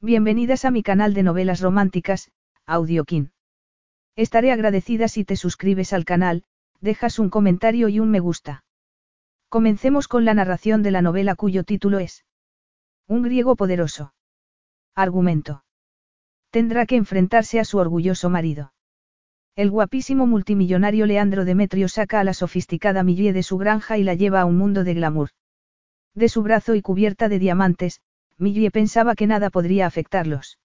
Bienvenidas a mi canal de novelas románticas, Audiokin. Estaré agradecida si te suscribes al canal, dejas un comentario y un me gusta. Comencemos con la narración de la novela cuyo título es Un griego poderoso. Argumento. Tendrá que enfrentarse a su orgulloso marido. El guapísimo multimillonario Leandro Demetrio saca a la sofisticada Millie de su granja y la lleva a un mundo de glamour. De su brazo y cubierta de diamantes, Millie pensaba que nada podría afectarlos.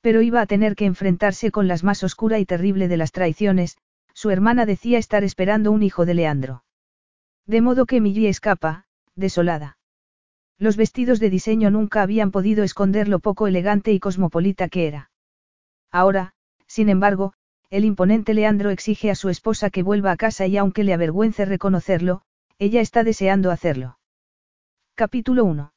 Pero iba a tener que enfrentarse con las más oscura y terrible de las traiciones, su hermana decía estar esperando un hijo de Leandro. De modo que Millie escapa, desolada. Los vestidos de diseño nunca habían podido esconder lo poco elegante y cosmopolita que era. Ahora, sin embargo, el imponente Leandro exige a su esposa que vuelva a casa y aunque le avergüence reconocerlo, ella está deseando hacerlo. Capítulo 1.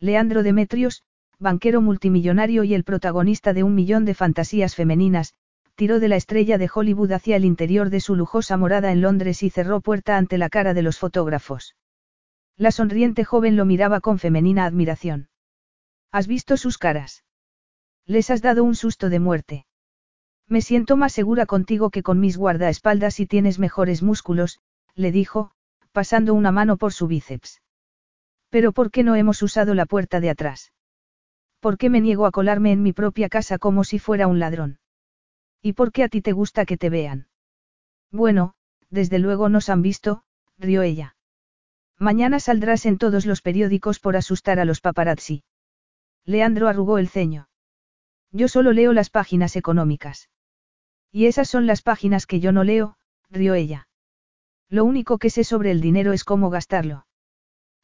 Leandro Demetrios, banquero multimillonario y el protagonista de un millón de fantasías femeninas, tiró de la estrella de Hollywood hacia el interior de su lujosa morada en Londres y cerró puerta ante la cara de los fotógrafos. La sonriente joven lo miraba con femenina admiración. ¿Has visto sus caras? Les has dado un susto de muerte. Me siento más segura contigo que con mis guardaespaldas y tienes mejores músculos, le dijo, pasando una mano por su bíceps. Pero ¿por qué no hemos usado la puerta de atrás? ¿Por qué me niego a colarme en mi propia casa como si fuera un ladrón? ¿Y por qué a ti te gusta que te vean? Bueno, desde luego nos han visto, rió ella. Mañana saldrás en todos los periódicos por asustar a los paparazzi. Leandro arrugó el ceño. Yo solo leo las páginas económicas. Y esas son las páginas que yo no leo, rió ella. Lo único que sé sobre el dinero es cómo gastarlo.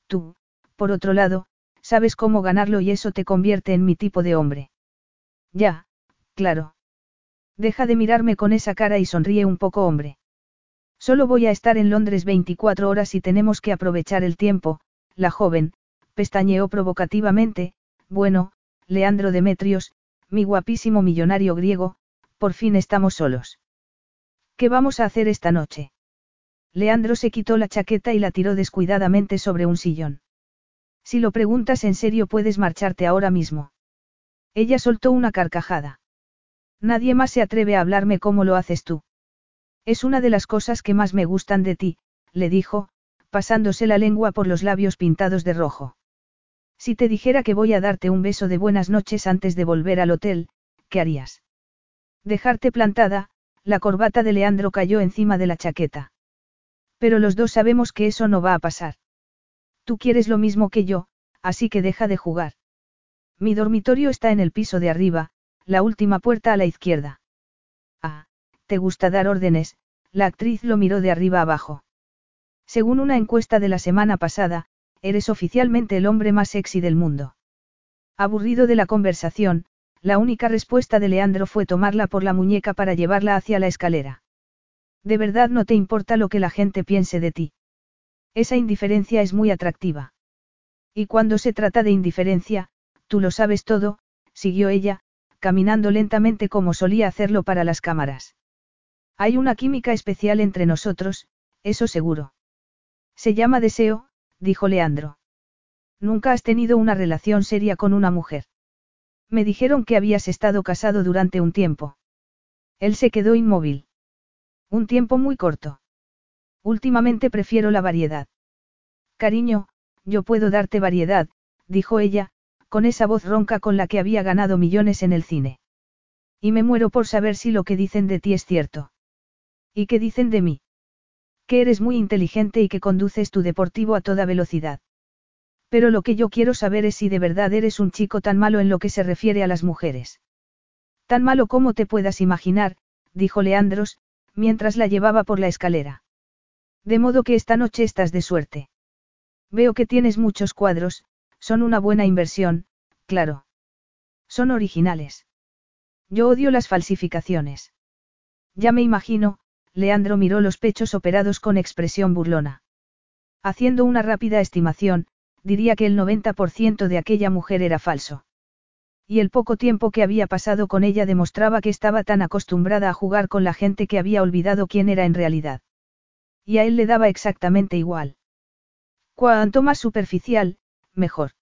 Tú, por otro lado, sabes cómo ganarlo y eso te convierte en mi tipo de hombre. Ya, claro. Deja de mirarme con esa cara y sonríe un poco, hombre. Solo voy a estar en Londres 24 horas y tenemos que aprovechar el tiempo, la joven, pestañeó provocativamente, bueno, Leandro Demetrios, mi guapísimo millonario griego, por fin estamos solos. ¿Qué vamos a hacer esta noche? Leandro se quitó la chaqueta y la tiró descuidadamente sobre un sillón. Si lo preguntas en serio puedes marcharte ahora mismo. Ella soltó una carcajada. Nadie más se atreve a hablarme como lo haces tú. Es una de las cosas que más me gustan de ti, le dijo, pasándose la lengua por los labios pintados de rojo. Si te dijera que voy a darte un beso de buenas noches antes de volver al hotel, ¿qué harías? Dejarte plantada, la corbata de Leandro cayó encima de la chaqueta. Pero los dos sabemos que eso no va a pasar. Tú quieres lo mismo que yo, así que deja de jugar. Mi dormitorio está en el piso de arriba, la última puerta a la izquierda. Ah, te gusta dar órdenes, la actriz lo miró de arriba abajo. Según una encuesta de la semana pasada, eres oficialmente el hombre más sexy del mundo. Aburrido de la conversación, la única respuesta de Leandro fue tomarla por la muñeca para llevarla hacia la escalera. ¿De verdad no te importa lo que la gente piense de ti? Esa indiferencia es muy atractiva. Y cuando se trata de indiferencia, tú lo sabes todo, siguió ella, caminando lentamente como solía hacerlo para las cámaras. Hay una química especial entre nosotros, eso seguro. Se llama deseo, dijo Leandro. Nunca has tenido una relación seria con una mujer. Me dijeron que habías estado casado durante un tiempo. Él se quedó inmóvil. Un tiempo muy corto. Últimamente prefiero la variedad. Cariño, yo puedo darte variedad, dijo ella, con esa voz ronca con la que había ganado millones en el cine. Y me muero por saber si lo que dicen de ti es cierto. ¿Y qué dicen de mí? Que eres muy inteligente y que conduces tu deportivo a toda velocidad. Pero lo que yo quiero saber es si de verdad eres un chico tan malo en lo que se refiere a las mujeres. Tan malo como te puedas imaginar, dijo Leandros, mientras la llevaba por la escalera. De modo que esta noche estás de suerte. Veo que tienes muchos cuadros, son una buena inversión, claro. Son originales. Yo odio las falsificaciones. Ya me imagino, Leandro miró los pechos operados con expresión burlona. Haciendo una rápida estimación, diría que el 90% de aquella mujer era falso. Y el poco tiempo que había pasado con ella demostraba que estaba tan acostumbrada a jugar con la gente que había olvidado quién era en realidad. Y a él le daba exactamente igual. Cuanto más superficial, mejor.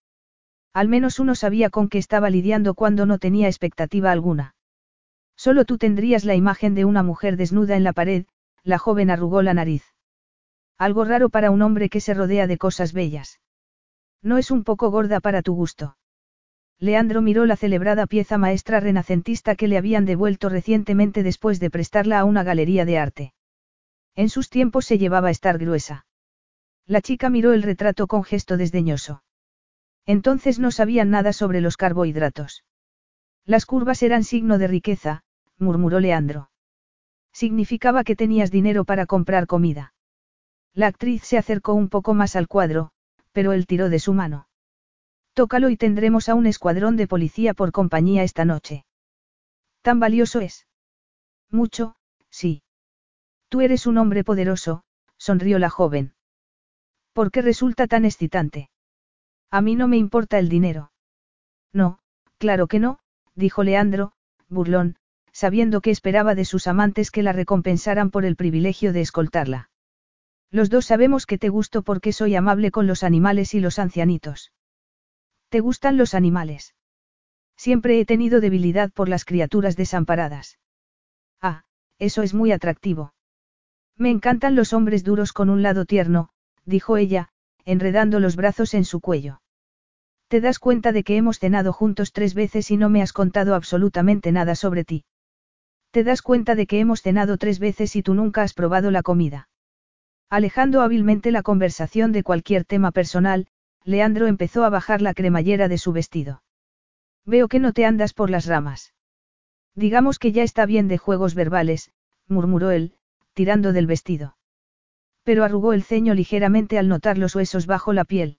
Al menos uno sabía con qué estaba lidiando cuando no tenía expectativa alguna. Solo tú tendrías la imagen de una mujer desnuda en la pared, la joven arrugó la nariz. Algo raro para un hombre que se rodea de cosas bellas. No es un poco gorda para tu gusto. Leandro miró la celebrada pieza maestra renacentista que le habían devuelto recientemente después de prestarla a una galería de arte. En sus tiempos se llevaba estar gruesa. La chica miró el retrato con gesto desdeñoso. Entonces no sabían nada sobre los carbohidratos. Las curvas eran signo de riqueza, murmuró Leandro. Significaba que tenías dinero para comprar comida. La actriz se acercó un poco más al cuadro, pero él tiró de su mano. Tócalo y tendremos a un escuadrón de policía por compañía esta noche. ¿Tan valioso es? Mucho, sí. Tú eres un hombre poderoso, sonrió la joven. ¿Por qué resulta tan excitante? A mí no me importa el dinero. No, claro que no, dijo Leandro, burlón, sabiendo que esperaba de sus amantes que la recompensaran por el privilegio de escoltarla. Los dos sabemos que te gusto porque soy amable con los animales y los ancianitos. ¿Te gustan los animales? Siempre he tenido debilidad por las criaturas desamparadas. Ah, eso es muy atractivo. Me encantan los hombres duros con un lado tierno, dijo ella, enredando los brazos en su cuello. Te das cuenta de que hemos cenado juntos tres veces y no me has contado absolutamente nada sobre ti. Te das cuenta de que hemos cenado tres veces y tú nunca has probado la comida. Alejando hábilmente la conversación de cualquier tema personal, Leandro empezó a bajar la cremallera de su vestido. Veo que no te andas por las ramas. Digamos que ya está bien de juegos verbales, murmuró él, tirando del vestido. Pero arrugó el ceño ligeramente al notar los huesos bajo la piel.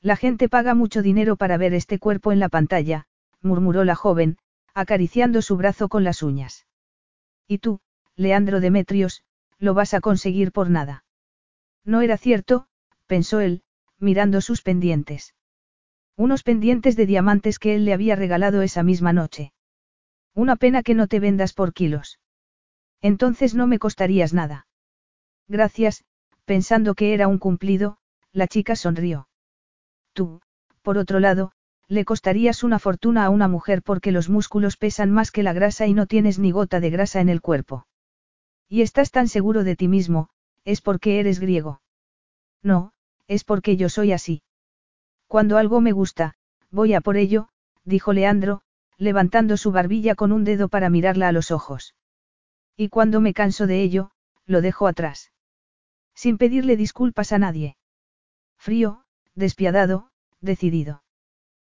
La gente paga mucho dinero para ver este cuerpo en la pantalla, murmuró la joven, acariciando su brazo con las uñas. Y tú, Leandro Demetrios, lo vas a conseguir por nada. No era cierto, pensó él, mirando sus pendientes. Unos pendientes de diamantes que él le había regalado esa misma noche. Una pena que no te vendas por kilos. Entonces no me costarías nada. Gracias, pensando que era un cumplido, la chica sonrió. Tú, por otro lado, le costarías una fortuna a una mujer porque los músculos pesan más que la grasa y no tienes ni gota de grasa en el cuerpo. Y estás tan seguro de ti mismo, es porque eres griego. No, es porque yo soy así. Cuando algo me gusta, voy a por ello, dijo Leandro, levantando su barbilla con un dedo para mirarla a los ojos. Y cuando me canso de ello, lo dejo atrás. Sin pedirle disculpas a nadie. Frío, despiadado, decidido.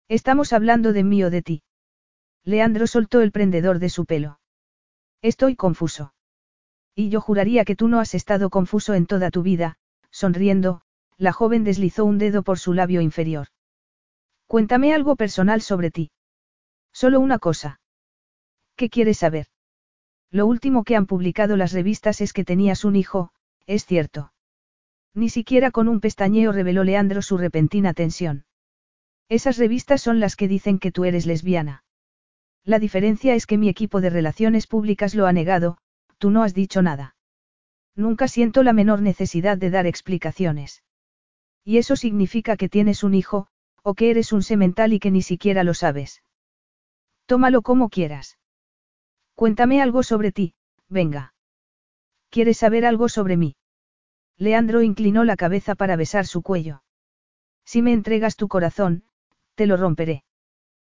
Estamos hablando de mí o de ti. Leandro soltó el prendedor de su pelo. Estoy confuso. Y yo juraría que tú no has estado confuso en toda tu vida, sonriendo, la joven deslizó un dedo por su labio inferior. Cuéntame algo personal sobre ti. Solo una cosa. ¿Qué quieres saber? Lo último que han publicado las revistas es que tenías un hijo, es cierto. Ni siquiera con un pestañeo reveló Leandro su repentina tensión. Esas revistas son las que dicen que tú eres lesbiana. La diferencia es que mi equipo de relaciones públicas lo ha negado, tú no has dicho nada. Nunca siento la menor necesidad de dar explicaciones. Y eso significa que tienes un hijo, o que eres un semental y que ni siquiera lo sabes. Tómalo como quieras. Cuéntame algo sobre ti, venga. ¿Quieres saber algo sobre mí? Leandro inclinó la cabeza para besar su cuello. Si me entregas tu corazón, te lo romperé.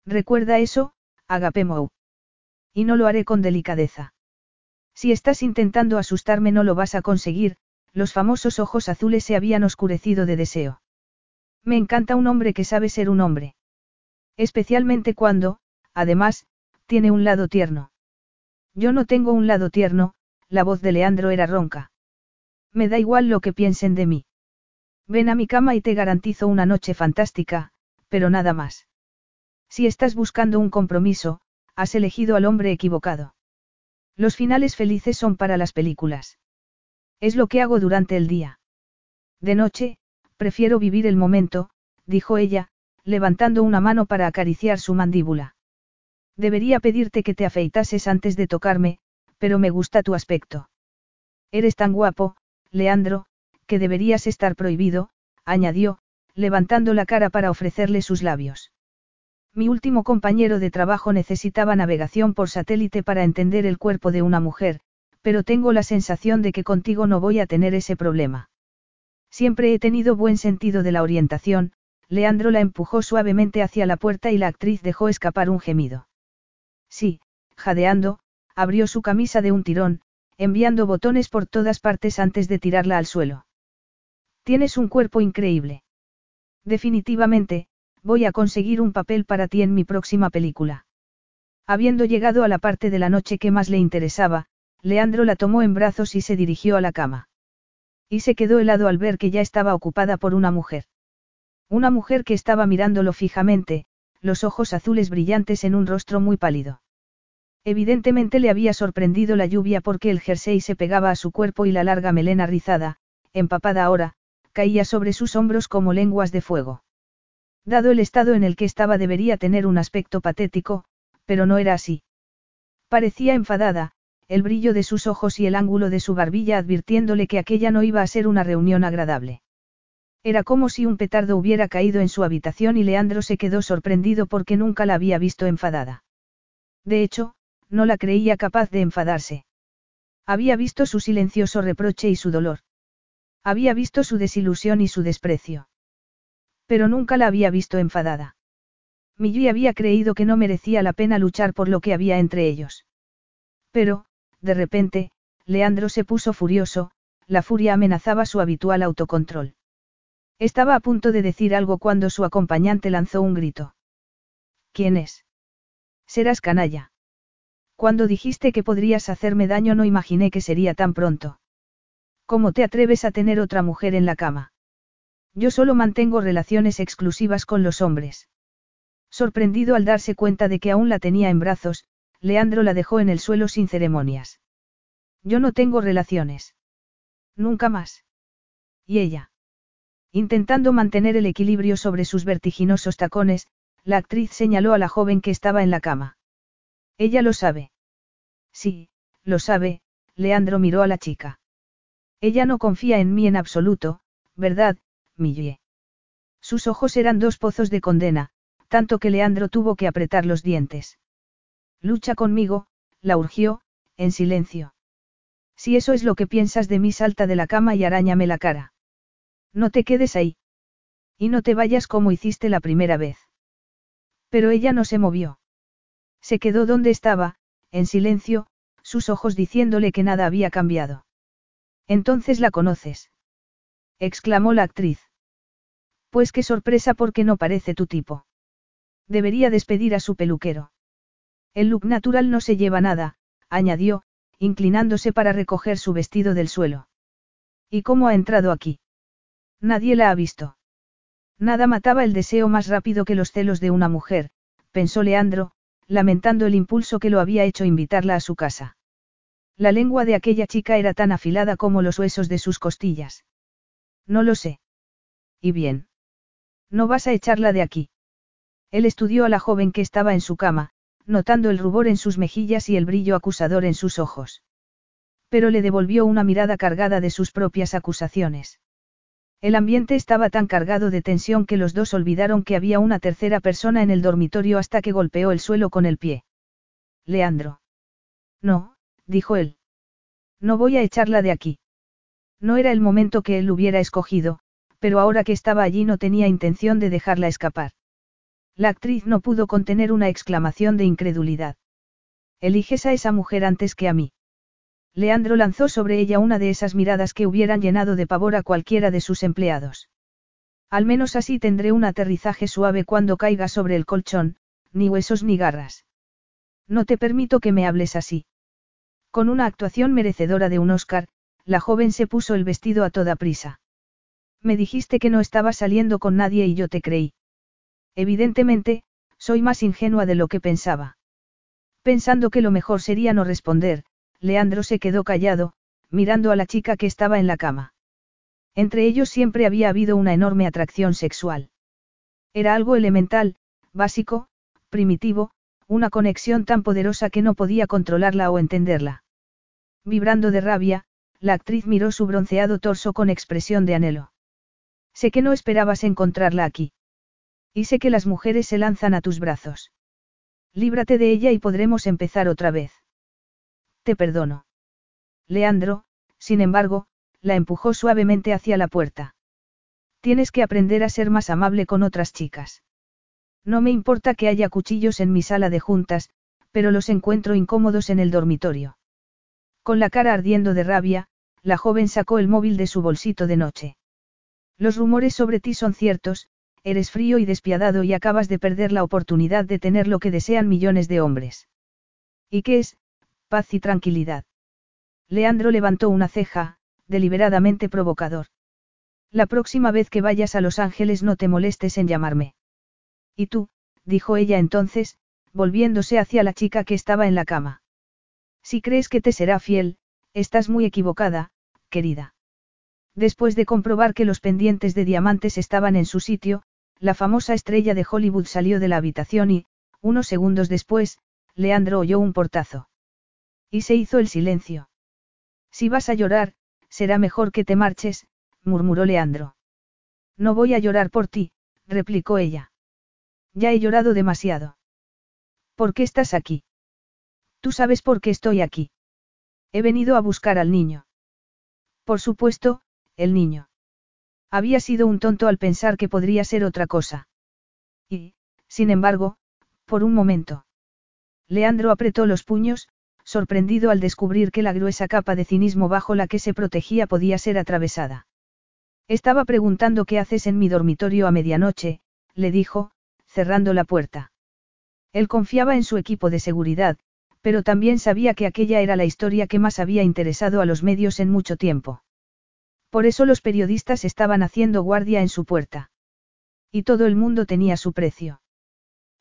Recuerda eso, Agapemou. Y no lo haré con delicadeza. Si estás intentando asustarme no lo vas a conseguir, los famosos ojos azules se habían oscurecido de deseo. Me encanta un hombre que sabe ser un hombre. Especialmente cuando, además, tiene un lado tierno. Yo no tengo un lado tierno, la voz de Leandro era ronca. Me da igual lo que piensen de mí. Ven a mi cama y te garantizo una noche fantástica, pero nada más. Si estás buscando un compromiso, has elegido al hombre equivocado. Los finales felices son para las películas. Es lo que hago durante el día. De noche, prefiero vivir el momento, dijo ella, levantando una mano para acariciar su mandíbula. Debería pedirte que te afeitases antes de tocarme, pero me gusta tu aspecto. Eres tan guapo, Leandro, que deberías estar prohibido, añadió, levantando la cara para ofrecerle sus labios. Mi último compañero de trabajo necesitaba navegación por satélite para entender el cuerpo de una mujer, pero tengo la sensación de que contigo no voy a tener ese problema. Siempre he tenido buen sentido de la orientación, Leandro la empujó suavemente hacia la puerta y la actriz dejó escapar un gemido. Sí, jadeando, abrió su camisa de un tirón, enviando botones por todas partes antes de tirarla al suelo. Tienes un cuerpo increíble. Definitivamente, voy a conseguir un papel para ti en mi próxima película. Habiendo llegado a la parte de la noche que más le interesaba, Leandro la tomó en brazos y se dirigió a la cama. Y se quedó helado al ver que ya estaba ocupada por una mujer. Una mujer que estaba mirándolo fijamente, los ojos azules brillantes en un rostro muy pálido. Evidentemente le había sorprendido la lluvia porque el jersey se pegaba a su cuerpo y la larga melena rizada, empapada ahora, caía sobre sus hombros como lenguas de fuego. Dado el estado en el que estaba debería tener un aspecto patético, pero no era así. Parecía enfadada, el brillo de sus ojos y el ángulo de su barbilla advirtiéndole que aquella no iba a ser una reunión agradable. Era como si un petardo hubiera caído en su habitación y Leandro se quedó sorprendido porque nunca la había visto enfadada. De hecho, no la creía capaz de enfadarse. Había visto su silencioso reproche y su dolor. Había visto su desilusión y su desprecio. Pero nunca la había visto enfadada. Millie había creído que no merecía la pena luchar por lo que había entre ellos. Pero, de repente, Leandro se puso furioso, la furia amenazaba su habitual autocontrol. Estaba a punto de decir algo cuando su acompañante lanzó un grito. ¿Quién es? Serás canalla. Cuando dijiste que podrías hacerme daño no imaginé que sería tan pronto. ¿Cómo te atreves a tener otra mujer en la cama? Yo solo mantengo relaciones exclusivas con los hombres. Sorprendido al darse cuenta de que aún la tenía en brazos, Leandro la dejó en el suelo sin ceremonias. Yo no tengo relaciones. Nunca más. ¿Y ella? Intentando mantener el equilibrio sobre sus vertiginosos tacones, la actriz señaló a la joven que estaba en la cama. Ella lo sabe. Sí, lo sabe, Leandro miró a la chica. Ella no confía en mí en absoluto, ¿verdad, Millie? Sus ojos eran dos pozos de condena, tanto que Leandro tuvo que apretar los dientes. Lucha conmigo, la urgió, en silencio. Si eso es lo que piensas de mí, salta de la cama y arañame la cara. No te quedes ahí. Y no te vayas como hiciste la primera vez. Pero ella no se movió. Se quedó donde estaba, en silencio, sus ojos diciéndole que nada había cambiado. Entonces la conoces. exclamó la actriz. Pues qué sorpresa porque no parece tu tipo. Debería despedir a su peluquero. El look natural no se lleva nada, añadió, inclinándose para recoger su vestido del suelo. ¿Y cómo ha entrado aquí? Nadie la ha visto. Nada mataba el deseo más rápido que los celos de una mujer, pensó Leandro, lamentando el impulso que lo había hecho invitarla a su casa. La lengua de aquella chica era tan afilada como los huesos de sus costillas. No lo sé. ¿Y bien? No vas a echarla de aquí. Él estudió a la joven que estaba en su cama, notando el rubor en sus mejillas y el brillo acusador en sus ojos. Pero le devolvió una mirada cargada de sus propias acusaciones. El ambiente estaba tan cargado de tensión que los dos olvidaron que había una tercera persona en el dormitorio hasta que golpeó el suelo con el pie. Leandro. No, dijo él. No voy a echarla de aquí. No era el momento que él hubiera escogido, pero ahora que estaba allí no tenía intención de dejarla escapar. La actriz no pudo contener una exclamación de incredulidad. Eliges a esa mujer antes que a mí. Leandro lanzó sobre ella una de esas miradas que hubieran llenado de pavor a cualquiera de sus empleados. Al menos así tendré un aterrizaje suave cuando caiga sobre el colchón, ni huesos ni garras. No te permito que me hables así. Con una actuación merecedora de un Oscar, la joven se puso el vestido a toda prisa. Me dijiste que no estaba saliendo con nadie y yo te creí. Evidentemente, soy más ingenua de lo que pensaba. Pensando que lo mejor sería no responder, Leandro se quedó callado, mirando a la chica que estaba en la cama. Entre ellos siempre había habido una enorme atracción sexual. Era algo elemental, básico, primitivo, una conexión tan poderosa que no podía controlarla o entenderla. Vibrando de rabia, la actriz miró su bronceado torso con expresión de anhelo. Sé que no esperabas encontrarla aquí. Y sé que las mujeres se lanzan a tus brazos. Líbrate de ella y podremos empezar otra vez. Te perdono. Leandro, sin embargo, la empujó suavemente hacia la puerta. Tienes que aprender a ser más amable con otras chicas. No me importa que haya cuchillos en mi sala de juntas, pero los encuentro incómodos en el dormitorio. Con la cara ardiendo de rabia, la joven sacó el móvil de su bolsito de noche. Los rumores sobre ti son ciertos, eres frío y despiadado y acabas de perder la oportunidad de tener lo que desean millones de hombres. ¿Y qué es? Paz y tranquilidad. Leandro levantó una ceja, deliberadamente provocador. La próxima vez que vayas a Los Ángeles no te molestes en llamarme. ¿Y tú? dijo ella entonces, volviéndose hacia la chica que estaba en la cama. Si crees que te será fiel, estás muy equivocada, querida. Después de comprobar que los pendientes de diamantes estaban en su sitio, la famosa estrella de Hollywood salió de la habitación y, unos segundos después, Leandro oyó un portazo. Y se hizo el silencio. Si vas a llorar, será mejor que te marches, murmuró Leandro. No voy a llorar por ti, replicó ella. Ya he llorado demasiado. ¿Por qué estás aquí? Tú sabes por qué estoy aquí. He venido a buscar al niño. Por supuesto, el niño. Había sido un tonto al pensar que podría ser otra cosa. Y, sin embargo, por un momento. Leandro apretó los puños, sorprendido al descubrir que la gruesa capa de cinismo bajo la que se protegía podía ser atravesada. Estaba preguntando qué haces en mi dormitorio a medianoche, le dijo, cerrando la puerta. Él confiaba en su equipo de seguridad, pero también sabía que aquella era la historia que más había interesado a los medios en mucho tiempo. Por eso los periodistas estaban haciendo guardia en su puerta. Y todo el mundo tenía su precio.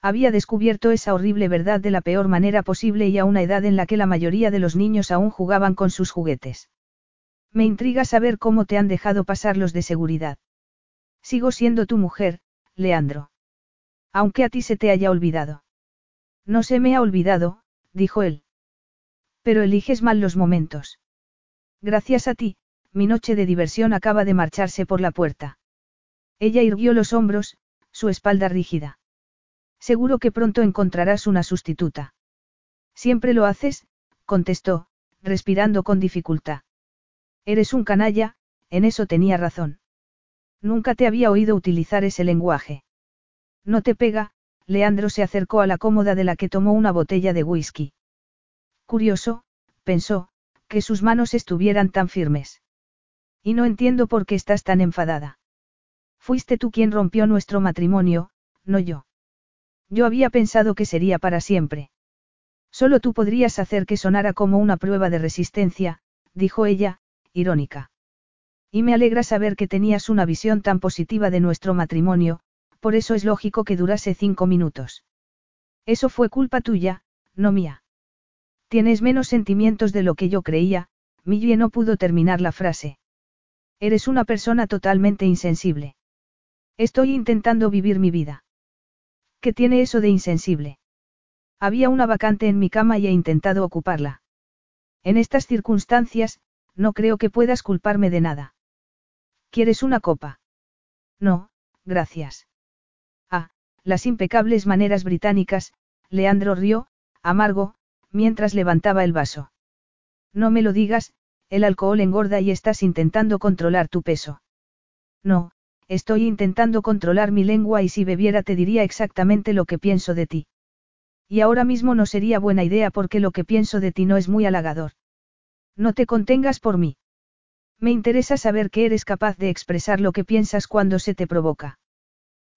Había descubierto esa horrible verdad de la peor manera posible y a una edad en la que la mayoría de los niños aún jugaban con sus juguetes. Me intriga saber cómo te han dejado pasar los de seguridad. Sigo siendo tu mujer, Leandro. Aunque a ti se te haya olvidado. No se me ha olvidado, dijo él. Pero eliges mal los momentos. Gracias a ti, mi noche de diversión acaba de marcharse por la puerta. Ella irguió los hombros, su espalda rígida. Seguro que pronto encontrarás una sustituta. Siempre lo haces, contestó, respirando con dificultad. Eres un canalla, en eso tenía razón. Nunca te había oído utilizar ese lenguaje. No te pega, Leandro se acercó a la cómoda de la que tomó una botella de whisky. Curioso, pensó, que sus manos estuvieran tan firmes. Y no entiendo por qué estás tan enfadada. Fuiste tú quien rompió nuestro matrimonio, no yo. Yo había pensado que sería para siempre. Solo tú podrías hacer que sonara como una prueba de resistencia, dijo ella, irónica. Y me alegra saber que tenías una visión tan positiva de nuestro matrimonio, por eso es lógico que durase cinco minutos. Eso fue culpa tuya, no mía. Tienes menos sentimientos de lo que yo creía, Millie no pudo terminar la frase. Eres una persona totalmente insensible. Estoy intentando vivir mi vida. ¿Qué tiene eso de insensible? Había una vacante en mi cama y he intentado ocuparla. En estas circunstancias, no creo que puedas culparme de nada. ¿Quieres una copa? No, gracias. Ah, las impecables maneras británicas, Leandro rió, amargo, mientras levantaba el vaso. No me lo digas, el alcohol engorda y estás intentando controlar tu peso. No, Estoy intentando controlar mi lengua y si bebiera te diría exactamente lo que pienso de ti. Y ahora mismo no sería buena idea porque lo que pienso de ti no es muy halagador. No te contengas por mí. Me interesa saber que eres capaz de expresar lo que piensas cuando se te provoca.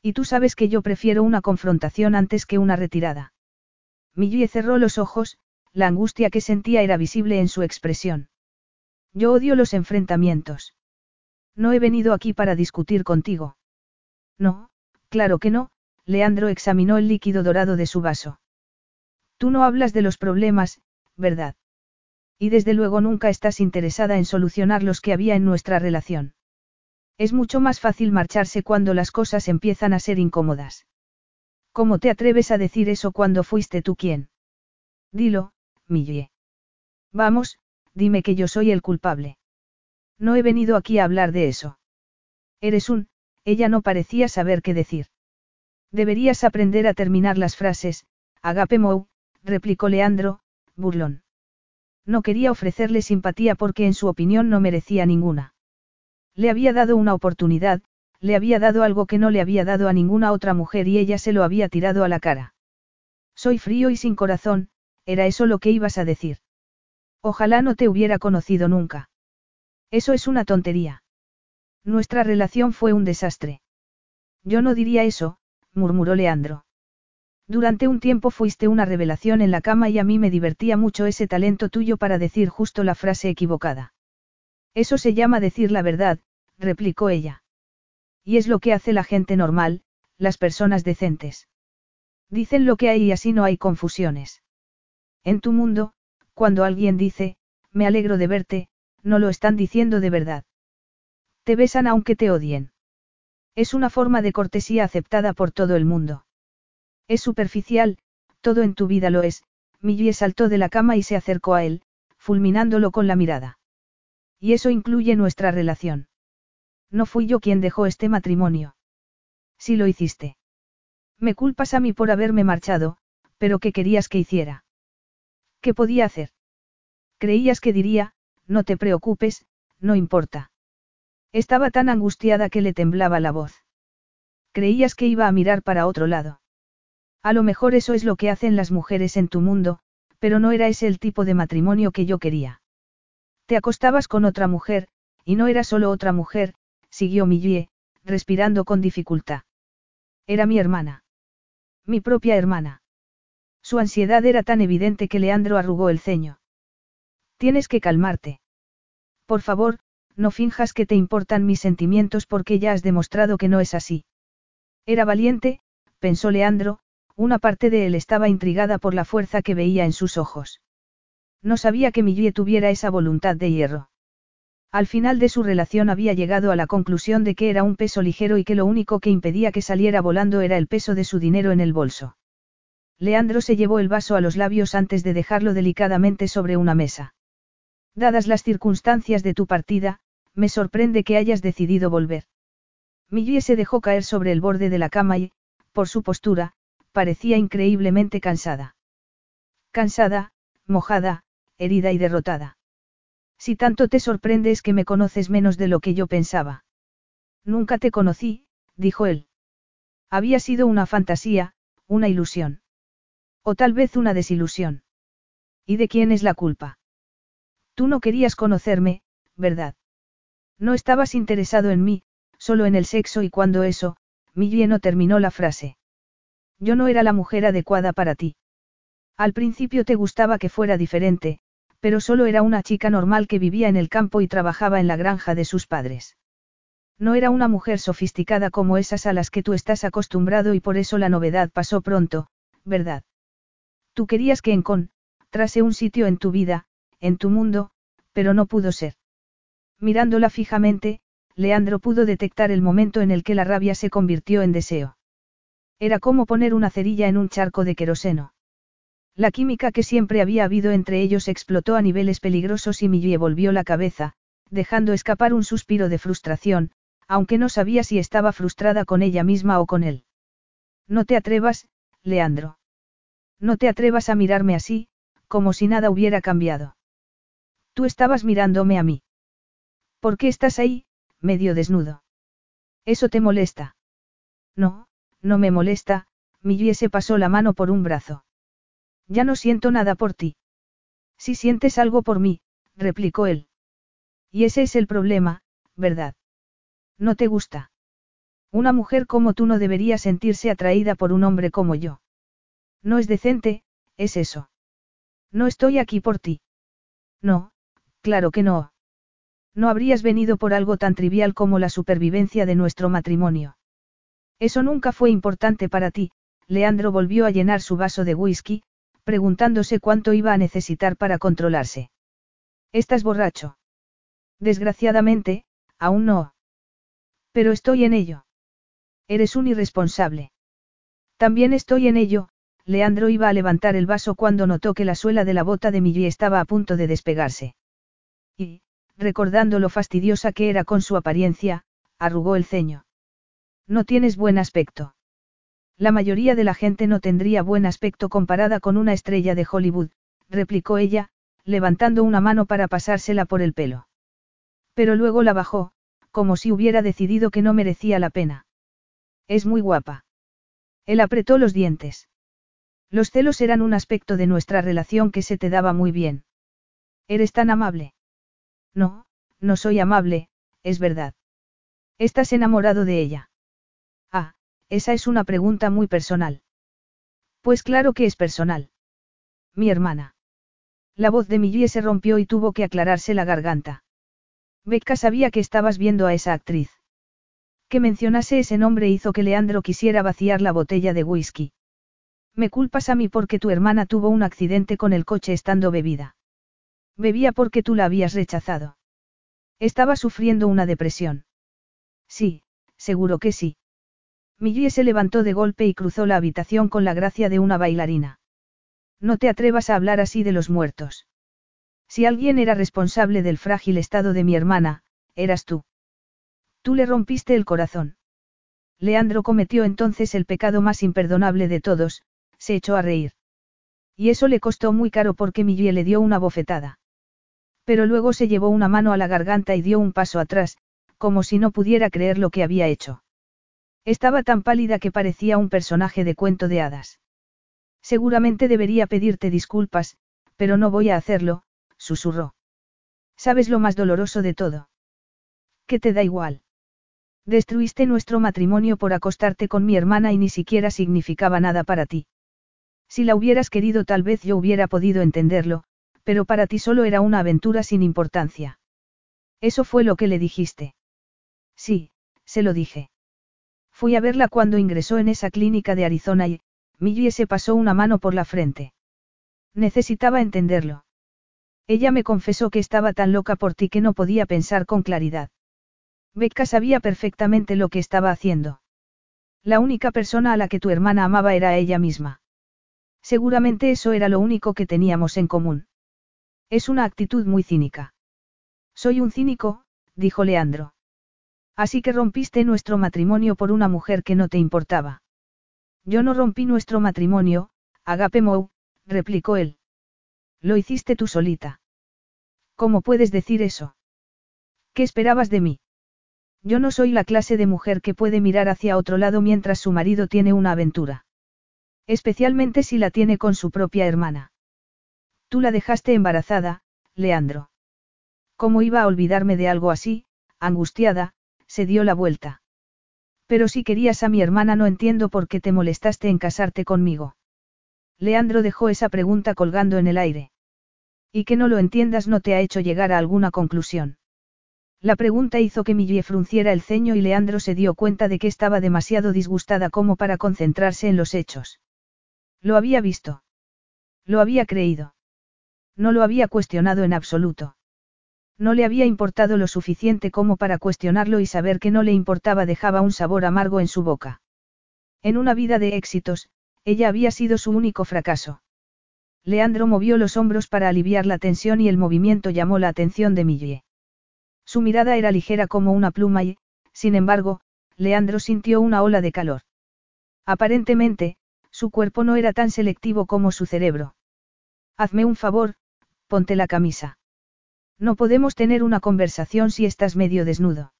Y tú sabes que yo prefiero una confrontación antes que una retirada. Millie cerró los ojos, la angustia que sentía era visible en su expresión. Yo odio los enfrentamientos. No he venido aquí para discutir contigo. No, claro que no, Leandro examinó el líquido dorado de su vaso. Tú no hablas de los problemas, ¿verdad? Y desde luego nunca estás interesada en solucionar los que había en nuestra relación. Es mucho más fácil marcharse cuando las cosas empiezan a ser incómodas. ¿Cómo te atreves a decir eso cuando fuiste tú quien? Dilo, Millie. Vamos, dime que yo soy el culpable. No he venido aquí a hablar de eso. Eres un, Ella no parecía saber qué decir. Deberías aprender a terminar las frases, agape mou, replicó Leandro, burlón. No quería ofrecerle simpatía porque en su opinión no merecía ninguna. Le había dado una oportunidad, le había dado algo que no le había dado a ninguna otra mujer y ella se lo había tirado a la cara. Soy frío y sin corazón, era eso lo que ibas a decir. Ojalá no te hubiera conocido nunca. Eso es una tontería. Nuestra relación fue un desastre. Yo no diría eso, murmuró Leandro. Durante un tiempo fuiste una revelación en la cama y a mí me divertía mucho ese talento tuyo para decir justo la frase equivocada. Eso se llama decir la verdad, replicó ella. Y es lo que hace la gente normal, las personas decentes. Dicen lo que hay y así no hay confusiones. En tu mundo, cuando alguien dice, me alegro de verte, no lo están diciendo de verdad. Te besan aunque te odien. Es una forma de cortesía aceptada por todo el mundo. Es superficial, todo en tu vida lo es, Millie saltó de la cama y se acercó a él, fulminándolo con la mirada. Y eso incluye nuestra relación. No fui yo quien dejó este matrimonio. Sí lo hiciste. Me culpas a mí por haberme marchado, pero ¿qué querías que hiciera? ¿Qué podía hacer? Creías que diría, no te preocupes, no importa. Estaba tan angustiada que le temblaba la voz. Creías que iba a mirar para otro lado. A lo mejor eso es lo que hacen las mujeres en tu mundo, pero no era ese el tipo de matrimonio que yo quería. Te acostabas con otra mujer, y no era solo otra mujer, siguió Millie, respirando con dificultad. Era mi hermana. Mi propia hermana. Su ansiedad era tan evidente que Leandro arrugó el ceño. Tienes que calmarte. Por favor, no finjas que te importan mis sentimientos porque ya has demostrado que no es así. Era valiente, pensó Leandro, una parte de él estaba intrigada por la fuerza que veía en sus ojos. No sabía que Millie tuviera esa voluntad de hierro. Al final de su relación había llegado a la conclusión de que era un peso ligero y que lo único que impedía que saliera volando era el peso de su dinero en el bolso. Leandro se llevó el vaso a los labios antes de dejarlo delicadamente sobre una mesa. Dadas las circunstancias de tu partida, me sorprende que hayas decidido volver. Millie se dejó caer sobre el borde de la cama y, por su postura, parecía increíblemente cansada. Cansada, mojada, herida y derrotada. Si tanto te sorprende es que me conoces menos de lo que yo pensaba. Nunca te conocí, dijo él. Había sido una fantasía, una ilusión. O tal vez una desilusión. ¿Y de quién es la culpa? Tú no querías conocerme, ¿verdad? No estabas interesado en mí, solo en el sexo y cuando eso, Millie no terminó la frase. Yo no era la mujer adecuada para ti. Al principio te gustaba que fuera diferente, pero solo era una chica normal que vivía en el campo y trabajaba en la granja de sus padres. No era una mujer sofisticada como esas a las que tú estás acostumbrado y por eso la novedad pasó pronto, ¿verdad? Tú querías que Encon, trase un sitio en tu vida, en tu mundo, pero no pudo ser. Mirándola fijamente, Leandro pudo detectar el momento en el que la rabia se convirtió en deseo. Era como poner una cerilla en un charco de queroseno. La química que siempre había habido entre ellos explotó a niveles peligrosos y Millie volvió la cabeza, dejando escapar un suspiro de frustración, aunque no sabía si estaba frustrada con ella misma o con él. No te atrevas, Leandro. No te atrevas a mirarme así, como si nada hubiera cambiado. Tú estabas mirándome a mí. ¿Por qué estás ahí, medio desnudo? ¿Eso te molesta? No, no me molesta, Millie se pasó la mano por un brazo. Ya no siento nada por ti. Si sientes algo por mí, replicó él. Y ese es el problema, ¿verdad? No te gusta. Una mujer como tú no debería sentirse atraída por un hombre como yo. No es decente, es eso. No estoy aquí por ti. No, claro que no. No habrías venido por algo tan trivial como la supervivencia de nuestro matrimonio. Eso nunca fue importante para ti, Leandro volvió a llenar su vaso de whisky, preguntándose cuánto iba a necesitar para controlarse. ¿Estás borracho? Desgraciadamente, aún no. Pero estoy en ello. Eres un irresponsable. También estoy en ello, Leandro iba a levantar el vaso cuando notó que la suela de la bota de Millie estaba a punto de despegarse. Y, recordando lo fastidiosa que era con su apariencia, arrugó el ceño. No tienes buen aspecto. La mayoría de la gente no tendría buen aspecto comparada con una estrella de Hollywood, replicó ella, levantando una mano para pasársela por el pelo. Pero luego la bajó, como si hubiera decidido que no merecía la pena. Es muy guapa. Él apretó los dientes. Los celos eran un aspecto de nuestra relación que se te daba muy bien. ¿Eres tan amable? No, no soy amable, es verdad. ¿Estás enamorado de ella? Ah, esa es una pregunta muy personal. Pues claro que es personal. Mi hermana. La voz de Millie se rompió y tuvo que aclararse la garganta. Becca sabía que estabas viendo a esa actriz. Que mencionase ese nombre hizo que Leandro quisiera vaciar la botella de whisky. Me culpas a mí porque tu hermana tuvo un accidente con el coche estando bebida. Bebía porque tú la habías rechazado. Estaba sufriendo una depresión. Sí, seguro que sí. Millie se levantó de golpe y cruzó la habitación con la gracia de una bailarina. No te atrevas a hablar así de los muertos. Si alguien era responsable del frágil estado de mi hermana, eras tú. Tú le rompiste el corazón. Leandro cometió entonces el pecado más imperdonable de todos, se echó a reír. Y eso le costó muy caro porque Millie le dio una bofetada. Pero luego se llevó una mano a la garganta y dio un paso atrás, como si no pudiera creer lo que había hecho. Estaba tan pálida que parecía un personaje de cuento de hadas. Seguramente debería pedirte disculpas, pero no voy a hacerlo, susurró. ¿Sabes lo más doloroso de todo? ¿Qué te da igual? Destruiste nuestro matrimonio por acostarte con mi hermana y ni siquiera significaba nada para ti. Si la hubieras querido tal vez yo hubiera podido entenderlo, pero para ti solo era una aventura sin importancia. Eso fue lo que le dijiste. Sí, se lo dije. Fui a verla cuando ingresó en esa clínica de Arizona y, Millie se pasó una mano por la frente. Necesitaba entenderlo. Ella me confesó que estaba tan loca por ti que no podía pensar con claridad. Becca sabía perfectamente lo que estaba haciendo. La única persona a la que tu hermana amaba era ella misma. Seguramente eso era lo único que teníamos en común. Es una actitud muy cínica. Soy un cínico, dijo Leandro. Así que rompiste nuestro matrimonio por una mujer que no te importaba. Yo no rompí nuestro matrimonio, Agape Mou, replicó él. Lo hiciste tú solita. ¿Cómo puedes decir eso? ¿Qué esperabas de mí? Yo no soy la clase de mujer que puede mirar hacia otro lado mientras su marido tiene una aventura. Especialmente si la tiene con su propia hermana. Tú la dejaste embarazada, Leandro. ¿Cómo iba a olvidarme de algo así? Angustiada, se dio la vuelta. Pero si querías a mi hermana no entiendo por qué te molestaste en casarte conmigo. Leandro dejó esa pregunta colgando en el aire. Y que no lo entiendas no te ha hecho llegar a alguna conclusión. La pregunta hizo que Millie frunciera el ceño y Leandro se dio cuenta de que estaba demasiado disgustada como para concentrarse en los hechos. Lo había visto. Lo había creído. No lo había cuestionado en absoluto. No le había importado lo suficiente como para cuestionarlo y saber que no le importaba dejaba un sabor amargo en su boca. En una vida de éxitos, ella había sido su único fracaso. Leandro movió los hombros para aliviar la tensión y el movimiento llamó la atención de Millie. Su mirada era ligera como una pluma y, sin embargo, Leandro sintió una ola de calor. Aparentemente, su cuerpo no era tan selectivo como su cerebro. Hazme un favor, ponte la camisa. No podemos tener una conversación si estás medio desnudo.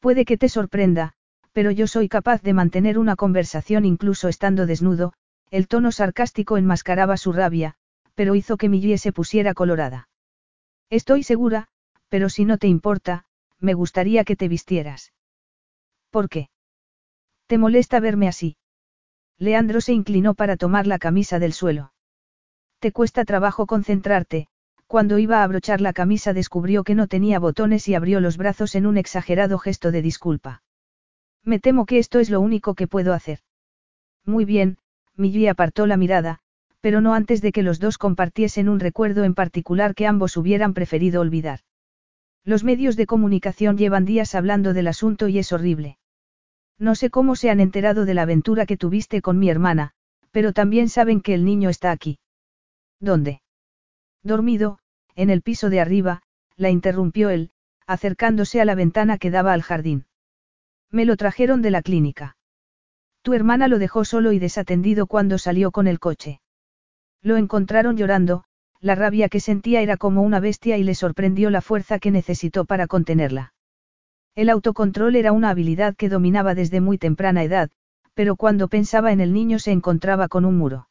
Puede que te sorprenda, pero yo soy capaz de mantener una conversación incluso estando desnudo, el tono sarcástico enmascaraba su rabia, pero hizo que Millie se pusiera colorada. Estoy segura, pero si no te importa, me gustaría que te vistieras. ¿Por qué? ¿Te molesta verme así? Leandro se inclinó para tomar la camisa del suelo. Te cuesta trabajo concentrarte, cuando iba a abrochar la camisa descubrió que no tenía botones y abrió los brazos en un exagerado gesto de disculpa. Me temo que esto es lo único que puedo hacer. Muy bien, Millie apartó la mirada, pero no antes de que los dos compartiesen un recuerdo en particular que ambos hubieran preferido olvidar. Los medios de comunicación llevan días hablando del asunto y es horrible. No sé cómo se han enterado de la aventura que tuviste con mi hermana, pero también saben que el niño está aquí. ¿Dónde? Dormido, en el piso de arriba, la interrumpió él, acercándose a la ventana que daba al jardín. Me lo trajeron de la clínica. Tu hermana lo dejó solo y desatendido cuando salió con el coche. Lo encontraron llorando, la rabia que sentía era como una bestia y le sorprendió la fuerza que necesitó para contenerla. El autocontrol era una habilidad que dominaba desde muy temprana edad, pero cuando pensaba en el niño se encontraba con un muro.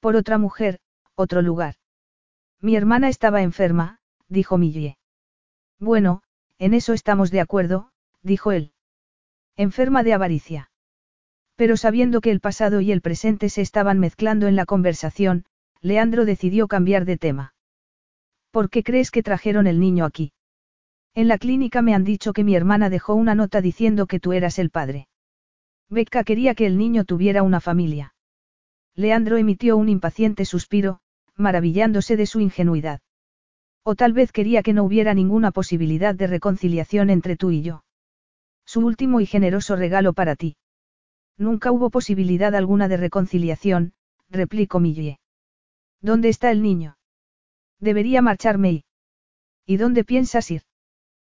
Por otra mujer, otro lugar. Mi hermana estaba enferma, dijo Millie. Bueno, en eso estamos de acuerdo, dijo él. Enferma de avaricia. Pero sabiendo que el pasado y el presente se estaban mezclando en la conversación, Leandro decidió cambiar de tema. ¿Por qué crees que trajeron el niño aquí? En la clínica me han dicho que mi hermana dejó una nota diciendo que tú eras el padre. Becca quería que el niño tuviera una familia. Leandro emitió un impaciente suspiro, maravillándose de su ingenuidad. O tal vez quería que no hubiera ninguna posibilidad de reconciliación entre tú y yo. Su último y generoso regalo para ti. Nunca hubo posibilidad alguna de reconciliación, replicó Millie. ¿Dónde está el niño? Debería marcharme y... ¿Y dónde piensas ir?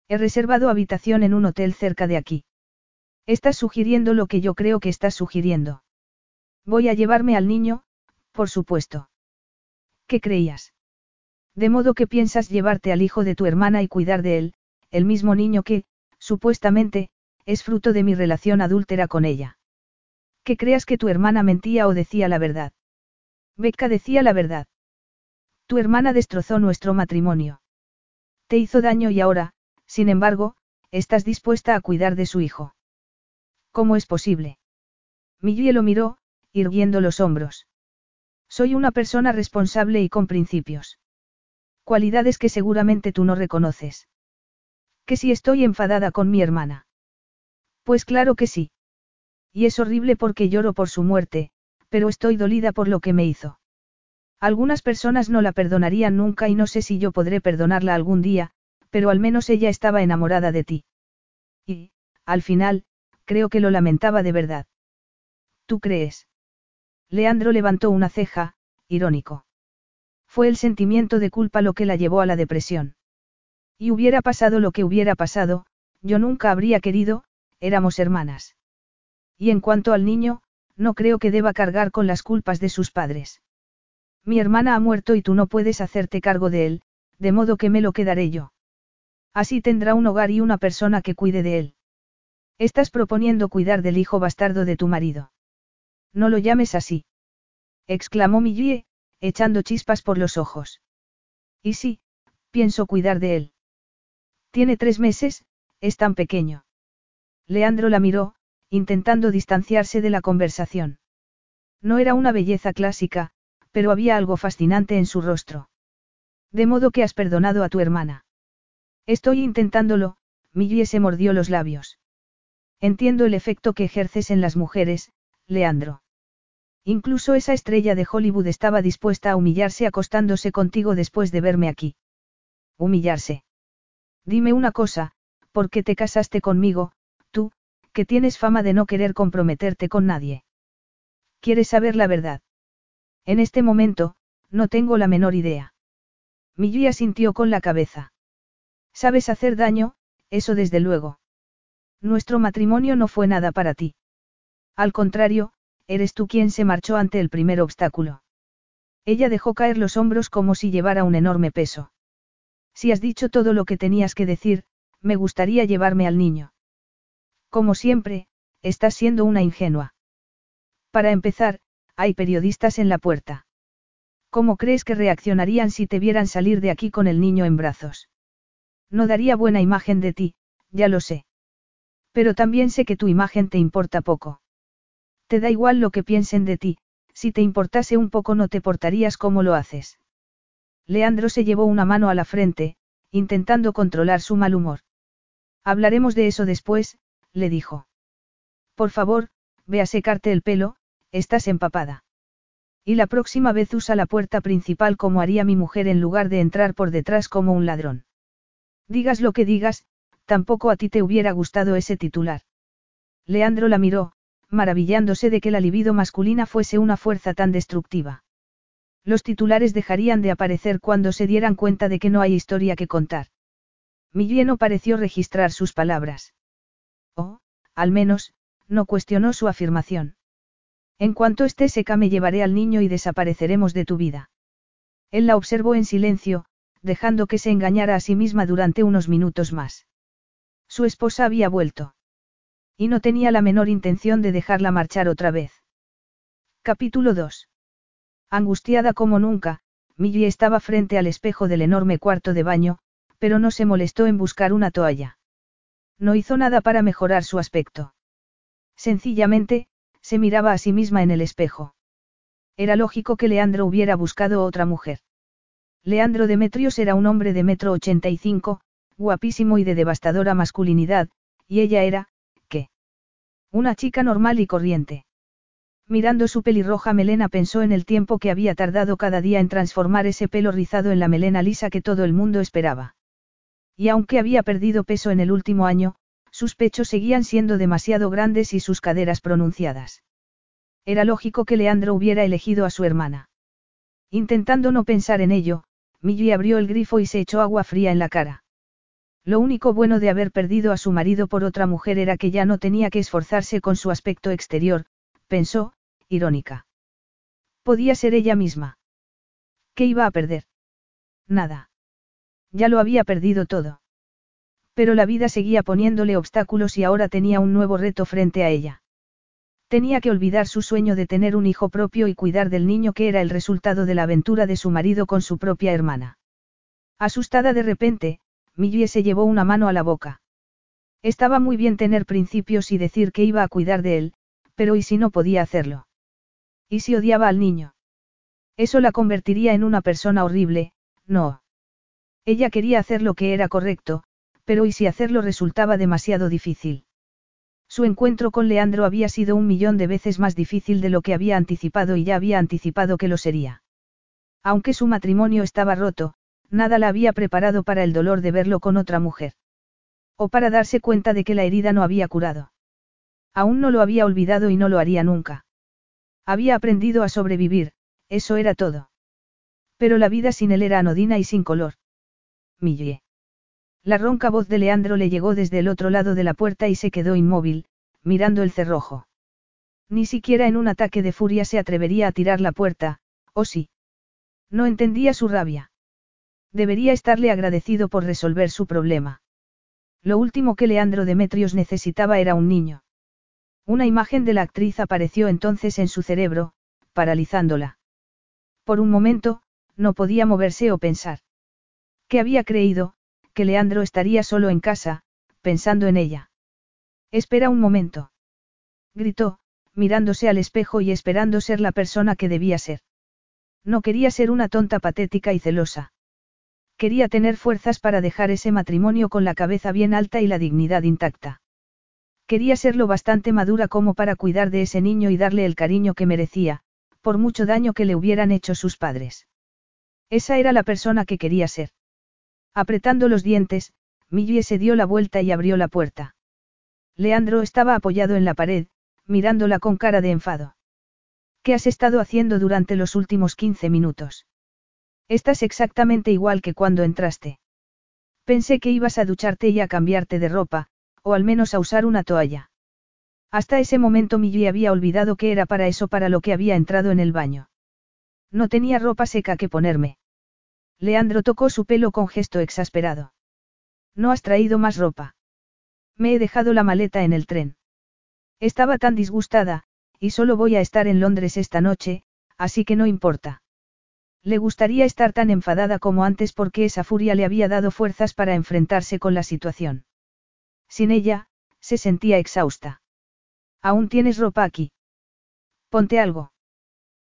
He reservado habitación en un hotel cerca de aquí. Estás sugiriendo lo que yo creo que estás sugiriendo. Voy a llevarme al niño, por supuesto. ¿Qué creías? De modo que piensas llevarte al hijo de tu hermana y cuidar de él, el mismo niño que, supuestamente, es fruto de mi relación adúltera con ella. Que creas que tu hermana mentía o decía la verdad. Becca decía la verdad. Tu hermana destrozó nuestro matrimonio. Te hizo daño y ahora, sin embargo, estás dispuesta a cuidar de su hijo. ¿Cómo es posible? Millie lo miró, irguiendo los hombros. Soy una persona responsable y con principios. Cualidades que seguramente tú no reconoces. ¿Que si estoy enfadada con mi hermana? Pues claro que sí. Y es horrible porque lloro por su muerte, pero estoy dolida por lo que me hizo. Algunas personas no la perdonarían nunca y no sé si yo podré perdonarla algún día, pero al menos ella estaba enamorada de ti. Y, al final, creo que lo lamentaba de verdad. ¿Tú crees? Leandro levantó una ceja, irónico. Fue el sentimiento de culpa lo que la llevó a la depresión. Y hubiera pasado lo que hubiera pasado, yo nunca habría querido, éramos hermanas. Y en cuanto al niño, no creo que deba cargar con las culpas de sus padres. Mi hermana ha muerto y tú no puedes hacerte cargo de él, de modo que me lo quedaré yo. Así tendrá un hogar y una persona que cuide de él. Estás proponiendo cuidar del hijo bastardo de tu marido. No lo llames así. Exclamó Millie, echando chispas por los ojos. Y sí, pienso cuidar de él. Tiene tres meses, es tan pequeño. Leandro la miró, intentando distanciarse de la conversación. No era una belleza clásica, pero había algo fascinante en su rostro. De modo que has perdonado a tu hermana. Estoy intentándolo, Millie se mordió los labios. Entiendo el efecto que ejerces en las mujeres, Leandro. Incluso esa estrella de Hollywood estaba dispuesta a humillarse acostándose contigo después de verme aquí. Humillarse. Dime una cosa, ¿por qué te casaste conmigo, tú, que tienes fama de no querer comprometerte con nadie? ¿Quieres saber la verdad? En este momento, no tengo la menor idea. Millie sintió con la cabeza. Sabes hacer daño, eso desde luego. Nuestro matrimonio no fue nada para ti. Al contrario, eres tú quien se marchó ante el primer obstáculo. Ella dejó caer los hombros como si llevara un enorme peso. Si has dicho todo lo que tenías que decir, me gustaría llevarme al niño. Como siempre, estás siendo una ingenua. Para empezar, hay periodistas en la puerta. ¿Cómo crees que reaccionarían si te vieran salir de aquí con el niño en brazos? No daría buena imagen de ti, ya lo sé. Pero también sé que tu imagen te importa poco. Te da igual lo que piensen de ti, si te importase un poco no te portarías como lo haces. Leandro se llevó una mano a la frente, intentando controlar su mal humor. Hablaremos de eso después, le dijo. Por favor, ve a secarte el pelo, estás empapada. Y la próxima vez usa la puerta principal como haría mi mujer en lugar de entrar por detrás como un ladrón. Digas lo que digas, tampoco a ti te hubiera gustado ese titular. Leandro la miró, maravillándose de que la libido masculina fuese una fuerza tan destructiva. Los titulares dejarían de aparecer cuando se dieran cuenta de que no hay historia que contar. Millie no pareció registrar sus palabras. Oh, al menos, no cuestionó su afirmación. En cuanto esté seca me llevaré al niño y desapareceremos de tu vida. Él la observó en silencio, dejando que se engañara a sí misma durante unos minutos más. Su esposa había vuelto. Y no tenía la menor intención de dejarla marchar otra vez. Capítulo 2. Angustiada como nunca, Millie estaba frente al espejo del enorme cuarto de baño, pero no se molestó en buscar una toalla. No hizo nada para mejorar su aspecto. Sencillamente, se miraba a sí misma en el espejo. Era lógico que Leandro hubiera buscado otra mujer. Leandro Demetrios era un hombre de metro ochenta y cinco, guapísimo y de devastadora masculinidad, y ella era. Una chica normal y corriente. Mirando su pelirroja melena pensó en el tiempo que había tardado cada día en transformar ese pelo rizado en la melena lisa que todo el mundo esperaba. Y aunque había perdido peso en el último año, sus pechos seguían siendo demasiado grandes y sus caderas pronunciadas. Era lógico que Leandro hubiera elegido a su hermana. Intentando no pensar en ello, Millie abrió el grifo y se echó agua fría en la cara. Lo único bueno de haber perdido a su marido por otra mujer era que ya no tenía que esforzarse con su aspecto exterior, pensó, irónica. Podía ser ella misma. ¿Qué iba a perder? Nada. Ya lo había perdido todo. Pero la vida seguía poniéndole obstáculos y ahora tenía un nuevo reto frente a ella. Tenía que olvidar su sueño de tener un hijo propio y cuidar del niño que era el resultado de la aventura de su marido con su propia hermana. Asustada de repente, Millie se llevó una mano a la boca. Estaba muy bien tener principios y decir que iba a cuidar de él, pero ¿y si no podía hacerlo? ¿Y si odiaba al niño? Eso la convertiría en una persona horrible, no. Ella quería hacer lo que era correcto, pero ¿y si hacerlo resultaba demasiado difícil? Su encuentro con Leandro había sido un millón de veces más difícil de lo que había anticipado y ya había anticipado que lo sería. Aunque su matrimonio estaba roto, nada la había preparado para el dolor de verlo con otra mujer. O para darse cuenta de que la herida no había curado. Aún no lo había olvidado y no lo haría nunca. Había aprendido a sobrevivir, eso era todo. Pero la vida sin él era anodina y sin color. Millie. La ronca voz de Leandro le llegó desde el otro lado de la puerta y se quedó inmóvil, mirando el cerrojo. Ni siquiera en un ataque de furia se atrevería a tirar la puerta, ¿o sí? No entendía su rabia. Debería estarle agradecido por resolver su problema. Lo último que Leandro Demetrios necesitaba era un niño. Una imagen de la actriz apareció entonces en su cerebro, paralizándola. Por un momento, no podía moverse o pensar. ¿Qué había creído? que Leandro estaría solo en casa, pensando en ella. Espera un momento. Gritó, mirándose al espejo y esperando ser la persona que debía ser. No quería ser una tonta patética y celosa. Quería tener fuerzas para dejar ese matrimonio con la cabeza bien alta y la dignidad intacta. Quería ser lo bastante madura como para cuidar de ese niño y darle el cariño que merecía, por mucho daño que le hubieran hecho sus padres. Esa era la persona que quería ser. Apretando los dientes, Millie se dio la vuelta y abrió la puerta. Leandro estaba apoyado en la pared, mirándola con cara de enfado. ¿Qué has estado haciendo durante los últimos 15 minutos? Estás exactamente igual que cuando entraste. Pensé que ibas a ducharte y a cambiarte de ropa, o al menos a usar una toalla. Hasta ese momento Millie había olvidado que era para eso para lo que había entrado en el baño. No tenía ropa seca que ponerme. Leandro tocó su pelo con gesto exasperado. No has traído más ropa. Me he dejado la maleta en el tren. Estaba tan disgustada, y solo voy a estar en Londres esta noche, así que no importa. Le gustaría estar tan enfadada como antes porque esa furia le había dado fuerzas para enfrentarse con la situación. Sin ella, se sentía exhausta. ¿Aún tienes ropa aquí? Ponte algo.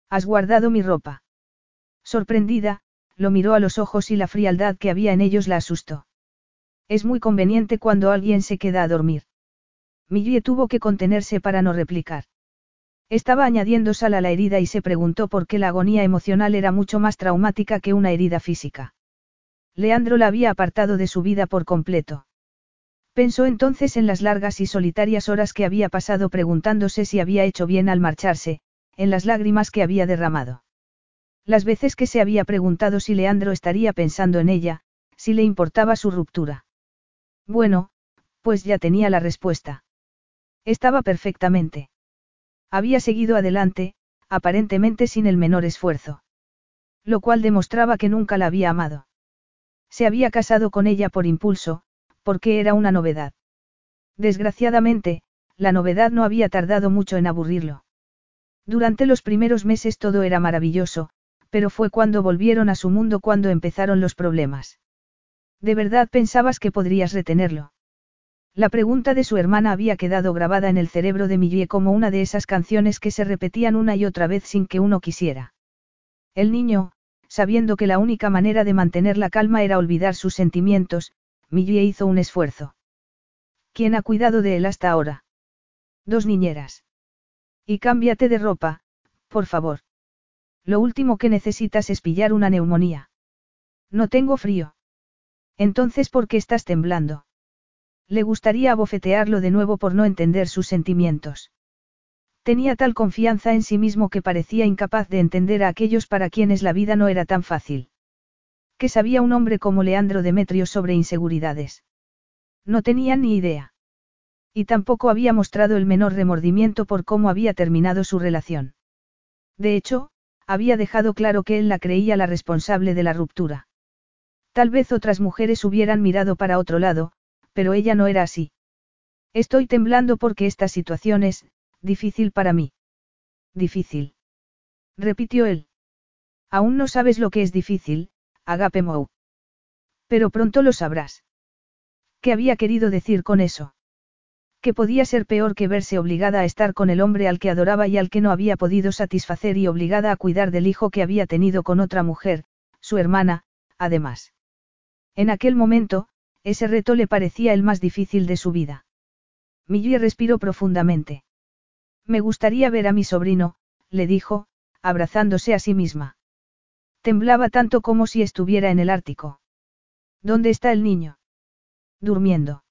Has guardado mi ropa. Sorprendida, lo miró a los ojos y la frialdad que había en ellos la asustó. Es muy conveniente cuando alguien se queda a dormir. Millie tuvo que contenerse para no replicar. Estaba añadiendo sal a la herida y se preguntó por qué la agonía emocional era mucho más traumática que una herida física. Leandro la había apartado de su vida por completo. Pensó entonces en las largas y solitarias horas que había pasado preguntándose si había hecho bien al marcharse, en las lágrimas que había derramado. Las veces que se había preguntado si Leandro estaría pensando en ella, si le importaba su ruptura. Bueno, pues ya tenía la respuesta. Estaba perfectamente. Había seguido adelante, aparentemente sin el menor esfuerzo. Lo cual demostraba que nunca la había amado. Se había casado con ella por impulso, porque era una novedad. Desgraciadamente, la novedad no había tardado mucho en aburrirlo. Durante los primeros meses todo era maravilloso, pero fue cuando volvieron a su mundo cuando empezaron los problemas. ¿De verdad pensabas que podrías retenerlo? La pregunta de su hermana había quedado grabada en el cerebro de Millie como una de esas canciones que se repetían una y otra vez sin que uno quisiera. El niño, sabiendo que la única manera de mantener la calma era olvidar sus sentimientos, Millie hizo un esfuerzo. ¿Quién ha cuidado de él hasta ahora? Dos niñeras. Y cámbiate de ropa, por favor. Lo último que necesitas es pillar una neumonía. No tengo frío. Entonces, ¿por qué estás temblando? Le gustaría abofetearlo de nuevo por no entender sus sentimientos. Tenía tal confianza en sí mismo que parecía incapaz de entender a aquellos para quienes la vida no era tan fácil. ¿Qué sabía un hombre como Leandro Demetrio sobre inseguridades? No tenía ni idea. Y tampoco había mostrado el menor remordimiento por cómo había terminado su relación. De hecho, había dejado claro que él la creía la responsable de la ruptura. Tal vez otras mujeres hubieran mirado para otro lado, pero ella no era así. Estoy temblando porque esta situación es, difícil para mí. Difícil. Repitió él. Aún no sabes lo que es difícil, Agape Mou. Pero pronto lo sabrás. ¿Qué había querido decir con eso? que podía ser peor que verse obligada a estar con el hombre al que adoraba y al que no había podido satisfacer y obligada a cuidar del hijo que había tenido con otra mujer, su hermana, además. En aquel momento, ese reto le parecía el más difícil de su vida. Millie respiró profundamente. Me gustaría ver a mi sobrino, le dijo, abrazándose a sí misma. Temblaba tanto como si estuviera en el Ártico. ¿Dónde está el niño? Durmiendo.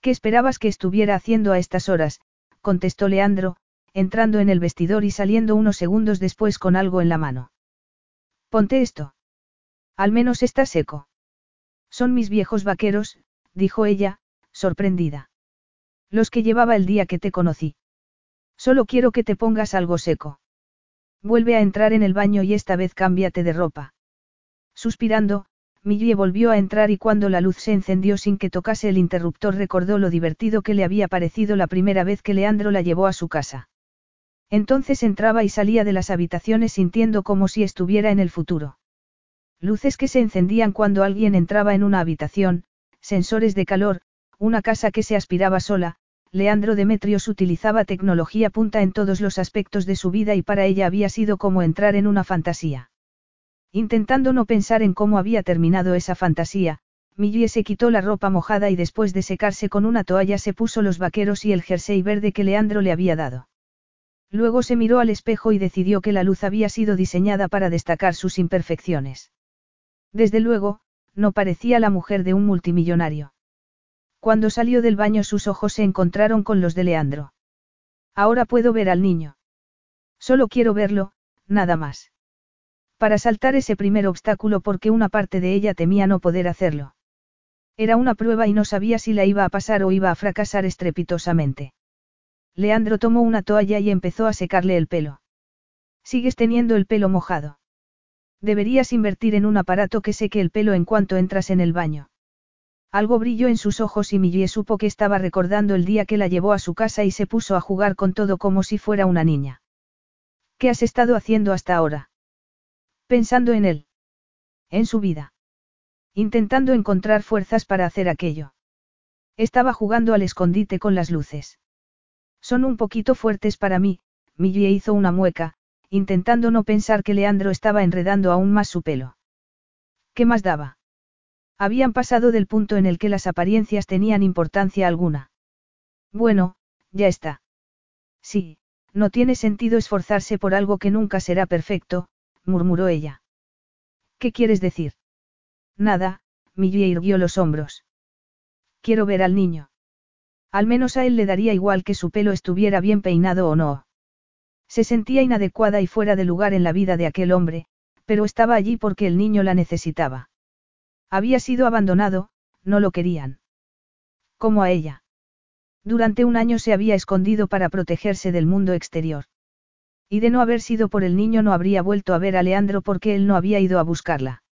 ¿Qué esperabas que estuviera haciendo a estas horas? contestó Leandro, entrando en el vestidor y saliendo unos segundos después con algo en la mano. Ponte esto. Al menos está seco. Son mis viejos vaqueros, dijo ella, sorprendida. Los que llevaba el día que te conocí. Solo quiero que te pongas algo seco. Vuelve a entrar en el baño y esta vez cámbiate de ropa. Suspirando, Millie volvió a entrar y cuando la luz se encendió sin que tocase el interruptor recordó lo divertido que le había parecido la primera vez que Leandro la llevó a su casa. Entonces entraba y salía de las habitaciones sintiendo como si estuviera en el futuro. Luces que se encendían cuando alguien entraba en una habitación, sensores de calor, una casa que se aspiraba sola, Leandro Demetrios utilizaba tecnología punta en todos los aspectos de su vida y para ella había sido como entrar en una fantasía. Intentando no pensar en cómo había terminado esa fantasía, Millie se quitó la ropa mojada y después de secarse con una toalla se puso los vaqueros y el jersey verde que Leandro le había dado. Luego se miró al espejo y decidió que la luz había sido diseñada para destacar sus imperfecciones. Desde luego, no parecía la mujer de un multimillonario. Cuando salió del baño sus ojos se encontraron con los de Leandro. Ahora puedo ver al niño. Solo quiero verlo, nada más. Para saltar ese primer obstáculo porque una parte de ella temía no poder hacerlo. Era una prueba y no sabía si la iba a pasar o iba a fracasar estrepitosamente. Leandro tomó una toalla y empezó a secarle el pelo. Sigues teniendo el pelo mojado. Deberías invertir en un aparato que seque el pelo en cuanto entras en el baño. Algo brilló en sus ojos y Millie supo que estaba recordando el día que la llevó a su casa y se puso a jugar con todo como si fuera una niña. ¿Qué has estado haciendo hasta ahora? Pensando en él. En su vida. Intentando encontrar fuerzas para hacer aquello. Estaba jugando al escondite con las luces. Son un poquito fuertes para mí, Millie hizo una mueca, intentando no pensar que Leandro estaba enredando aún más su pelo. ¿Qué más daba? Habían pasado del punto en el que las apariencias tenían importancia alguna. Bueno, ya está. Sí, no tiene sentido esforzarse por algo que nunca será perfecto, murmuró ella. ¿Qué quieres decir? Nada, Millie irguió los hombros. Quiero ver al niño. Al menos a él le daría igual que su pelo estuviera bien peinado o no. Se sentía inadecuada y fuera de lugar en la vida de aquel hombre, pero estaba allí porque el niño la necesitaba. Había sido abandonado, no lo querían. Como a ella. Durante un año se había escondido para protegerse del mundo exterior. Y de no haber sido por el niño no habría vuelto a ver a Leandro porque él no había ido a buscarla.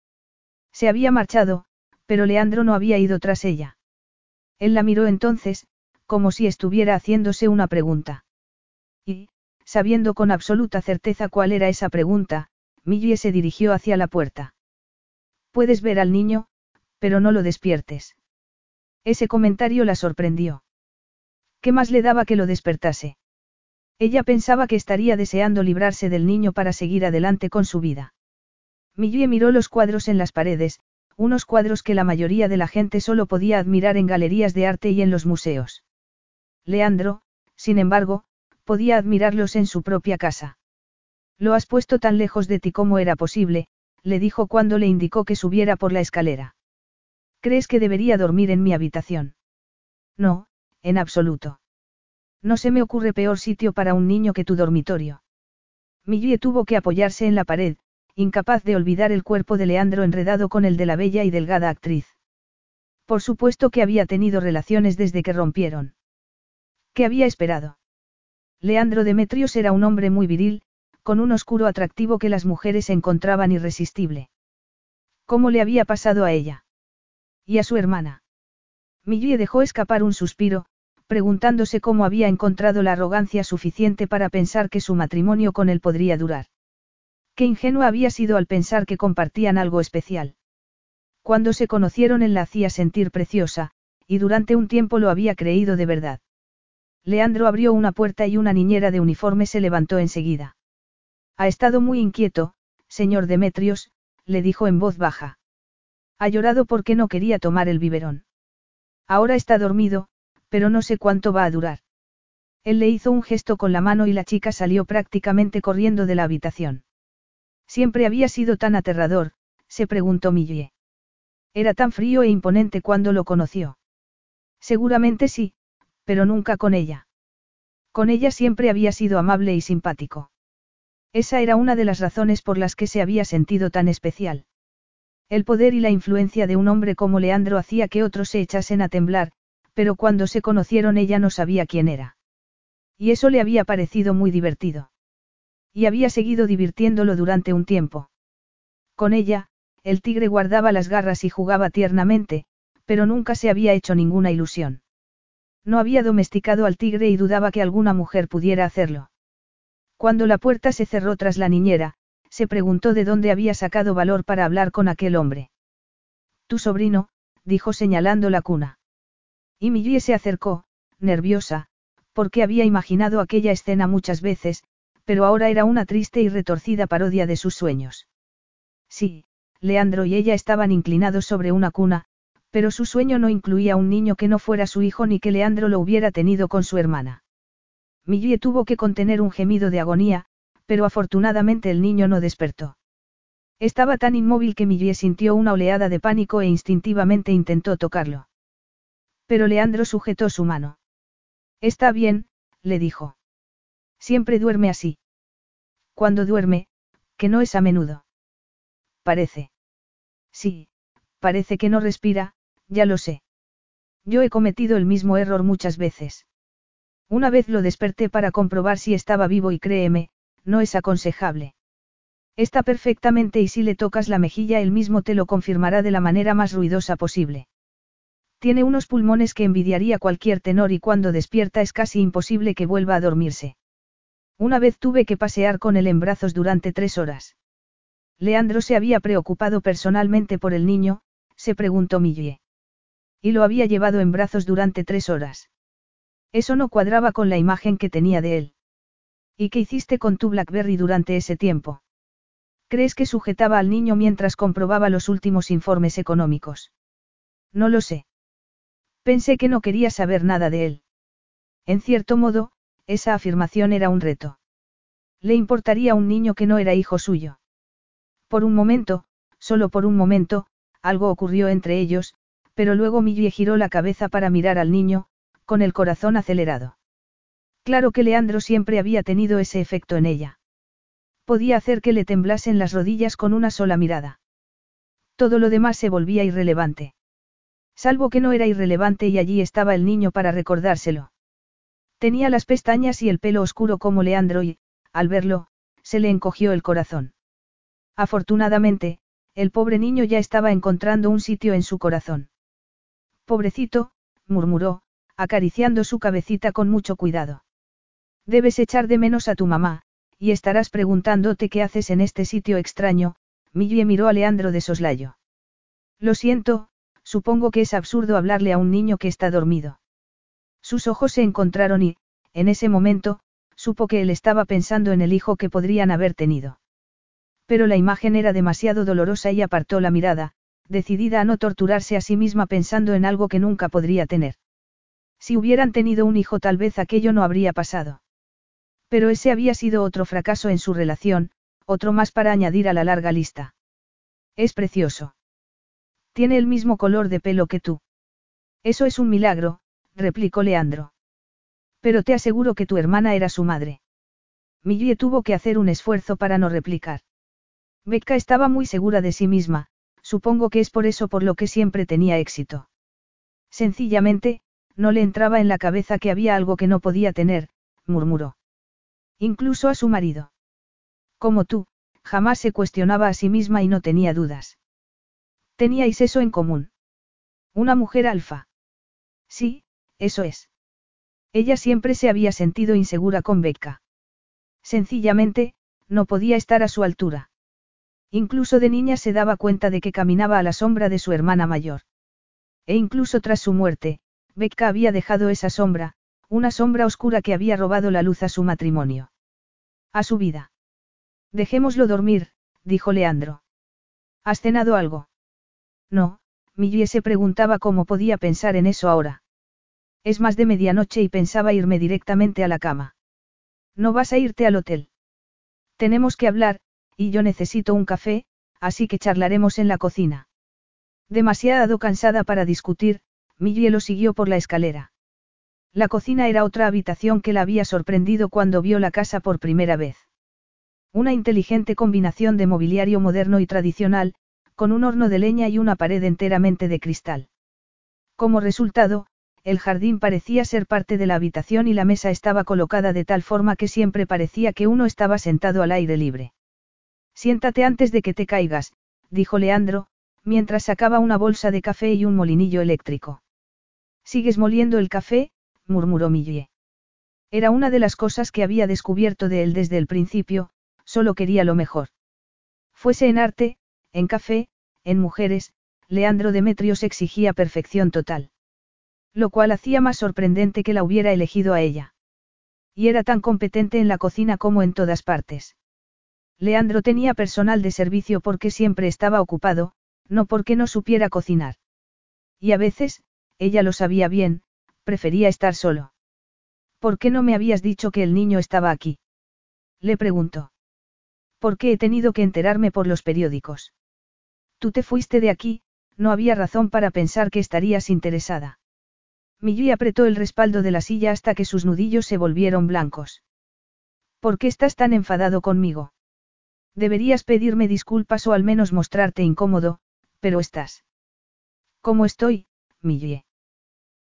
Se había marchado, pero Leandro no había ido tras ella. Él la miró entonces, como si estuviera haciéndose una pregunta. Y, sabiendo con absoluta certeza cuál era esa pregunta, Millie se dirigió hacia la puerta. Puedes ver al niño, pero no lo despiertes. Ese comentario la sorprendió. ¿Qué más le daba que lo despertase? Ella pensaba que estaría deseando librarse del niño para seguir adelante con su vida. Millie miró los cuadros en las paredes, unos cuadros que la mayoría de la gente solo podía admirar en galerías de arte y en los museos. Leandro, sin embargo, podía admirarlos en su propia casa. Lo has puesto tan lejos de ti como era posible, le dijo cuando le indicó que subiera por la escalera. ¿Crees que debería dormir en mi habitación? No, en absoluto. No se me ocurre peor sitio para un niño que tu dormitorio. Millie tuvo que apoyarse en la pared, incapaz de olvidar el cuerpo de Leandro enredado con el de la bella y delgada actriz. Por supuesto que había tenido relaciones desde que rompieron. ¿Qué había esperado? Leandro Demetrios era un hombre muy viril, con un oscuro atractivo que las mujeres encontraban irresistible. ¿Cómo le había pasado a ella? ¿Y a su hermana? Millie dejó escapar un suspiro, preguntándose cómo había encontrado la arrogancia suficiente para pensar que su matrimonio con él podría durar. Qué ingenua había sido al pensar que compartían algo especial. Cuando se conocieron él la hacía sentir preciosa, y durante un tiempo lo había creído de verdad. Leandro abrió una puerta y una niñera de uniforme se levantó enseguida. Ha estado muy inquieto, señor Demetrios, le dijo en voz baja. Ha llorado porque no quería tomar el biberón. Ahora está dormido, pero no sé cuánto va a durar. Él le hizo un gesto con la mano y la chica salió prácticamente corriendo de la habitación. Siempre había sido tan aterrador, se preguntó Millie. Era tan frío e imponente cuando lo conoció. Seguramente sí, pero nunca con ella. Con ella siempre había sido amable y simpático. Esa era una de las razones por las que se había sentido tan especial. El poder y la influencia de un hombre como Leandro hacía que otros se echasen a temblar, pero cuando se conocieron ella no sabía quién era. Y eso le había parecido muy divertido. Y había seguido divirtiéndolo durante un tiempo. Con ella, el tigre guardaba las garras y jugaba tiernamente, pero nunca se había hecho ninguna ilusión. No había domesticado al tigre y dudaba que alguna mujer pudiera hacerlo. Cuando la puerta se cerró tras la niñera, se preguntó de dónde había sacado valor para hablar con aquel hombre. Tu sobrino, dijo señalando la cuna. Y Millie se acercó, nerviosa, porque había imaginado aquella escena muchas veces, pero ahora era una triste y retorcida parodia de sus sueños. Sí, Leandro y ella estaban inclinados sobre una cuna, pero su sueño no incluía un niño que no fuera su hijo ni que Leandro lo hubiera tenido con su hermana. Millie tuvo que contener un gemido de agonía, pero afortunadamente el niño no despertó. Estaba tan inmóvil que Millie sintió una oleada de pánico e instintivamente intentó tocarlo. Pero Leandro sujetó su mano. Está bien, le dijo. Siempre duerme así. Cuando duerme, que no es a menudo. Parece. Sí, parece que no respira, ya lo sé. Yo he cometido el mismo error muchas veces. Una vez lo desperté para comprobar si estaba vivo y créeme, no es aconsejable. Está perfectamente y si le tocas la mejilla él mismo te lo confirmará de la manera más ruidosa posible. Tiene unos pulmones que envidiaría cualquier tenor y cuando despierta es casi imposible que vuelva a dormirse. Una vez tuve que pasear con él en brazos durante tres horas. Leandro se había preocupado personalmente por el niño, se preguntó Millie. Y lo había llevado en brazos durante tres horas. Eso no cuadraba con la imagen que tenía de él. ¿Y qué hiciste con tu Blackberry durante ese tiempo? ¿Crees que sujetaba al niño mientras comprobaba los últimos informes económicos? No lo sé. Pensé que no quería saber nada de él. En cierto modo, esa afirmación era un reto. Le importaría a un niño que no era hijo suyo. Por un momento, solo por un momento, algo ocurrió entre ellos, pero luego Millie giró la cabeza para mirar al niño, con el corazón acelerado. Claro que Leandro siempre había tenido ese efecto en ella. Podía hacer que le temblasen las rodillas con una sola mirada. Todo lo demás se volvía irrelevante. Salvo que no era irrelevante y allí estaba el niño para recordárselo. Tenía las pestañas y el pelo oscuro como Leandro y, al verlo, se le encogió el corazón. Afortunadamente, el pobre niño ya estaba encontrando un sitio en su corazón. Pobrecito, murmuró, acariciando su cabecita con mucho cuidado. Debes echar de menos a tu mamá, y estarás preguntándote qué haces en este sitio extraño, Millie miró a Leandro de soslayo. Lo siento, supongo que es absurdo hablarle a un niño que está dormido. Sus ojos se encontraron y, en ese momento, supo que él estaba pensando en el hijo que podrían haber tenido. Pero la imagen era demasiado dolorosa y apartó la mirada, decidida a no torturarse a sí misma pensando en algo que nunca podría tener. Si hubieran tenido un hijo tal vez aquello no habría pasado. Pero ese había sido otro fracaso en su relación, otro más para añadir a la larga lista. Es precioso. Tiene el mismo color de pelo que tú. Eso es un milagro, replicó Leandro. Pero te aseguro que tu hermana era su madre. Millie tuvo que hacer un esfuerzo para no replicar. Becca estaba muy segura de sí misma, supongo que es por eso por lo que siempre tenía éxito. Sencillamente, no le entraba en la cabeza que había algo que no podía tener, murmuró. Incluso a su marido. Como tú, jamás se cuestionaba a sí misma y no tenía dudas. Teníais eso en común. Una mujer alfa. Sí, eso es. Ella siempre se había sentido insegura con Becca. Sencillamente, no podía estar a su altura. Incluso de niña se daba cuenta de que caminaba a la sombra de su hermana mayor. E incluso tras su muerte, Becca había dejado esa sombra, una sombra oscura que había robado la luz a su matrimonio. A su vida. Dejémoslo dormir, dijo Leandro. ¿Has cenado algo? No, Millie se preguntaba cómo podía pensar en eso ahora. Es más de medianoche y pensaba irme directamente a la cama. No vas a irte al hotel. Tenemos que hablar, y yo necesito un café, así que charlaremos en la cocina. Demasiado cansada para discutir, Millie lo siguió por la escalera. La cocina era otra habitación que la había sorprendido cuando vio la casa por primera vez. Una inteligente combinación de mobiliario moderno y tradicional, con un horno de leña y una pared enteramente de cristal. Como resultado, el jardín parecía ser parte de la habitación y la mesa estaba colocada de tal forma que siempre parecía que uno estaba sentado al aire libre. Siéntate antes de que te caigas, dijo Leandro, mientras sacaba una bolsa de café y un molinillo eléctrico. ¿Sigues moliendo el café? murmuró Millie. Era una de las cosas que había descubierto de él desde el principio, solo quería lo mejor. Fuese en arte, en café, en mujeres, Leandro Demetrios exigía perfección total. Lo cual hacía más sorprendente que la hubiera elegido a ella. Y era tan competente en la cocina como en todas partes. Leandro tenía personal de servicio porque siempre estaba ocupado, no porque no supiera cocinar. Y a veces, ella lo sabía bien, prefería estar solo. ¿Por qué no me habías dicho que el niño estaba aquí? Le preguntó. ¿Por qué he tenido que enterarme por los periódicos? Tú te fuiste de aquí, no había razón para pensar que estarías interesada. Millie apretó el respaldo de la silla hasta que sus nudillos se volvieron blancos. ¿Por qué estás tan enfadado conmigo? Deberías pedirme disculpas o al menos mostrarte incómodo, pero estás. ¿Cómo estoy, Millie?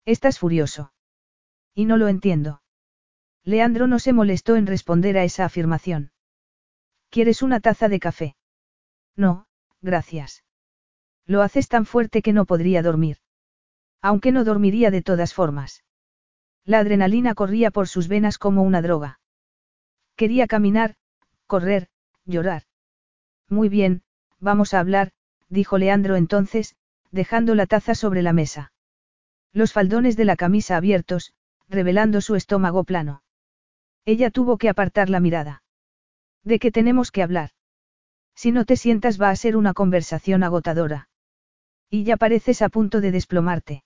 Estás furioso. Y no lo entiendo. Leandro no se molestó en responder a esa afirmación. ¿Quieres una taza de café? No, gracias. Lo haces tan fuerte que no podría dormir. Aunque no dormiría de todas formas. La adrenalina corría por sus venas como una droga. Quería caminar, correr, llorar. Muy bien, vamos a hablar, dijo Leandro entonces, dejando la taza sobre la mesa. Los faldones de la camisa abiertos, revelando su estómago plano. Ella tuvo que apartar la mirada. ¿De qué tenemos que hablar? Si no te sientas va a ser una conversación agotadora. Y ya pareces a punto de desplomarte.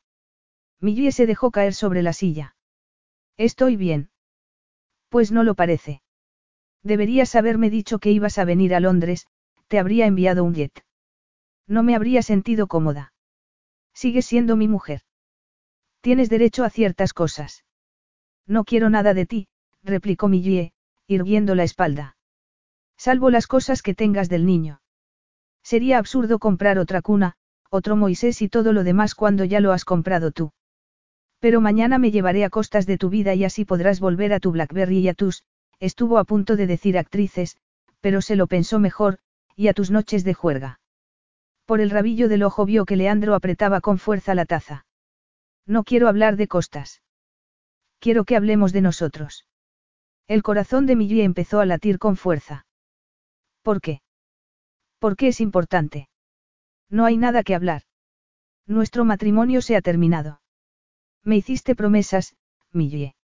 Millie se dejó caer sobre la silla. Estoy bien. Pues no lo parece. Deberías haberme dicho que ibas a venir a Londres, te habría enviado un jet. No me habría sentido cómoda. Sigues siendo mi mujer. Tienes derecho a ciertas cosas. No quiero nada de ti, replicó Millie, irguiendo la espalda. Salvo las cosas que tengas del niño. Sería absurdo comprar otra cuna, otro Moisés y todo lo demás cuando ya lo has comprado tú. Pero mañana me llevaré a costas de tu vida y así podrás volver a tu Blackberry y a tus, estuvo a punto de decir actrices, pero se lo pensó mejor, y a tus noches de juerga. Por el rabillo del ojo vio que Leandro apretaba con fuerza la taza. No quiero hablar de costas. Quiero que hablemos de nosotros. El corazón de Millie empezó a latir con fuerza. ¿Por qué? ¿Por qué es importante? No hay nada que hablar. Nuestro matrimonio se ha terminado. Me hiciste promesas, Millie.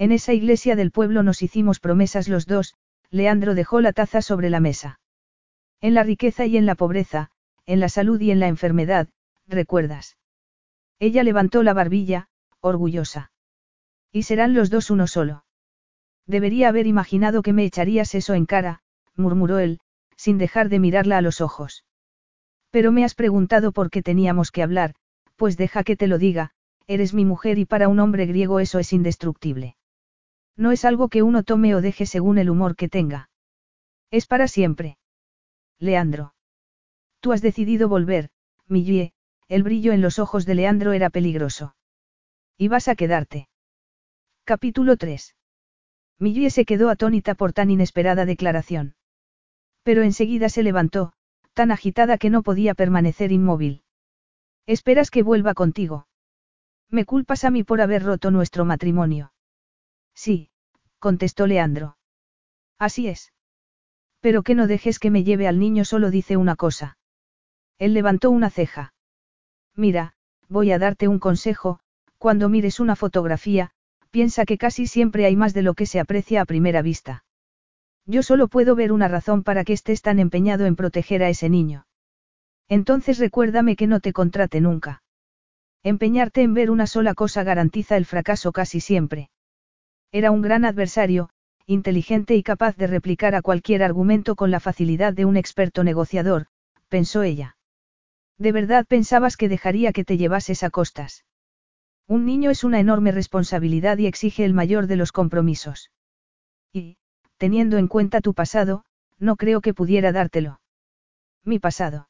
En esa iglesia del pueblo nos hicimos promesas los dos, Leandro dejó la taza sobre la mesa. En la riqueza y en la pobreza, en la salud y en la enfermedad, recuerdas. Ella levantó la barbilla, orgullosa. Y serán los dos uno solo. Debería haber imaginado que me echarías eso en cara, murmuró él, sin dejar de mirarla a los ojos. Pero me has preguntado por qué teníamos que hablar, pues deja que te lo diga, eres mi mujer y para un hombre griego eso es indestructible. No es algo que uno tome o deje según el humor que tenga. Es para siempre. Leandro. Tú has decidido volver, Millie, el brillo en los ojos de Leandro era peligroso. Y vas a quedarte. Capítulo 3. Millie se quedó atónita por tan inesperada declaración. Pero enseguida se levantó, tan agitada que no podía permanecer inmóvil. ¿Esperas que vuelva contigo? Me culpas a mí por haber roto nuestro matrimonio. Sí, contestó Leandro. Así es. Pero que no dejes que me lleve al niño solo dice una cosa. Él levantó una ceja. Mira, voy a darte un consejo, cuando mires una fotografía, piensa que casi siempre hay más de lo que se aprecia a primera vista. Yo solo puedo ver una razón para que estés tan empeñado en proteger a ese niño. Entonces recuérdame que no te contrate nunca. Empeñarte en ver una sola cosa garantiza el fracaso casi siempre. Era un gran adversario, inteligente y capaz de replicar a cualquier argumento con la facilidad de un experto negociador, pensó ella. ¿De verdad pensabas que dejaría que te llevases a costas? Un niño es una enorme responsabilidad y exige el mayor de los compromisos. Y, teniendo en cuenta tu pasado, no creo que pudiera dártelo. Mi pasado.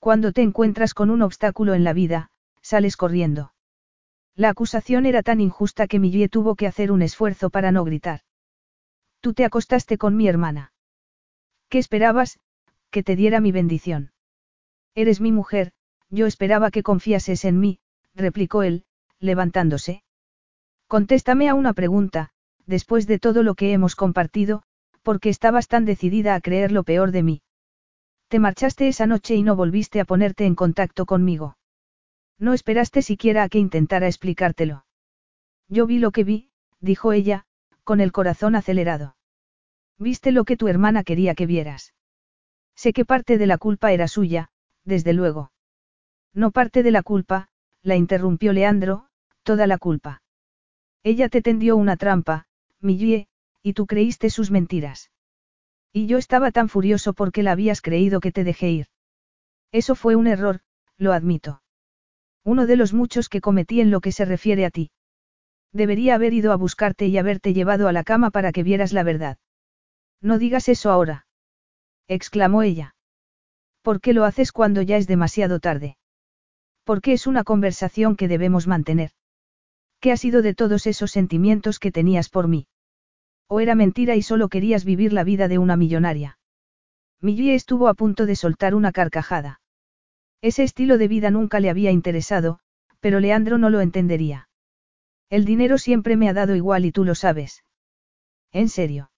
Cuando te encuentras con un obstáculo en la vida, sales corriendo. La acusación era tan injusta que Millie tuvo que hacer un esfuerzo para no gritar. Tú te acostaste con mi hermana. ¿Qué esperabas? Que te diera mi bendición. Eres mi mujer, yo esperaba que confiases en mí, replicó él, levantándose. Contéstame a una pregunta, después de todo lo que hemos compartido, porque estabas tan decidida a creer lo peor de mí. Te marchaste esa noche y no volviste a ponerte en contacto conmigo. No esperaste siquiera a que intentara explicártelo. Yo vi lo que vi, dijo ella, con el corazón acelerado. Viste lo que tu hermana quería que vieras. Sé que parte de la culpa era suya, desde luego. No parte de la culpa, la interrumpió Leandro, toda la culpa. Ella te tendió una trampa, Millie, y tú creíste sus mentiras. Y yo estaba tan furioso porque la habías creído que te dejé ir. Eso fue un error, lo admito. Uno de los muchos que cometí en lo que se refiere a ti. Debería haber ido a buscarte y haberte llevado a la cama para que vieras la verdad. No digas eso ahora. exclamó ella. ¿Por qué lo haces cuando ya es demasiado tarde? Porque es una conversación que debemos mantener. ¿Qué ha sido de todos esos sentimientos que tenías por mí? ¿O era mentira y solo querías vivir la vida de una millonaria? Millie estuvo a punto de soltar una carcajada. Ese estilo de vida nunca le había interesado, pero Leandro no lo entendería. El dinero siempre me ha dado igual y tú lo sabes. ¿En serio?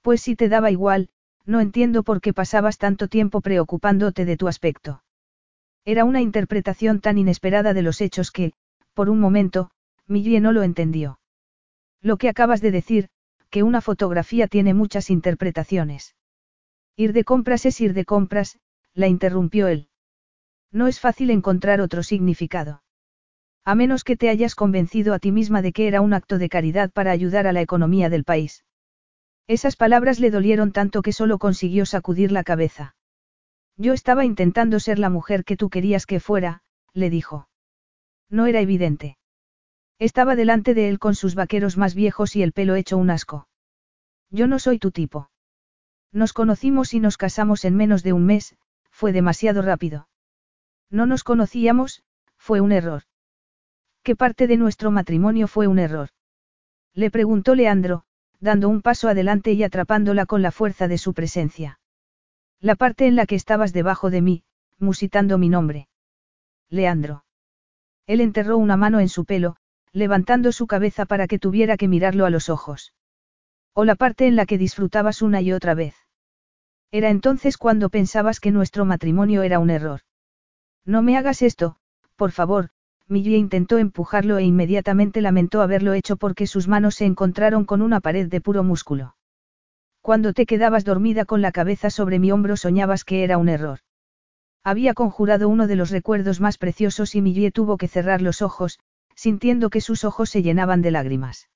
Pues si te daba igual, no entiendo por qué pasabas tanto tiempo preocupándote de tu aspecto. Era una interpretación tan inesperada de los hechos que, por un momento, Millie no lo entendió. Lo que acabas de decir, que una fotografía tiene muchas interpretaciones. Ir de compras es ir de compras, la interrumpió él. No es fácil encontrar otro significado. A menos que te hayas convencido a ti misma de que era un acto de caridad para ayudar a la economía del país. Esas palabras le dolieron tanto que solo consiguió sacudir la cabeza. Yo estaba intentando ser la mujer que tú querías que fuera, le dijo. No era evidente. Estaba delante de él con sus vaqueros más viejos y el pelo hecho un asco. Yo no soy tu tipo. Nos conocimos y nos casamos en menos de un mes, fue demasiado rápido. No nos conocíamos, fue un error. ¿Qué parte de nuestro matrimonio fue un error? Le preguntó Leandro, dando un paso adelante y atrapándola con la fuerza de su presencia. La parte en la que estabas debajo de mí, musitando mi nombre. Leandro. Él enterró una mano en su pelo, levantando su cabeza para que tuviera que mirarlo a los ojos. O la parte en la que disfrutabas una y otra vez. Era entonces cuando pensabas que nuestro matrimonio era un error. No me hagas esto, por favor, Millie intentó empujarlo e inmediatamente lamentó haberlo hecho porque sus manos se encontraron con una pared de puro músculo. Cuando te quedabas dormida con la cabeza sobre mi hombro soñabas que era un error. Había conjurado uno de los recuerdos más preciosos y Millie tuvo que cerrar los ojos, sintiendo que sus ojos se llenaban de lágrimas.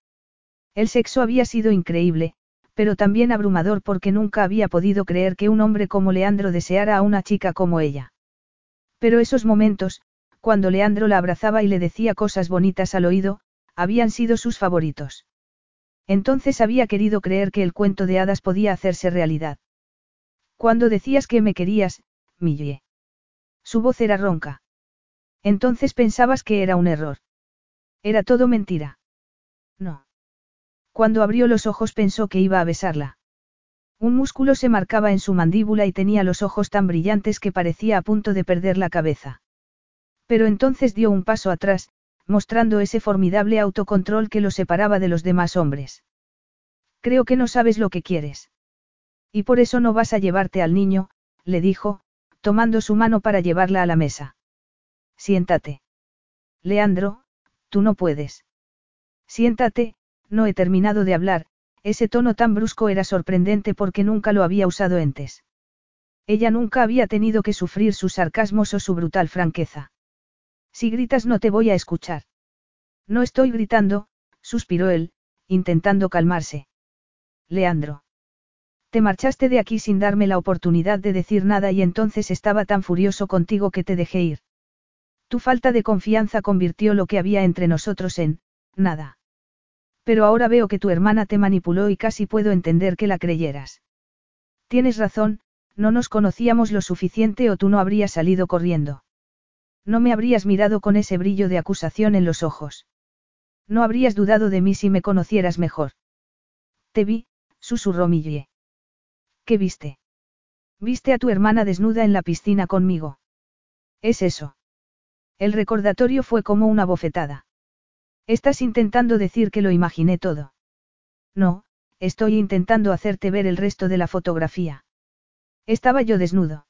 El sexo había sido increíble, pero también abrumador porque nunca había podido creer que un hombre como Leandro deseara a una chica como ella. Pero esos momentos, cuando Leandro la abrazaba y le decía cosas bonitas al oído, habían sido sus favoritos. Entonces había querido creer que el cuento de hadas podía hacerse realidad. Cuando decías que me querías, Millie. Su voz era ronca. Entonces pensabas que era un error. Era todo mentira. No. Cuando abrió los ojos pensó que iba a besarla. Un músculo se marcaba en su mandíbula y tenía los ojos tan brillantes que parecía a punto de perder la cabeza. Pero entonces dio un paso atrás, mostrando ese formidable autocontrol que lo separaba de los demás hombres. Creo que no sabes lo que quieres. Y por eso no vas a llevarte al niño, le dijo, tomando su mano para llevarla a la mesa. Siéntate. Leandro, Tú no puedes. Siéntate, no he terminado de hablar, ese tono tan brusco era sorprendente porque nunca lo había usado antes. Ella nunca había tenido que sufrir sus sarcasmos o su brutal franqueza. Si gritas no te voy a escuchar. No estoy gritando, suspiró él, intentando calmarse. Leandro. Te marchaste de aquí sin darme la oportunidad de decir nada y entonces estaba tan furioso contigo que te dejé ir. Tu falta de confianza convirtió lo que había entre nosotros en, nada. Pero ahora veo que tu hermana te manipuló y casi puedo entender que la creyeras. Tienes razón, no nos conocíamos lo suficiente o tú no habrías salido corriendo. No me habrías mirado con ese brillo de acusación en los ojos. No habrías dudado de mí si me conocieras mejor. Te vi, susurró Millie. ¿Qué viste? Viste a tu hermana desnuda en la piscina conmigo. Es eso. El recordatorio fue como una bofetada. Estás intentando decir que lo imaginé todo. No, estoy intentando hacerte ver el resto de la fotografía. Estaba yo desnudo.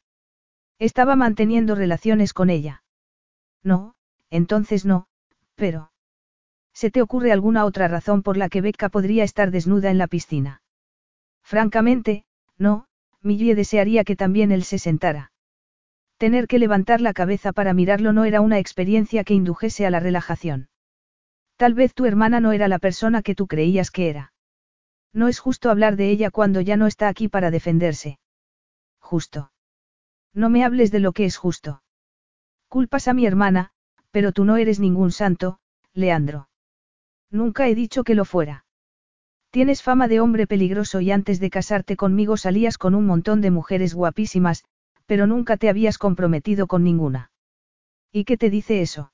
Estaba manteniendo relaciones con ella. No, entonces no, pero... ¿Se te ocurre alguna otra razón por la que Becca podría estar desnuda en la piscina? Francamente, no, Millie desearía que también él se sentara. Tener que levantar la cabeza para mirarlo no era una experiencia que indujese a la relajación. Tal vez tu hermana no era la persona que tú creías que era. No es justo hablar de ella cuando ya no está aquí para defenderse. Justo. No me hables de lo que es justo. Culpas a mi hermana, pero tú no eres ningún santo, Leandro. Nunca he dicho que lo fuera. Tienes fama de hombre peligroso y antes de casarte conmigo salías con un montón de mujeres guapísimas, pero nunca te habías comprometido con ninguna. ¿Y qué te dice eso?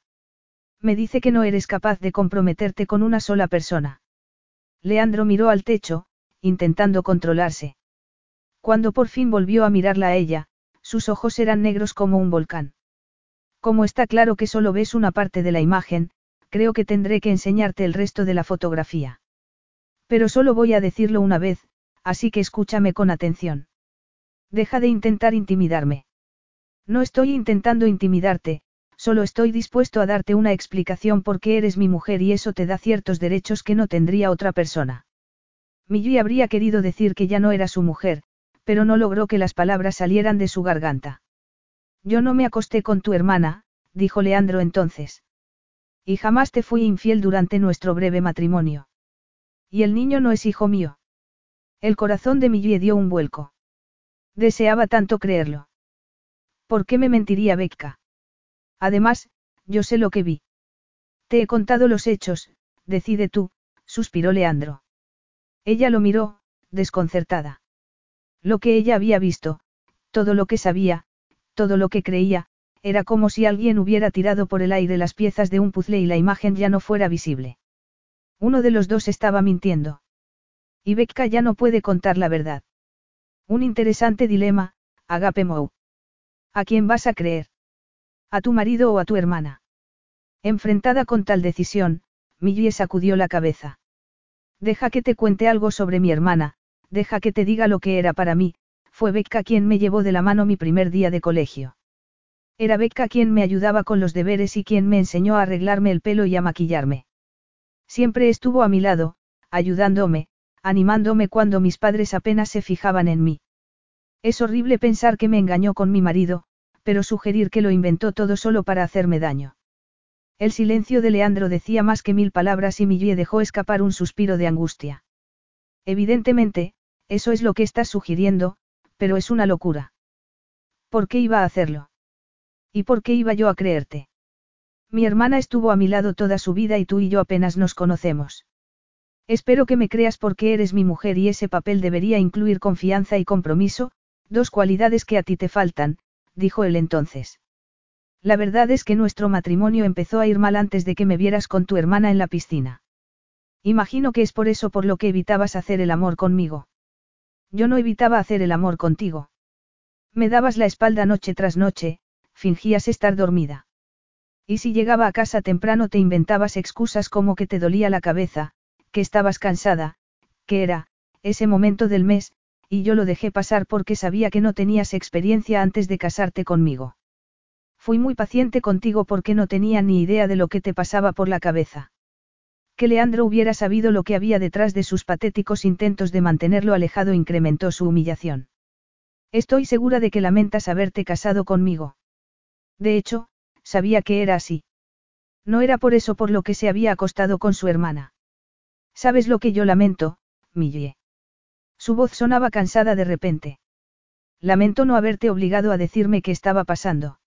Me dice que no eres capaz de comprometerte con una sola persona. Leandro miró al techo, intentando controlarse. Cuando por fin volvió a mirarla a ella, sus ojos eran negros como un volcán. Como está claro que solo ves una parte de la imagen, creo que tendré que enseñarte el resto de la fotografía. Pero solo voy a decirlo una vez, así que escúchame con atención. Deja de intentar intimidarme. No estoy intentando intimidarte, solo estoy dispuesto a darte una explicación porque eres mi mujer y eso te da ciertos derechos que no tendría otra persona. Millie habría querido decir que ya no era su mujer, pero no logró que las palabras salieran de su garganta. Yo no me acosté con tu hermana, dijo Leandro entonces. Y jamás te fui infiel durante nuestro breve matrimonio. Y el niño no es hijo mío. El corazón de Millie dio un vuelco. Deseaba tanto creerlo. ¿Por qué me mentiría Becca? Además, yo sé lo que vi. Te he contado los hechos, decide tú, suspiró Leandro. Ella lo miró, desconcertada. Lo que ella había visto, todo lo que sabía, todo lo que creía, era como si alguien hubiera tirado por el aire las piezas de un puzzle y la imagen ya no fuera visible. Uno de los dos estaba mintiendo. Y Becca ya no puede contar la verdad. Un interesante dilema, Agape Mou. ¿A quién vas a creer? ¿A tu marido o a tu hermana? Enfrentada con tal decisión, Millie sacudió la cabeza. Deja que te cuente algo sobre mi hermana, deja que te diga lo que era para mí, fue Becca quien me llevó de la mano mi primer día de colegio. Era Becca quien me ayudaba con los deberes y quien me enseñó a arreglarme el pelo y a maquillarme. Siempre estuvo a mi lado, ayudándome, animándome cuando mis padres apenas se fijaban en mí. Es horrible pensar que me engañó con mi marido, pero sugerir que lo inventó todo solo para hacerme daño. El silencio de Leandro decía más que mil palabras y Millie dejó escapar un suspiro de angustia. Evidentemente, eso es lo que estás sugiriendo, pero es una locura. ¿Por qué iba a hacerlo? ¿Y por qué iba yo a creerte? Mi hermana estuvo a mi lado toda su vida y tú y yo apenas nos conocemos. Espero que me creas porque eres mi mujer y ese papel debería incluir confianza y compromiso, dos cualidades que a ti te faltan, dijo él entonces. La verdad es que nuestro matrimonio empezó a ir mal antes de que me vieras con tu hermana en la piscina. Imagino que es por eso por lo que evitabas hacer el amor conmigo. Yo no evitaba hacer el amor contigo. Me dabas la espalda noche tras noche, fingías estar dormida. Y si llegaba a casa temprano te inventabas excusas como que te dolía la cabeza, que estabas cansada, que era, ese momento del mes, y yo lo dejé pasar porque sabía que no tenías experiencia antes de casarte conmigo. Fui muy paciente contigo porque no tenía ni idea de lo que te pasaba por la cabeza. Que Leandro hubiera sabido lo que había detrás de sus patéticos intentos de mantenerlo alejado incrementó su humillación. Estoy segura de que lamentas haberte casado conmigo. De hecho, sabía que era así. No era por eso por lo que se había acostado con su hermana. ¿Sabes lo que yo lamento, Millie? Su voz sonaba cansada de repente. Lamento no haberte obligado a decirme qué estaba pasando.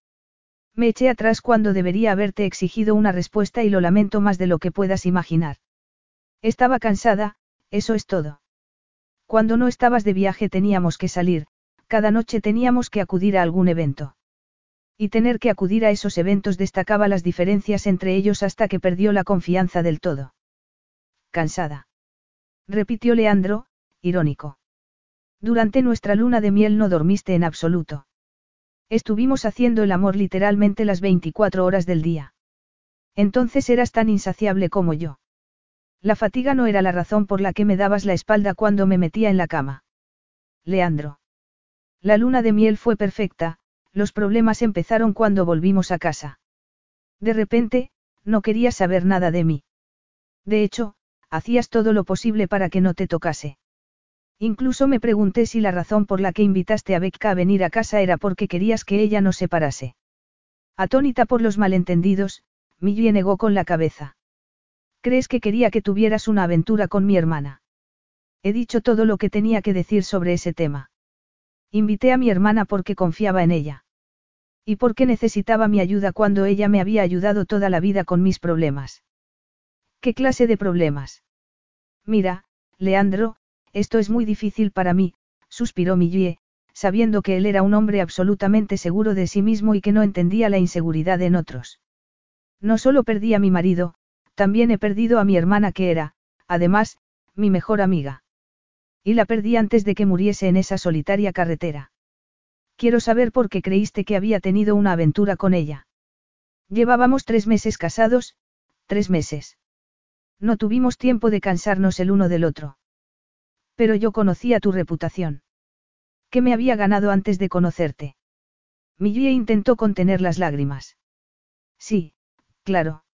Me eché atrás cuando debería haberte exigido una respuesta y lo lamento más de lo que puedas imaginar. Estaba cansada, eso es todo. Cuando no estabas de viaje teníamos que salir, cada noche teníamos que acudir a algún evento. Y tener que acudir a esos eventos destacaba las diferencias entre ellos hasta que perdió la confianza del todo. Cansada. Repitió Leandro, irónico. Durante nuestra luna de miel no dormiste en absoluto. Estuvimos haciendo el amor literalmente las 24 horas del día. Entonces eras tan insaciable como yo. La fatiga no era la razón por la que me dabas la espalda cuando me metía en la cama. Leandro. La luna de miel fue perfecta, los problemas empezaron cuando volvimos a casa. De repente, no querías saber nada de mí. De hecho, hacías todo lo posible para que no te tocase. Incluso me pregunté si la razón por la que invitaste a Becca a venir a casa era porque querías que ella nos separase. Atónita por los malentendidos, Millie negó con la cabeza. ¿Crees que quería que tuvieras una aventura con mi hermana? He dicho todo lo que tenía que decir sobre ese tema. Invité a mi hermana porque confiaba en ella. Y porque necesitaba mi ayuda cuando ella me había ayudado toda la vida con mis problemas. ¿Qué clase de problemas? Mira, Leandro, esto es muy difícil para mí, suspiró Millie, sabiendo que él era un hombre absolutamente seguro de sí mismo y que no entendía la inseguridad en otros. No solo perdí a mi marido, también he perdido a mi hermana que era, además, mi mejor amiga. Y la perdí antes de que muriese en esa solitaria carretera. Quiero saber por qué creíste que había tenido una aventura con ella. Llevábamos tres meses casados, tres meses. No tuvimos tiempo de cansarnos el uno del otro. Pero yo conocía tu reputación. ¿Qué me había ganado antes de conocerte? Millie intentó contener las lágrimas. Sí, claro.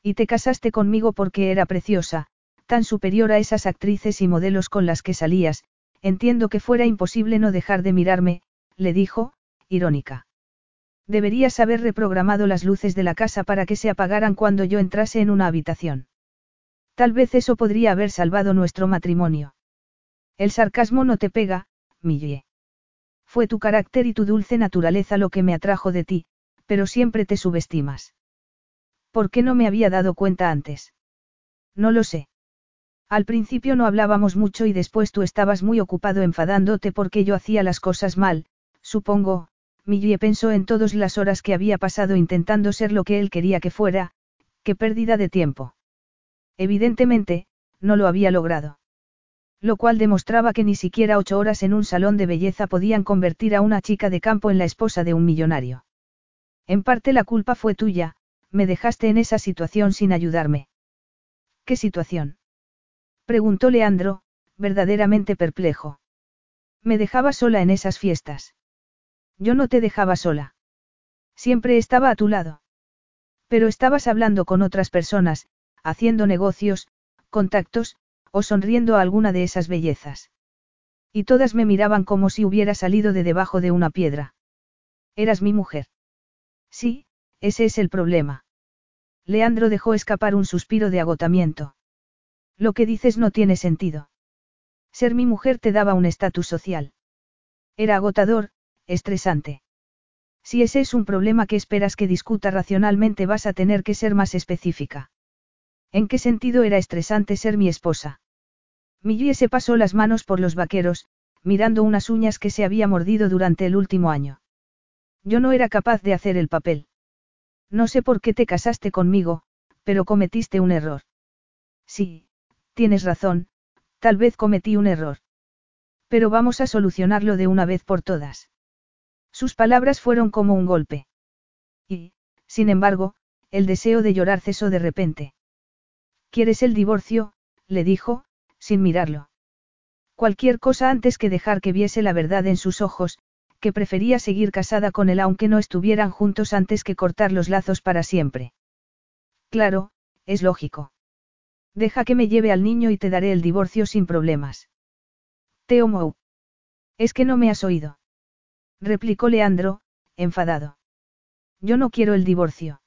Y te casaste conmigo porque era preciosa, tan superior a esas actrices y modelos con las que salías, entiendo que fuera imposible no dejar de mirarme, le dijo, irónica. Deberías haber reprogramado las luces de la casa para que se apagaran cuando yo entrase en una habitación. Tal vez eso podría haber salvado nuestro matrimonio. El sarcasmo no te pega, Millie. Fue tu carácter y tu dulce naturaleza lo que me atrajo de ti, pero siempre te subestimas. ¿Por qué no me había dado cuenta antes? No lo sé. Al principio no hablábamos mucho y después tú estabas muy ocupado enfadándote porque yo hacía las cosas mal, supongo, Millie pensó en todas las horas que había pasado intentando ser lo que él quería que fuera, qué pérdida de tiempo. Evidentemente, no lo había logrado. Lo cual demostraba que ni siquiera ocho horas en un salón de belleza podían convertir a una chica de campo en la esposa de un millonario. En parte la culpa fue tuya, me dejaste en esa situación sin ayudarme. ¿Qué situación? Preguntó Leandro, verdaderamente perplejo. Me dejaba sola en esas fiestas. Yo no te dejaba sola. Siempre estaba a tu lado. Pero estabas hablando con otras personas, haciendo negocios, contactos, o sonriendo a alguna de esas bellezas. Y todas me miraban como si hubiera salido de debajo de una piedra. Eras mi mujer. Sí, ese es el problema. Leandro dejó escapar un suspiro de agotamiento. Lo que dices no tiene sentido. Ser mi mujer te daba un estatus social. Era agotador, estresante. Si ese es un problema que esperas que discuta racionalmente vas a tener que ser más específica. ¿En qué sentido era estresante ser mi esposa? Millie se pasó las manos por los vaqueros, mirando unas uñas que se había mordido durante el último año. Yo no era capaz de hacer el papel. No sé por qué te casaste conmigo, pero cometiste un error. Sí, tienes razón, tal vez cometí un error. Pero vamos a solucionarlo de una vez por todas. Sus palabras fueron como un golpe. Y, sin embargo, el deseo de llorar cesó de repente. ¿Quieres el divorcio? le dijo, sin mirarlo. Cualquier cosa antes que dejar que viese la verdad en sus ojos, que prefería seguir casada con él aunque no estuvieran juntos antes que cortar los lazos para siempre. Claro, es lógico. Deja que me lleve al niño y te daré el divorcio sin problemas. Teo Mou. Es que no me has oído. Replicó Leandro, enfadado. Yo no quiero el divorcio.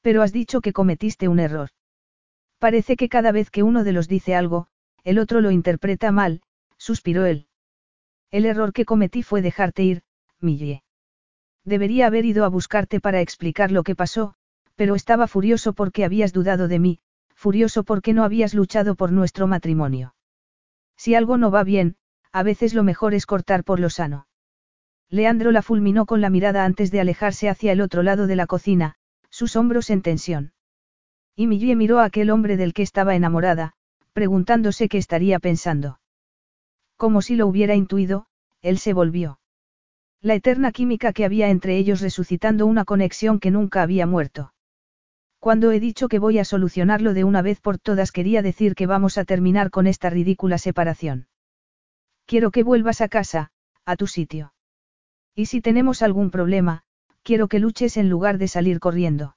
Pero has dicho que cometiste un error. Parece que cada vez que uno de los dice algo, el otro lo interpreta mal, suspiró él. El error que cometí fue dejarte ir, Millie. Debería haber ido a buscarte para explicar lo que pasó, pero estaba furioso porque habías dudado de mí, furioso porque no habías luchado por nuestro matrimonio. Si algo no va bien, a veces lo mejor es cortar por lo sano. Leandro la fulminó con la mirada antes de alejarse hacia el otro lado de la cocina, sus hombros en tensión. Y Millie miró a aquel hombre del que estaba enamorada, preguntándose qué estaría pensando. Como si lo hubiera intuido, él se volvió. La eterna química que había entre ellos resucitando una conexión que nunca había muerto. Cuando he dicho que voy a solucionarlo de una vez por todas quería decir que vamos a terminar con esta ridícula separación. Quiero que vuelvas a casa, a tu sitio. Y si tenemos algún problema, quiero que luches en lugar de salir corriendo.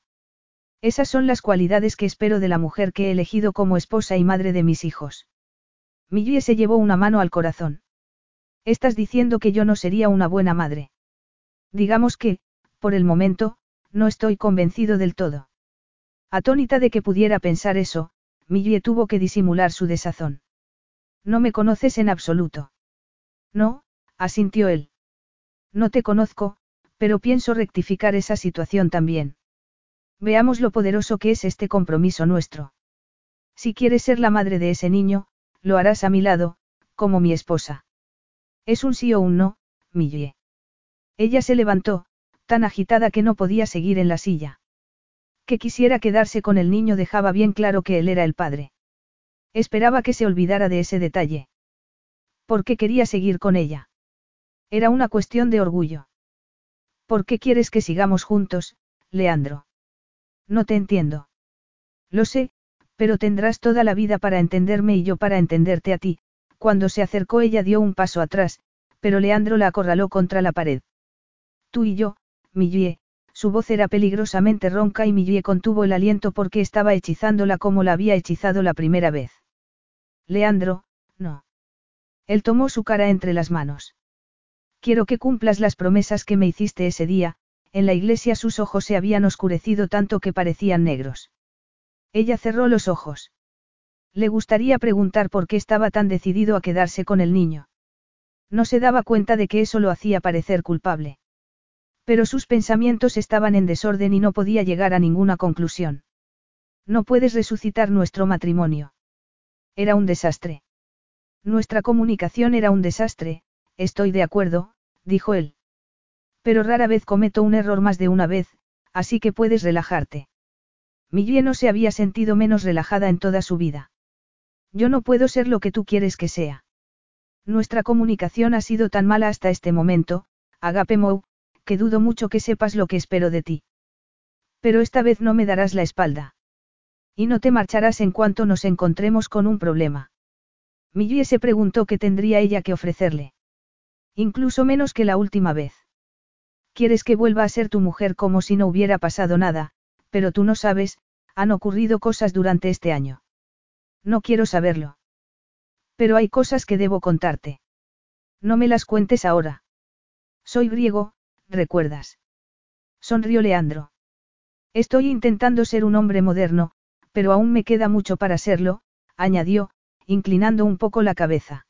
Esas son las cualidades que espero de la mujer que he elegido como esposa y madre de mis hijos. Millie se llevó una mano al corazón. Estás diciendo que yo no sería una buena madre. Digamos que, por el momento, no estoy convencido del todo. Atónita de que pudiera pensar eso, Millie tuvo que disimular su desazón. No me conoces en absoluto. No, asintió él. No te conozco, pero pienso rectificar esa situación también. Veamos lo poderoso que es este compromiso nuestro. Si quieres ser la madre de ese niño, lo harás a mi lado, como mi esposa. Es un sí o un no, Millie. Ella se levantó, tan agitada que no podía seguir en la silla. Que quisiera quedarse con el niño dejaba bien claro que él era el padre. Esperaba que se olvidara de ese detalle. ¿Por qué quería seguir con ella? Era una cuestión de orgullo. ¿Por qué quieres que sigamos juntos, Leandro? No te entiendo. Lo sé, pero tendrás toda la vida para entenderme y yo para entenderte a ti. Cuando se acercó ella dio un paso atrás, pero Leandro la acorraló contra la pared. Tú y yo, Millie, su voz era peligrosamente ronca y Millie contuvo el aliento porque estaba hechizándola como la había hechizado la primera vez. Leandro, no. Él tomó su cara entre las manos. Quiero que cumplas las promesas que me hiciste ese día, en la iglesia sus ojos se habían oscurecido tanto que parecían negros. Ella cerró los ojos. Le gustaría preguntar por qué estaba tan decidido a quedarse con el niño. No se daba cuenta de que eso lo hacía parecer culpable. Pero sus pensamientos estaban en desorden y no podía llegar a ninguna conclusión. No puedes resucitar nuestro matrimonio. Era un desastre. Nuestra comunicación era un desastre, estoy de acuerdo, dijo él. Pero rara vez cometo un error más de una vez, así que puedes relajarte. Millie no se había sentido menos relajada en toda su vida. Yo no puedo ser lo que tú quieres que sea. Nuestra comunicación ha sido tan mala hasta este momento, Agape Mou, que dudo mucho que sepas lo que espero de ti. Pero esta vez no me darás la espalda. Y no te marcharás en cuanto nos encontremos con un problema. Millie se preguntó qué tendría ella que ofrecerle. Incluso menos que la última vez. Quieres que vuelva a ser tu mujer como si no hubiera pasado nada, pero tú no sabes, han ocurrido cosas durante este año. No quiero saberlo. Pero hay cosas que debo contarte. No me las cuentes ahora. Soy griego, ¿recuerdas? Sonrió Leandro. Estoy intentando ser un hombre moderno, pero aún me queda mucho para serlo, añadió, inclinando un poco la cabeza.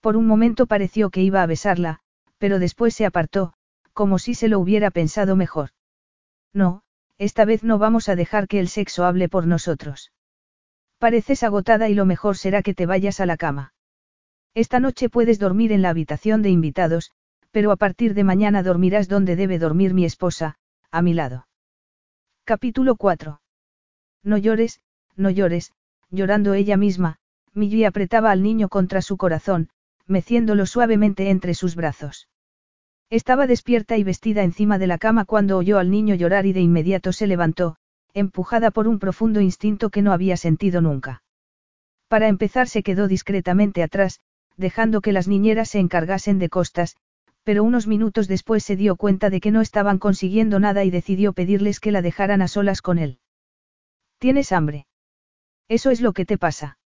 Por un momento pareció que iba a besarla, pero después se apartó, como si se lo hubiera pensado mejor. No, esta vez no vamos a dejar que el sexo hable por nosotros. Pareces agotada y lo mejor será que te vayas a la cama. Esta noche puedes dormir en la habitación de invitados, pero a partir de mañana dormirás donde debe dormir mi esposa, a mi lado. Capítulo 4. No llores, no llores, llorando ella misma, Millie apretaba al niño contra su corazón, meciéndolo suavemente entre sus brazos. Estaba despierta y vestida encima de la cama cuando oyó al niño llorar y de inmediato se levantó, empujada por un profundo instinto que no había sentido nunca. Para empezar se quedó discretamente atrás, dejando que las niñeras se encargasen de costas, pero unos minutos después se dio cuenta de que no estaban consiguiendo nada y decidió pedirles que la dejaran a solas con él. ¿Tienes hambre? Eso es lo que te pasa.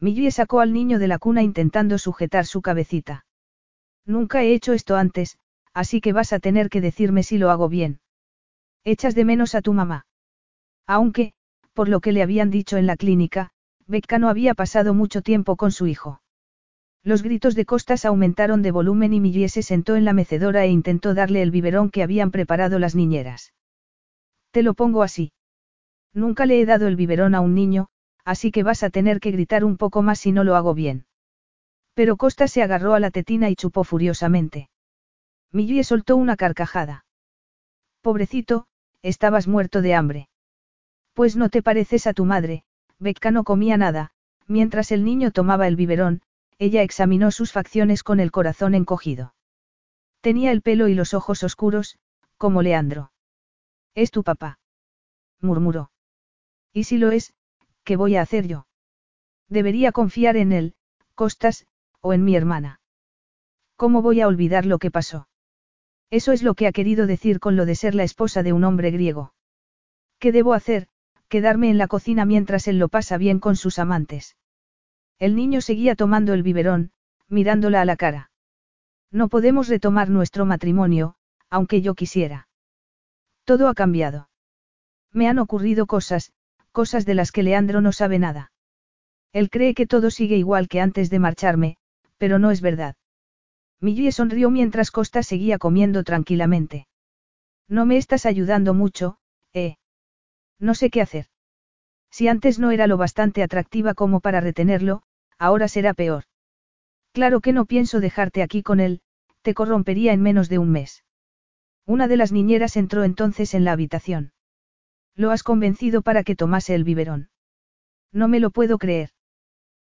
Millie sacó al niño de la cuna intentando sujetar su cabecita. Nunca he hecho esto antes, así que vas a tener que decirme si lo hago bien. Echas de menos a tu mamá. Aunque, por lo que le habían dicho en la clínica, Becca no había pasado mucho tiempo con su hijo. Los gritos de Costas aumentaron de volumen y Millie se sentó en la mecedora e intentó darle el biberón que habían preparado las niñeras. Te lo pongo así. Nunca le he dado el biberón a un niño, así que vas a tener que gritar un poco más si no lo hago bien. Pero Costas se agarró a la tetina y chupó furiosamente. Millie soltó una carcajada. Pobrecito, estabas muerto de hambre. Pues no te pareces a tu madre, Becca no comía nada, mientras el niño tomaba el biberón, ella examinó sus facciones con el corazón encogido. Tenía el pelo y los ojos oscuros, como Leandro. Es tu papá. murmuró. Y si lo es, ¿qué voy a hacer yo? Debería confiar en él, Costas, o en mi hermana. ¿Cómo voy a olvidar lo que pasó? Eso es lo que ha querido decir con lo de ser la esposa de un hombre griego. ¿Qué debo hacer? quedarme en la cocina mientras él lo pasa bien con sus amantes. El niño seguía tomando el biberón, mirándola a la cara. No podemos retomar nuestro matrimonio, aunque yo quisiera. Todo ha cambiado. Me han ocurrido cosas, cosas de las que Leandro no sabe nada. Él cree que todo sigue igual que antes de marcharme, pero no es verdad. Millie sonrió mientras Costa seguía comiendo tranquilamente. No me estás ayudando mucho, eh. No sé qué hacer. Si antes no era lo bastante atractiva como para retenerlo, ahora será peor. Claro que no pienso dejarte aquí con él, te corrompería en menos de un mes. Una de las niñeras entró entonces en la habitación. Lo has convencido para que tomase el biberón. No me lo puedo creer.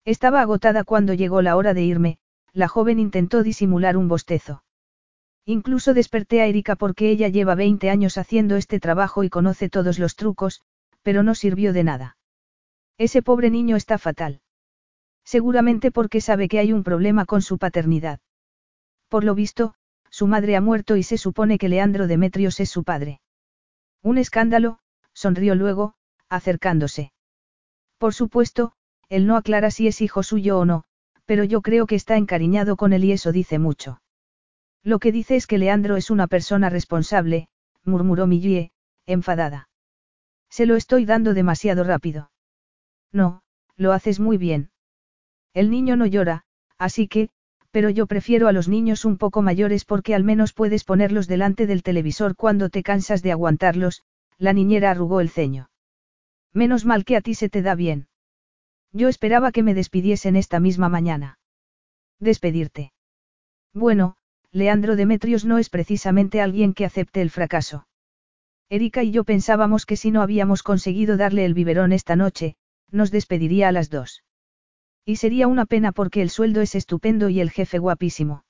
Estaba agotada cuando llegó la hora de irme, la joven intentó disimular un bostezo. Incluso desperté a Erika porque ella lleva 20 años haciendo este trabajo y conoce todos los trucos, pero no sirvió de nada. Ese pobre niño está fatal. Seguramente porque sabe que hay un problema con su paternidad. Por lo visto, su madre ha muerto y se supone que Leandro Demetrios es su padre. Un escándalo, sonrió luego, acercándose. Por supuesto, él no aclara si es hijo suyo o no, pero yo creo que está encariñado con él y eso dice mucho. Lo que dice es que Leandro es una persona responsable, murmuró Millie, enfadada. Se lo estoy dando demasiado rápido. No, lo haces muy bien. El niño no llora, así que, pero yo prefiero a los niños un poco mayores porque al menos puedes ponerlos delante del televisor cuando te cansas de aguantarlos, la niñera arrugó el ceño. Menos mal que a ti se te da bien. Yo esperaba que me despidiesen esta misma mañana. Despedirte. Bueno, Leandro Demetrios no es precisamente alguien que acepte el fracaso. Erika y yo pensábamos que si no habíamos conseguido darle el biberón esta noche, nos despediría a las dos. Y sería una pena porque el sueldo es estupendo y el jefe guapísimo.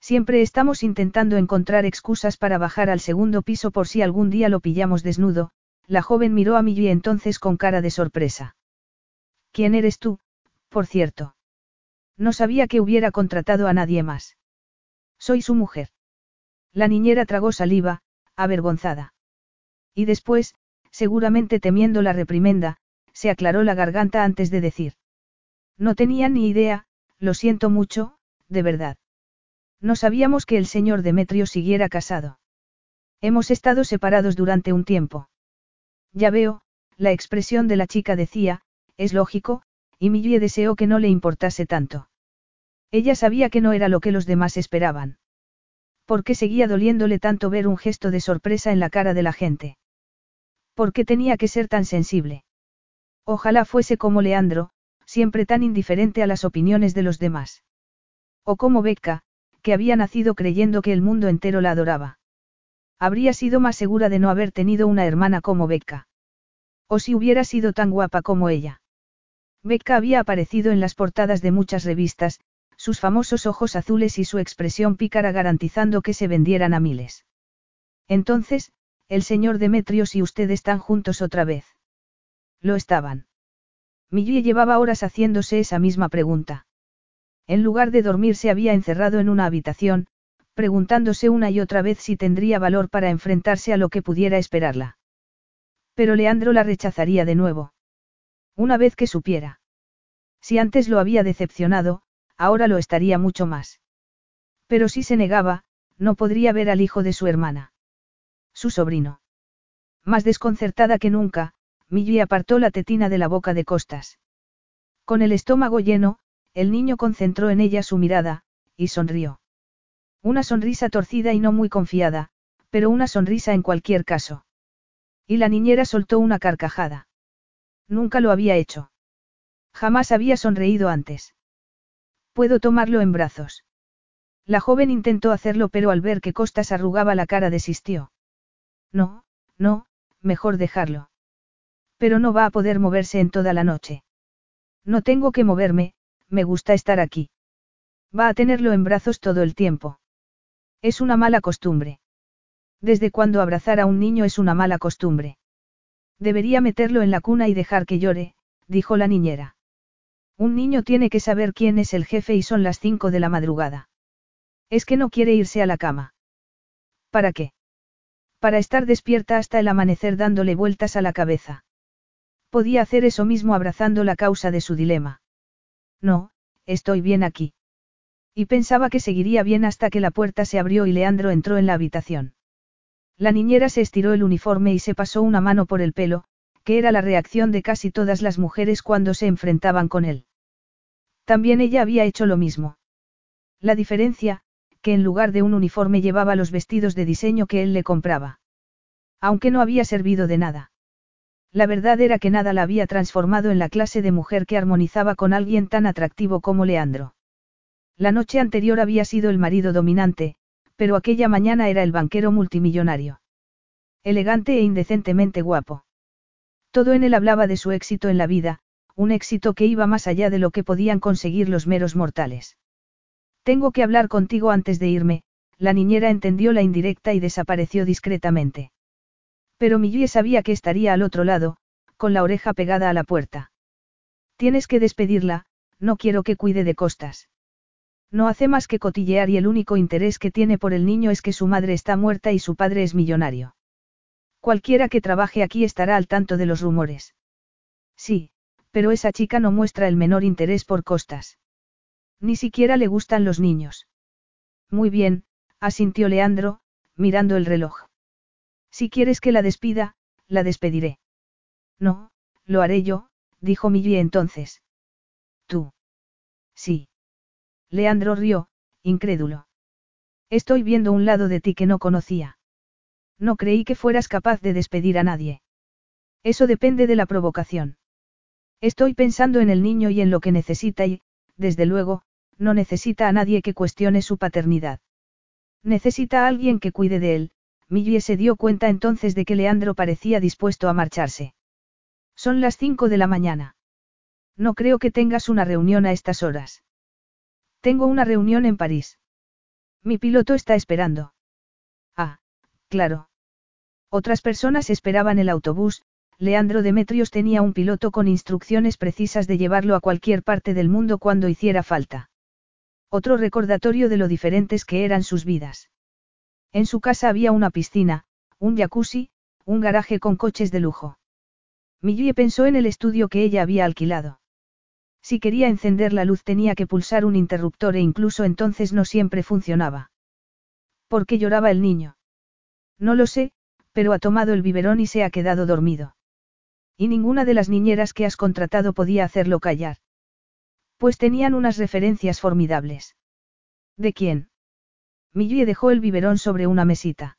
Siempre estamos intentando encontrar excusas para bajar al segundo piso por si algún día lo pillamos desnudo, la joven miró a Millie entonces con cara de sorpresa. ¿Quién eres tú, por cierto? No sabía que hubiera contratado a nadie más. Soy su mujer. La niñera tragó saliva, avergonzada. Y después, seguramente temiendo la reprimenda, se aclaró la garganta antes de decir. No tenía ni idea, lo siento mucho, de verdad. No sabíamos que el señor Demetrio siguiera casado. Hemos estado separados durante un tiempo. Ya veo, la expresión de la chica decía, es lógico, y Millie deseó que no le importase tanto. Ella sabía que no era lo que los demás esperaban. ¿Por qué seguía doliéndole tanto ver un gesto de sorpresa en la cara de la gente? ¿Por qué tenía que ser tan sensible? Ojalá fuese como Leandro, siempre tan indiferente a las opiniones de los demás. O como Becca, que había nacido creyendo que el mundo entero la adoraba. Habría sido más segura de no haber tenido una hermana como Becca. O si hubiera sido tan guapa como ella. Becca había aparecido en las portadas de muchas revistas, sus famosos ojos azules y su expresión pícara garantizando que se vendieran a miles. Entonces, el señor Demetrios y usted están juntos otra vez. Lo estaban. Millie llevaba horas haciéndose esa misma pregunta. En lugar de dormir se había encerrado en una habitación, preguntándose una y otra vez si tendría valor para enfrentarse a lo que pudiera esperarla. Pero Leandro la rechazaría de nuevo. Una vez que supiera. Si antes lo había decepcionado, ahora lo estaría mucho más. Pero si se negaba, no podría ver al hijo de su hermana. Su sobrino. Más desconcertada que nunca, Millie apartó la tetina de la boca de Costas. Con el estómago lleno, el niño concentró en ella su mirada, y sonrió. Una sonrisa torcida y no muy confiada, pero una sonrisa en cualquier caso. Y la niñera soltó una carcajada. Nunca lo había hecho. Jamás había sonreído antes. Puedo tomarlo en brazos. La joven intentó hacerlo pero al ver que Costas arrugaba la cara desistió. No, no, mejor dejarlo. Pero no va a poder moverse en toda la noche. No tengo que moverme, me gusta estar aquí. Va a tenerlo en brazos todo el tiempo. Es una mala costumbre. Desde cuando abrazar a un niño es una mala costumbre. Debería meterlo en la cuna y dejar que llore, dijo la niñera. Un niño tiene que saber quién es el jefe y son las cinco de la madrugada. Es que no quiere irse a la cama. ¿Para qué? Para estar despierta hasta el amanecer dándole vueltas a la cabeza. Podía hacer eso mismo abrazando la causa de su dilema. No, estoy bien aquí. Y pensaba que seguiría bien hasta que la puerta se abrió y Leandro entró en la habitación. La niñera se estiró el uniforme y se pasó una mano por el pelo, que era la reacción de casi todas las mujeres cuando se enfrentaban con él. También ella había hecho lo mismo. La diferencia, que en lugar de un uniforme llevaba los vestidos de diseño que él le compraba. Aunque no había servido de nada. La verdad era que nada la había transformado en la clase de mujer que armonizaba con alguien tan atractivo como Leandro. La noche anterior había sido el marido dominante, pero aquella mañana era el banquero multimillonario. Elegante e indecentemente guapo. Todo en él hablaba de su éxito en la vida, un éxito que iba más allá de lo que podían conseguir los meros mortales. Tengo que hablar contigo antes de irme, la niñera entendió la indirecta y desapareció discretamente. Pero Millie sabía que estaría al otro lado, con la oreja pegada a la puerta. Tienes que despedirla, no quiero que cuide de costas. No hace más que cotillear y el único interés que tiene por el niño es que su madre está muerta y su padre es millonario. Cualquiera que trabaje aquí estará al tanto de los rumores. Sí, pero esa chica no muestra el menor interés por costas. Ni siquiera le gustan los niños. Muy bien, asintió Leandro, mirando el reloj. Si quieres que la despida, la despediré. No, lo haré yo, dijo Millie entonces. Tú. Sí. Leandro rió, incrédulo. Estoy viendo un lado de ti que no conocía. No creí que fueras capaz de despedir a nadie. Eso depende de la provocación. Estoy pensando en el niño y en lo que necesita y, desde luego, no necesita a nadie que cuestione su paternidad. Necesita a alguien que cuide de él, Millie se dio cuenta entonces de que Leandro parecía dispuesto a marcharse. Son las cinco de la mañana. No creo que tengas una reunión a estas horas. Tengo una reunión en París. Mi piloto está esperando. Ah, claro. Otras personas esperaban el autobús, Leandro Demetrios tenía un piloto con instrucciones precisas de llevarlo a cualquier parte del mundo cuando hiciera falta. Otro recordatorio de lo diferentes que eran sus vidas. En su casa había una piscina, un jacuzzi, un garaje con coches de lujo. Millie pensó en el estudio que ella había alquilado. Si quería encender la luz tenía que pulsar un interruptor e incluso entonces no siempre funcionaba. ¿Por qué lloraba el niño? No lo sé, pero ha tomado el biberón y se ha quedado dormido. Y ninguna de las niñeras que has contratado podía hacerlo callar. Pues tenían unas referencias formidables. ¿De quién? Millie dejó el biberón sobre una mesita.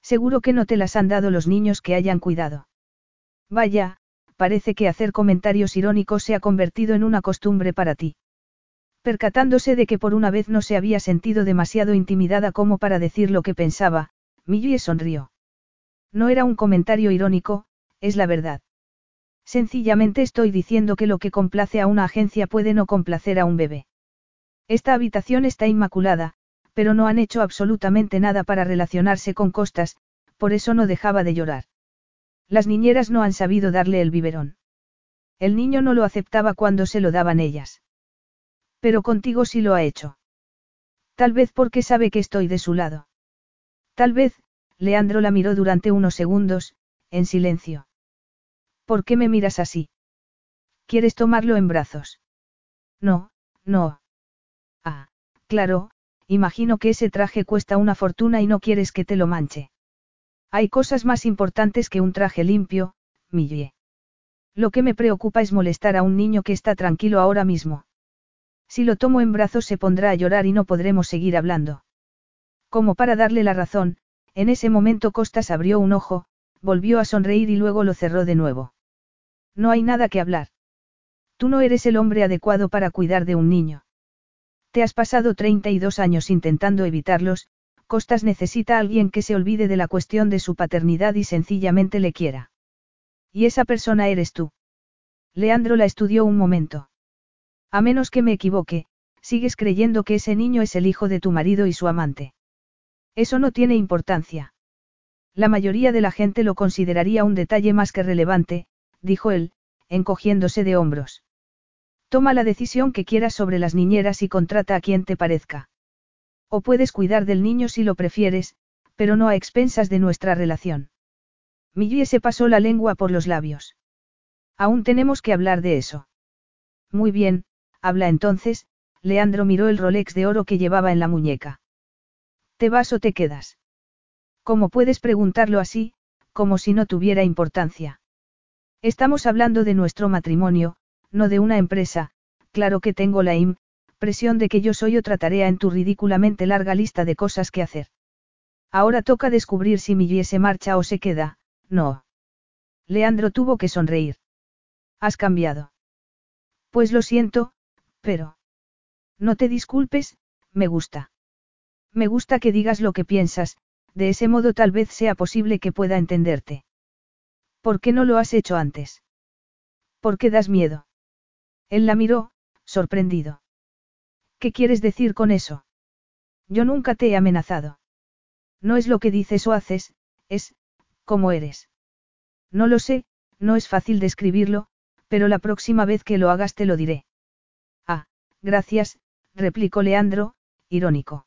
Seguro que no te las han dado los niños que hayan cuidado. Vaya, parece que hacer comentarios irónicos se ha convertido en una costumbre para ti. Percatándose de que por una vez no se había sentido demasiado intimidada como para decir lo que pensaba, Millie sonrió. No era un comentario irónico, es la verdad. Sencillamente estoy diciendo que lo que complace a una agencia puede no complacer a un bebé. Esta habitación está inmaculada, pero no han hecho absolutamente nada para relacionarse con Costas, por eso no dejaba de llorar. Las niñeras no han sabido darle el biberón. El niño no lo aceptaba cuando se lo daban ellas. Pero contigo sí lo ha hecho. Tal vez porque sabe que estoy de su lado. Tal vez, Leandro la miró durante unos segundos, en silencio. ¿Por qué me miras así? ¿Quieres tomarlo en brazos? No, no. Ah, claro, imagino que ese traje cuesta una fortuna y no quieres que te lo manche. Hay cosas más importantes que un traje limpio, Millie. Lo que me preocupa es molestar a un niño que está tranquilo ahora mismo. Si lo tomo en brazos se pondrá a llorar y no podremos seguir hablando. Como para darle la razón, en ese momento Costas abrió un ojo, volvió a sonreír y luego lo cerró de nuevo. No hay nada que hablar. Tú no eres el hombre adecuado para cuidar de un niño. Te has pasado 32 años intentando evitarlos, Costas necesita a alguien que se olvide de la cuestión de su paternidad y sencillamente le quiera. Y esa persona eres tú. Leandro la estudió un momento. A menos que me equivoque, sigues creyendo que ese niño es el hijo de tu marido y su amante. Eso no tiene importancia. La mayoría de la gente lo consideraría un detalle más que relevante, dijo él, encogiéndose de hombros. Toma la decisión que quieras sobre las niñeras y contrata a quien te parezca. O puedes cuidar del niño si lo prefieres, pero no a expensas de nuestra relación. Millie se pasó la lengua por los labios. Aún tenemos que hablar de eso. Muy bien, habla entonces, Leandro miró el Rolex de oro que llevaba en la muñeca. ¿Te vas o te quedas? ¿Cómo puedes preguntarlo así, como si no tuviera importancia? Estamos hablando de nuestro matrimonio, no de una empresa, claro que tengo la impresión de que yo soy otra tarea en tu ridículamente larga lista de cosas que hacer. Ahora toca descubrir si Millie se marcha o se queda, no. Leandro tuvo que sonreír. Has cambiado. Pues lo siento, pero... No te disculpes, me gusta. Me gusta que digas lo que piensas, de ese modo tal vez sea posible que pueda entenderte. ¿Por qué no lo has hecho antes? ¿Por qué das miedo? Él la miró, sorprendido. ¿Qué quieres decir con eso? Yo nunca te he amenazado. No es lo que dices o haces, es, como eres. No lo sé, no es fácil describirlo, pero la próxima vez que lo hagas te lo diré. Ah, gracias, replicó Leandro, irónico.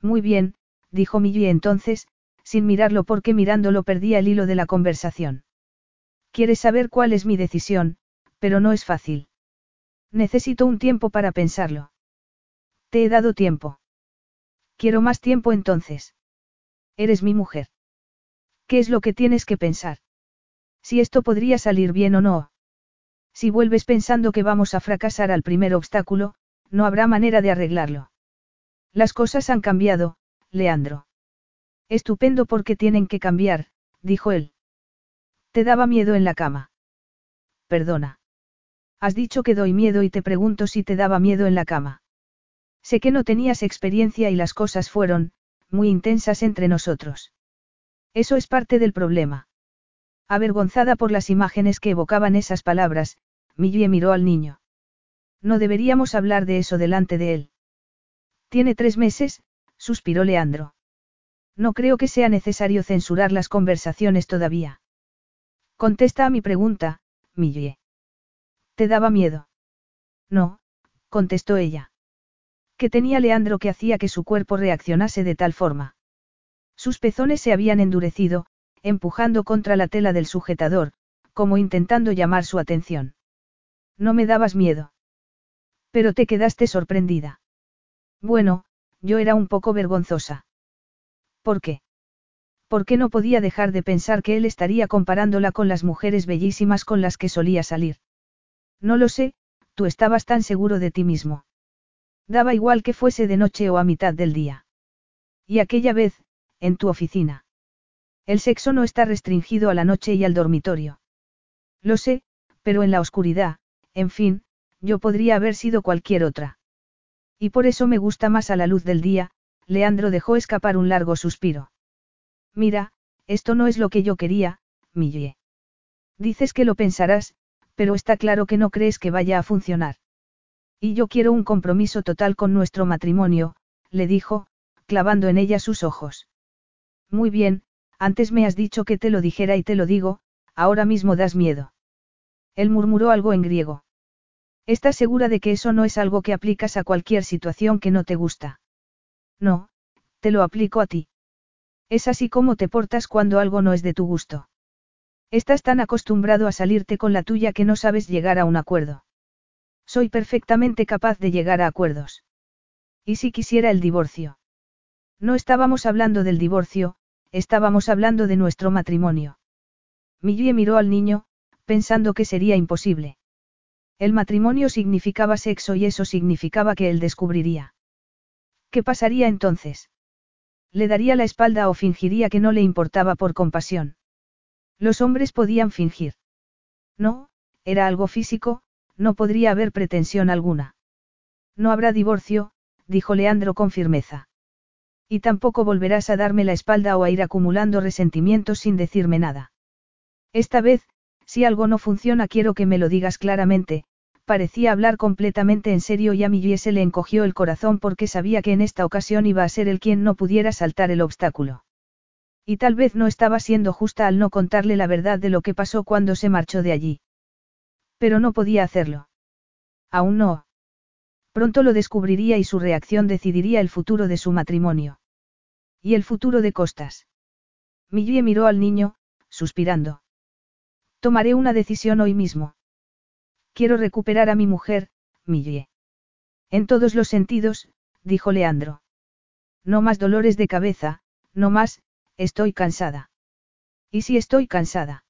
Muy bien, dijo Millie entonces, sin mirarlo porque mirándolo perdía el hilo de la conversación. Quieres saber cuál es mi decisión, pero no es fácil. Necesito un tiempo para pensarlo. Te he dado tiempo. Quiero más tiempo entonces. Eres mi mujer. ¿Qué es lo que tienes que pensar? Si esto podría salir bien o no. Si vuelves pensando que vamos a fracasar al primer obstáculo, no habrá manera de arreglarlo. Las cosas han cambiado, Leandro. Estupendo porque tienen que cambiar, dijo él. Te daba miedo en la cama. Perdona. Has dicho que doy miedo y te pregunto si te daba miedo en la cama. Sé que no tenías experiencia y las cosas fueron, muy intensas entre nosotros. Eso es parte del problema. Avergonzada por las imágenes que evocaban esas palabras, Millie miró al niño. No deberíamos hablar de eso delante de él. Tiene tres meses, suspiró Leandro. No creo que sea necesario censurar las conversaciones todavía. Contesta a mi pregunta, Millie. ¿Te daba miedo? No, contestó ella. ¿Qué tenía Leandro que hacía que su cuerpo reaccionase de tal forma? Sus pezones se habían endurecido, empujando contra la tela del sujetador, como intentando llamar su atención. No me dabas miedo. Pero te quedaste sorprendida. Bueno, yo era un poco vergonzosa. ¿Por qué? Porque no podía dejar de pensar que él estaría comparándola con las mujeres bellísimas con las que solía salir. No lo sé, tú estabas tan seguro de ti mismo. Daba igual que fuese de noche o a mitad del día. Y aquella vez, en tu oficina. El sexo no está restringido a la noche y al dormitorio. Lo sé, pero en la oscuridad, en fin, yo podría haber sido cualquier otra. Y por eso me gusta más a la luz del día, Leandro dejó escapar un largo suspiro. Mira, esto no es lo que yo quería, Millie. Dices que lo pensarás, pero está claro que no crees que vaya a funcionar. Y yo quiero un compromiso total con nuestro matrimonio, le dijo, clavando en ella sus ojos. Muy bien, antes me has dicho que te lo dijera y te lo digo, ahora mismo das miedo. Él murmuró algo en griego. ¿Estás segura de que eso no es algo que aplicas a cualquier situación que no te gusta? No, te lo aplico a ti. Es así como te portas cuando algo no es de tu gusto. Estás tan acostumbrado a salirte con la tuya que no sabes llegar a un acuerdo. Soy perfectamente capaz de llegar a acuerdos. ¿Y si quisiera el divorcio? No estábamos hablando del divorcio, estábamos hablando de nuestro matrimonio. Millie miró al niño, pensando que sería imposible. El matrimonio significaba sexo y eso significaba que él descubriría. ¿Qué pasaría entonces? Le daría la espalda o fingiría que no le importaba por compasión. Los hombres podían fingir. No, era algo físico, no podría haber pretensión alguna. No habrá divorcio, dijo Leandro con firmeza. Y tampoco volverás a darme la espalda o a ir acumulando resentimientos sin decirme nada. Esta vez, si algo no funciona quiero que me lo digas claramente, parecía hablar completamente en serio y a Millie se le encogió el corazón porque sabía que en esta ocasión iba a ser el quien no pudiera saltar el obstáculo. Y tal vez no estaba siendo justa al no contarle la verdad de lo que pasó cuando se marchó de allí. Pero no podía hacerlo. Aún no. Pronto lo descubriría y su reacción decidiría el futuro de su matrimonio. Y el futuro de Costas. Millie miró al niño, suspirando. Tomaré una decisión hoy mismo. Quiero recuperar a mi mujer, Millie. En todos los sentidos, dijo Leandro. No más dolores de cabeza, no más, estoy cansada. ¿Y si estoy cansada?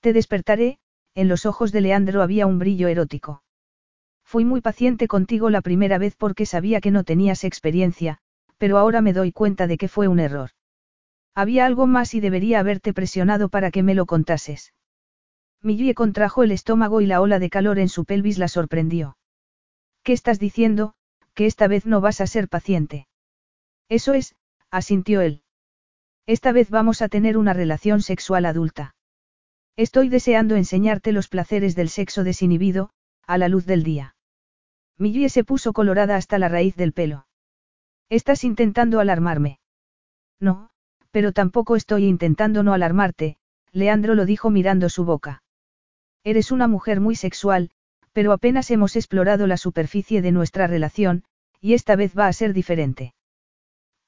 Te despertaré, en los ojos de Leandro había un brillo erótico. Fui muy paciente contigo la primera vez porque sabía que no tenías experiencia, pero ahora me doy cuenta de que fue un error. Había algo más y debería haberte presionado para que me lo contases. Millie contrajo el estómago y la ola de calor en su pelvis la sorprendió. ¿Qué estás diciendo? Que esta vez no vas a ser paciente. Eso es, asintió él. Esta vez vamos a tener una relación sexual adulta. Estoy deseando enseñarte los placeres del sexo desinhibido, a la luz del día. Millie se puso colorada hasta la raíz del pelo. ¿Estás intentando alarmarme? No, pero tampoco estoy intentando no alarmarte, Leandro lo dijo mirando su boca. Eres una mujer muy sexual, pero apenas hemos explorado la superficie de nuestra relación, y esta vez va a ser diferente.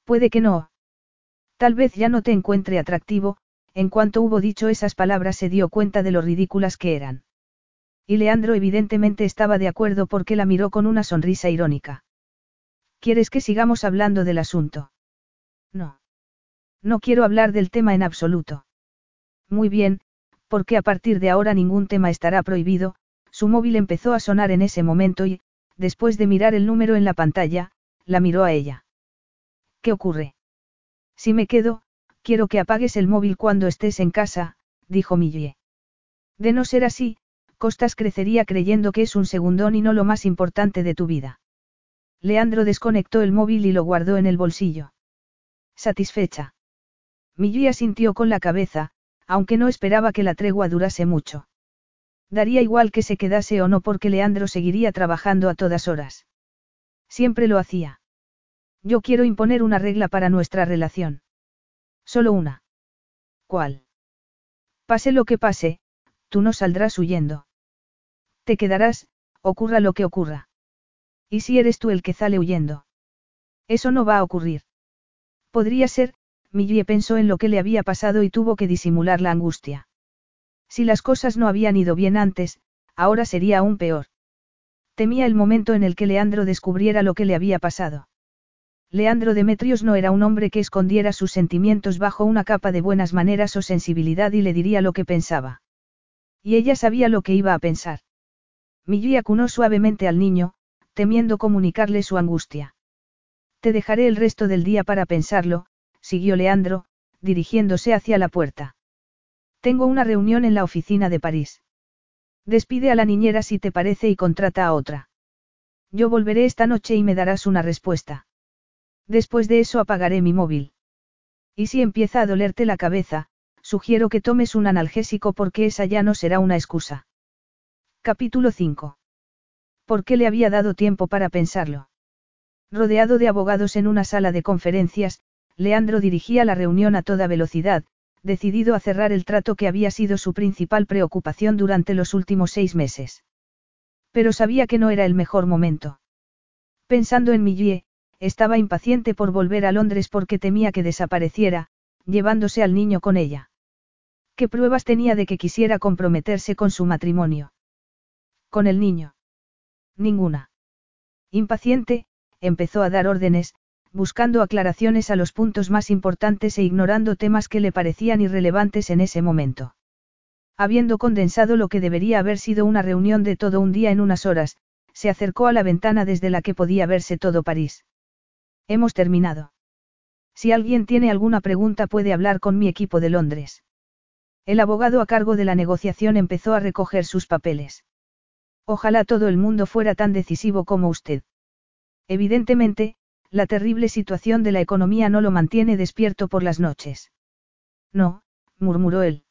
Puede que no. Tal vez ya no te encuentre atractivo, en cuanto hubo dicho esas palabras se dio cuenta de lo ridículas que eran. Y Leandro evidentemente estaba de acuerdo porque la miró con una sonrisa irónica. ¿Quieres que sigamos hablando del asunto? No. No quiero hablar del tema en absoluto. Muy bien, porque a partir de ahora ningún tema estará prohibido, su móvil empezó a sonar en ese momento y, después de mirar el número en la pantalla, la miró a ella. ¿Qué ocurre? Si me quedo, Quiero que apagues el móvil cuando estés en casa, dijo Millie. De no ser así, Costas crecería creyendo que es un segundón y no lo más importante de tu vida. Leandro desconectó el móvil y lo guardó en el bolsillo. Satisfecha. Millie sintió con la cabeza, aunque no esperaba que la tregua durase mucho. Daría igual que se quedase o no porque Leandro seguiría trabajando a todas horas. Siempre lo hacía. Yo quiero imponer una regla para nuestra relación. Solo una. ¿Cuál? Pase lo que pase, tú no saldrás huyendo. Te quedarás, ocurra lo que ocurra. ¿Y si eres tú el que sale huyendo? Eso no va a ocurrir. Podría ser, Millie pensó en lo que le había pasado y tuvo que disimular la angustia. Si las cosas no habían ido bien antes, ahora sería aún peor. Temía el momento en el que Leandro descubriera lo que le había pasado. Leandro Demetrios no era un hombre que escondiera sus sentimientos bajo una capa de buenas maneras o sensibilidad y le diría lo que pensaba. Y ella sabía lo que iba a pensar. Millie acunó suavemente al niño, temiendo comunicarle su angustia. Te dejaré el resto del día para pensarlo, siguió Leandro, dirigiéndose hacia la puerta. Tengo una reunión en la oficina de París. Despide a la niñera si te parece y contrata a otra. Yo volveré esta noche y me darás una respuesta. Después de eso apagaré mi móvil. Y si empieza a dolerte la cabeza, sugiero que tomes un analgésico porque esa ya no será una excusa. Capítulo 5. ¿Por qué le había dado tiempo para pensarlo? Rodeado de abogados en una sala de conferencias, Leandro dirigía la reunión a toda velocidad, decidido a cerrar el trato que había sido su principal preocupación durante los últimos seis meses. Pero sabía que no era el mejor momento. Pensando en Millie, estaba impaciente por volver a Londres porque temía que desapareciera, llevándose al niño con ella. ¿Qué pruebas tenía de que quisiera comprometerse con su matrimonio? Con el niño. Ninguna. Impaciente, empezó a dar órdenes, buscando aclaraciones a los puntos más importantes e ignorando temas que le parecían irrelevantes en ese momento. Habiendo condensado lo que debería haber sido una reunión de todo un día en unas horas, se acercó a la ventana desde la que podía verse todo París. Hemos terminado. Si alguien tiene alguna pregunta puede hablar con mi equipo de Londres. El abogado a cargo de la negociación empezó a recoger sus papeles. Ojalá todo el mundo fuera tan decisivo como usted. Evidentemente, la terrible situación de la economía no lo mantiene despierto por las noches. No, murmuró él.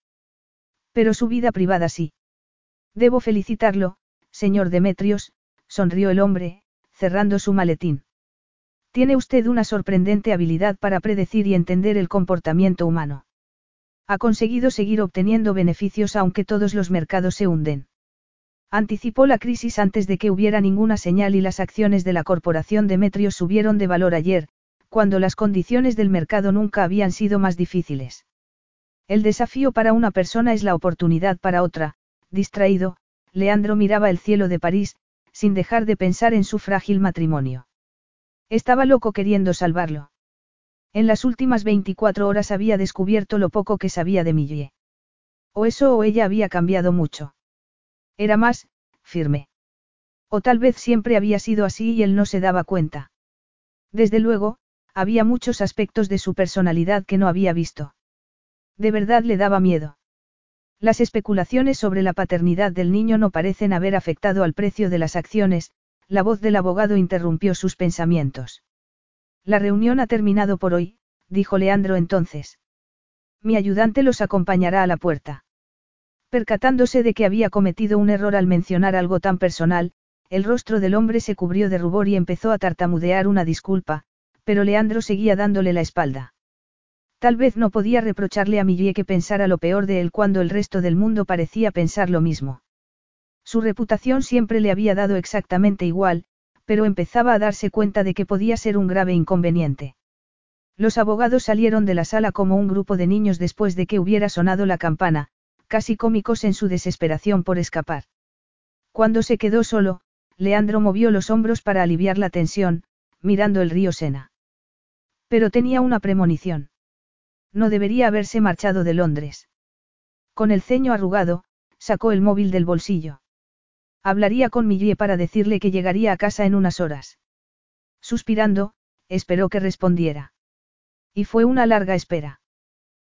Pero su vida privada sí. Debo felicitarlo, señor Demetrios, sonrió el hombre, cerrando su maletín. Tiene usted una sorprendente habilidad para predecir y entender el comportamiento humano. Ha conseguido seguir obteniendo beneficios aunque todos los mercados se hunden. Anticipó la crisis antes de que hubiera ninguna señal y las acciones de la corporación Demetrios subieron de valor ayer, cuando las condiciones del mercado nunca habían sido más difíciles. El desafío para una persona es la oportunidad para otra, distraído, Leandro miraba el cielo de París, sin dejar de pensar en su frágil matrimonio. Estaba loco queriendo salvarlo. En las últimas 24 horas había descubierto lo poco que sabía de Millie. O eso o ella había cambiado mucho. Era más, firme. O tal vez siempre había sido así y él no se daba cuenta. Desde luego, había muchos aspectos de su personalidad que no había visto. De verdad le daba miedo. Las especulaciones sobre la paternidad del niño no parecen haber afectado al precio de las acciones, la voz del abogado interrumpió sus pensamientos. La reunión ha terminado por hoy, dijo Leandro entonces. Mi ayudante los acompañará a la puerta. Percatándose de que había cometido un error al mencionar algo tan personal, el rostro del hombre se cubrió de rubor y empezó a tartamudear una disculpa, pero Leandro seguía dándole la espalda. Tal vez no podía reprocharle a Millie que pensara lo peor de él cuando el resto del mundo parecía pensar lo mismo. Su reputación siempre le había dado exactamente igual, pero empezaba a darse cuenta de que podía ser un grave inconveniente. Los abogados salieron de la sala como un grupo de niños después de que hubiera sonado la campana, casi cómicos en su desesperación por escapar. Cuando se quedó solo, Leandro movió los hombros para aliviar la tensión, mirando el río Sena. Pero tenía una premonición. No debería haberse marchado de Londres. Con el ceño arrugado, sacó el móvil del bolsillo. Hablaría con Millie para decirle que llegaría a casa en unas horas. Suspirando, esperó que respondiera. Y fue una larga espera.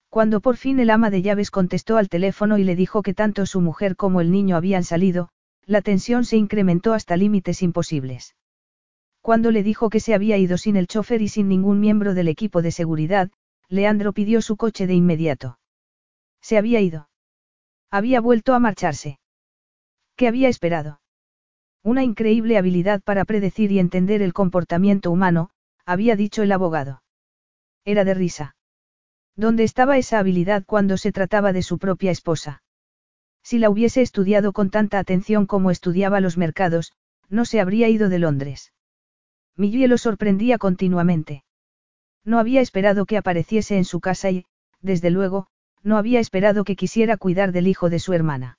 Cuando por fin el ama de llaves contestó al teléfono y le dijo que tanto su mujer como el niño habían salido, la tensión se incrementó hasta límites imposibles. Cuando le dijo que se había ido sin el chofer y sin ningún miembro del equipo de seguridad, Leandro pidió su coche de inmediato. Se había ido. Había vuelto a marcharse. ¿Qué había esperado? Una increíble habilidad para predecir y entender el comportamiento humano, había dicho el abogado. Era de risa. ¿Dónde estaba esa habilidad cuando se trataba de su propia esposa? Si la hubiese estudiado con tanta atención como estudiaba los mercados, no se habría ido de Londres. Millie lo sorprendía continuamente. No había esperado que apareciese en su casa y, desde luego, no había esperado que quisiera cuidar del hijo de su hermana.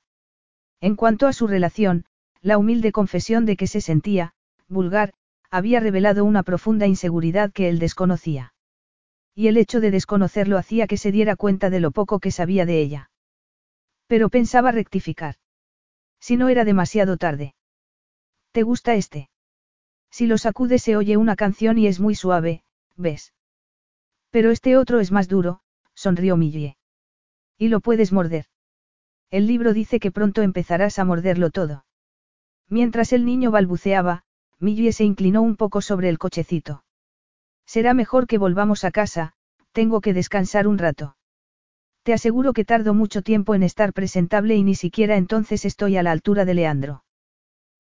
En cuanto a su relación, la humilde confesión de que se sentía, vulgar, había revelado una profunda inseguridad que él desconocía. Y el hecho de desconocerlo hacía que se diera cuenta de lo poco que sabía de ella. Pero pensaba rectificar. Si no era demasiado tarde. ¿Te gusta este? Si lo sacude se oye una canción y es muy suave, ¿ves? Pero este otro es más duro, sonrió Millie. Y lo puedes morder. El libro dice que pronto empezarás a morderlo todo. Mientras el niño balbuceaba, Millie se inclinó un poco sobre el cochecito. Será mejor que volvamos a casa, tengo que descansar un rato. Te aseguro que tardo mucho tiempo en estar presentable y ni siquiera entonces estoy a la altura de Leandro.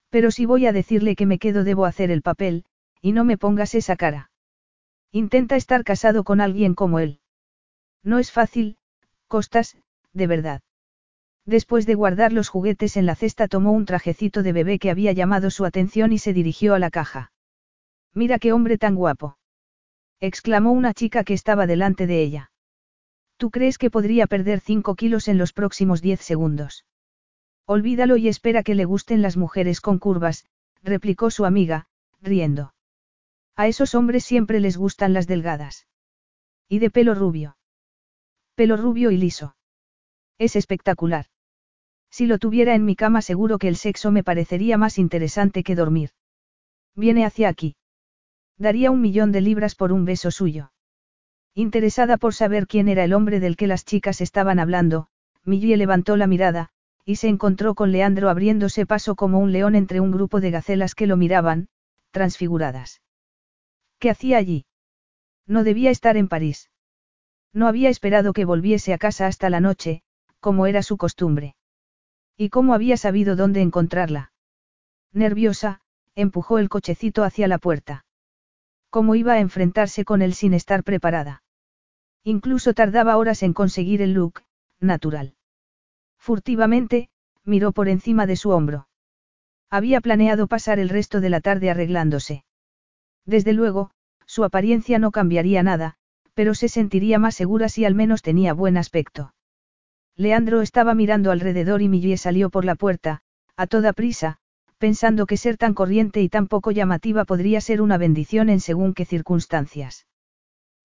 Pero si voy a decirle que me quedo debo hacer el papel, y no me pongas esa cara. Intenta estar casado con alguien como él. No es fácil, Costas, de verdad. Después de guardar los juguetes en la cesta tomó un trajecito de bebé que había llamado su atención y se dirigió a la caja. Mira qué hombre tan guapo. exclamó una chica que estaba delante de ella. ¿Tú crees que podría perder 5 kilos en los próximos 10 segundos? Olvídalo y espera que le gusten las mujeres con curvas, replicó su amiga, riendo. A esos hombres siempre les gustan las delgadas. Y de pelo rubio. Pelo rubio y liso. Es espectacular. Si lo tuviera en mi cama seguro que el sexo me parecería más interesante que dormir. Viene hacia aquí. Daría un millón de libras por un beso suyo. Interesada por saber quién era el hombre del que las chicas estaban hablando, Millie levantó la mirada, y se encontró con Leandro abriéndose paso como un león entre un grupo de gacelas que lo miraban, transfiguradas. ¿Qué hacía allí? No debía estar en París. No había esperado que volviese a casa hasta la noche, como era su costumbre. ¿Y cómo había sabido dónde encontrarla? Nerviosa, empujó el cochecito hacia la puerta. ¿Cómo iba a enfrentarse con él sin estar preparada? Incluso tardaba horas en conseguir el look, natural. Furtivamente, miró por encima de su hombro. Había planeado pasar el resto de la tarde arreglándose. Desde luego, su apariencia no cambiaría nada, pero se sentiría más segura si al menos tenía buen aspecto. Leandro estaba mirando alrededor y Millie salió por la puerta, a toda prisa, pensando que ser tan corriente y tan poco llamativa podría ser una bendición en según qué circunstancias.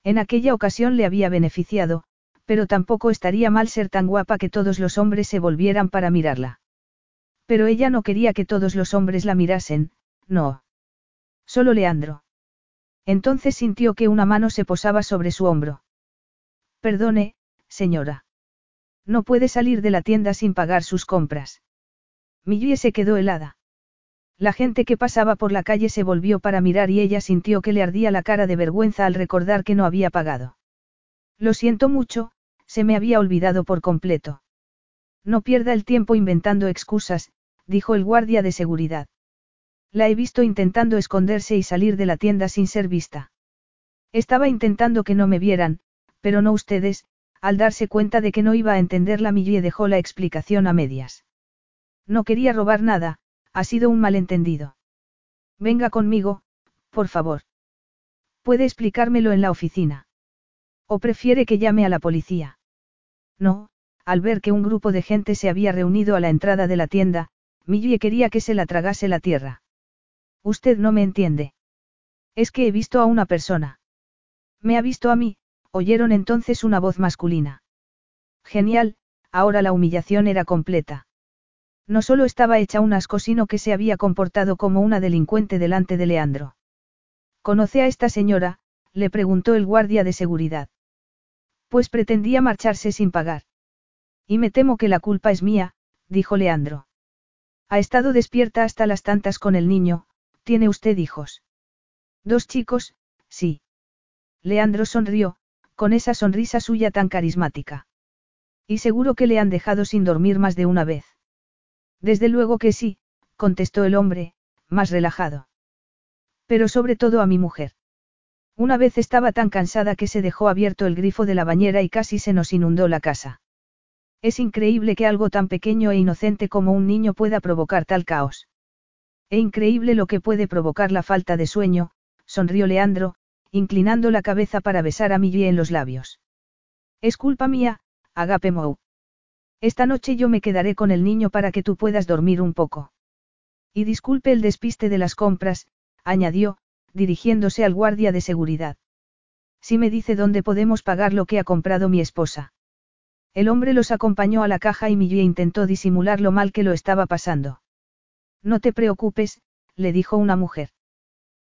En aquella ocasión le había beneficiado, pero tampoco estaría mal ser tan guapa que todos los hombres se volvieran para mirarla. Pero ella no quería que todos los hombres la mirasen, no. Solo Leandro. Entonces sintió que una mano se posaba sobre su hombro. Perdone, señora. No puede salir de la tienda sin pagar sus compras. Millie se quedó helada. La gente que pasaba por la calle se volvió para mirar y ella sintió que le ardía la cara de vergüenza al recordar que no había pagado. Lo siento mucho, se me había olvidado por completo. No pierda el tiempo inventando excusas, dijo el guardia de seguridad. La he visto intentando esconderse y salir de la tienda sin ser vista. Estaba intentando que no me vieran, pero no ustedes, al darse cuenta de que no iba a entenderla Millie dejó la explicación a medias. No quería robar nada, ha sido un malentendido. Venga conmigo, por favor. ¿Puede explicármelo en la oficina? ¿O prefiere que llame a la policía? No, al ver que un grupo de gente se había reunido a la entrada de la tienda, Millie quería que se la tragase la tierra. Usted no me entiende. Es que he visto a una persona. Me ha visto a mí, oyeron entonces una voz masculina. Genial, ahora la humillación era completa. No solo estaba hecha un asco, sino que se había comportado como una delincuente delante de Leandro. ¿Conoce a esta señora? le preguntó el guardia de seguridad. Pues pretendía marcharse sin pagar. Y me temo que la culpa es mía, dijo Leandro. Ha estado despierta hasta las tantas con el niño, ¿tiene usted hijos? Dos chicos, sí. Leandro sonrió, con esa sonrisa suya tan carismática. Y seguro que le han dejado sin dormir más de una vez. Desde luego que sí, contestó el hombre, más relajado. Pero sobre todo a mi mujer. Una vez estaba tan cansada que se dejó abierto el grifo de la bañera y casi se nos inundó la casa. Es increíble que algo tan pequeño e inocente como un niño pueda provocar tal caos. E increíble lo que puede provocar la falta de sueño, sonrió Leandro, inclinando la cabeza para besar a Millie en los labios. Es culpa mía, Agape Mou. Esta noche yo me quedaré con el niño para que tú puedas dormir un poco. Y disculpe el despiste de las compras, añadió, dirigiéndose al guardia de seguridad. Si me dice dónde podemos pagar lo que ha comprado mi esposa. El hombre los acompañó a la caja y Millie intentó disimular lo mal que lo estaba pasando. No te preocupes, le dijo una mujer.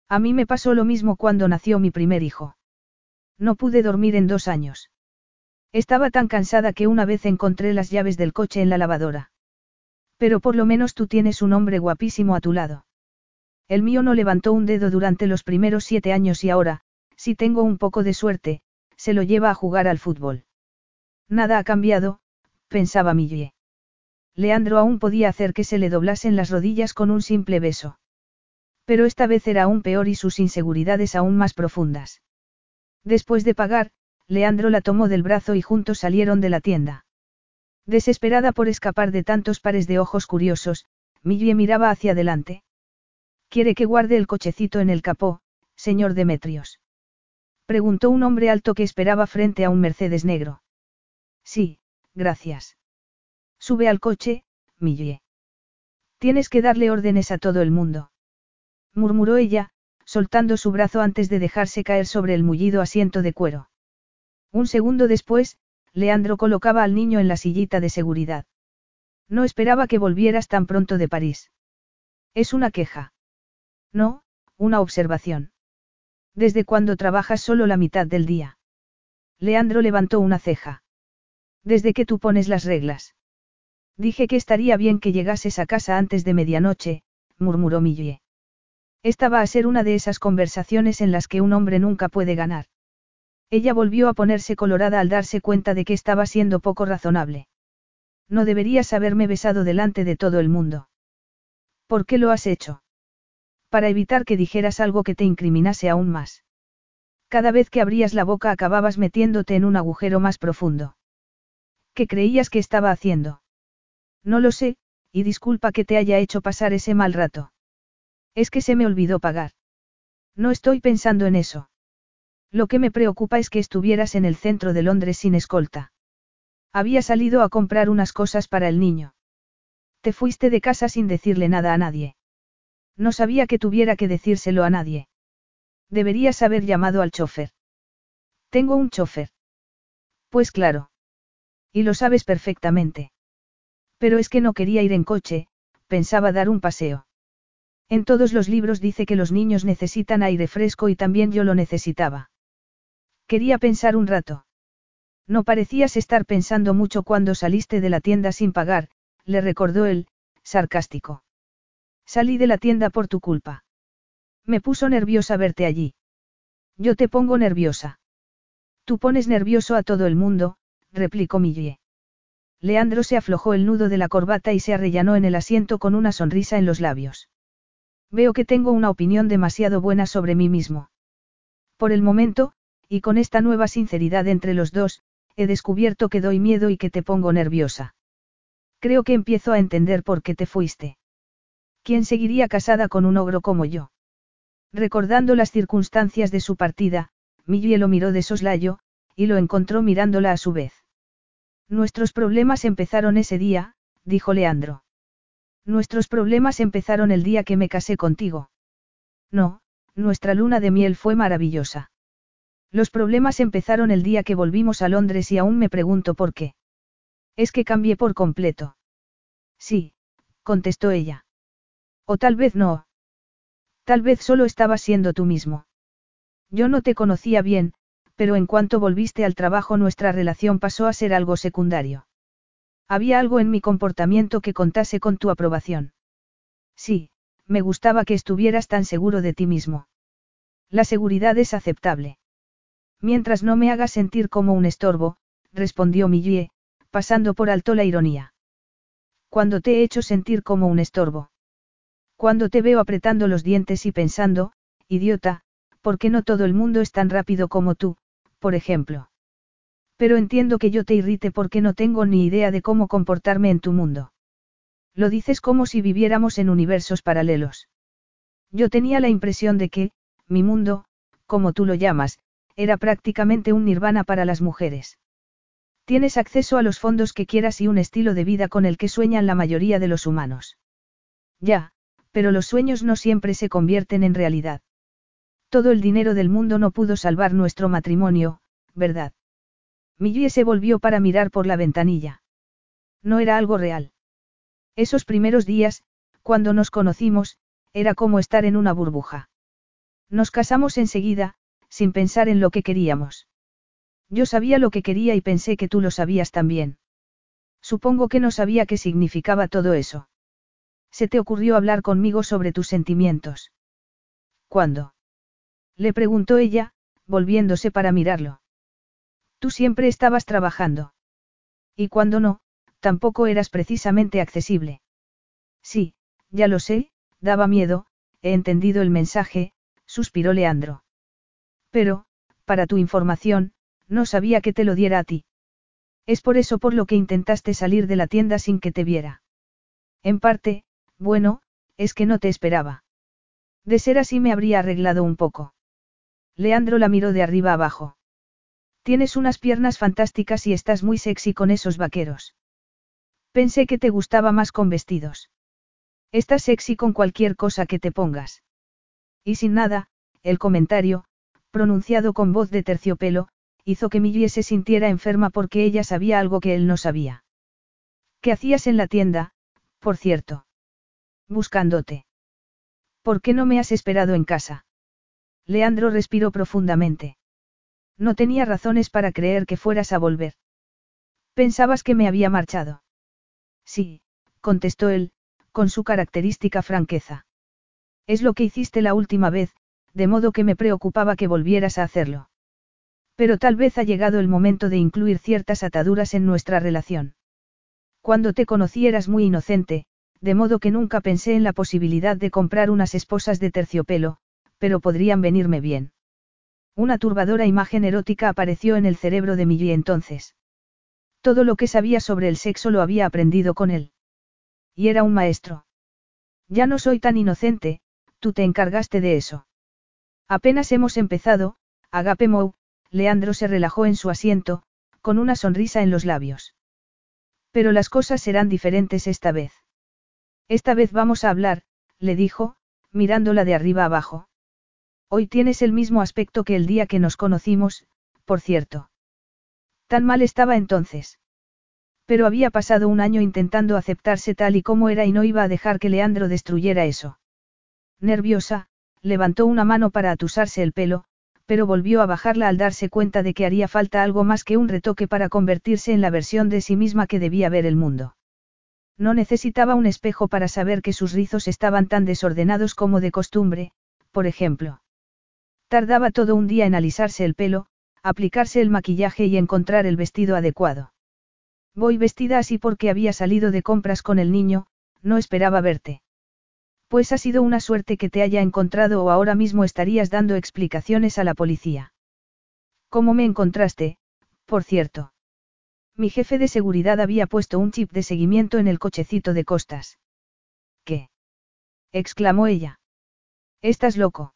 A mí me pasó lo mismo cuando nació mi primer hijo. No pude dormir en dos años. Estaba tan cansada que una vez encontré las llaves del coche en la lavadora. Pero por lo menos tú tienes un hombre guapísimo a tu lado. El mío no levantó un dedo durante los primeros siete años y ahora, si tengo un poco de suerte, se lo lleva a jugar al fútbol. Nada ha cambiado, pensaba Millie. Leandro aún podía hacer que se le doblasen las rodillas con un simple beso. Pero esta vez era aún peor y sus inseguridades aún más profundas. Después de pagar, Leandro la tomó del brazo y juntos salieron de la tienda. Desesperada por escapar de tantos pares de ojos curiosos, Millie miraba hacia adelante. ¿Quiere que guarde el cochecito en el capó, señor Demetrios? Preguntó un hombre alto que esperaba frente a un Mercedes negro. Sí, gracias. Sube al coche, Millie. Tienes que darle órdenes a todo el mundo. Murmuró ella, soltando su brazo antes de dejarse caer sobre el mullido asiento de cuero. Un segundo después, Leandro colocaba al niño en la sillita de seguridad. No esperaba que volvieras tan pronto de París. Es una queja. No, una observación. ¿Desde cuándo trabajas solo la mitad del día? Leandro levantó una ceja. Desde que tú pones las reglas. Dije que estaría bien que llegases a casa antes de medianoche, murmuró Millie. Esta va a ser una de esas conversaciones en las que un hombre nunca puede ganar. Ella volvió a ponerse colorada al darse cuenta de que estaba siendo poco razonable. No deberías haberme besado delante de todo el mundo. ¿Por qué lo has hecho? Para evitar que dijeras algo que te incriminase aún más. Cada vez que abrías la boca acababas metiéndote en un agujero más profundo. ¿Qué creías que estaba haciendo? No lo sé, y disculpa que te haya hecho pasar ese mal rato. Es que se me olvidó pagar. No estoy pensando en eso. Lo que me preocupa es que estuvieras en el centro de Londres sin escolta. Había salido a comprar unas cosas para el niño. Te fuiste de casa sin decirle nada a nadie. No sabía que tuviera que decírselo a nadie. Deberías haber llamado al chofer. Tengo un chofer. Pues claro. Y lo sabes perfectamente. Pero es que no quería ir en coche, pensaba dar un paseo. En todos los libros dice que los niños necesitan aire fresco y también yo lo necesitaba. Quería pensar un rato. No parecías estar pensando mucho cuando saliste de la tienda sin pagar, le recordó él, sarcástico. Salí de la tienda por tu culpa. Me puso nerviosa verte allí. Yo te pongo nerviosa. Tú pones nervioso a todo el mundo, replicó Millie. Leandro se aflojó el nudo de la corbata y se arrellanó en el asiento con una sonrisa en los labios. Veo que tengo una opinión demasiado buena sobre mí mismo. Por el momento, y con esta nueva sinceridad entre los dos, he descubierto que doy miedo y que te pongo nerviosa. Creo que empiezo a entender por qué te fuiste. ¿Quién seguiría casada con un ogro como yo? Recordando las circunstancias de su partida, Millie lo miró de soslayo, y lo encontró mirándola a su vez. Nuestros problemas empezaron ese día, dijo Leandro. Nuestros problemas empezaron el día que me casé contigo. No, nuestra luna de miel fue maravillosa. Los problemas empezaron el día que volvimos a Londres y aún me pregunto por qué. Es que cambié por completo. Sí, contestó ella. O tal vez no. Tal vez solo estabas siendo tú mismo. Yo no te conocía bien, pero en cuanto volviste al trabajo nuestra relación pasó a ser algo secundario. Había algo en mi comportamiento que contase con tu aprobación. Sí, me gustaba que estuvieras tan seguro de ti mismo. La seguridad es aceptable. Mientras no me haga sentir como un estorbo, respondió Millie, pasando por alto la ironía. Cuando te he hecho sentir como un estorbo. Cuando te veo apretando los dientes y pensando, idiota, ¿por qué no todo el mundo es tan rápido como tú, por ejemplo? Pero entiendo que yo te irrite porque no tengo ni idea de cómo comportarme en tu mundo. Lo dices como si viviéramos en universos paralelos. Yo tenía la impresión de que, mi mundo, como tú lo llamas, era prácticamente un nirvana para las mujeres. Tienes acceso a los fondos que quieras y un estilo de vida con el que sueñan la mayoría de los humanos. Ya, pero los sueños no siempre se convierten en realidad. Todo el dinero del mundo no pudo salvar nuestro matrimonio, ¿verdad? Millie se volvió para mirar por la ventanilla. No era algo real. Esos primeros días, cuando nos conocimos, era como estar en una burbuja. Nos casamos enseguida, sin pensar en lo que queríamos. Yo sabía lo que quería y pensé que tú lo sabías también. Supongo que no sabía qué significaba todo eso. Se te ocurrió hablar conmigo sobre tus sentimientos. ¿Cuándo? Le preguntó ella, volviéndose para mirarlo. Tú siempre estabas trabajando. Y cuando no, tampoco eras precisamente accesible. Sí, ya lo sé, daba miedo, he entendido el mensaje, suspiró Leandro. Pero, para tu información, no sabía que te lo diera a ti. Es por eso por lo que intentaste salir de la tienda sin que te viera. En parte, bueno, es que no te esperaba. De ser así me habría arreglado un poco. Leandro la miró de arriba abajo. Tienes unas piernas fantásticas y estás muy sexy con esos vaqueros. Pensé que te gustaba más con vestidos. Estás sexy con cualquier cosa que te pongas. Y sin nada, el comentario, pronunciado con voz de terciopelo, hizo que Millie se sintiera enferma porque ella sabía algo que él no sabía. ¿Qué hacías en la tienda, por cierto? Buscándote. ¿Por qué no me has esperado en casa? Leandro respiró profundamente. No tenía razones para creer que fueras a volver. Pensabas que me había marchado. Sí, contestó él, con su característica franqueza. Es lo que hiciste la última vez, de modo que me preocupaba que volvieras a hacerlo. Pero tal vez ha llegado el momento de incluir ciertas ataduras en nuestra relación. Cuando te conocí eras muy inocente, de modo que nunca pensé en la posibilidad de comprar unas esposas de terciopelo, pero podrían venirme bien. Una turbadora imagen erótica apareció en el cerebro de Millie entonces. Todo lo que sabía sobre el sexo lo había aprendido con él. Y era un maestro. Ya no soy tan inocente, tú te encargaste de eso. Apenas hemos empezado, Agape Mou, Leandro se relajó en su asiento, con una sonrisa en los labios. Pero las cosas serán diferentes esta vez. Esta vez vamos a hablar, le dijo, mirándola de arriba abajo. Hoy tienes el mismo aspecto que el día que nos conocimos, por cierto. Tan mal estaba entonces. Pero había pasado un año intentando aceptarse tal y como era y no iba a dejar que Leandro destruyera eso. Nerviosa, levantó una mano para atusarse el pelo, pero volvió a bajarla al darse cuenta de que haría falta algo más que un retoque para convertirse en la versión de sí misma que debía ver el mundo. No necesitaba un espejo para saber que sus rizos estaban tan desordenados como de costumbre, por ejemplo. Tardaba todo un día en alisarse el pelo, aplicarse el maquillaje y encontrar el vestido adecuado. Voy vestida así porque había salido de compras con el niño, no esperaba verte. Pues ha sido una suerte que te haya encontrado o ahora mismo estarías dando explicaciones a la policía. ¿Cómo me encontraste, por cierto? Mi jefe de seguridad había puesto un chip de seguimiento en el cochecito de costas. ¿Qué? exclamó ella. ¿Estás loco?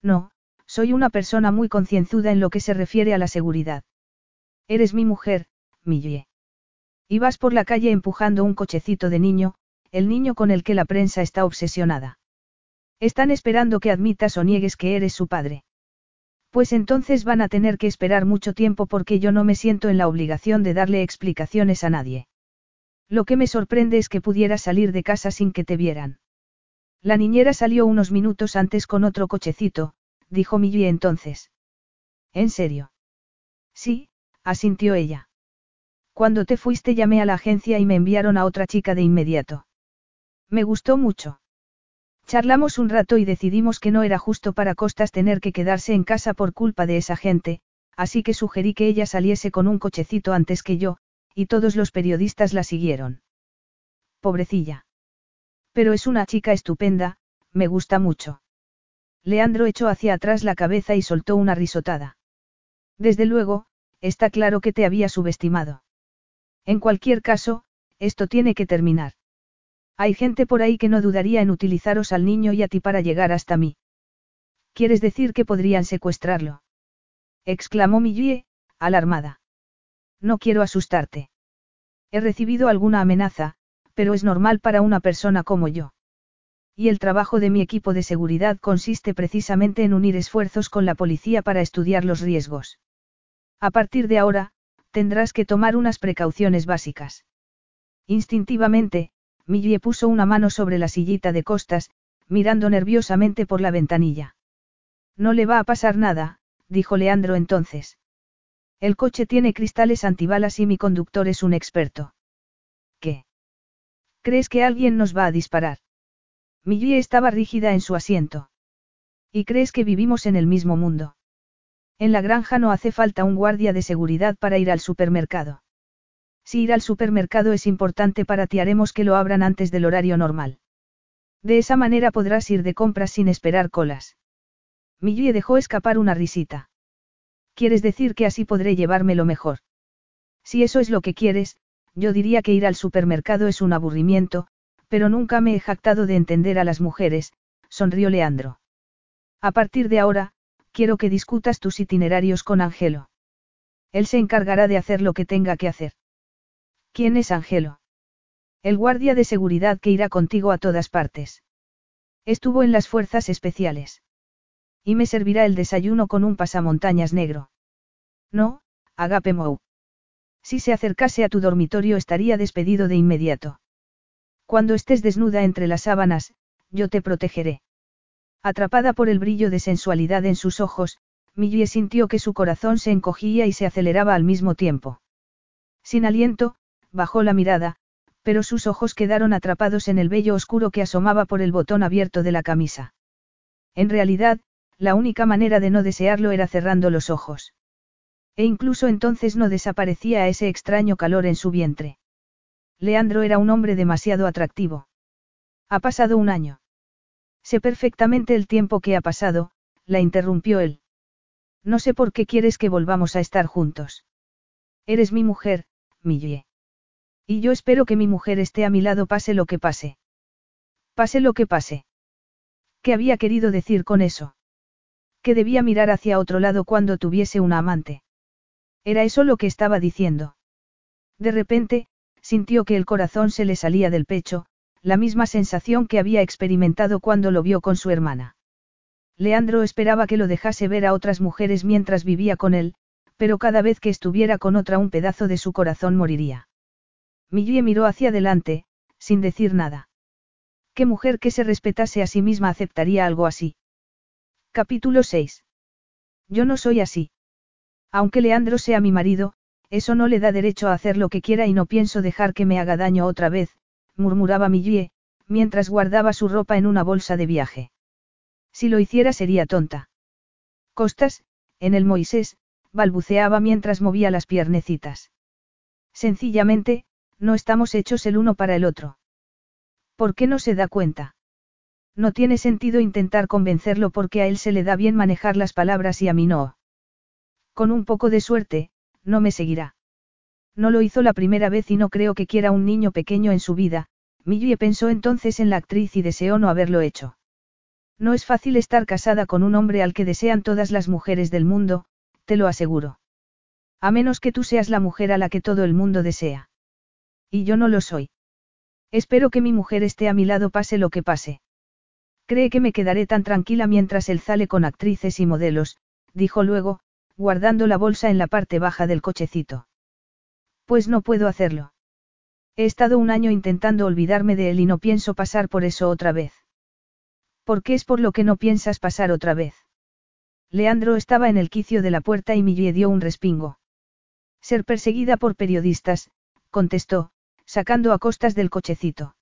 No, soy una persona muy concienzuda en lo que se refiere a la seguridad. Eres mi mujer, Millie. Y vas por la calle empujando un cochecito de niño, el niño con el que la prensa está obsesionada. Están esperando que admitas o niegues que eres su padre. Pues entonces van a tener que esperar mucho tiempo porque yo no me siento en la obligación de darle explicaciones a nadie. Lo que me sorprende es que pudieras salir de casa sin que te vieran. La niñera salió unos minutos antes con otro cochecito, dijo Millie entonces. ¿En serio? Sí, asintió ella. Cuando te fuiste llamé a la agencia y me enviaron a otra chica de inmediato. Me gustó mucho. Charlamos un rato y decidimos que no era justo para Costas tener que quedarse en casa por culpa de esa gente, así que sugerí que ella saliese con un cochecito antes que yo, y todos los periodistas la siguieron. Pobrecilla. Pero es una chica estupenda, me gusta mucho. Leandro echó hacia atrás la cabeza y soltó una risotada. Desde luego, está claro que te había subestimado. En cualquier caso, esto tiene que terminar. Hay gente por ahí que no dudaría en utilizaros al niño y a ti para llegar hasta mí. ¿Quieres decir que podrían secuestrarlo? exclamó Millie, alarmada. No quiero asustarte. He recibido alguna amenaza, pero es normal para una persona como yo. Y el trabajo de mi equipo de seguridad consiste precisamente en unir esfuerzos con la policía para estudiar los riesgos. A partir de ahora, tendrás que tomar unas precauciones básicas. Instintivamente, Millie puso una mano sobre la sillita de costas, mirando nerviosamente por la ventanilla. No le va a pasar nada, dijo Leandro entonces. El coche tiene cristales antibalas y mi conductor es un experto. ¿Qué? ¿Crees que alguien nos va a disparar? Millie estaba rígida en su asiento. ¿Y crees que vivimos en el mismo mundo? En la granja no hace falta un guardia de seguridad para ir al supermercado. Si ir al supermercado es importante para ti haremos que lo abran antes del horario normal. De esa manera podrás ir de compras sin esperar colas. Millie dejó escapar una risita. ¿Quieres decir que así podré llevármelo mejor? Si eso es lo que quieres, yo diría que ir al supermercado es un aburrimiento, pero nunca me he jactado de entender a las mujeres, sonrió Leandro. A partir de ahora, quiero que discutas tus itinerarios con Angelo. Él se encargará de hacer lo que tenga que hacer. ¿Quién es Angelo? El guardia de seguridad que irá contigo a todas partes. Estuvo en las fuerzas especiales. Y me servirá el desayuno con un pasamontañas negro. No, Agape Mou. Si se acercase a tu dormitorio estaría despedido de inmediato. Cuando estés desnuda entre las sábanas, yo te protegeré. Atrapada por el brillo de sensualidad en sus ojos, Millie sintió que su corazón se encogía y se aceleraba al mismo tiempo. Sin aliento, bajó la mirada, pero sus ojos quedaron atrapados en el vello oscuro que asomaba por el botón abierto de la camisa. En realidad, la única manera de no desearlo era cerrando los ojos. E incluso entonces no desaparecía ese extraño calor en su vientre. Leandro era un hombre demasiado atractivo. Ha pasado un año. Sé perfectamente el tiempo que ha pasado, la interrumpió él. No sé por qué quieres que volvamos a estar juntos. Eres mi mujer, Millie. Y yo espero que mi mujer esté a mi lado pase lo que pase. Pase lo que pase. ¿Qué había querido decir con eso? Que debía mirar hacia otro lado cuando tuviese una amante. Era eso lo que estaba diciendo. De repente, sintió que el corazón se le salía del pecho, la misma sensación que había experimentado cuando lo vio con su hermana. Leandro esperaba que lo dejase ver a otras mujeres mientras vivía con él, pero cada vez que estuviera con otra un pedazo de su corazón moriría. Millie miró hacia adelante, sin decir nada. ¿Qué mujer que se respetase a sí misma aceptaría algo así? Capítulo 6. Yo no soy así. Aunque Leandro sea mi marido, eso no le da derecho a hacer lo que quiera y no pienso dejar que me haga daño otra vez, murmuraba Millie, mientras guardaba su ropa en una bolsa de viaje. Si lo hiciera sería tonta. Costas, en el Moisés, balbuceaba mientras movía las piernecitas. Sencillamente, no estamos hechos el uno para el otro. ¿Por qué no se da cuenta? No tiene sentido intentar convencerlo porque a él se le da bien manejar las palabras y a mí no. Con un poco de suerte, no me seguirá. No lo hizo la primera vez y no creo que quiera un niño pequeño en su vida, Millie pensó entonces en la actriz y deseó no haberlo hecho. No es fácil estar casada con un hombre al que desean todas las mujeres del mundo, te lo aseguro. A menos que tú seas la mujer a la que todo el mundo desea. Y yo no lo soy. Espero que mi mujer esté a mi lado pase lo que pase. Cree que me quedaré tan tranquila mientras él sale con actrices y modelos, dijo luego, guardando la bolsa en la parte baja del cochecito. Pues no puedo hacerlo. He estado un año intentando olvidarme de él y no pienso pasar por eso otra vez. ¿Por qué es por lo que no piensas pasar otra vez? Leandro estaba en el quicio de la puerta y Millie dio un respingo. Ser perseguida por periodistas, contestó, sacando a costas del cochecito.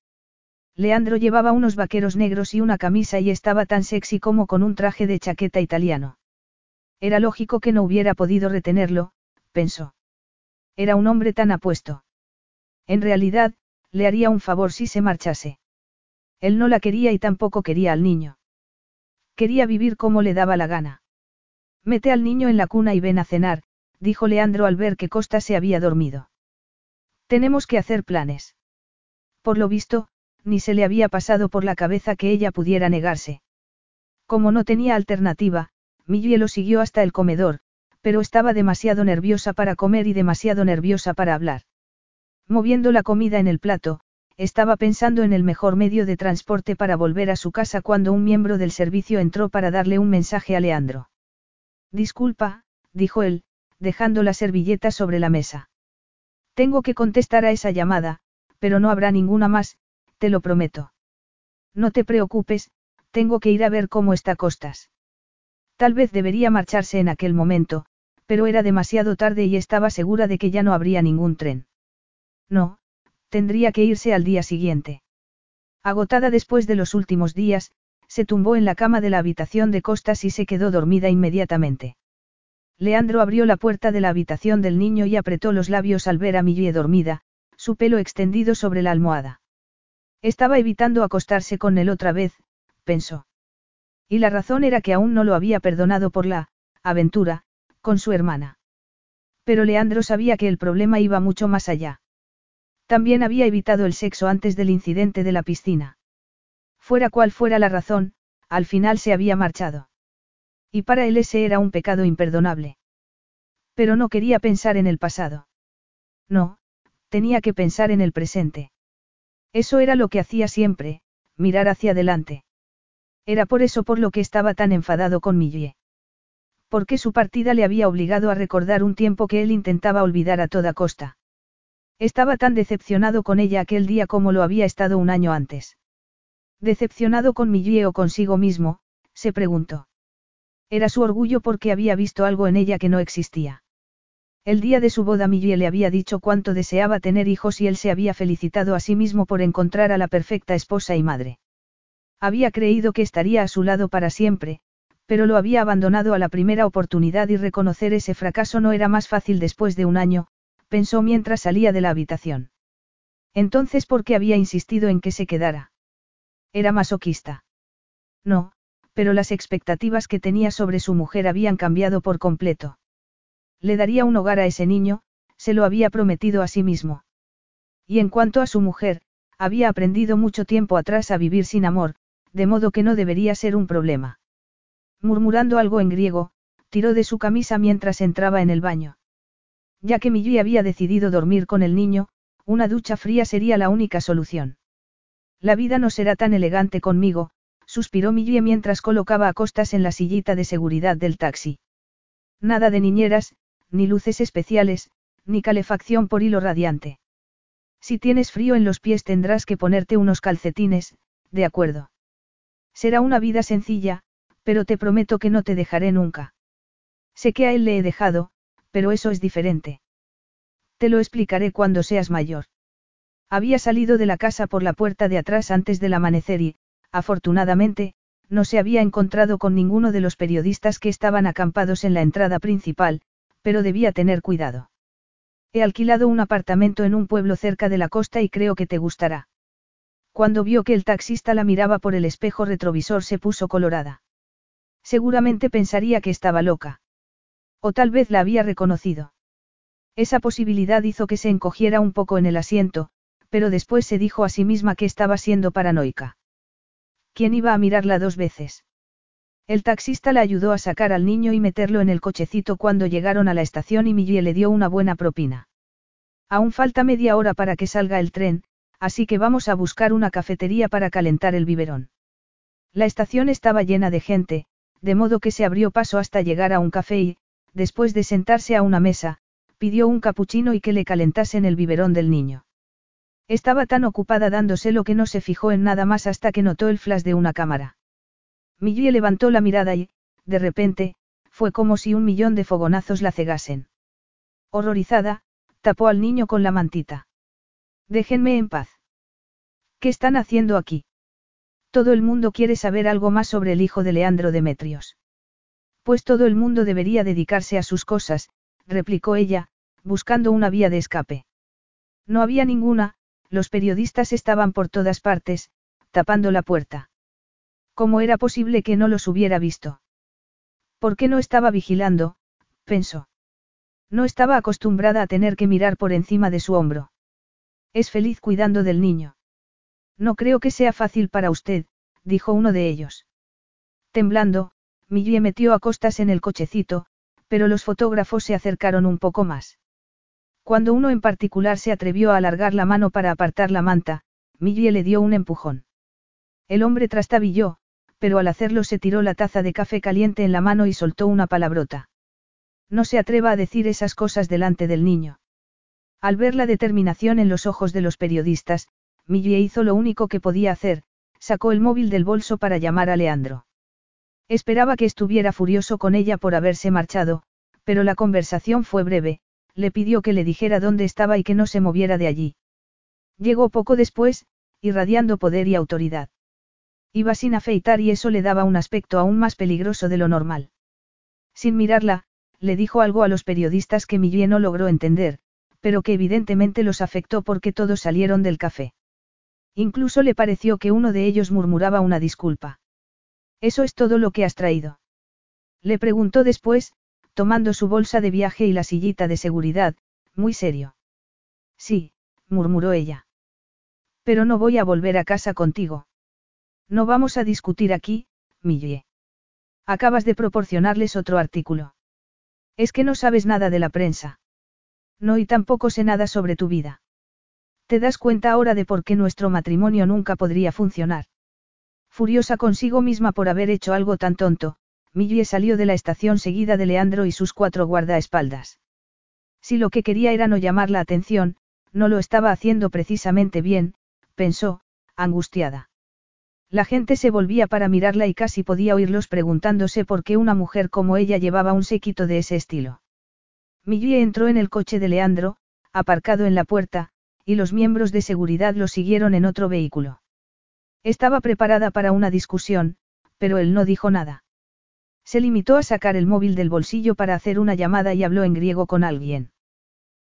Leandro llevaba unos vaqueros negros y una camisa y estaba tan sexy como con un traje de chaqueta italiano. Era lógico que no hubiera podido retenerlo, pensó. Era un hombre tan apuesto. En realidad, le haría un favor si se marchase. Él no la quería y tampoco quería al niño. Quería vivir como le daba la gana. Mete al niño en la cuna y ven a cenar, dijo Leandro al ver que Costa se había dormido. Tenemos que hacer planes. Por lo visto, ni se le había pasado por la cabeza que ella pudiera negarse. Como no tenía alternativa, Millie lo siguió hasta el comedor, pero estaba demasiado nerviosa para comer y demasiado nerviosa para hablar. Moviendo la comida en el plato, estaba pensando en el mejor medio de transporte para volver a su casa cuando un miembro del servicio entró para darle un mensaje a Leandro. Disculpa, dijo él, dejando la servilleta sobre la mesa. Tengo que contestar a esa llamada, pero no habrá ninguna más, te lo prometo. No te preocupes, tengo que ir a ver cómo está Costas. Tal vez debería marcharse en aquel momento, pero era demasiado tarde y estaba segura de que ya no habría ningún tren. No, tendría que irse al día siguiente. Agotada después de los últimos días, se tumbó en la cama de la habitación de Costas y se quedó dormida inmediatamente. Leandro abrió la puerta de la habitación del niño y apretó los labios al ver a Millie dormida, su pelo extendido sobre la almohada. Estaba evitando acostarse con él otra vez, pensó. Y la razón era que aún no lo había perdonado por la aventura, con su hermana. Pero Leandro sabía que el problema iba mucho más allá. También había evitado el sexo antes del incidente de la piscina. Fuera cual fuera la razón, al final se había marchado. Y para él ese era un pecado imperdonable. Pero no quería pensar en el pasado. No, tenía que pensar en el presente. Eso era lo que hacía siempre, mirar hacia adelante. Era por eso por lo que estaba tan enfadado con Millie. Porque su partida le había obligado a recordar un tiempo que él intentaba olvidar a toda costa. Estaba tan decepcionado con ella aquel día como lo había estado un año antes. Decepcionado con Millie o consigo mismo, se preguntó. Era su orgullo porque había visto algo en ella que no existía. El día de su boda Millie le había dicho cuánto deseaba tener hijos y él se había felicitado a sí mismo por encontrar a la perfecta esposa y madre. Había creído que estaría a su lado para siempre, pero lo había abandonado a la primera oportunidad y reconocer ese fracaso no era más fácil después de un año, pensó mientras salía de la habitación. Entonces, ¿por qué había insistido en que se quedara? Era masoquista. No, pero las expectativas que tenía sobre su mujer habían cambiado por completo. Le daría un hogar a ese niño, se lo había prometido a sí mismo. Y en cuanto a su mujer, había aprendido mucho tiempo atrás a vivir sin amor, de modo que no debería ser un problema. Murmurando algo en griego, tiró de su camisa mientras entraba en el baño. Ya que Millie había decidido dormir con el niño, una ducha fría sería la única solución. La vida no será tan elegante conmigo, suspiró Millie mientras colocaba a costas en la sillita de seguridad del taxi. Nada de niñeras, ni luces especiales, ni calefacción por hilo radiante. Si tienes frío en los pies tendrás que ponerte unos calcetines, de acuerdo. Será una vida sencilla, pero te prometo que no te dejaré nunca. Sé que a él le he dejado, pero eso es diferente. Te lo explicaré cuando seas mayor. Había salido de la casa por la puerta de atrás antes del amanecer y, afortunadamente, no se había encontrado con ninguno de los periodistas que estaban acampados en la entrada principal, pero debía tener cuidado. He alquilado un apartamento en un pueblo cerca de la costa y creo que te gustará. Cuando vio que el taxista la miraba por el espejo retrovisor se puso colorada. Seguramente pensaría que estaba loca. O tal vez la había reconocido. Esa posibilidad hizo que se encogiera un poco en el asiento, pero después se dijo a sí misma que estaba siendo paranoica. ¿Quién iba a mirarla dos veces? El taxista la ayudó a sacar al niño y meterlo en el cochecito cuando llegaron a la estación y Millie le dio una buena propina. Aún falta media hora para que salga el tren, así que vamos a buscar una cafetería para calentar el biberón. La estación estaba llena de gente, de modo que se abrió paso hasta llegar a un café y, después de sentarse a una mesa, pidió un capuchino y que le calentasen el biberón del niño. Estaba tan ocupada dándoselo que no se fijó en nada más hasta que notó el flash de una cámara. Millie levantó la mirada y, de repente, fue como si un millón de fogonazos la cegasen. Horrorizada, tapó al niño con la mantita. Déjenme en paz. ¿Qué están haciendo aquí? Todo el mundo quiere saber algo más sobre el hijo de Leandro Demetrios. Pues todo el mundo debería dedicarse a sus cosas, replicó ella, buscando una vía de escape. No había ninguna, los periodistas estaban por todas partes, tapando la puerta. ¿Cómo era posible que no los hubiera visto? ¿Por qué no estaba vigilando? pensó. No estaba acostumbrada a tener que mirar por encima de su hombro. Es feliz cuidando del niño. No creo que sea fácil para usted, dijo uno de ellos. Temblando, Millie metió a costas en el cochecito, pero los fotógrafos se acercaron un poco más. Cuando uno en particular se atrevió a alargar la mano para apartar la manta, Millie le dio un empujón. El hombre trastabilló, pero al hacerlo se tiró la taza de café caliente en la mano y soltó una palabrota. No se atreva a decir esas cosas delante del niño. Al ver la determinación en los ojos de los periodistas, Millie hizo lo único que podía hacer, sacó el móvil del bolso para llamar a Leandro. Esperaba que estuviera furioso con ella por haberse marchado, pero la conversación fue breve, le pidió que le dijera dónde estaba y que no se moviera de allí. Llegó poco después, irradiando poder y autoridad. Iba sin afeitar y eso le daba un aspecto aún más peligroso de lo normal. Sin mirarla, le dijo algo a los periodistas que Millie no logró entender, pero que evidentemente los afectó porque todos salieron del café. Incluso le pareció que uno de ellos murmuraba una disculpa. ¿Eso es todo lo que has traído? Le preguntó después, tomando su bolsa de viaje y la sillita de seguridad, muy serio. Sí, murmuró ella. Pero no voy a volver a casa contigo. No vamos a discutir aquí, Millie. Acabas de proporcionarles otro artículo. Es que no sabes nada de la prensa. No y tampoco sé nada sobre tu vida. ¿Te das cuenta ahora de por qué nuestro matrimonio nunca podría funcionar? Furiosa consigo misma por haber hecho algo tan tonto, Millie salió de la estación seguida de Leandro y sus cuatro guardaespaldas. Si lo que quería era no llamar la atención, no lo estaba haciendo precisamente bien, pensó, angustiada. La gente se volvía para mirarla y casi podía oírlos preguntándose por qué una mujer como ella llevaba un séquito de ese estilo. Millie entró en el coche de Leandro, aparcado en la puerta, y los miembros de seguridad lo siguieron en otro vehículo. Estaba preparada para una discusión, pero él no dijo nada. Se limitó a sacar el móvil del bolsillo para hacer una llamada y habló en griego con alguien.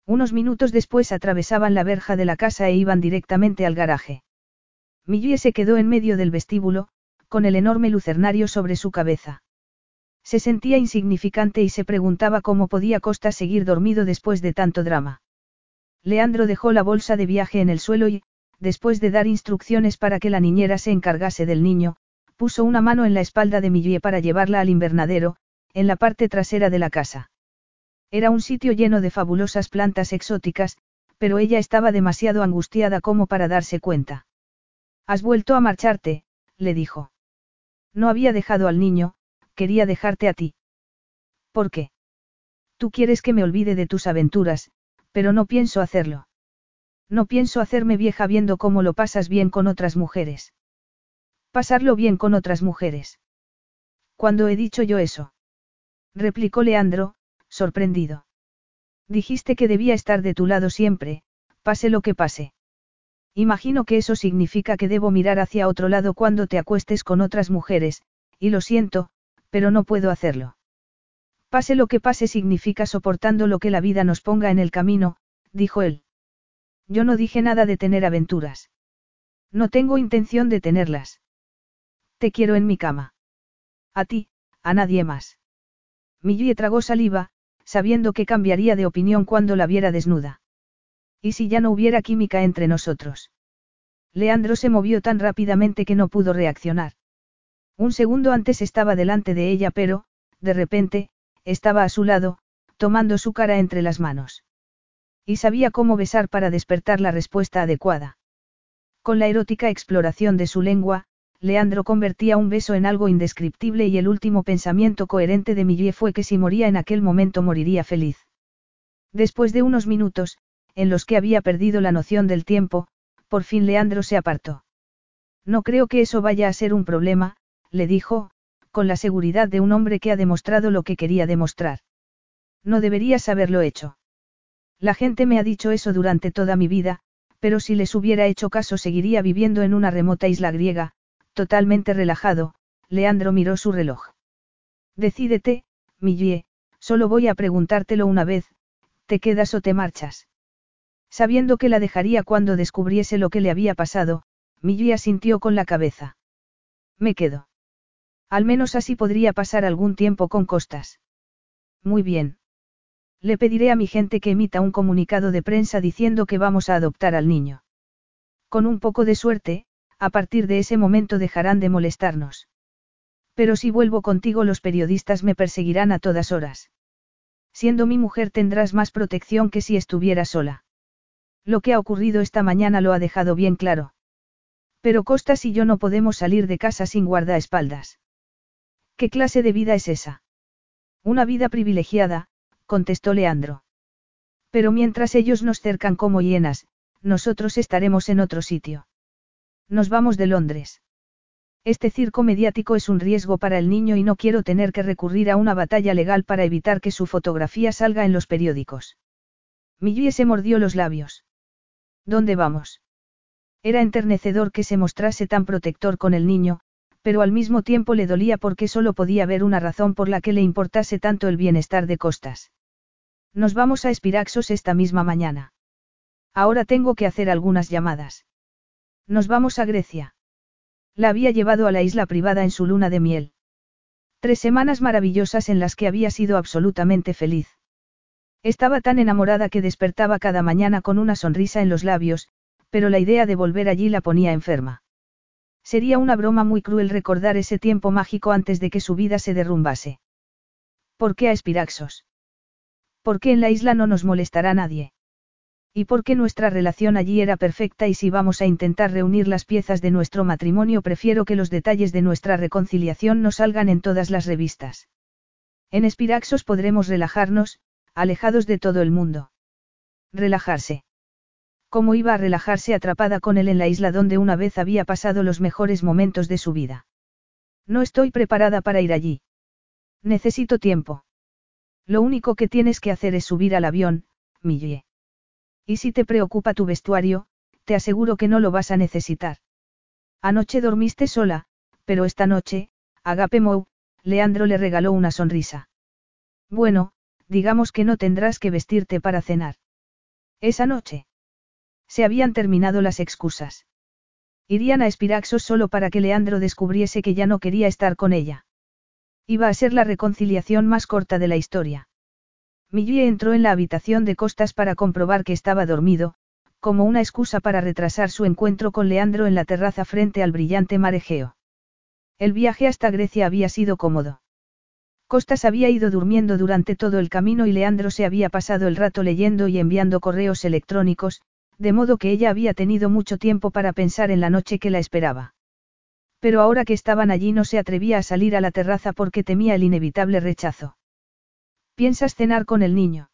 Unos minutos después atravesaban la verja de la casa e iban directamente al garaje. Millie se quedó en medio del vestíbulo, con el enorme lucernario sobre su cabeza. Se sentía insignificante y se preguntaba cómo podía Costa seguir dormido después de tanto drama. Leandro dejó la bolsa de viaje en el suelo y, después de dar instrucciones para que la niñera se encargase del niño, puso una mano en la espalda de Millie para llevarla al invernadero, en la parte trasera de la casa. Era un sitio lleno de fabulosas plantas exóticas, pero ella estaba demasiado angustiada como para darse cuenta. Has vuelto a marcharte, le dijo. No había dejado al niño, quería dejarte a ti. ¿Por qué? Tú quieres que me olvide de tus aventuras, pero no pienso hacerlo. No pienso hacerme vieja viendo cómo lo pasas bien con otras mujeres. Pasarlo bien con otras mujeres. ¿Cuándo he dicho yo eso? replicó Leandro, sorprendido. Dijiste que debía estar de tu lado siempre, pase lo que pase. Imagino que eso significa que debo mirar hacia otro lado cuando te acuestes con otras mujeres, y lo siento, pero no puedo hacerlo. Pase lo que pase significa soportando lo que la vida nos ponga en el camino, dijo él. Yo no dije nada de tener aventuras. No tengo intención de tenerlas. Te quiero en mi cama. A ti, a nadie más. Millie tragó saliva, sabiendo que cambiaría de opinión cuando la viera desnuda. ¿Y si ya no hubiera química entre nosotros? Leandro se movió tan rápidamente que no pudo reaccionar. Un segundo antes estaba delante de ella, pero, de repente, estaba a su lado, tomando su cara entre las manos. Y sabía cómo besar para despertar la respuesta adecuada. Con la erótica exploración de su lengua, Leandro convertía un beso en algo indescriptible y el último pensamiento coherente de Millie fue que si moría en aquel momento moriría feliz. Después de unos minutos, en los que había perdido la noción del tiempo, por fin Leandro se apartó. No creo que eso vaya a ser un problema, le dijo, con la seguridad de un hombre que ha demostrado lo que quería demostrar. No deberías haberlo hecho. La gente me ha dicho eso durante toda mi vida, pero si les hubiera hecho caso seguiría viviendo en una remota isla griega, totalmente relajado, Leandro miró su reloj. Decídete, Millie, solo voy a preguntártelo una vez, ¿te quedas o te marchas? Sabiendo que la dejaría cuando descubriese lo que le había pasado, Millie asintió con la cabeza. Me quedo. Al menos así podría pasar algún tiempo con Costas. Muy bien. Le pediré a mi gente que emita un comunicado de prensa diciendo que vamos a adoptar al niño. Con un poco de suerte, a partir de ese momento dejarán de molestarnos. Pero si vuelvo contigo los periodistas me perseguirán a todas horas. Siendo mi mujer tendrás más protección que si estuviera sola. Lo que ha ocurrido esta mañana lo ha dejado bien claro. Pero Costas y yo no podemos salir de casa sin guardaespaldas. ¿Qué clase de vida es esa? Una vida privilegiada, contestó Leandro. Pero mientras ellos nos cercan como hienas, nosotros estaremos en otro sitio. Nos vamos de Londres. Este circo mediático es un riesgo para el niño y no quiero tener que recurrir a una batalla legal para evitar que su fotografía salga en los periódicos. Millie se mordió los labios. ¿Dónde vamos? Era enternecedor que se mostrase tan protector con el niño, pero al mismo tiempo le dolía porque solo podía ver una razón por la que le importase tanto el bienestar de Costas. Nos vamos a Espiraxos esta misma mañana. Ahora tengo que hacer algunas llamadas. Nos vamos a Grecia. La había llevado a la isla privada en su luna de miel. Tres semanas maravillosas en las que había sido absolutamente feliz. Estaba tan enamorada que despertaba cada mañana con una sonrisa en los labios, pero la idea de volver allí la ponía enferma. Sería una broma muy cruel recordar ese tiempo mágico antes de que su vida se derrumbase. ¿Por qué a Espiraxos? ¿Por qué en la isla no nos molestará nadie? ¿Y por qué nuestra relación allí era perfecta y si vamos a intentar reunir las piezas de nuestro matrimonio prefiero que los detalles de nuestra reconciliación no salgan en todas las revistas? En Espiraxos podremos relajarnos, alejados de todo el mundo. Relajarse. ¿Cómo iba a relajarse atrapada con él en la isla donde una vez había pasado los mejores momentos de su vida? No estoy preparada para ir allí. Necesito tiempo. Lo único que tienes que hacer es subir al avión, Millie. Y si te preocupa tu vestuario, te aseguro que no lo vas a necesitar. Anoche dormiste sola, pero esta noche, Agape Mou, Leandro le regaló una sonrisa. Bueno, digamos que no tendrás que vestirte para cenar. Esa noche. Se habían terminado las excusas. Irían a Espiraxos solo para que Leandro descubriese que ya no quería estar con ella. Iba a ser la reconciliación más corta de la historia. Millie entró en la habitación de Costas para comprobar que estaba dormido, como una excusa para retrasar su encuentro con Leandro en la terraza frente al brillante mar Egeo. El viaje hasta Grecia había sido cómodo. Costas había ido durmiendo durante todo el camino y Leandro se había pasado el rato leyendo y enviando correos electrónicos, de modo que ella había tenido mucho tiempo para pensar en la noche que la esperaba. Pero ahora que estaban allí no se atrevía a salir a la terraza porque temía el inevitable rechazo. ¿Piensas cenar con el niño?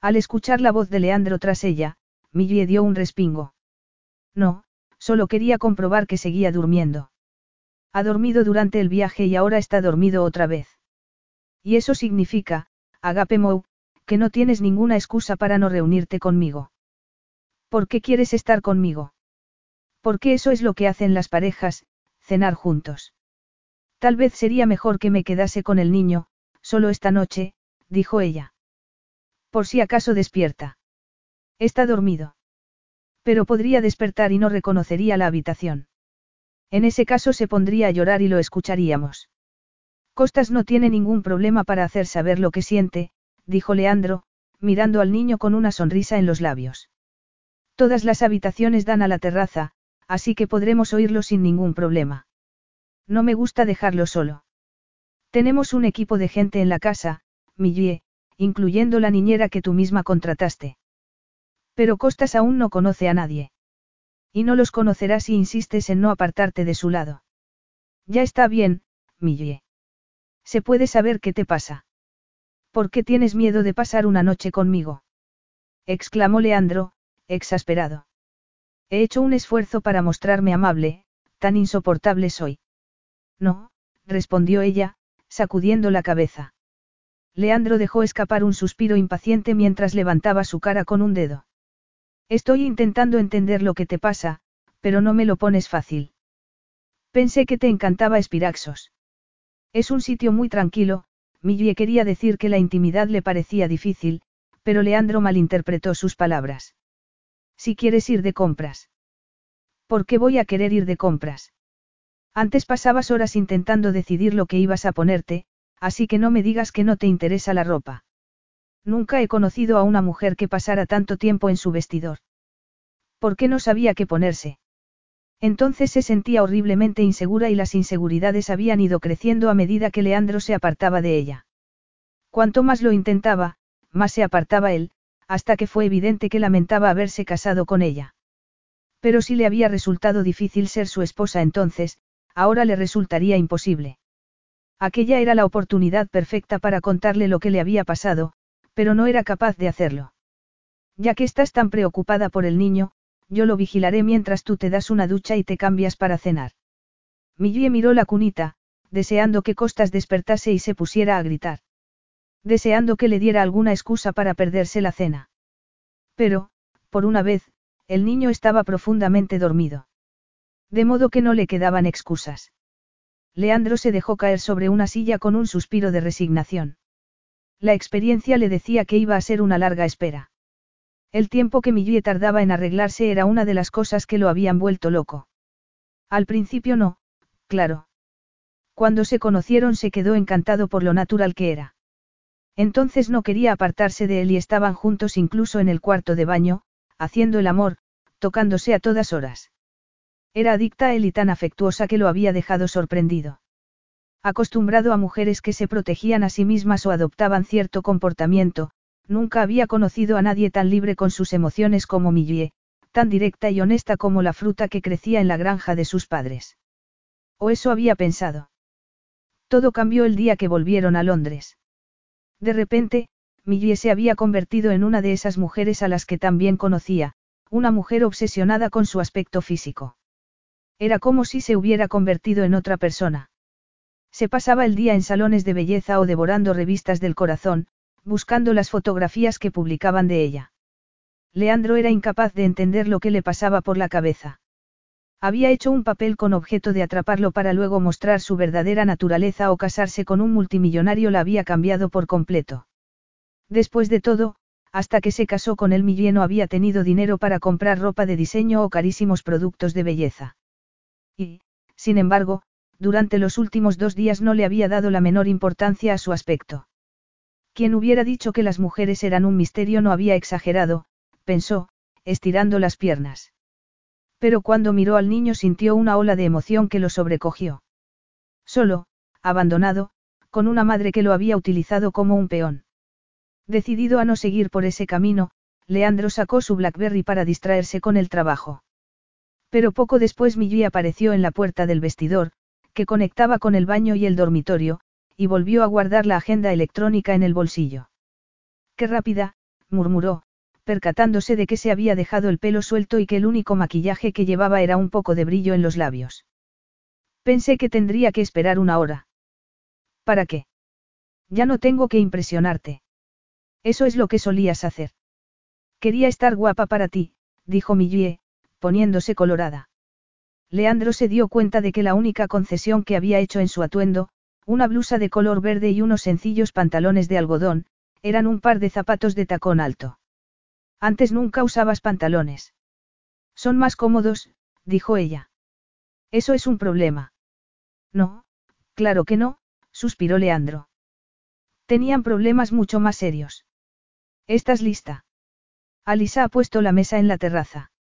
Al escuchar la voz de Leandro tras ella, Millie dio un respingo. No, solo quería comprobar que seguía durmiendo. Ha dormido durante el viaje y ahora está dormido otra vez. Y eso significa, Agape Mou, que no tienes ninguna excusa para no reunirte conmigo. ¿Por qué quieres estar conmigo? Porque eso es lo que hacen las parejas, cenar juntos. Tal vez sería mejor que me quedase con el niño, solo esta noche, dijo ella. Por si acaso despierta. Está dormido. Pero podría despertar y no reconocería la habitación. En ese caso se pondría a llorar y lo escucharíamos. Costas no tiene ningún problema para hacer saber lo que siente, dijo Leandro, mirando al niño con una sonrisa en los labios. Todas las habitaciones dan a la terraza, así que podremos oírlo sin ningún problema. No me gusta dejarlo solo. Tenemos un equipo de gente en la casa, Millie, incluyendo la niñera que tú misma contrataste. Pero Costas aún no conoce a nadie. Y no los conocerás si insistes en no apartarte de su lado. Ya está bien, Millie. ¿Se puede saber qué te pasa? ¿Por qué tienes miedo de pasar una noche conmigo? exclamó Leandro, exasperado. He hecho un esfuerzo para mostrarme amable, tan insoportable soy. No, respondió ella, sacudiendo la cabeza. Leandro dejó escapar un suspiro impaciente mientras levantaba su cara con un dedo. Estoy intentando entender lo que te pasa, pero no me lo pones fácil. Pensé que te encantaba Espiraxos. Es un sitio muy tranquilo, Millie quería decir que la intimidad le parecía difícil, pero Leandro malinterpretó sus palabras. Si quieres ir de compras. ¿Por qué voy a querer ir de compras? Antes pasabas horas intentando decidir lo que ibas a ponerte, así que no me digas que no te interesa la ropa. Nunca he conocido a una mujer que pasara tanto tiempo en su vestidor. ¿Por qué no sabía qué ponerse? Entonces se sentía horriblemente insegura y las inseguridades habían ido creciendo a medida que Leandro se apartaba de ella. Cuanto más lo intentaba, más se apartaba él, hasta que fue evidente que lamentaba haberse casado con ella. Pero si le había resultado difícil ser su esposa entonces, ahora le resultaría imposible. Aquella era la oportunidad perfecta para contarle lo que le había pasado, pero no era capaz de hacerlo. Ya que estás tan preocupada por el niño, yo lo vigilaré mientras tú te das una ducha y te cambias para cenar. Millie miró la cunita, deseando que Costas despertase y se pusiera a gritar. Deseando que le diera alguna excusa para perderse la cena. Pero, por una vez, el niño estaba profundamente dormido. De modo que no le quedaban excusas. Leandro se dejó caer sobre una silla con un suspiro de resignación. La experiencia le decía que iba a ser una larga espera. El tiempo que Millie tardaba en arreglarse era una de las cosas que lo habían vuelto loco. Al principio no, claro. Cuando se conocieron se quedó encantado por lo natural que era. Entonces no quería apartarse de él y estaban juntos incluso en el cuarto de baño, haciendo el amor, tocándose a todas horas. Era adicta a él y tan afectuosa que lo había dejado sorprendido. Acostumbrado a mujeres que se protegían a sí mismas o adoptaban cierto comportamiento, nunca había conocido a nadie tan libre con sus emociones como Millie, tan directa y honesta como la fruta que crecía en la granja de sus padres. O eso había pensado. Todo cambió el día que volvieron a Londres. De repente, Millie se había convertido en una de esas mujeres a las que también conocía, una mujer obsesionada con su aspecto físico. Era como si se hubiera convertido en otra persona. Se pasaba el día en salones de belleza o devorando revistas del corazón, buscando las fotografías que publicaban de ella. Leandro era incapaz de entender lo que le pasaba por la cabeza. Había hecho un papel con objeto de atraparlo para luego mostrar su verdadera naturaleza o casarse con un multimillonario la había cambiado por completo. Después de todo, hasta que se casó con él Millie no había tenido dinero para comprar ropa de diseño o carísimos productos de belleza. Y, sin embargo, durante los últimos dos días no le había dado la menor importancia a su aspecto. Quien hubiera dicho que las mujeres eran un misterio no había exagerado, pensó, estirando las piernas. Pero cuando miró al niño sintió una ola de emoción que lo sobrecogió. Solo, abandonado, con una madre que lo había utilizado como un peón. Decidido a no seguir por ese camino, Leandro sacó su Blackberry para distraerse con el trabajo. Pero poco después Millie apareció en la puerta del vestidor, que conectaba con el baño y el dormitorio, y volvió a guardar la agenda electrónica en el bolsillo. Qué rápida, murmuró, percatándose de que se había dejado el pelo suelto y que el único maquillaje que llevaba era un poco de brillo en los labios. Pensé que tendría que esperar una hora. ¿Para qué? Ya no tengo que impresionarte. Eso es lo que solías hacer. Quería estar guapa para ti, dijo Millie, poniéndose colorada. Leandro se dio cuenta de que la única concesión que había hecho en su atuendo, una blusa de color verde y unos sencillos pantalones de algodón, eran un par de zapatos de tacón alto. Antes nunca usabas pantalones. Son más cómodos, dijo ella. Eso es un problema. No, claro que no, suspiró Leandro. Tenían problemas mucho más serios. ¿Estás lista? Alisa ha puesto la mesa en la terraza.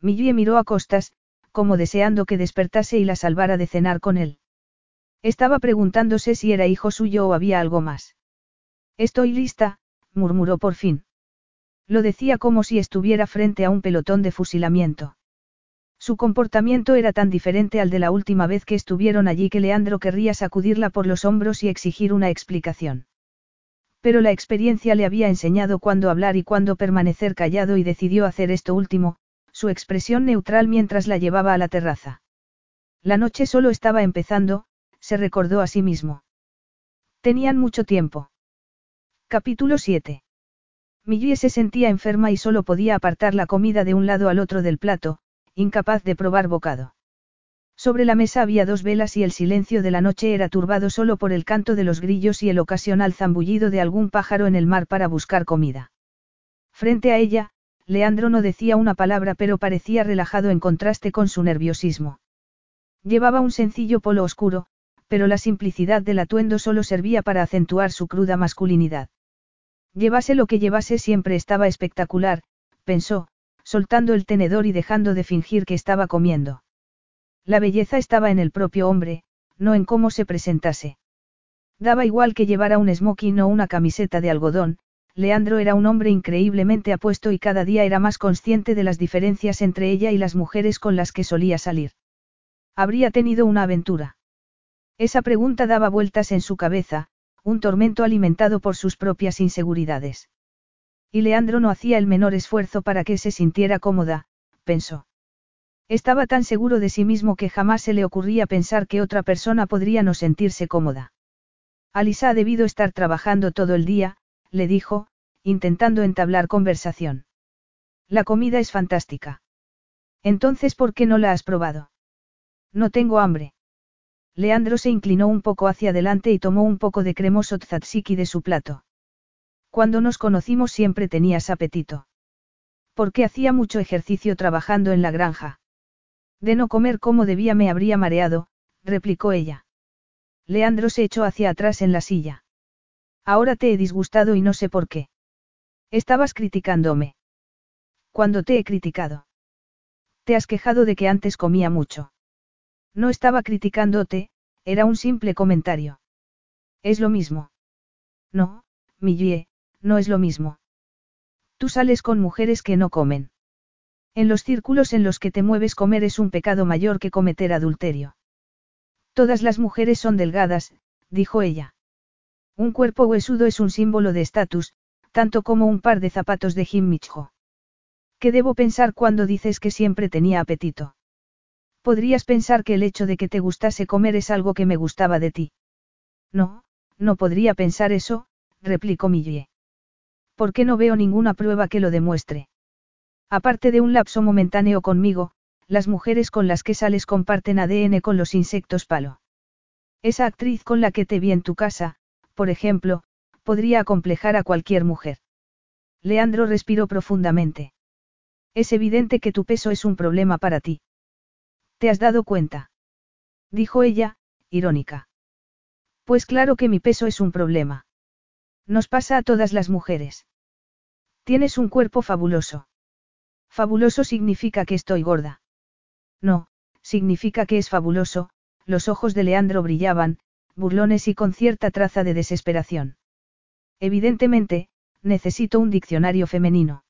Millie miró a costas, como deseando que despertase y la salvara de cenar con él. Estaba preguntándose si era hijo suyo o había algo más. Estoy lista, murmuró por fin. Lo decía como si estuviera frente a un pelotón de fusilamiento. Su comportamiento era tan diferente al de la última vez que estuvieron allí que Leandro querría sacudirla por los hombros y exigir una explicación. Pero la experiencia le había enseñado cuándo hablar y cuándo permanecer callado y decidió hacer esto último, su expresión neutral mientras la llevaba a la terraza. La noche solo estaba empezando, se recordó a sí mismo. Tenían mucho tiempo. Capítulo 7. Millie se sentía enferma y solo podía apartar la comida de un lado al otro del plato, incapaz de probar bocado. Sobre la mesa había dos velas y el silencio de la noche era turbado solo por el canto de los grillos y el ocasional zambullido de algún pájaro en el mar para buscar comida. Frente a ella, Leandro no decía una palabra pero parecía relajado en contraste con su nerviosismo. Llevaba un sencillo polo oscuro, pero la simplicidad del atuendo solo servía para acentuar su cruda masculinidad. Llevase lo que llevase siempre estaba espectacular, pensó, soltando el tenedor y dejando de fingir que estaba comiendo. La belleza estaba en el propio hombre, no en cómo se presentase. Daba igual que llevara un smoking o una camiseta de algodón, Leandro era un hombre increíblemente apuesto y cada día era más consciente de las diferencias entre ella y las mujeres con las que solía salir. Habría tenido una aventura. Esa pregunta daba vueltas en su cabeza, un tormento alimentado por sus propias inseguridades. Y Leandro no hacía el menor esfuerzo para que se sintiera cómoda, pensó. Estaba tan seguro de sí mismo que jamás se le ocurría pensar que otra persona podría no sentirse cómoda. Alisa ha debido estar trabajando todo el día, le dijo, intentando entablar conversación. La comida es fantástica. Entonces, ¿por qué no la has probado? No tengo hambre. Leandro se inclinó un poco hacia adelante y tomó un poco de cremoso tzatziki de su plato. Cuando nos conocimos siempre tenías apetito. Porque hacía mucho ejercicio trabajando en la granja. De no comer como debía me habría mareado, replicó ella. Leandro se echó hacia atrás en la silla. Ahora te he disgustado y no sé por qué. Estabas criticándome. Cuando te he criticado. Te has quejado de que antes comía mucho. No estaba criticándote, era un simple comentario. Es lo mismo. No, Millie, no es lo mismo. Tú sales con mujeres que no comen. En los círculos en los que te mueves comer es un pecado mayor que cometer adulterio. Todas las mujeres son delgadas, dijo ella. Un cuerpo huesudo es un símbolo de estatus, tanto como un par de zapatos de Jim Mitchell. ¿Qué debo pensar cuando dices que siempre tenía apetito? Podrías pensar que el hecho de que te gustase comer es algo que me gustaba de ti. No, no podría pensar eso, replicó Millie. ¿Por qué no veo ninguna prueba que lo demuestre? Aparte de un lapso momentáneo conmigo, las mujeres con las que sales comparten ADN con los insectos palo. Esa actriz con la que te vi en tu casa, por ejemplo, podría acomplejar a cualquier mujer. Leandro respiró profundamente. Es evidente que tu peso es un problema para ti. ¿Te has dado cuenta? Dijo ella, irónica. Pues claro que mi peso es un problema. Nos pasa a todas las mujeres. Tienes un cuerpo fabuloso. Fabuloso significa que estoy gorda. No, significa que es fabuloso, los ojos de Leandro brillaban, burlones y con cierta traza de desesperación. Evidentemente, necesito un diccionario femenino.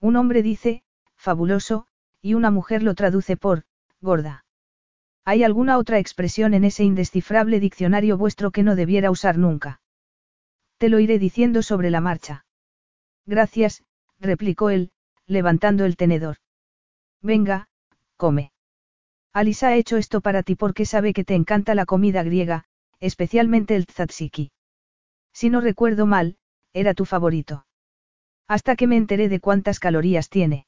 Un hombre dice, fabuloso, y una mujer lo traduce por, gorda. ¿Hay alguna otra expresión en ese indescifrable diccionario vuestro que no debiera usar nunca? Te lo iré diciendo sobre la marcha. Gracias, replicó él, levantando el tenedor. Venga, come. Alisa ha hecho esto para ti porque sabe que te encanta la comida griega, especialmente el tzatziki. Si no recuerdo mal, era tu favorito. Hasta que me enteré de cuántas calorías tiene.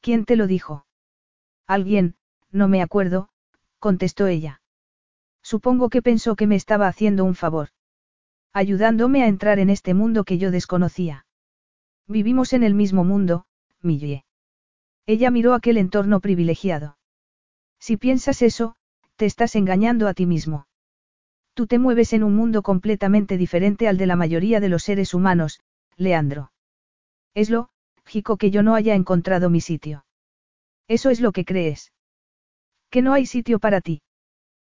¿Quién te lo dijo? Alguien, no me acuerdo, contestó ella. Supongo que pensó que me estaba haciendo un favor. Ayudándome a entrar en este mundo que yo desconocía. Vivimos en el mismo mundo, Millie. Ella miró aquel entorno privilegiado. Si piensas eso, te estás engañando a ti mismo. Tú te mueves en un mundo completamente diferente al de la mayoría de los seres humanos, Leandro. Es lo, Jico, que yo no haya encontrado mi sitio. Eso es lo que crees. Que no hay sitio para ti.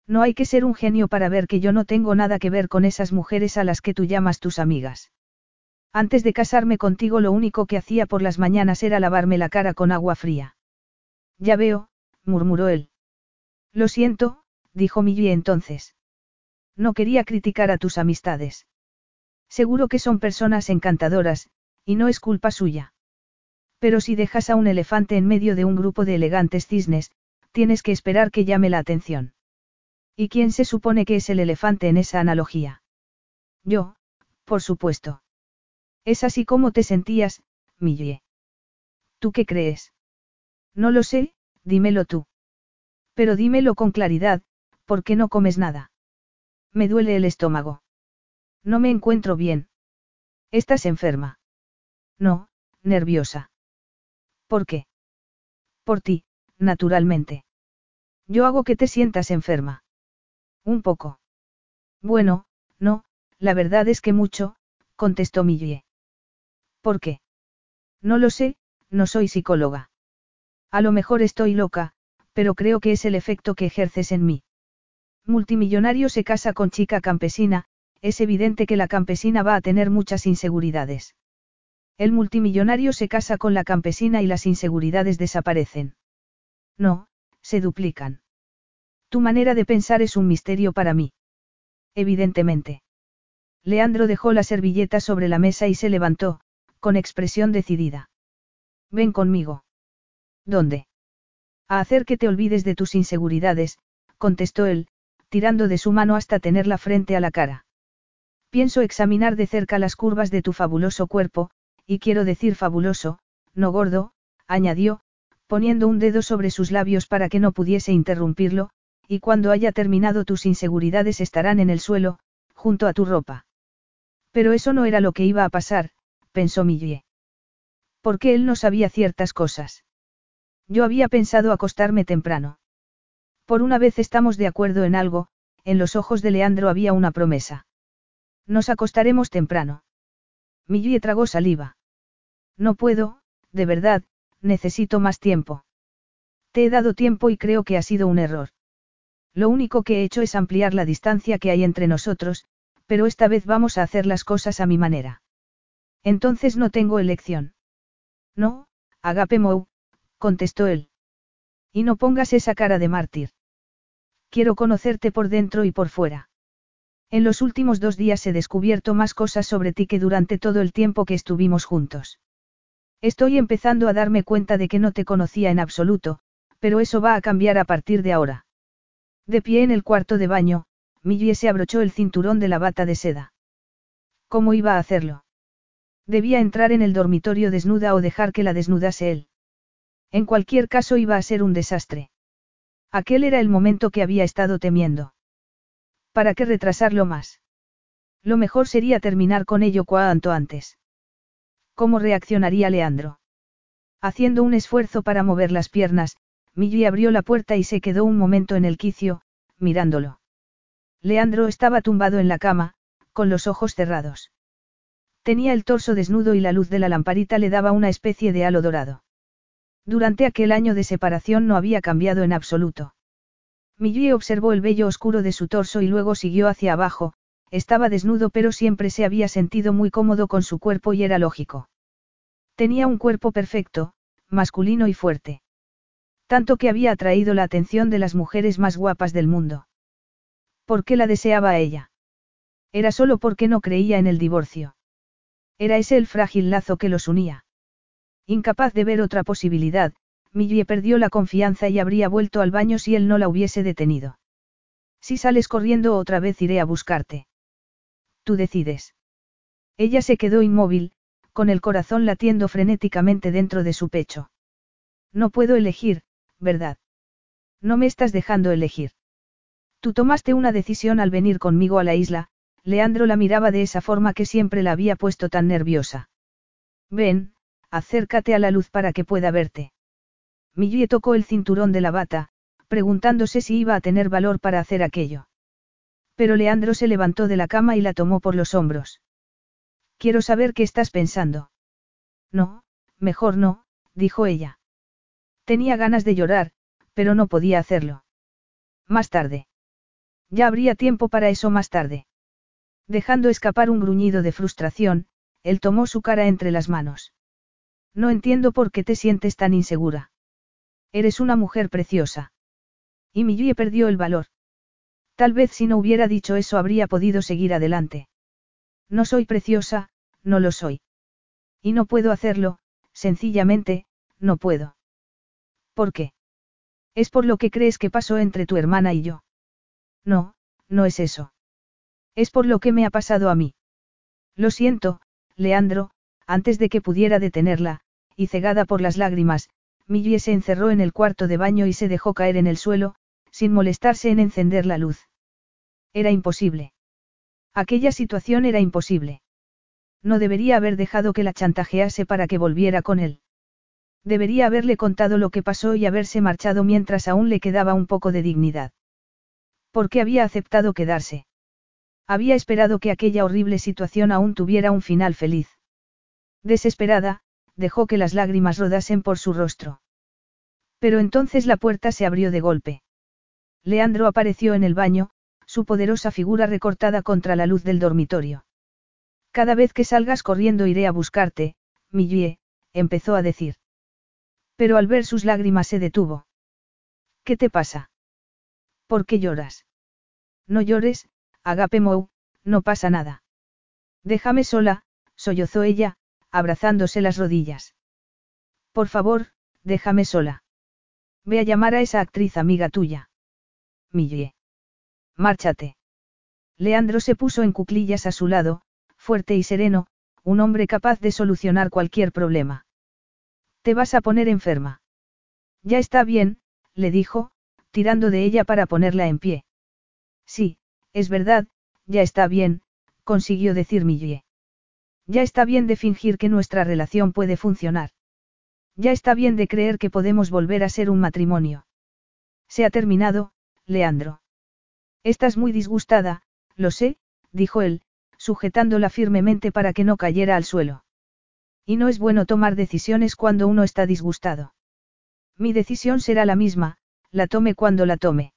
No hay que ser un genio para ver que yo no tengo nada que ver con esas mujeres a las que tú llamas tus amigas. Antes de casarme contigo lo único que hacía por las mañanas era lavarme la cara con agua fría. Ya veo, murmuró él. Lo siento, dijo Millie entonces. No quería criticar a tus amistades. Seguro que son personas encantadoras, y no es culpa suya. Pero si dejas a un elefante en medio de un grupo de elegantes cisnes, tienes que esperar que llame la atención. ¿Y quién se supone que es el elefante en esa analogía? Yo, por supuesto. Es así como te sentías, Millie. ¿Tú qué crees? No lo sé, dímelo tú. Pero dímelo con claridad, ¿por qué no comes nada? Me duele el estómago. No me encuentro bien. ¿Estás enferma? No, nerviosa. ¿Por qué? Por ti, naturalmente. Yo hago que te sientas enferma. Un poco. Bueno, no, la verdad es que mucho, contestó Millie. ¿Por qué? No lo sé, no soy psicóloga. A lo mejor estoy loca, pero creo que es el efecto que ejerces en mí. Multimillonario se casa con chica campesina, es evidente que la campesina va a tener muchas inseguridades. El multimillonario se casa con la campesina y las inseguridades desaparecen. No, se duplican. Tu manera de pensar es un misterio para mí. Evidentemente. Leandro dejó la servilleta sobre la mesa y se levantó, con expresión decidida. Ven conmigo. ¿Dónde? A hacer que te olvides de tus inseguridades, contestó él, tirando de su mano hasta tenerla frente a la cara. Pienso examinar de cerca las curvas de tu fabuloso cuerpo, y quiero decir fabuloso, no gordo, añadió, poniendo un dedo sobre sus labios para que no pudiese interrumpirlo, y cuando haya terminado tus inseguridades estarán en el suelo, junto a tu ropa. Pero eso no era lo que iba a pasar, pensó Millie. Porque él no sabía ciertas cosas. Yo había pensado acostarme temprano. Por una vez estamos de acuerdo en algo, en los ojos de Leandro había una promesa. Nos acostaremos temprano. Millie tragó saliva. No puedo, de verdad, necesito más tiempo. Te he dado tiempo y creo que ha sido un error. Lo único que he hecho es ampliar la distancia que hay entre nosotros, pero esta vez vamos a hacer las cosas a mi manera. Entonces no tengo elección. No, Agape Mou, contestó él. Y no pongas esa cara de mártir. Quiero conocerte por dentro y por fuera. En los últimos dos días he descubierto más cosas sobre ti que durante todo el tiempo que estuvimos juntos. Estoy empezando a darme cuenta de que no te conocía en absoluto, pero eso va a cambiar a partir de ahora. De pie en el cuarto de baño, Millie se abrochó el cinturón de la bata de seda. ¿Cómo iba a hacerlo? Debía entrar en el dormitorio desnuda o dejar que la desnudase él. En cualquier caso iba a ser un desastre. Aquel era el momento que había estado temiendo. ¿Para qué retrasarlo más? Lo mejor sería terminar con ello cuanto antes. ¿Cómo reaccionaría Leandro? Haciendo un esfuerzo para mover las piernas, Millie abrió la puerta y se quedó un momento en el quicio, mirándolo. Leandro estaba tumbado en la cama, con los ojos cerrados. Tenía el torso desnudo y la luz de la lamparita le daba una especie de halo dorado. Durante aquel año de separación no había cambiado en absoluto. Millie observó el vello oscuro de su torso y luego siguió hacia abajo, estaba desnudo pero siempre se había sentido muy cómodo con su cuerpo y era lógico. Tenía un cuerpo perfecto, masculino y fuerte. Tanto que había atraído la atención de las mujeres más guapas del mundo. ¿Por qué la deseaba a ella? Era solo porque no creía en el divorcio. Era ese el frágil lazo que los unía. Incapaz de ver otra posibilidad, Millie perdió la confianza y habría vuelto al baño si él no la hubiese detenido. Si sales corriendo otra vez iré a buscarte. Tú decides. Ella se quedó inmóvil, con el corazón latiendo frenéticamente dentro de su pecho. No puedo elegir, ¿verdad? No me estás dejando elegir. Tú tomaste una decisión al venir conmigo a la isla, Leandro la miraba de esa forma que siempre la había puesto tan nerviosa. Ven, acércate a la luz para que pueda verte. Millie tocó el cinturón de la bata, preguntándose si iba a tener valor para hacer aquello. Pero Leandro se levantó de la cama y la tomó por los hombros. Quiero saber qué estás pensando. No, mejor no, dijo ella. Tenía ganas de llorar, pero no podía hacerlo. Más tarde. Ya habría tiempo para eso más tarde. Dejando escapar un gruñido de frustración, él tomó su cara entre las manos. No entiendo por qué te sientes tan insegura. Eres una mujer preciosa. Y Millie perdió el valor. Tal vez si no hubiera dicho eso habría podido seguir adelante. No soy preciosa, no lo soy. Y no puedo hacerlo, sencillamente, no puedo. ¿Por qué? Es por lo que crees que pasó entre tu hermana y yo. No, no es eso. Es por lo que me ha pasado a mí. Lo siento, Leandro, antes de que pudiera detenerla, y cegada por las lágrimas, Millie se encerró en el cuarto de baño y se dejó caer en el suelo, sin molestarse en encender la luz. Era imposible. Aquella situación era imposible. No debería haber dejado que la chantajease para que volviera con él. Debería haberle contado lo que pasó y haberse marchado mientras aún le quedaba un poco de dignidad. ¿Por qué había aceptado quedarse? Había esperado que aquella horrible situación aún tuviera un final feliz. Desesperada, dejó que las lágrimas rodasen por su rostro. Pero entonces la puerta se abrió de golpe. Leandro apareció en el baño, su poderosa figura recortada contra la luz del dormitorio. Cada vez que salgas corriendo iré a buscarte, Millie, empezó a decir. Pero al ver sus lágrimas se detuvo. ¿Qué te pasa? ¿Por qué lloras? No llores, Agape Mou, no pasa nada. Déjame sola, sollozó ella, abrazándose las rodillas. Por favor, déjame sola. Ve a llamar a esa actriz amiga tuya. Millie. Márchate. Leandro se puso en cuclillas a su lado, fuerte y sereno, un hombre capaz de solucionar cualquier problema. Te vas a poner enferma. Ya está bien, le dijo, tirando de ella para ponerla en pie. Sí, es verdad, ya está bien, consiguió decir Millie. Ya está bien de fingir que nuestra relación puede funcionar. Ya está bien de creer que podemos volver a ser un matrimonio. Se ha terminado, Leandro. Estás muy disgustada, lo sé, dijo él, sujetándola firmemente para que no cayera al suelo. Y no es bueno tomar decisiones cuando uno está disgustado. Mi decisión será la misma, la tome cuando la tome.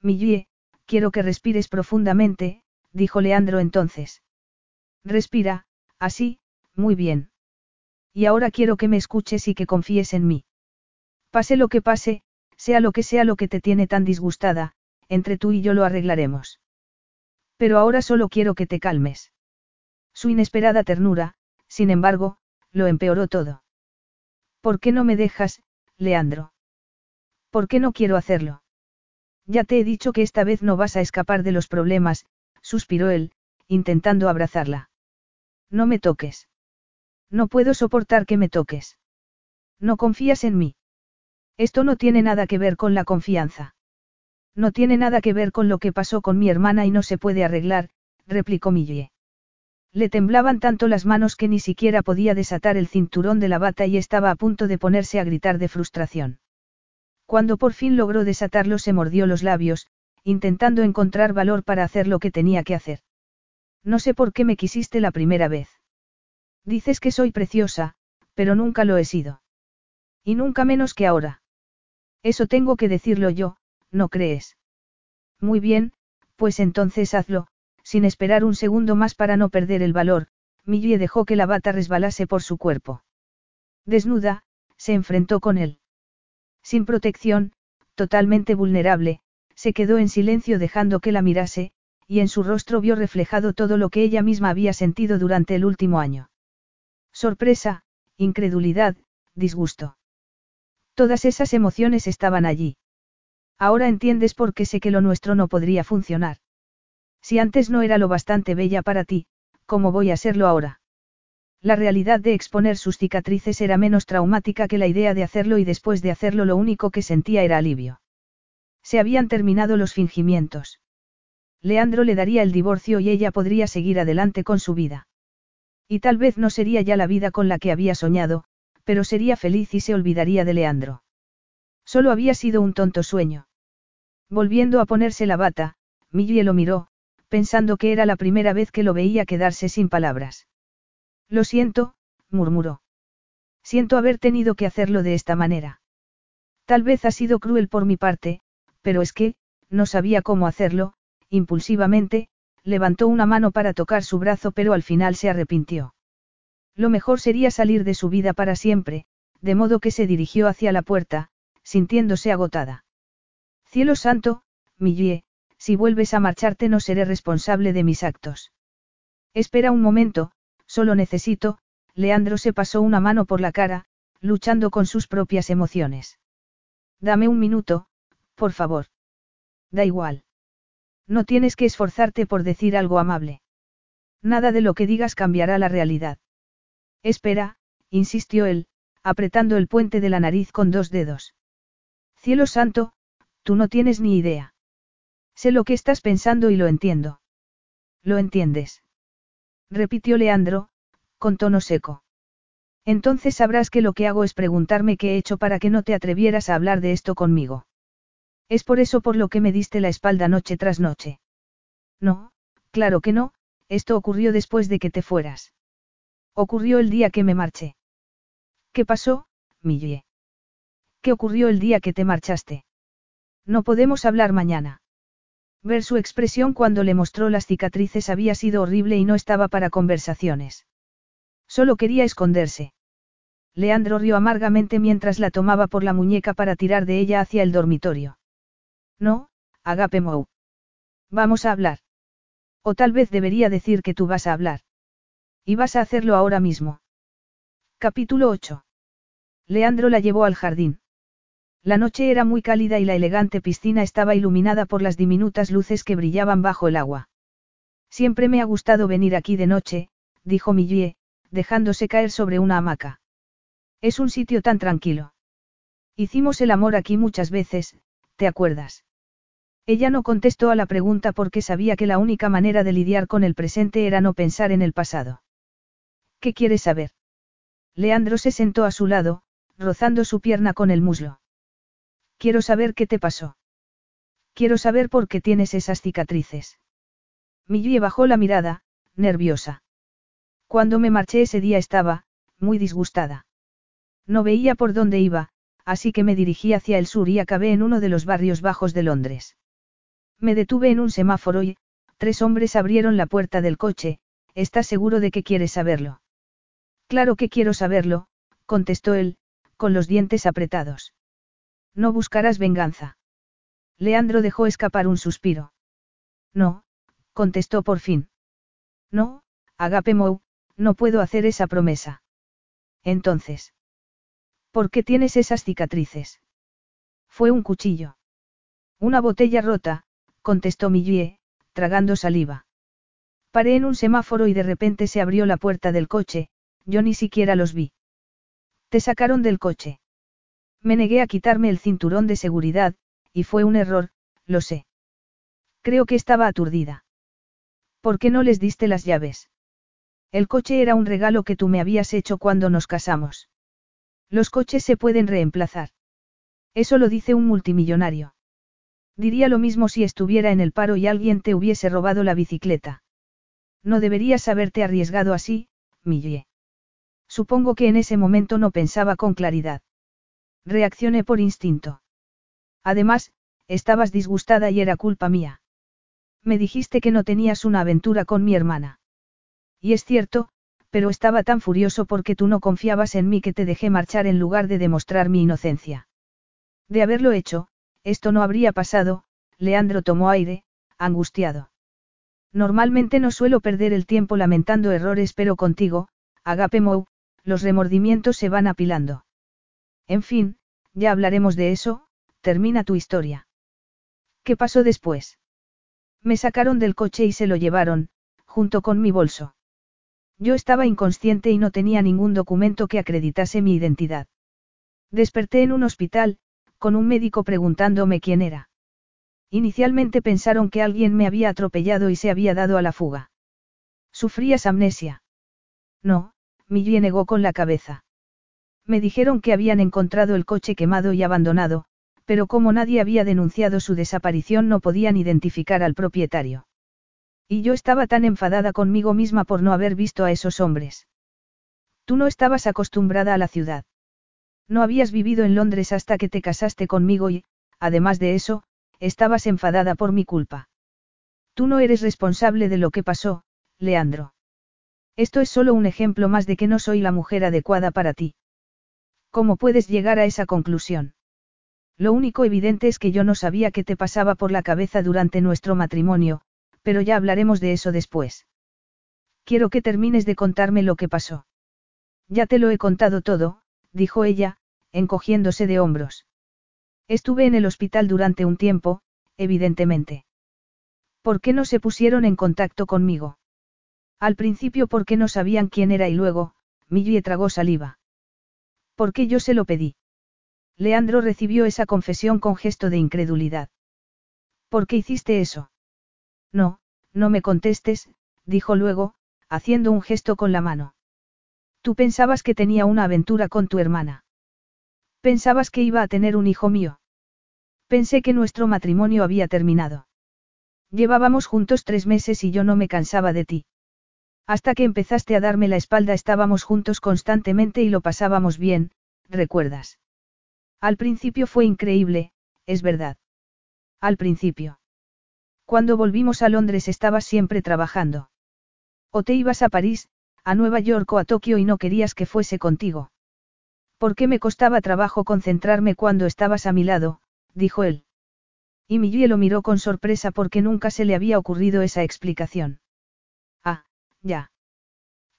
Millie, quiero que respires profundamente, dijo Leandro entonces. Respira, Así, muy bien. Y ahora quiero que me escuches y que confíes en mí. Pase lo que pase, sea lo que sea lo que te tiene tan disgustada, entre tú y yo lo arreglaremos. Pero ahora solo quiero que te calmes. Su inesperada ternura, sin embargo, lo empeoró todo. ¿Por qué no me dejas, Leandro? ¿Por qué no quiero hacerlo? Ya te he dicho que esta vez no vas a escapar de los problemas, suspiró él, intentando abrazarla. No me toques. No puedo soportar que me toques. No confías en mí. Esto no tiene nada que ver con la confianza. No tiene nada que ver con lo que pasó con mi hermana y no se puede arreglar, replicó Millie. Le temblaban tanto las manos que ni siquiera podía desatar el cinturón de la bata y estaba a punto de ponerse a gritar de frustración. Cuando por fin logró desatarlo se mordió los labios, intentando encontrar valor para hacer lo que tenía que hacer. No sé por qué me quisiste la primera vez. Dices que soy preciosa, pero nunca lo he sido. Y nunca menos que ahora. Eso tengo que decirlo yo, ¿no crees? Muy bien, pues entonces hazlo, sin esperar un segundo más para no perder el valor, Millie dejó que la bata resbalase por su cuerpo. Desnuda, se enfrentó con él. Sin protección, totalmente vulnerable, se quedó en silencio dejando que la mirase, y en su rostro vio reflejado todo lo que ella misma había sentido durante el último año. Sorpresa, incredulidad, disgusto. Todas esas emociones estaban allí. Ahora entiendes por qué sé que lo nuestro no podría funcionar. Si antes no era lo bastante bella para ti, ¿cómo voy a serlo ahora? La realidad de exponer sus cicatrices era menos traumática que la idea de hacerlo y después de hacerlo lo único que sentía era alivio. Se habían terminado los fingimientos. Leandro le daría el divorcio y ella podría seguir adelante con su vida. Y tal vez no sería ya la vida con la que había soñado, pero sería feliz y se olvidaría de Leandro. Solo había sido un tonto sueño. Volviendo a ponerse la bata, Millie lo miró, pensando que era la primera vez que lo veía quedarse sin palabras. Lo siento, murmuró. Siento haber tenido que hacerlo de esta manera. Tal vez ha sido cruel por mi parte, pero es que, no sabía cómo hacerlo, impulsivamente, levantó una mano para tocar su brazo pero al final se arrepintió. Lo mejor sería salir de su vida para siempre, de modo que se dirigió hacia la puerta, sintiéndose agotada. Cielo santo, Millie, si vuelves a marcharte no seré responsable de mis actos. Espera un momento, solo necesito, Leandro se pasó una mano por la cara, luchando con sus propias emociones. Dame un minuto, por favor. Da igual. No tienes que esforzarte por decir algo amable. Nada de lo que digas cambiará la realidad. Espera, insistió él, apretando el puente de la nariz con dos dedos. Cielo santo, tú no tienes ni idea. Sé lo que estás pensando y lo entiendo. ¿Lo entiendes? repitió Leandro, con tono seco. Entonces sabrás que lo que hago es preguntarme qué he hecho para que no te atrevieras a hablar de esto conmigo. Es por eso por lo que me diste la espalda noche tras noche. No, claro que no, esto ocurrió después de que te fueras. Ocurrió el día que me marché. ¿Qué pasó, Millie? ¿Qué ocurrió el día que te marchaste? No podemos hablar mañana. Ver su expresión cuando le mostró las cicatrices había sido horrible y no estaba para conversaciones. Solo quería esconderse. Leandro rió amargamente mientras la tomaba por la muñeca para tirar de ella hacia el dormitorio. No, Agape Mou. Vamos a hablar. O tal vez debería decir que tú vas a hablar. Y vas a hacerlo ahora mismo. Capítulo 8. Leandro la llevó al jardín. La noche era muy cálida y la elegante piscina estaba iluminada por las diminutas luces que brillaban bajo el agua. Siempre me ha gustado venir aquí de noche, dijo Millie, dejándose caer sobre una hamaca. Es un sitio tan tranquilo. Hicimos el amor aquí muchas veces, ¿te acuerdas? Ella no contestó a la pregunta porque sabía que la única manera de lidiar con el presente era no pensar en el pasado. ¿Qué quieres saber? Leandro se sentó a su lado, rozando su pierna con el muslo. Quiero saber qué te pasó. Quiero saber por qué tienes esas cicatrices. Millie bajó la mirada, nerviosa. Cuando me marché ese día estaba, muy disgustada. No veía por dónde iba, así que me dirigí hacia el sur y acabé en uno de los barrios bajos de Londres. Me detuve en un semáforo y, tres hombres abrieron la puerta del coche, ¿estás seguro de que quieres saberlo? Claro que quiero saberlo, contestó él, con los dientes apretados. No buscarás venganza. Leandro dejó escapar un suspiro. No, contestó por fin. No, Agape Mou, no puedo hacer esa promesa. Entonces. ¿Por qué tienes esas cicatrices? Fue un cuchillo. Una botella rota, contestó Millie, tragando saliva. Paré en un semáforo y de repente se abrió la puerta del coche, yo ni siquiera los vi. Te sacaron del coche. Me negué a quitarme el cinturón de seguridad, y fue un error, lo sé. Creo que estaba aturdida. ¿Por qué no les diste las llaves? El coche era un regalo que tú me habías hecho cuando nos casamos. Los coches se pueden reemplazar. Eso lo dice un multimillonario. Diría lo mismo si estuviera en el paro y alguien te hubiese robado la bicicleta. No deberías haberte arriesgado así, Millie. Supongo que en ese momento no pensaba con claridad. Reaccioné por instinto. Además, estabas disgustada y era culpa mía. Me dijiste que no tenías una aventura con mi hermana. Y es cierto, pero estaba tan furioso porque tú no confiabas en mí que te dejé marchar en lugar de demostrar mi inocencia. De haberlo hecho, esto no habría pasado, Leandro tomó aire, angustiado. Normalmente no suelo perder el tiempo lamentando errores, pero contigo, Agape Mou, los remordimientos se van apilando. En fin, ya hablaremos de eso, termina tu historia. ¿Qué pasó después? Me sacaron del coche y se lo llevaron, junto con mi bolso. Yo estaba inconsciente y no tenía ningún documento que acreditase mi identidad. Desperté en un hospital, con un médico preguntándome quién era. Inicialmente pensaron que alguien me había atropellado y se había dado a la fuga. ¿Sufrías amnesia? No, Millie negó con la cabeza. Me dijeron que habían encontrado el coche quemado y abandonado, pero como nadie había denunciado su desaparición no podían identificar al propietario. Y yo estaba tan enfadada conmigo misma por no haber visto a esos hombres. Tú no estabas acostumbrada a la ciudad. No habías vivido en Londres hasta que te casaste conmigo y, además de eso, estabas enfadada por mi culpa. Tú no eres responsable de lo que pasó, Leandro. Esto es solo un ejemplo más de que no soy la mujer adecuada para ti. ¿Cómo puedes llegar a esa conclusión? Lo único evidente es que yo no sabía qué te pasaba por la cabeza durante nuestro matrimonio, pero ya hablaremos de eso después. Quiero que termines de contarme lo que pasó. Ya te lo he contado todo, dijo ella, encogiéndose de hombros. Estuve en el hospital durante un tiempo, evidentemente. ¿Por qué no se pusieron en contacto conmigo? Al principio porque no sabían quién era y luego, Millie tragó saliva. ¿Por qué yo se lo pedí? Leandro recibió esa confesión con gesto de incredulidad. ¿Por qué hiciste eso? No, no me contestes, dijo luego, haciendo un gesto con la mano. Tú pensabas que tenía una aventura con tu hermana. Pensabas que iba a tener un hijo mío. Pensé que nuestro matrimonio había terminado. Llevábamos juntos tres meses y yo no me cansaba de ti. Hasta que empezaste a darme la espalda estábamos juntos constantemente y lo pasábamos bien, ¿recuerdas? Al principio fue increíble, es verdad. Al principio. Cuando volvimos a Londres estabas siempre trabajando. O te ibas a París, a Nueva York o a Tokio y no querías que fuese contigo. ¿Por qué me costaba trabajo concentrarme cuando estabas a mi lado? dijo él. Y Millie lo miró con sorpresa porque nunca se le había ocurrido esa explicación. Ya.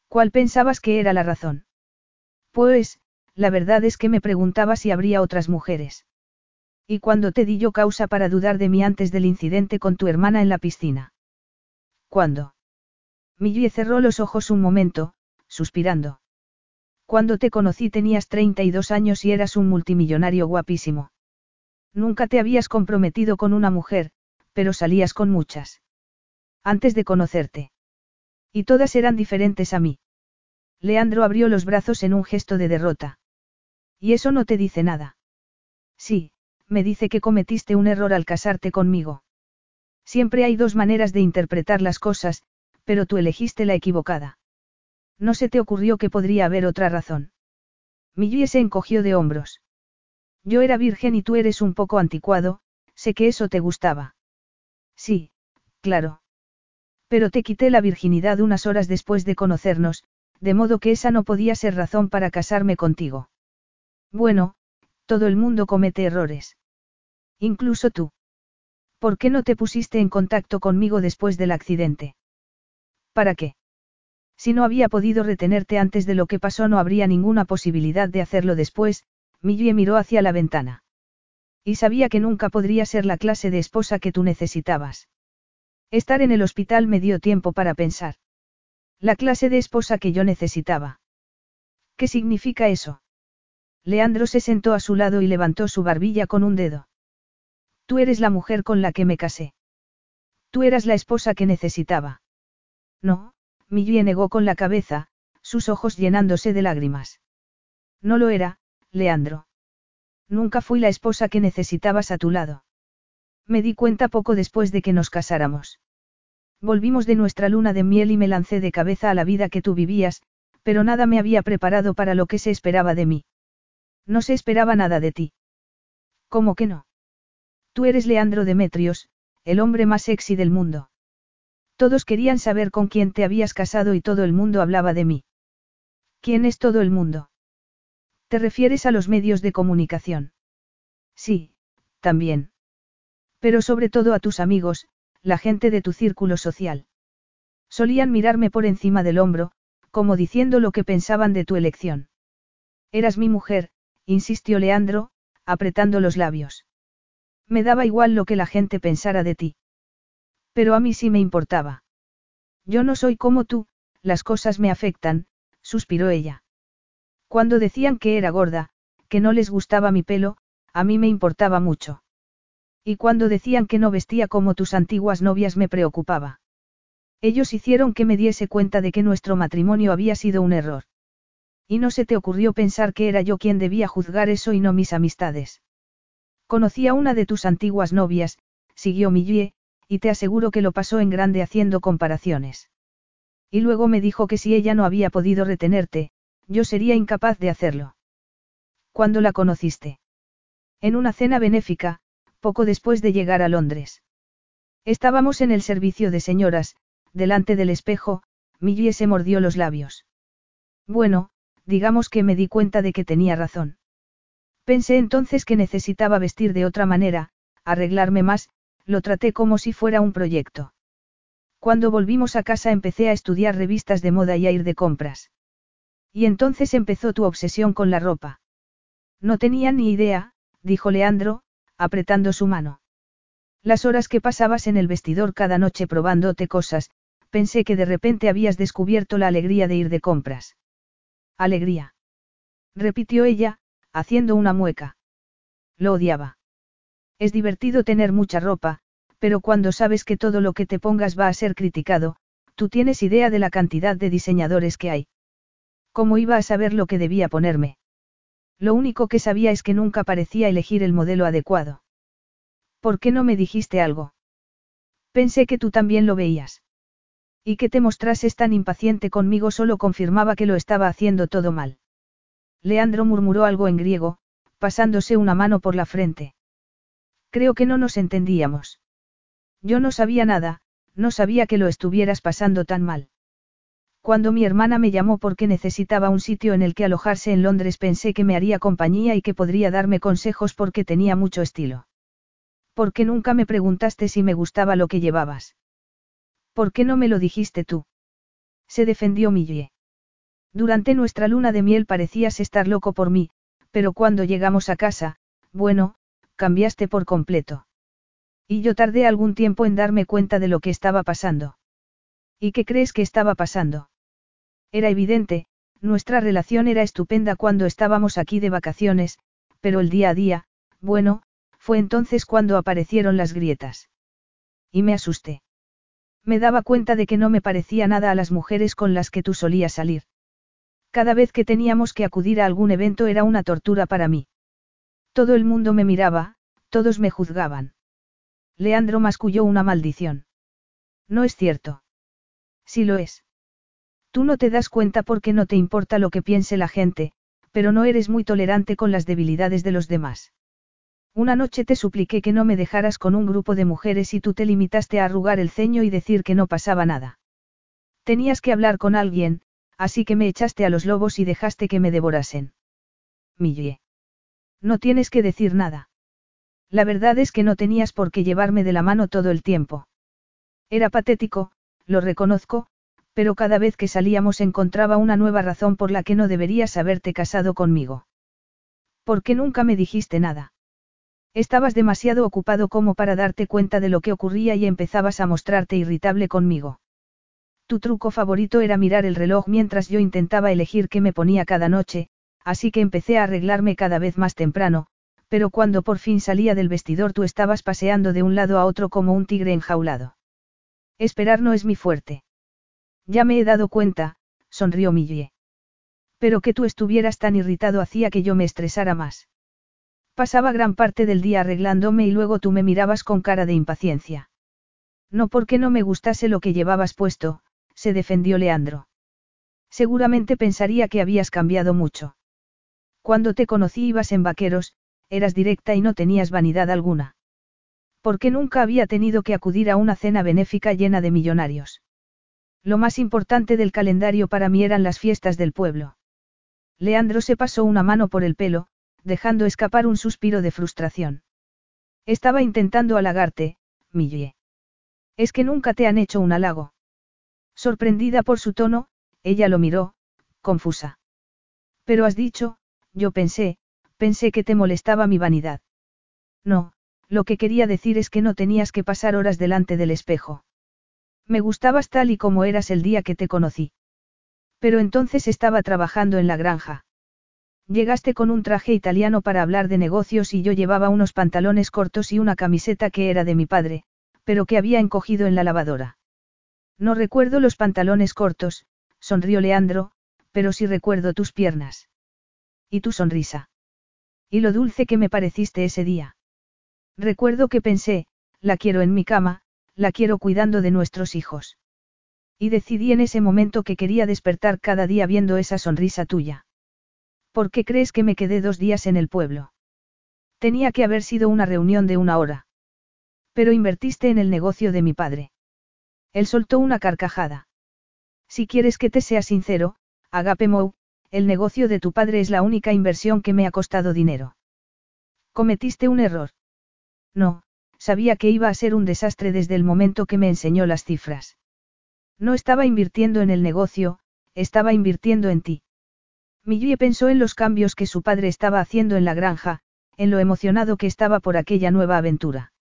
¿Cuál pensabas que era la razón? Pues, la verdad es que me preguntaba si habría otras mujeres. ¿Y cuando te di yo causa para dudar de mí antes del incidente con tu hermana en la piscina? ¿Cuándo? Millie cerró los ojos un momento, suspirando. Cuando te conocí tenías 32 años y eras un multimillonario guapísimo. Nunca te habías comprometido con una mujer, pero salías con muchas. Antes de conocerte. Y todas eran diferentes a mí. Leandro abrió los brazos en un gesto de derrota. ¿Y eso no te dice nada? Sí, me dice que cometiste un error al casarte conmigo. Siempre hay dos maneras de interpretar las cosas, pero tú elegiste la equivocada. No se te ocurrió que podría haber otra razón. Millie se encogió de hombros. Yo era virgen y tú eres un poco anticuado, sé que eso te gustaba. Sí, claro. Pero te quité la virginidad unas horas después de conocernos, de modo que esa no podía ser razón para casarme contigo. Bueno, todo el mundo comete errores. Incluso tú. ¿Por qué no te pusiste en contacto conmigo después del accidente? ¿Para qué? Si no había podido retenerte antes de lo que pasó no habría ninguna posibilidad de hacerlo después, Millie miró hacia la ventana. Y sabía que nunca podría ser la clase de esposa que tú necesitabas. Estar en el hospital me dio tiempo para pensar. La clase de esposa que yo necesitaba. ¿Qué significa eso? Leandro se sentó a su lado y levantó su barbilla con un dedo. Tú eres la mujer con la que me casé. Tú eras la esposa que necesitaba. No, Millie negó con la cabeza, sus ojos llenándose de lágrimas. No lo era, Leandro. Nunca fui la esposa que necesitabas a tu lado. Me di cuenta poco después de que nos casáramos. Volvimos de nuestra luna de miel y me lancé de cabeza a la vida que tú vivías, pero nada me había preparado para lo que se esperaba de mí. No se esperaba nada de ti. ¿Cómo que no? Tú eres Leandro Demetrios, el hombre más sexy del mundo. Todos querían saber con quién te habías casado y todo el mundo hablaba de mí. ¿Quién es todo el mundo? ¿Te refieres a los medios de comunicación? Sí, también. Pero sobre todo a tus amigos, la gente de tu círculo social. Solían mirarme por encima del hombro, como diciendo lo que pensaban de tu elección. Eras mi mujer, insistió Leandro, apretando los labios. Me daba igual lo que la gente pensara de ti. Pero a mí sí me importaba. Yo no soy como tú, las cosas me afectan, suspiró ella. Cuando decían que era gorda, que no les gustaba mi pelo, a mí me importaba mucho. Y cuando decían que no vestía como tus antiguas novias me preocupaba. Ellos hicieron que me diese cuenta de que nuestro matrimonio había sido un error. Y no se te ocurrió pensar que era yo quien debía juzgar eso y no mis amistades. Conocí a una de tus antiguas novias, siguió Millie, y te aseguro que lo pasó en grande haciendo comparaciones. Y luego me dijo que si ella no había podido retenerte, yo sería incapaz de hacerlo. ¿Cuándo la conociste? En una cena benéfica, poco después de llegar a Londres. Estábamos en el servicio de señoras, delante del espejo, Millie se mordió los labios. Bueno, digamos que me di cuenta de que tenía razón. Pensé entonces que necesitaba vestir de otra manera, arreglarme más, lo traté como si fuera un proyecto. Cuando volvimos a casa empecé a estudiar revistas de moda y a ir de compras. Y entonces empezó tu obsesión con la ropa. No tenía ni idea, dijo Leandro, apretando su mano. Las horas que pasabas en el vestidor cada noche probándote cosas, pensé que de repente habías descubierto la alegría de ir de compras. Alegría. Repitió ella, haciendo una mueca. Lo odiaba. Es divertido tener mucha ropa, pero cuando sabes que todo lo que te pongas va a ser criticado, tú tienes idea de la cantidad de diseñadores que hay. ¿Cómo iba a saber lo que debía ponerme? Lo único que sabía es que nunca parecía elegir el modelo adecuado. ¿Por qué no me dijiste algo? Pensé que tú también lo veías. Y que te mostrases tan impaciente conmigo solo confirmaba que lo estaba haciendo todo mal. Leandro murmuró algo en griego, pasándose una mano por la frente. Creo que no nos entendíamos. Yo no sabía nada, no sabía que lo estuvieras pasando tan mal. Cuando mi hermana me llamó porque necesitaba un sitio en el que alojarse en Londres pensé que me haría compañía y que podría darme consejos porque tenía mucho estilo. ¿Por qué nunca me preguntaste si me gustaba lo que llevabas? ¿Por qué no me lo dijiste tú? Se defendió Millie. Durante nuestra luna de miel parecías estar loco por mí, pero cuando llegamos a casa, bueno, cambiaste por completo. Y yo tardé algún tiempo en darme cuenta de lo que estaba pasando. ¿Y qué crees que estaba pasando? Era evidente, nuestra relación era estupenda cuando estábamos aquí de vacaciones, pero el día a día, bueno, fue entonces cuando aparecieron las grietas. Y me asusté. Me daba cuenta de que no me parecía nada a las mujeres con las que tú solías salir. Cada vez que teníamos que acudir a algún evento era una tortura para mí. Todo el mundo me miraba, todos me juzgaban. Leandro masculló una maldición. No es cierto. Sí lo es. Tú no te das cuenta porque no te importa lo que piense la gente, pero no eres muy tolerante con las debilidades de los demás. Una noche te supliqué que no me dejaras con un grupo de mujeres y tú te limitaste a arrugar el ceño y decir que no pasaba nada. Tenías que hablar con alguien, así que me echaste a los lobos y dejaste que me devorasen. Millie. No tienes que decir nada. La verdad es que no tenías por qué llevarme de la mano todo el tiempo. Era patético, lo reconozco, pero cada vez que salíamos encontraba una nueva razón por la que no deberías haberte casado conmigo. ¿Por qué nunca me dijiste nada? Estabas demasiado ocupado como para darte cuenta de lo que ocurría y empezabas a mostrarte irritable conmigo. Tu truco favorito era mirar el reloj mientras yo intentaba elegir qué me ponía cada noche, así que empecé a arreglarme cada vez más temprano, pero cuando por fin salía del vestidor tú estabas paseando de un lado a otro como un tigre enjaulado. Esperar no es mi fuerte. Ya me he dado cuenta, sonrió Millie. Pero que tú estuvieras tan irritado hacía que yo me estresara más. Pasaba gran parte del día arreglándome y luego tú me mirabas con cara de impaciencia. No porque no me gustase lo que llevabas puesto, se defendió Leandro. Seguramente pensaría que habías cambiado mucho. Cuando te conocí ibas en vaqueros, eras directa y no tenías vanidad alguna. Porque nunca había tenido que acudir a una cena benéfica llena de millonarios. Lo más importante del calendario para mí eran las fiestas del pueblo. Leandro se pasó una mano por el pelo, dejando escapar un suspiro de frustración. Estaba intentando halagarte, Millie. Es que nunca te han hecho un halago. Sorprendida por su tono, ella lo miró, confusa. Pero has dicho, yo pensé, pensé que te molestaba mi vanidad. No, lo que quería decir es que no tenías que pasar horas delante del espejo. Me gustabas tal y como eras el día que te conocí. Pero entonces estaba trabajando en la granja. Llegaste con un traje italiano para hablar de negocios y yo llevaba unos pantalones cortos y una camiseta que era de mi padre, pero que había encogido en la lavadora. No recuerdo los pantalones cortos, sonrió Leandro, pero sí recuerdo tus piernas. Y tu sonrisa. Y lo dulce que me pareciste ese día. Recuerdo que pensé, la quiero en mi cama, la quiero cuidando de nuestros hijos. Y decidí en ese momento que quería despertar cada día viendo esa sonrisa tuya. ¿Por qué crees que me quedé dos días en el pueblo? Tenía que haber sido una reunión de una hora. Pero invertiste en el negocio de mi padre. Él soltó una carcajada. Si quieres que te sea sincero, Agape Mou, el negocio de tu padre es la única inversión que me ha costado dinero. Cometiste un error. No, sabía que iba a ser un desastre desde el momento que me enseñó las cifras. No estaba invirtiendo en el negocio, estaba invirtiendo en ti. Millie pensó en los cambios que su padre estaba haciendo en la granja, en lo emocionado que estaba por aquella nueva aventura.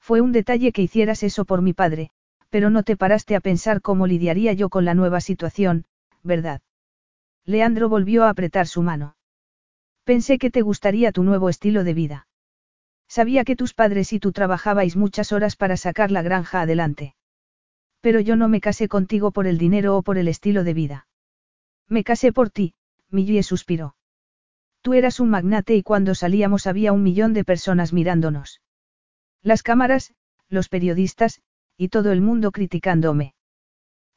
Fue un detalle que hicieras eso por mi padre, pero no te paraste a pensar cómo lidiaría yo con la nueva situación, ¿verdad? Leandro volvió a apretar su mano. Pensé que te gustaría tu nuevo estilo de vida. Sabía que tus padres y tú trabajabais muchas horas para sacar la granja adelante. Pero yo no me casé contigo por el dinero o por el estilo de vida. Me casé por ti, Millie suspiró. Tú eras un magnate y cuando salíamos había un millón de personas mirándonos. Las cámaras, los periodistas, y todo el mundo criticándome.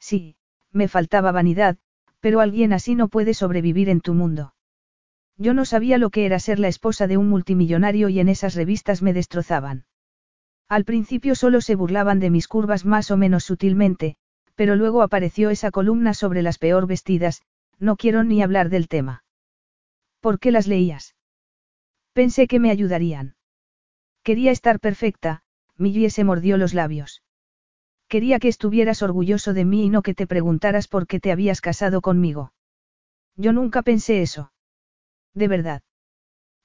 Sí, me faltaba vanidad, pero alguien así no puede sobrevivir en tu mundo. Yo no sabía lo que era ser la esposa de un multimillonario y en esas revistas me destrozaban. Al principio solo se burlaban de mis curvas más o menos sutilmente, pero luego apareció esa columna sobre las peor vestidas, no quiero ni hablar del tema. ¿Por qué las leías? Pensé que me ayudarían. Quería estar perfecta, Millie se mordió los labios. Quería que estuvieras orgulloso de mí y no que te preguntaras por qué te habías casado conmigo. Yo nunca pensé eso. De verdad.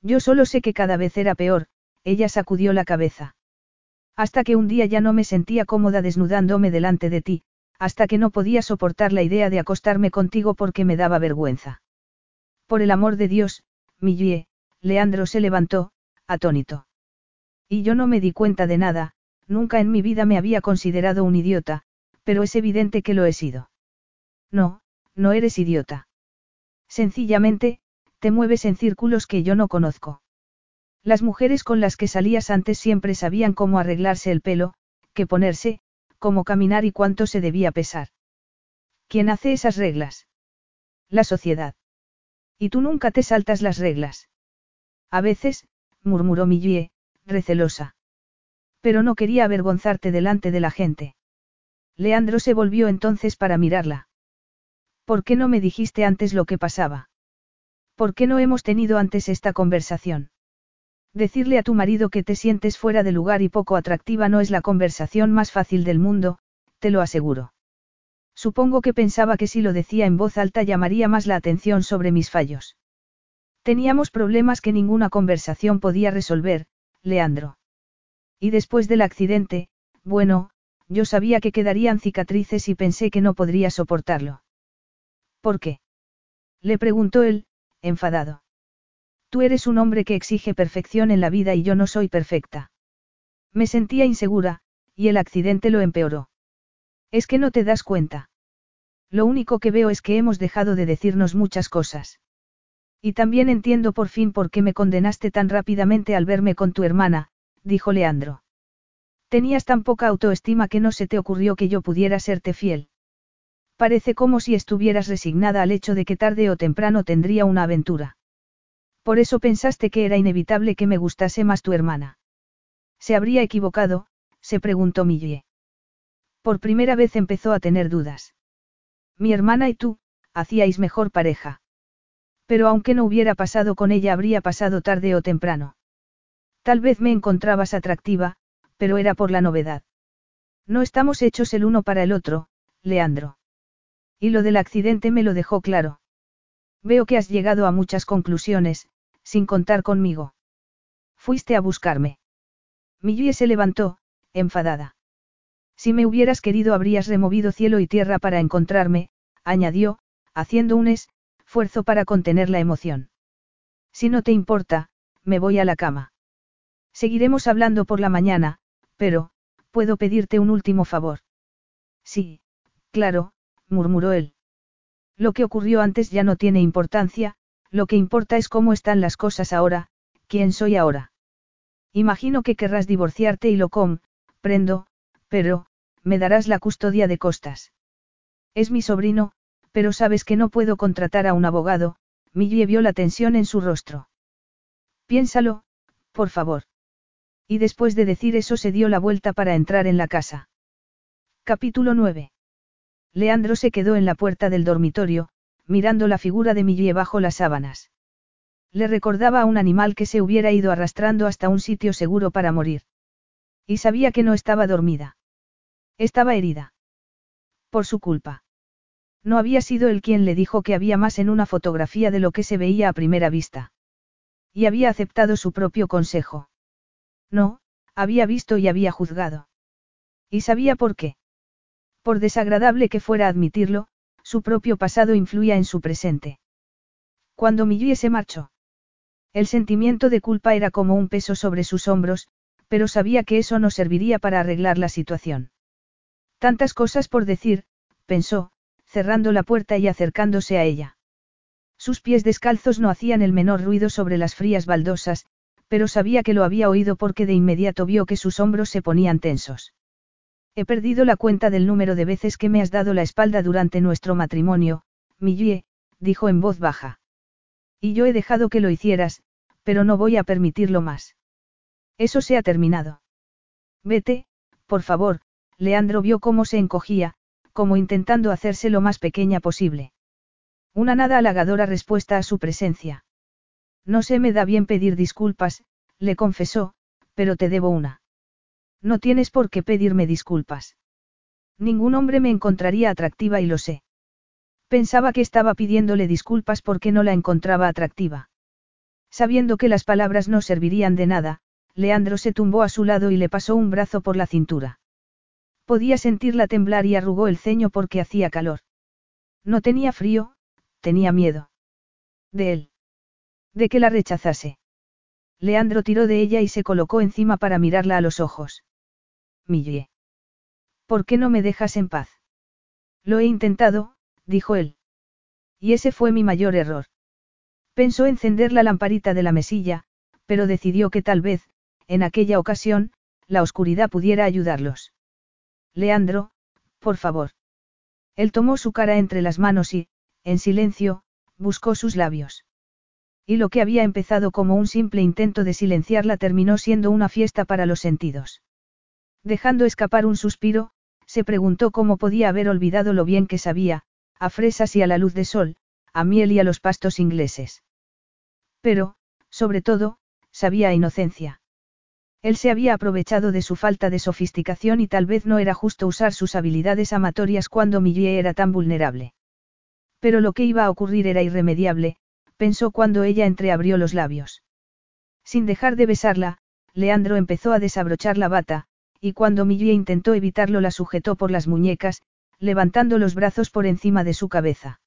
Yo solo sé que cada vez era peor, ella sacudió la cabeza. Hasta que un día ya no me sentía cómoda desnudándome delante de ti, hasta que no podía soportar la idea de acostarme contigo porque me daba vergüenza. Por el amor de Dios, Millie, Leandro se levantó, atónito. Y yo no me di cuenta de nada, nunca en mi vida me había considerado un idiota, pero es evidente que lo he sido. No, no eres idiota. Sencillamente, te mueves en círculos que yo no conozco. Las mujeres con las que salías antes siempre sabían cómo arreglarse el pelo, qué ponerse, cómo caminar y cuánto se debía pesar. ¿Quién hace esas reglas? La sociedad. Y tú nunca te saltas las reglas. A veces, murmuró Millie, recelosa. Pero no quería avergonzarte delante de la gente. Leandro se volvió entonces para mirarla. ¿Por qué no me dijiste antes lo que pasaba? ¿Por qué no hemos tenido antes esta conversación? Decirle a tu marido que te sientes fuera de lugar y poco atractiva no es la conversación más fácil del mundo, te lo aseguro. Supongo que pensaba que si lo decía en voz alta llamaría más la atención sobre mis fallos. Teníamos problemas que ninguna conversación podía resolver, Leandro. Y después del accidente, bueno, yo sabía que quedarían cicatrices y pensé que no podría soportarlo. ¿Por qué? Le preguntó él, enfadado. Tú eres un hombre que exige perfección en la vida y yo no soy perfecta. Me sentía insegura, y el accidente lo empeoró. Es que no te das cuenta. Lo único que veo es que hemos dejado de decirnos muchas cosas. Y también entiendo por fin por qué me condenaste tan rápidamente al verme con tu hermana, dijo Leandro. Tenías tan poca autoestima que no se te ocurrió que yo pudiera serte fiel. Parece como si estuvieras resignada al hecho de que tarde o temprano tendría una aventura. Por eso pensaste que era inevitable que me gustase más tu hermana. ¿Se habría equivocado? se preguntó Millie. Por primera vez empezó a tener dudas. Mi hermana y tú, hacíais mejor pareja. Pero aunque no hubiera pasado con ella, habría pasado tarde o temprano. Tal vez me encontrabas atractiva, pero era por la novedad. No estamos hechos el uno para el otro, Leandro. Y lo del accidente me lo dejó claro. Veo que has llegado a muchas conclusiones, sin contar conmigo. Fuiste a buscarme. Millie se levantó, enfadada. Si me hubieras querido habrías removido cielo y tierra para encontrarme, añadió, haciendo un esfuerzo para contener la emoción. Si no te importa, me voy a la cama. Seguiremos hablando por la mañana, pero, ¿puedo pedirte un último favor? Sí, claro, murmuró él. Lo que ocurrió antes ya no tiene importancia, lo que importa es cómo están las cosas ahora, quién soy ahora. Imagino que querrás divorciarte y lo prendo, pero, me darás la custodia de costas. Es mi sobrino, pero sabes que no puedo contratar a un abogado, Millie vio la tensión en su rostro. Piénsalo, por favor. Y después de decir eso se dio la vuelta para entrar en la casa. Capítulo 9. Leandro se quedó en la puerta del dormitorio, mirando la figura de Millie bajo las sábanas. Le recordaba a un animal que se hubiera ido arrastrando hasta un sitio seguro para morir. Y sabía que no estaba dormida. Estaba herida. Por su culpa. No había sido él quien le dijo que había más en una fotografía de lo que se veía a primera vista. Y había aceptado su propio consejo. No, había visto y había juzgado. Y sabía por qué. Por desagradable que fuera admitirlo, su propio pasado influía en su presente. Cuando Millie se marchó. El sentimiento de culpa era como un peso sobre sus hombros, pero sabía que eso no serviría para arreglar la situación. Tantas cosas por decir, pensó, cerrando la puerta y acercándose a ella. Sus pies descalzos no hacían el menor ruido sobre las frías baldosas, pero sabía que lo había oído porque de inmediato vio que sus hombros se ponían tensos. He perdido la cuenta del número de veces que me has dado la espalda durante nuestro matrimonio, Millie, dijo en voz baja. Y yo he dejado que lo hicieras, pero no voy a permitirlo más. Eso se ha terminado. Vete, por favor, Leandro vio cómo se encogía, como intentando hacerse lo más pequeña posible. Una nada halagadora respuesta a su presencia. No se me da bien pedir disculpas, le confesó, pero te debo una. No tienes por qué pedirme disculpas. Ningún hombre me encontraría atractiva y lo sé. Pensaba que estaba pidiéndole disculpas porque no la encontraba atractiva. Sabiendo que las palabras no servirían de nada, Leandro se tumbó a su lado y le pasó un brazo por la cintura. Podía sentirla temblar y arrugó el ceño porque hacía calor. No tenía frío, tenía miedo. De él. De que la rechazase. Leandro tiró de ella y se colocó encima para mirarla a los ojos. Millie. ¿Por qué no me dejas en paz? Lo he intentado, dijo él. Y ese fue mi mayor error. Pensó encender la lamparita de la mesilla, pero decidió que tal vez, en aquella ocasión, la oscuridad pudiera ayudarlos. Leandro, por favor. Él tomó su cara entre las manos y, en silencio, buscó sus labios. Y lo que había empezado como un simple intento de silenciarla terminó siendo una fiesta para los sentidos. Dejando escapar un suspiro, se preguntó cómo podía haber olvidado lo bien que sabía, a fresas y a la luz de sol, a miel y a los pastos ingleses. Pero, sobre todo, sabía a inocencia. Él se había aprovechado de su falta de sofisticación y tal vez no era justo usar sus habilidades amatorias cuando Millie era tan vulnerable. Pero lo que iba a ocurrir era irremediable, pensó cuando ella entreabrió los labios. Sin dejar de besarla, Leandro empezó a desabrochar la bata, y cuando Millie intentó evitarlo la sujetó por las muñecas, levantando los brazos por encima de su cabeza.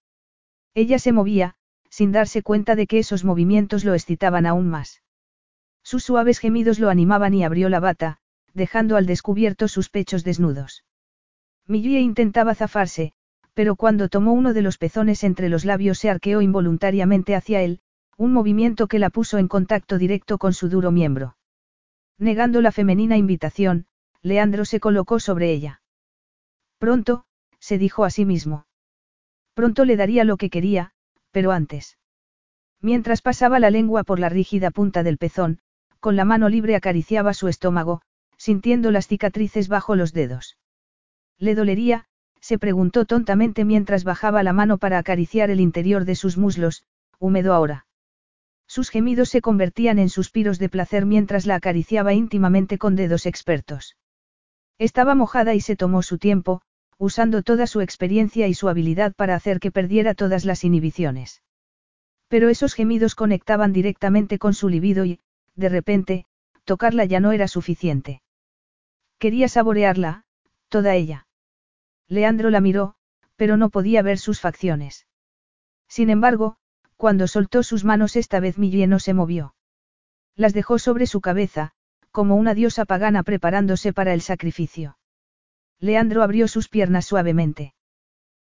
Ella se movía, sin darse cuenta de que esos movimientos lo excitaban aún más. Sus suaves gemidos lo animaban y abrió la bata, dejando al descubierto sus pechos desnudos. Millie intentaba zafarse, pero cuando tomó uno de los pezones entre los labios se arqueó involuntariamente hacia él, un movimiento que la puso en contacto directo con su duro miembro. Negando la femenina invitación, Leandro se colocó sobre ella. Pronto, se dijo a sí mismo. Pronto le daría lo que quería, pero antes. Mientras pasaba la lengua por la rígida punta del pezón, con la mano libre acariciaba su estómago, sintiendo las cicatrices bajo los dedos. Le dolería, se preguntó tontamente mientras bajaba la mano para acariciar el interior de sus muslos, húmedo ahora. Sus gemidos se convertían en suspiros de placer mientras la acariciaba íntimamente con dedos expertos. Estaba mojada y se tomó su tiempo, usando toda su experiencia y su habilidad para hacer que perdiera todas las inhibiciones. Pero esos gemidos conectaban directamente con su libido y, de repente, tocarla ya no era suficiente. Quería saborearla, toda ella. Leandro la miró, pero no podía ver sus facciones. Sin embargo, cuando soltó sus manos esta vez Millie no se movió. Las dejó sobre su cabeza, como una diosa pagana preparándose para el sacrificio. Leandro abrió sus piernas suavemente.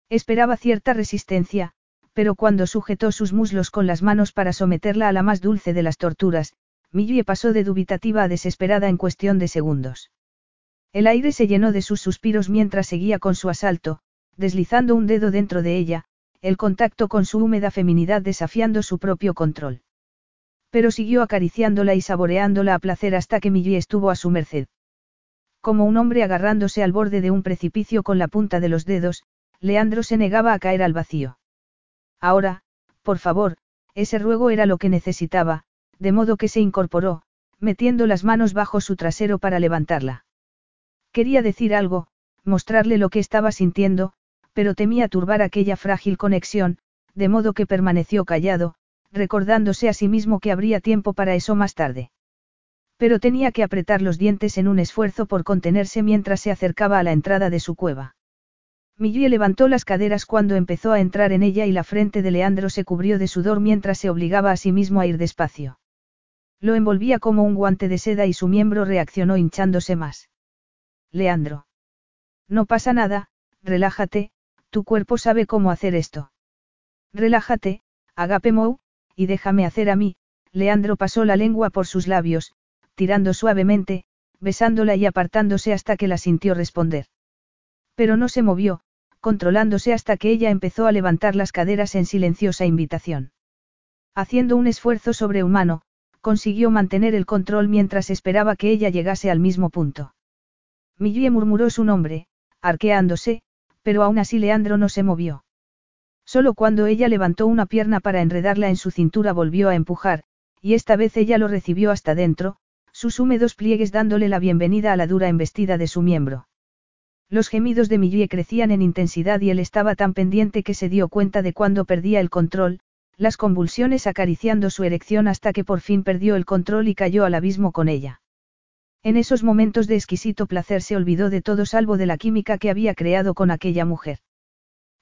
Esperaba cierta resistencia, pero cuando sujetó sus muslos con las manos para someterla a la más dulce de las torturas, Millie pasó de dubitativa a desesperada en cuestión de segundos. El aire se llenó de sus suspiros mientras seguía con su asalto, deslizando un dedo dentro de ella, el contacto con su húmeda feminidad desafiando su propio control. Pero siguió acariciándola y saboreándola a placer hasta que Millie estuvo a su merced. Como un hombre agarrándose al borde de un precipicio con la punta de los dedos, Leandro se negaba a caer al vacío. Ahora, por favor, ese ruego era lo que necesitaba, de modo que se incorporó, metiendo las manos bajo su trasero para levantarla. Quería decir algo, mostrarle lo que estaba sintiendo, pero temía turbar aquella frágil conexión, de modo que permaneció callado, recordándose a sí mismo que habría tiempo para eso más tarde. Pero tenía que apretar los dientes en un esfuerzo por contenerse mientras se acercaba a la entrada de su cueva. Millie levantó las caderas cuando empezó a entrar en ella y la frente de Leandro se cubrió de sudor mientras se obligaba a sí mismo a ir despacio. Lo envolvía como un guante de seda y su miembro reaccionó hinchándose más. Leandro. No pasa nada, relájate, tu cuerpo sabe cómo hacer esto. Relájate, Agape Mou, y déjame hacer a mí, Leandro pasó la lengua por sus labios, tirando suavemente, besándola y apartándose hasta que la sintió responder. Pero no se movió, controlándose hasta que ella empezó a levantar las caderas en silenciosa invitación. Haciendo un esfuerzo sobrehumano, consiguió mantener el control mientras esperaba que ella llegase al mismo punto. Millie murmuró su nombre, arqueándose, pero aún así Leandro no se movió. Solo cuando ella levantó una pierna para enredarla en su cintura volvió a empujar, y esta vez ella lo recibió hasta dentro, sus húmedos pliegues dándole la bienvenida a la dura embestida de su miembro. Los gemidos de Millie crecían en intensidad y él estaba tan pendiente que se dio cuenta de cuando perdía el control, las convulsiones acariciando su erección hasta que por fin perdió el control y cayó al abismo con ella. En esos momentos de exquisito placer se olvidó de todo salvo de la química que había creado con aquella mujer.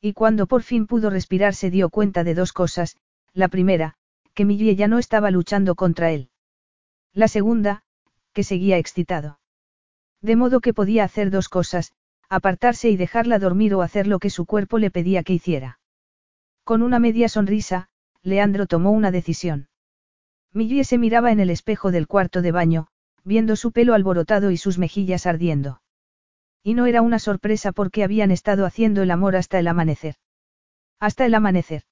Y cuando por fin pudo respirar se dio cuenta de dos cosas, la primera, que Millie ya no estaba luchando contra él. La segunda, que seguía excitado. De modo que podía hacer dos cosas, apartarse y dejarla dormir o hacer lo que su cuerpo le pedía que hiciera. Con una media sonrisa, Leandro tomó una decisión. Millie se miraba en el espejo del cuarto de baño, viendo su pelo alborotado y sus mejillas ardiendo. Y no era una sorpresa porque habían estado haciendo el amor hasta el amanecer. Hasta el amanecer.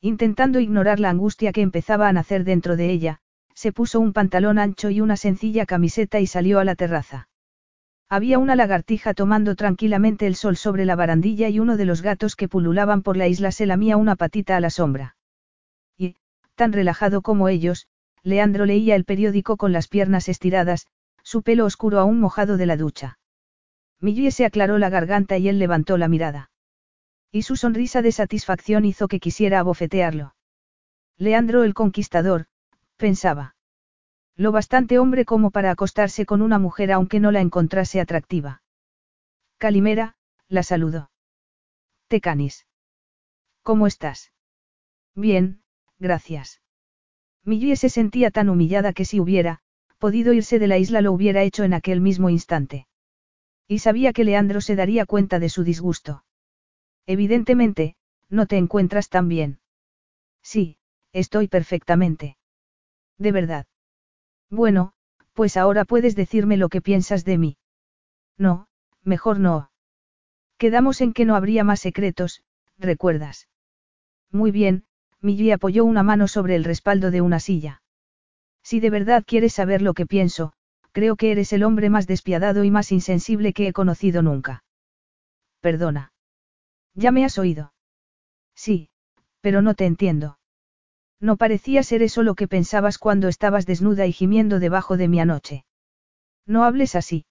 Intentando ignorar la angustia que empezaba a nacer dentro de ella, se puso un pantalón ancho y una sencilla camiseta y salió a la terraza. Había una lagartija tomando tranquilamente el sol sobre la barandilla y uno de los gatos que pululaban por la isla se lamía una patita a la sombra. Y, tan relajado como ellos, Leandro leía el periódico con las piernas estiradas, su pelo oscuro aún mojado de la ducha. Millie se aclaró la garganta y él levantó la mirada. Y su sonrisa de satisfacción hizo que quisiera abofetearlo. Leandro el conquistador, pensaba. Lo bastante hombre como para acostarse con una mujer aunque no la encontrase atractiva. Calimera, la saludó. Tecanis. ¿Cómo estás? Bien, gracias. Millie se sentía tan humillada que si hubiera, podido irse de la isla lo hubiera hecho en aquel mismo instante. Y sabía que Leandro se daría cuenta de su disgusto. Evidentemente, no te encuentras tan bien. Sí, estoy perfectamente. De verdad. Bueno, pues ahora puedes decirme lo que piensas de mí. No, mejor no. Quedamos en que no habría más secretos, ¿recuerdas? Muy bien, Millie apoyó una mano sobre el respaldo de una silla. Si de verdad quieres saber lo que pienso, creo que eres el hombre más despiadado y más insensible que he conocido nunca. Perdona. Ya me has oído. Sí, pero no te entiendo. No parecía ser eso lo que pensabas cuando estabas desnuda y gimiendo debajo de mi anoche. No hables así.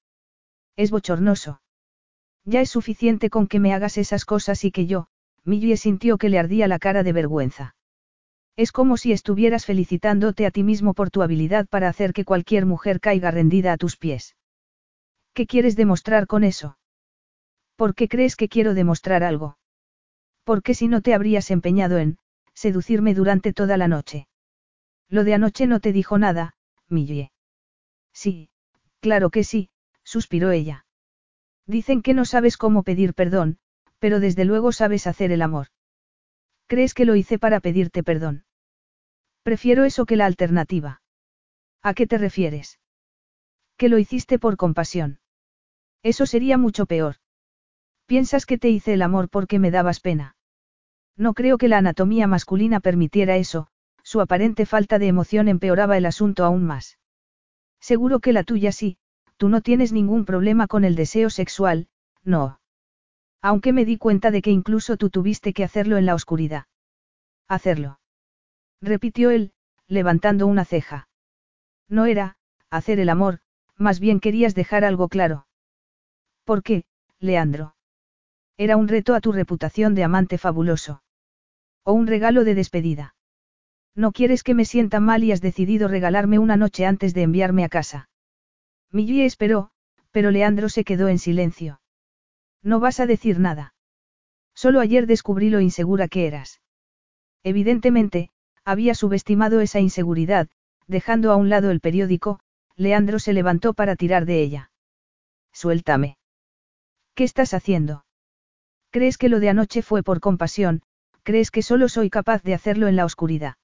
Es bochornoso. Ya es suficiente con que me hagas esas cosas y que yo, Millie sintió que le ardía la cara de vergüenza. Es como si estuvieras felicitándote a ti mismo por tu habilidad para hacer que cualquier mujer caiga rendida a tus pies. ¿Qué quieres demostrar con eso? ¿Por qué crees que quiero demostrar algo? Porque si no te habrías empeñado en, seducirme durante toda la noche. Lo de anoche no te dijo nada, Millie. Sí, claro que sí, suspiró ella. Dicen que no sabes cómo pedir perdón, pero desde luego sabes hacer el amor. ¿Crees que lo hice para pedirte perdón? Prefiero eso que la alternativa. ¿A qué te refieres? Que lo hiciste por compasión. Eso sería mucho peor. ¿Piensas que te hice el amor porque me dabas pena? No creo que la anatomía masculina permitiera eso, su aparente falta de emoción empeoraba el asunto aún más. Seguro que la tuya sí, tú no tienes ningún problema con el deseo sexual, no. Aunque me di cuenta de que incluso tú tuviste que hacerlo en la oscuridad. Hacerlo repitió él, levantando una ceja. No era, hacer el amor, más bien querías dejar algo claro. ¿Por qué, Leandro? Era un reto a tu reputación de amante fabuloso. O un regalo de despedida. No quieres que me sienta mal y has decidido regalarme una noche antes de enviarme a casa. Millie esperó, pero Leandro se quedó en silencio. No vas a decir nada. Solo ayer descubrí lo insegura que eras. Evidentemente, había subestimado esa inseguridad, dejando a un lado el periódico, Leandro se levantó para tirar de ella. Suéltame. ¿Qué estás haciendo? ¿Crees que lo de anoche fue por compasión? ¿Crees que solo soy capaz de hacerlo en la oscuridad?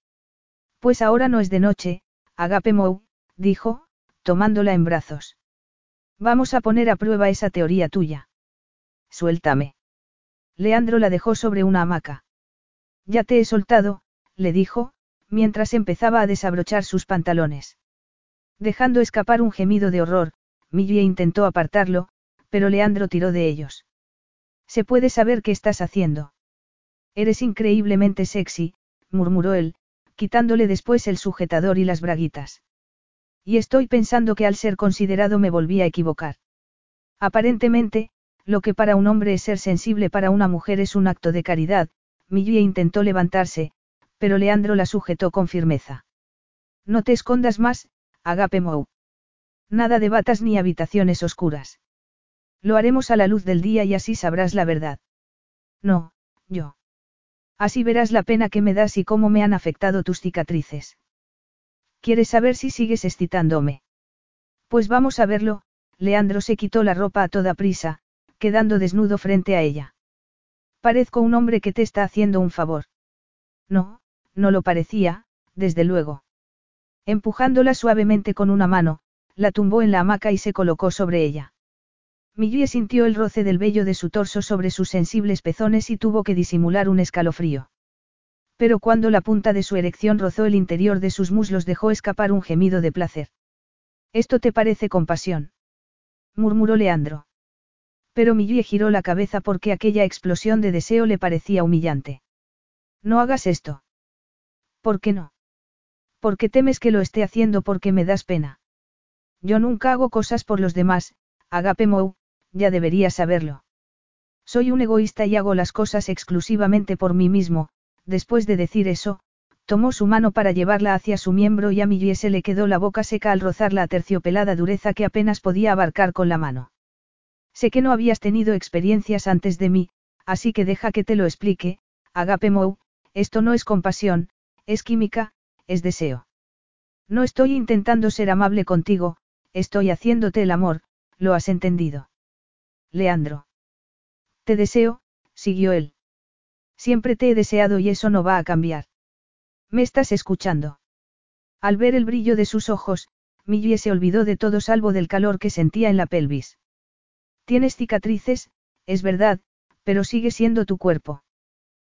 Pues ahora no es de noche, Agape Mou, dijo, tomándola en brazos. Vamos a poner a prueba esa teoría tuya. Suéltame. Leandro la dejó sobre una hamaca. Ya te he soltado, le dijo, mientras empezaba a desabrochar sus pantalones. Dejando escapar un gemido de horror, Millie intentó apartarlo, pero Leandro tiró de ellos. ¿Se puede saber qué estás haciendo? Eres increíblemente sexy, murmuró él, quitándole después el sujetador y las braguitas. Y estoy pensando que al ser considerado me volví a equivocar. Aparentemente, lo que para un hombre es ser sensible para una mujer es un acto de caridad, Millie intentó levantarse, pero Leandro la sujetó con firmeza. No te escondas más, Agape Mou. Nada de batas ni habitaciones oscuras. Lo haremos a la luz del día y así sabrás la verdad. No, yo. Así verás la pena que me das y cómo me han afectado tus cicatrices. ¿Quieres saber si sigues excitándome? Pues vamos a verlo, Leandro se quitó la ropa a toda prisa, quedando desnudo frente a ella. Parezco un hombre que te está haciendo un favor. No, no lo parecía, desde luego. Empujándola suavemente con una mano, la tumbó en la hamaca y se colocó sobre ella. Millie sintió el roce del vello de su torso sobre sus sensibles pezones y tuvo que disimular un escalofrío. Pero cuando la punta de su erección rozó el interior de sus muslos dejó escapar un gemido de placer. ¿Esto te parece compasión? murmuró Leandro. Pero Millie giró la cabeza porque aquella explosión de deseo le parecía humillante. No hagas esto. ¿Por qué no? Porque temes que lo esté haciendo porque me das pena. Yo nunca hago cosas por los demás, Agape Mou, ya deberías saberlo. Soy un egoísta y hago las cosas exclusivamente por mí mismo, después de decir eso, tomó su mano para llevarla hacia su miembro y a Millie se le quedó la boca seca al rozar la aterciopelada dureza que apenas podía abarcar con la mano. Sé que no habías tenido experiencias antes de mí, así que deja que te lo explique, Agape Mou, esto no es compasión, es química, es deseo. No estoy intentando ser amable contigo, estoy haciéndote el amor, lo has entendido. Leandro. Te deseo, siguió él. Siempre te he deseado y eso no va a cambiar. ¿Me estás escuchando? Al ver el brillo de sus ojos, Millie se olvidó de todo salvo del calor que sentía en la pelvis. Tienes cicatrices, es verdad, pero sigue siendo tu cuerpo.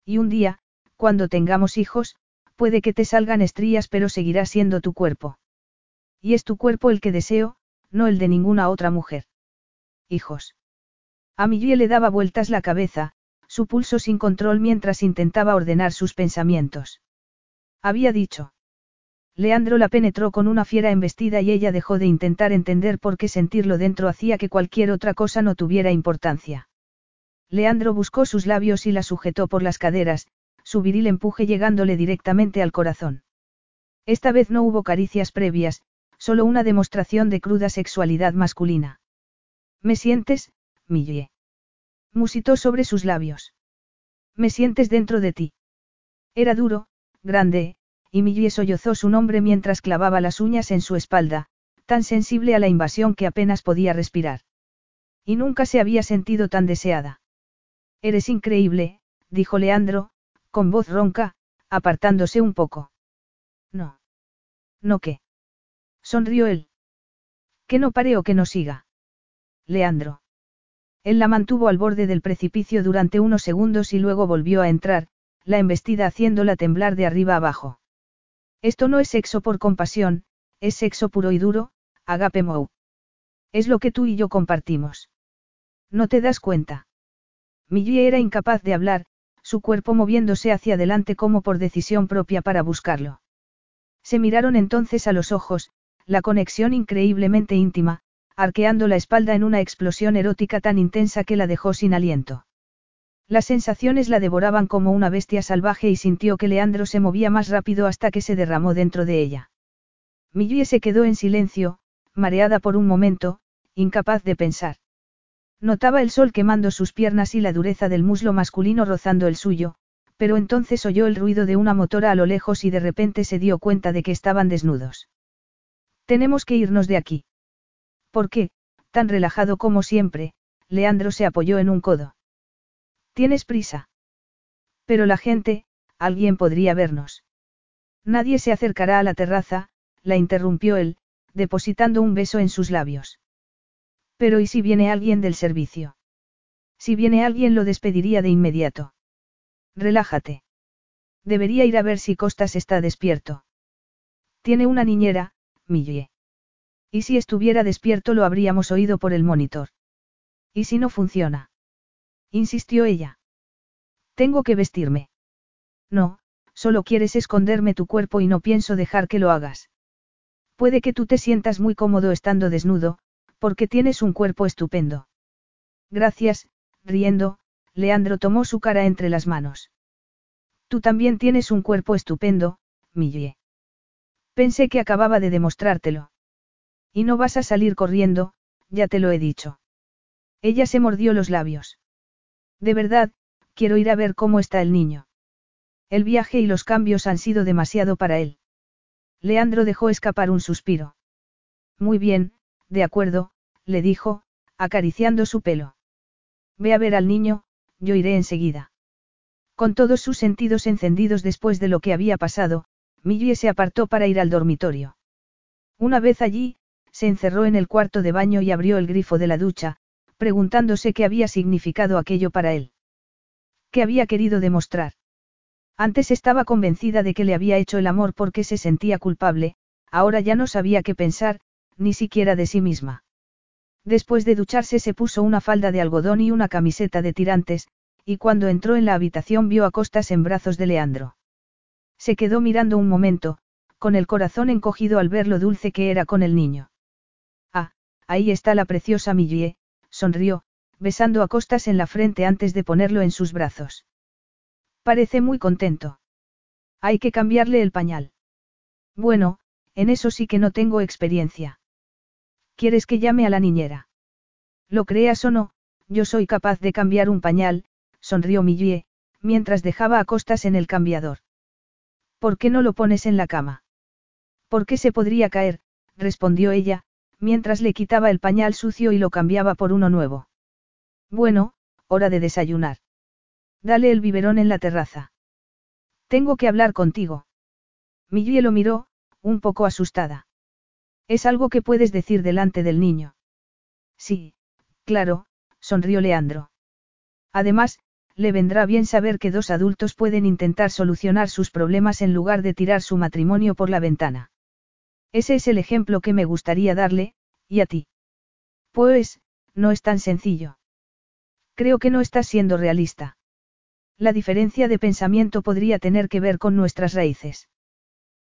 Y un día, cuando tengamos hijos, puede que te salgan estrías pero seguirá siendo tu cuerpo. Y es tu cuerpo el que deseo, no el de ninguna otra mujer. Hijos. A Millie le daba vueltas la cabeza, su pulso sin control mientras intentaba ordenar sus pensamientos. Había dicho. Leandro la penetró con una fiera embestida y ella dejó de intentar entender por qué sentirlo dentro hacía que cualquier otra cosa no tuviera importancia. Leandro buscó sus labios y la sujetó por las caderas, su viril empuje llegándole directamente al corazón. Esta vez no hubo caricias previas, solo una demostración de cruda sexualidad masculina. ¿Me sientes, Millie? Musitó sobre sus labios. ¿Me sientes dentro de ti? Era duro, grande, y Millie sollozó su nombre mientras clavaba las uñas en su espalda, tan sensible a la invasión que apenas podía respirar. Y nunca se había sentido tan deseada. Eres increíble, dijo Leandro, con voz ronca, apartándose un poco. No. ¿No qué? Sonrió él. Que no pare o que no siga. Leandro. Él la mantuvo al borde del precipicio durante unos segundos y luego volvió a entrar, la embestida haciéndola temblar de arriba abajo. Esto no es sexo por compasión, es sexo puro y duro, agape mou. Es lo que tú y yo compartimos. ¿No te das cuenta? Millie era incapaz de hablar, su cuerpo moviéndose hacia adelante como por decisión propia para buscarlo. Se miraron entonces a los ojos, la conexión increíblemente íntima, arqueando la espalda en una explosión erótica tan intensa que la dejó sin aliento. Las sensaciones la devoraban como una bestia salvaje y sintió que Leandro se movía más rápido hasta que se derramó dentro de ella. Millie se quedó en silencio, mareada por un momento, incapaz de pensar. Notaba el sol quemando sus piernas y la dureza del muslo masculino rozando el suyo, pero entonces oyó el ruido de una motora a lo lejos y de repente se dio cuenta de que estaban desnudos. Tenemos que irnos de aquí. ¿Por qué? Tan relajado como siempre, Leandro se apoyó en un codo. ¿Tienes prisa? Pero la gente, alguien podría vernos. Nadie se acercará a la terraza, la interrumpió él, depositando un beso en sus labios. Pero ¿y si viene alguien del servicio? Si viene alguien lo despediría de inmediato. Relájate. Debería ir a ver si Costas está despierto. Tiene una niñera, Millie. Y si estuviera despierto lo habríamos oído por el monitor. ¿Y si no funciona? Insistió ella. Tengo que vestirme. No, solo quieres esconderme tu cuerpo y no pienso dejar que lo hagas. Puede que tú te sientas muy cómodo estando desnudo, porque tienes un cuerpo estupendo. Gracias, riendo, Leandro tomó su cara entre las manos. Tú también tienes un cuerpo estupendo, Millie. Pensé que acababa de demostrártelo. Y no vas a salir corriendo, ya te lo he dicho. Ella se mordió los labios. De verdad, quiero ir a ver cómo está el niño. El viaje y los cambios han sido demasiado para él. Leandro dejó escapar un suspiro. Muy bien, de acuerdo, le dijo, acariciando su pelo. Ve a ver al niño, yo iré enseguida. Con todos sus sentidos encendidos después de lo que había pasado, Millie se apartó para ir al dormitorio. Una vez allí, se encerró en el cuarto de baño y abrió el grifo de la ducha, preguntándose qué había significado aquello para él. ¿Qué había querido demostrar? Antes estaba convencida de que le había hecho el amor porque se sentía culpable, ahora ya no sabía qué pensar, ni siquiera de sí misma. Después de ducharse se puso una falda de algodón y una camiseta de tirantes, y cuando entró en la habitación vio a Costas en brazos de Leandro. Se quedó mirando un momento, con el corazón encogido al ver lo dulce que era con el niño. Ah, ahí está la preciosa Millie, sonrió, besando a Costas en la frente antes de ponerlo en sus brazos. Parece muy contento. Hay que cambiarle el pañal. Bueno, en eso sí que no tengo experiencia. ¿Quieres que llame a la niñera? Lo creas o no, yo soy capaz de cambiar un pañal, sonrió Millie, mientras dejaba a costas en el cambiador. ¿Por qué no lo pones en la cama? ¿Por qué se podría caer? respondió ella, mientras le quitaba el pañal sucio y lo cambiaba por uno nuevo. Bueno, hora de desayunar. Dale el biberón en la terraza. Tengo que hablar contigo. Millie lo miró, un poco asustada. Es algo que puedes decir delante del niño. Sí, claro, sonrió Leandro. Además, le vendrá bien saber que dos adultos pueden intentar solucionar sus problemas en lugar de tirar su matrimonio por la ventana. Ese es el ejemplo que me gustaría darle, y a ti. Pues, no es tan sencillo. Creo que no estás siendo realista. La diferencia de pensamiento podría tener que ver con nuestras raíces.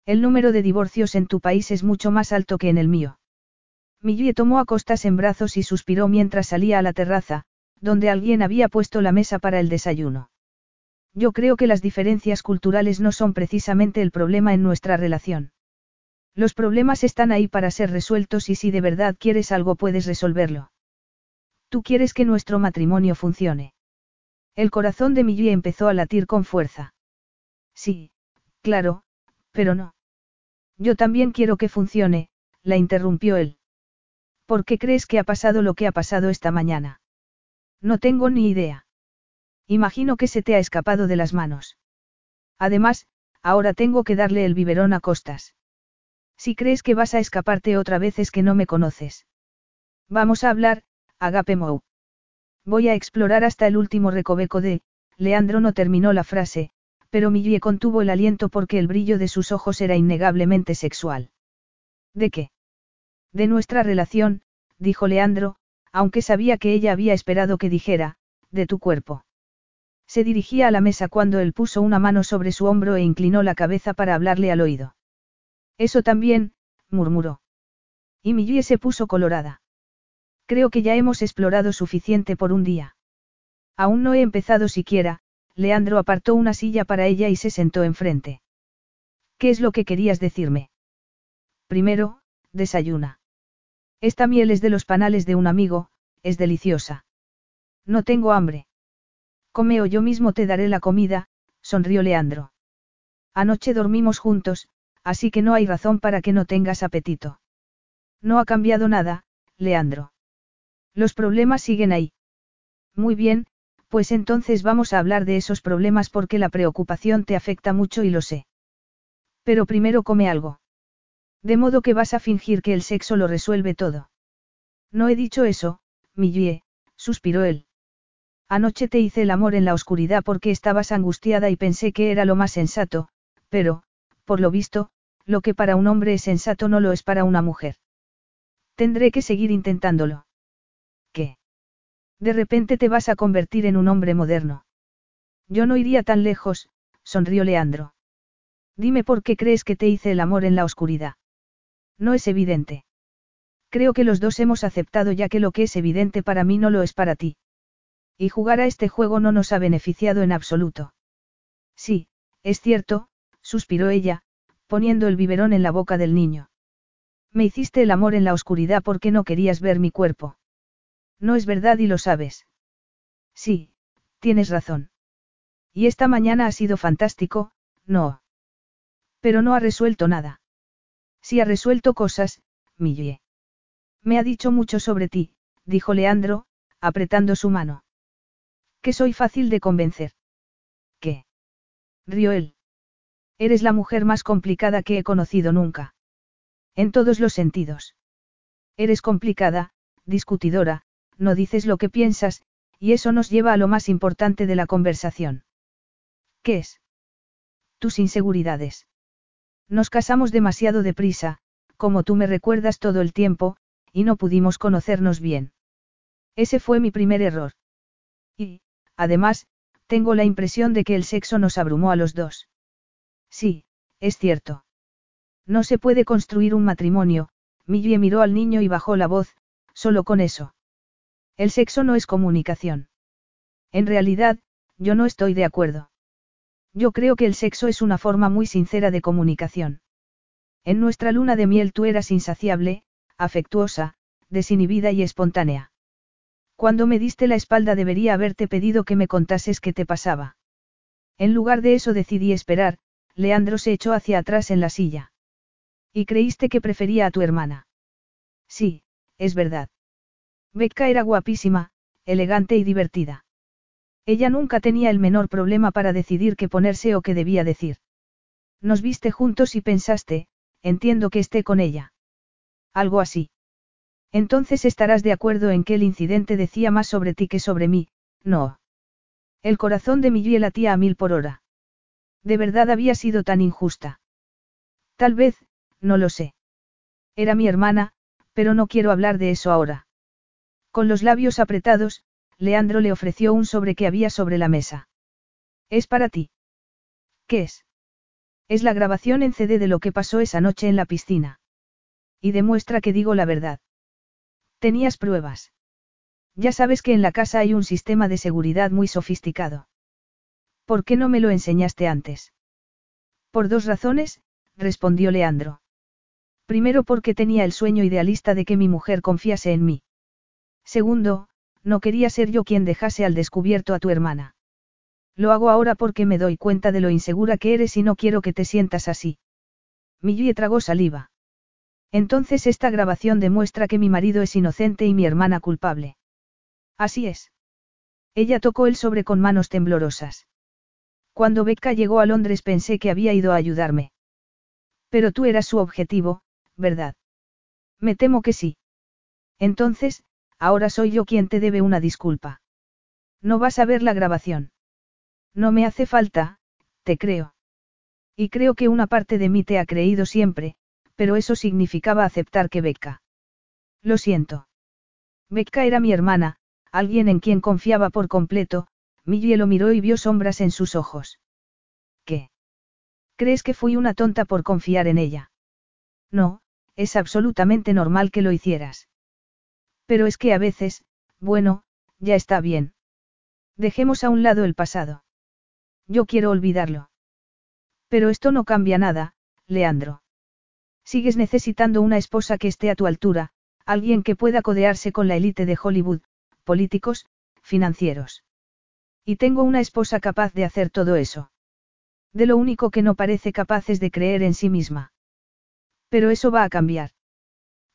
El número de divorcios en tu país es mucho más alto que en el mío. Millie tomó a costas en brazos y suspiró mientras salía a la terraza, donde alguien había puesto la mesa para el desayuno. Yo creo que las diferencias culturales no son precisamente el problema en nuestra relación. Los problemas están ahí para ser resueltos y si de verdad quieres algo puedes resolverlo. Tú quieres que nuestro matrimonio funcione. El corazón de Millie empezó a latir con fuerza. Sí, claro, pero no. Yo también quiero que funcione, la interrumpió él. ¿Por qué crees que ha pasado lo que ha pasado esta mañana? No tengo ni idea. Imagino que se te ha escapado de las manos. Además, ahora tengo que darle el biberón a costas. Si crees que vas a escaparte otra vez es que no me conoces. Vamos a hablar, Agape Mou. Voy a explorar hasta el último recoveco de, Leandro no terminó la frase, pero Millie contuvo el aliento porque el brillo de sus ojos era innegablemente sexual. ¿De qué? De nuestra relación, dijo Leandro, aunque sabía que ella había esperado que dijera, de tu cuerpo. Se dirigía a la mesa cuando él puso una mano sobre su hombro e inclinó la cabeza para hablarle al oído. Eso también, murmuró. Y Millie se puso colorada. Creo que ya hemos explorado suficiente por un día. Aún no he empezado siquiera, Leandro apartó una silla para ella y se sentó enfrente. ¿Qué es lo que querías decirme? Primero, desayuna. Esta miel es de los panales de un amigo, es deliciosa. No tengo hambre. Come o yo mismo te daré la comida, sonrió Leandro. Anoche dormimos juntos, así que no hay razón para que no tengas apetito. No ha cambiado nada, Leandro. Los problemas siguen ahí. Muy bien, pues entonces vamos a hablar de esos problemas porque la preocupación te afecta mucho y lo sé. Pero primero come algo. De modo que vas a fingir que el sexo lo resuelve todo. No he dicho eso, Millie, suspiró él. Anoche te hice el amor en la oscuridad porque estabas angustiada y pensé que era lo más sensato, pero, por lo visto, lo que para un hombre es sensato no lo es para una mujer. Tendré que seguir intentándolo. ¿Qué? De repente te vas a convertir en un hombre moderno. Yo no iría tan lejos, sonrió Leandro. Dime por qué crees que te hice el amor en la oscuridad. No es evidente. Creo que los dos hemos aceptado ya que lo que es evidente para mí no lo es para ti. Y jugar a este juego no nos ha beneficiado en absoluto. Sí, es cierto, suspiró ella, poniendo el biberón en la boca del niño. Me hiciste el amor en la oscuridad porque no querías ver mi cuerpo. No es verdad y lo sabes. Sí, tienes razón. Y esta mañana ha sido fantástico, no. Pero no ha resuelto nada. Sí ha resuelto cosas, Millie. Me ha dicho mucho sobre ti, dijo Leandro, apretando su mano. Que soy fácil de convencer. ¿Qué? Rió él. Eres la mujer más complicada que he conocido nunca. En todos los sentidos. Eres complicada, discutidora, no dices lo que piensas, y eso nos lleva a lo más importante de la conversación. ¿Qué es? Tus inseguridades. Nos casamos demasiado deprisa, como tú me recuerdas todo el tiempo, y no pudimos conocernos bien. Ese fue mi primer error. Y, además, tengo la impresión de que el sexo nos abrumó a los dos. Sí, es cierto. No se puede construir un matrimonio, Millie miró al niño y bajó la voz, solo con eso. El sexo no es comunicación. En realidad, yo no estoy de acuerdo. Yo creo que el sexo es una forma muy sincera de comunicación. En nuestra luna de miel tú eras insaciable, afectuosa, desinhibida y espontánea. Cuando me diste la espalda debería haberte pedido que me contases qué te pasaba. En lugar de eso decidí esperar, Leandro se echó hacia atrás en la silla. ¿Y creíste que prefería a tu hermana? Sí, es verdad. Becca era guapísima, elegante y divertida. Ella nunca tenía el menor problema para decidir qué ponerse o qué debía decir. Nos viste juntos y pensaste, entiendo que esté con ella. Algo así. Entonces estarás de acuerdo en que el incidente decía más sobre ti que sobre mí, no. El corazón de mi latía a mil por hora. De verdad había sido tan injusta. Tal vez, no lo sé. Era mi hermana, pero no quiero hablar de eso ahora. Con los labios apretados, Leandro le ofreció un sobre que había sobre la mesa. Es para ti. ¿Qué es? Es la grabación en CD de lo que pasó esa noche en la piscina. Y demuestra que digo la verdad. Tenías pruebas. Ya sabes que en la casa hay un sistema de seguridad muy sofisticado. ¿Por qué no me lo enseñaste antes? Por dos razones, respondió Leandro. Primero porque tenía el sueño idealista de que mi mujer confiase en mí. Segundo, no quería ser yo quien dejase al descubierto a tu hermana. Lo hago ahora porque me doy cuenta de lo insegura que eres y no quiero que te sientas así. Millie tragó saliva. Entonces esta grabación demuestra que mi marido es inocente y mi hermana culpable. Así es. Ella tocó el sobre con manos temblorosas. Cuando Becca llegó a Londres pensé que había ido a ayudarme. Pero tú eras su objetivo, ¿verdad? Me temo que sí. Entonces, ahora soy yo quien te debe una disculpa. No vas a ver la grabación. No me hace falta, te creo. Y creo que una parte de mí te ha creído siempre, pero eso significaba aceptar que Becca. Lo siento. Becca era mi hermana, alguien en quien confiaba por completo, Millie lo miró y vio sombras en sus ojos. ¿Qué? ¿Crees que fui una tonta por confiar en ella? No, es absolutamente normal que lo hicieras. Pero es que a veces, bueno, ya está bien. Dejemos a un lado el pasado. Yo quiero olvidarlo. Pero esto no cambia nada, Leandro. Sigues necesitando una esposa que esté a tu altura, alguien que pueda codearse con la élite de Hollywood, políticos, financieros. Y tengo una esposa capaz de hacer todo eso. De lo único que no parece capaz es de creer en sí misma. Pero eso va a cambiar.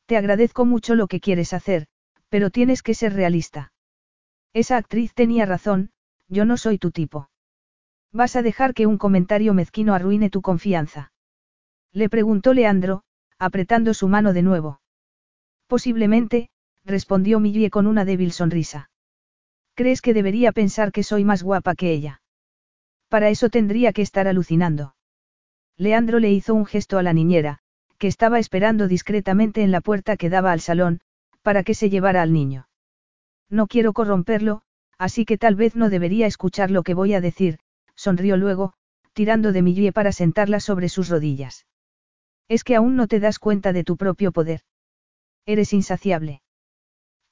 Te agradezco mucho lo que quieres hacer, pero tienes que ser realista. Esa actriz tenía razón, yo no soy tu tipo. ¿Vas a dejar que un comentario mezquino arruine tu confianza? Le preguntó Leandro, apretando su mano de nuevo. Posiblemente, respondió Millie con una débil sonrisa. ¿Crees que debería pensar que soy más guapa que ella? Para eso tendría que estar alucinando. Leandro le hizo un gesto a la niñera, que estaba esperando discretamente en la puerta que daba al salón, para que se llevara al niño. No quiero corromperlo, así que tal vez no debería escuchar lo que voy a decir, sonrió luego, tirando de Millie para sentarla sobre sus rodillas. Es que aún no te das cuenta de tu propio poder. Eres insaciable.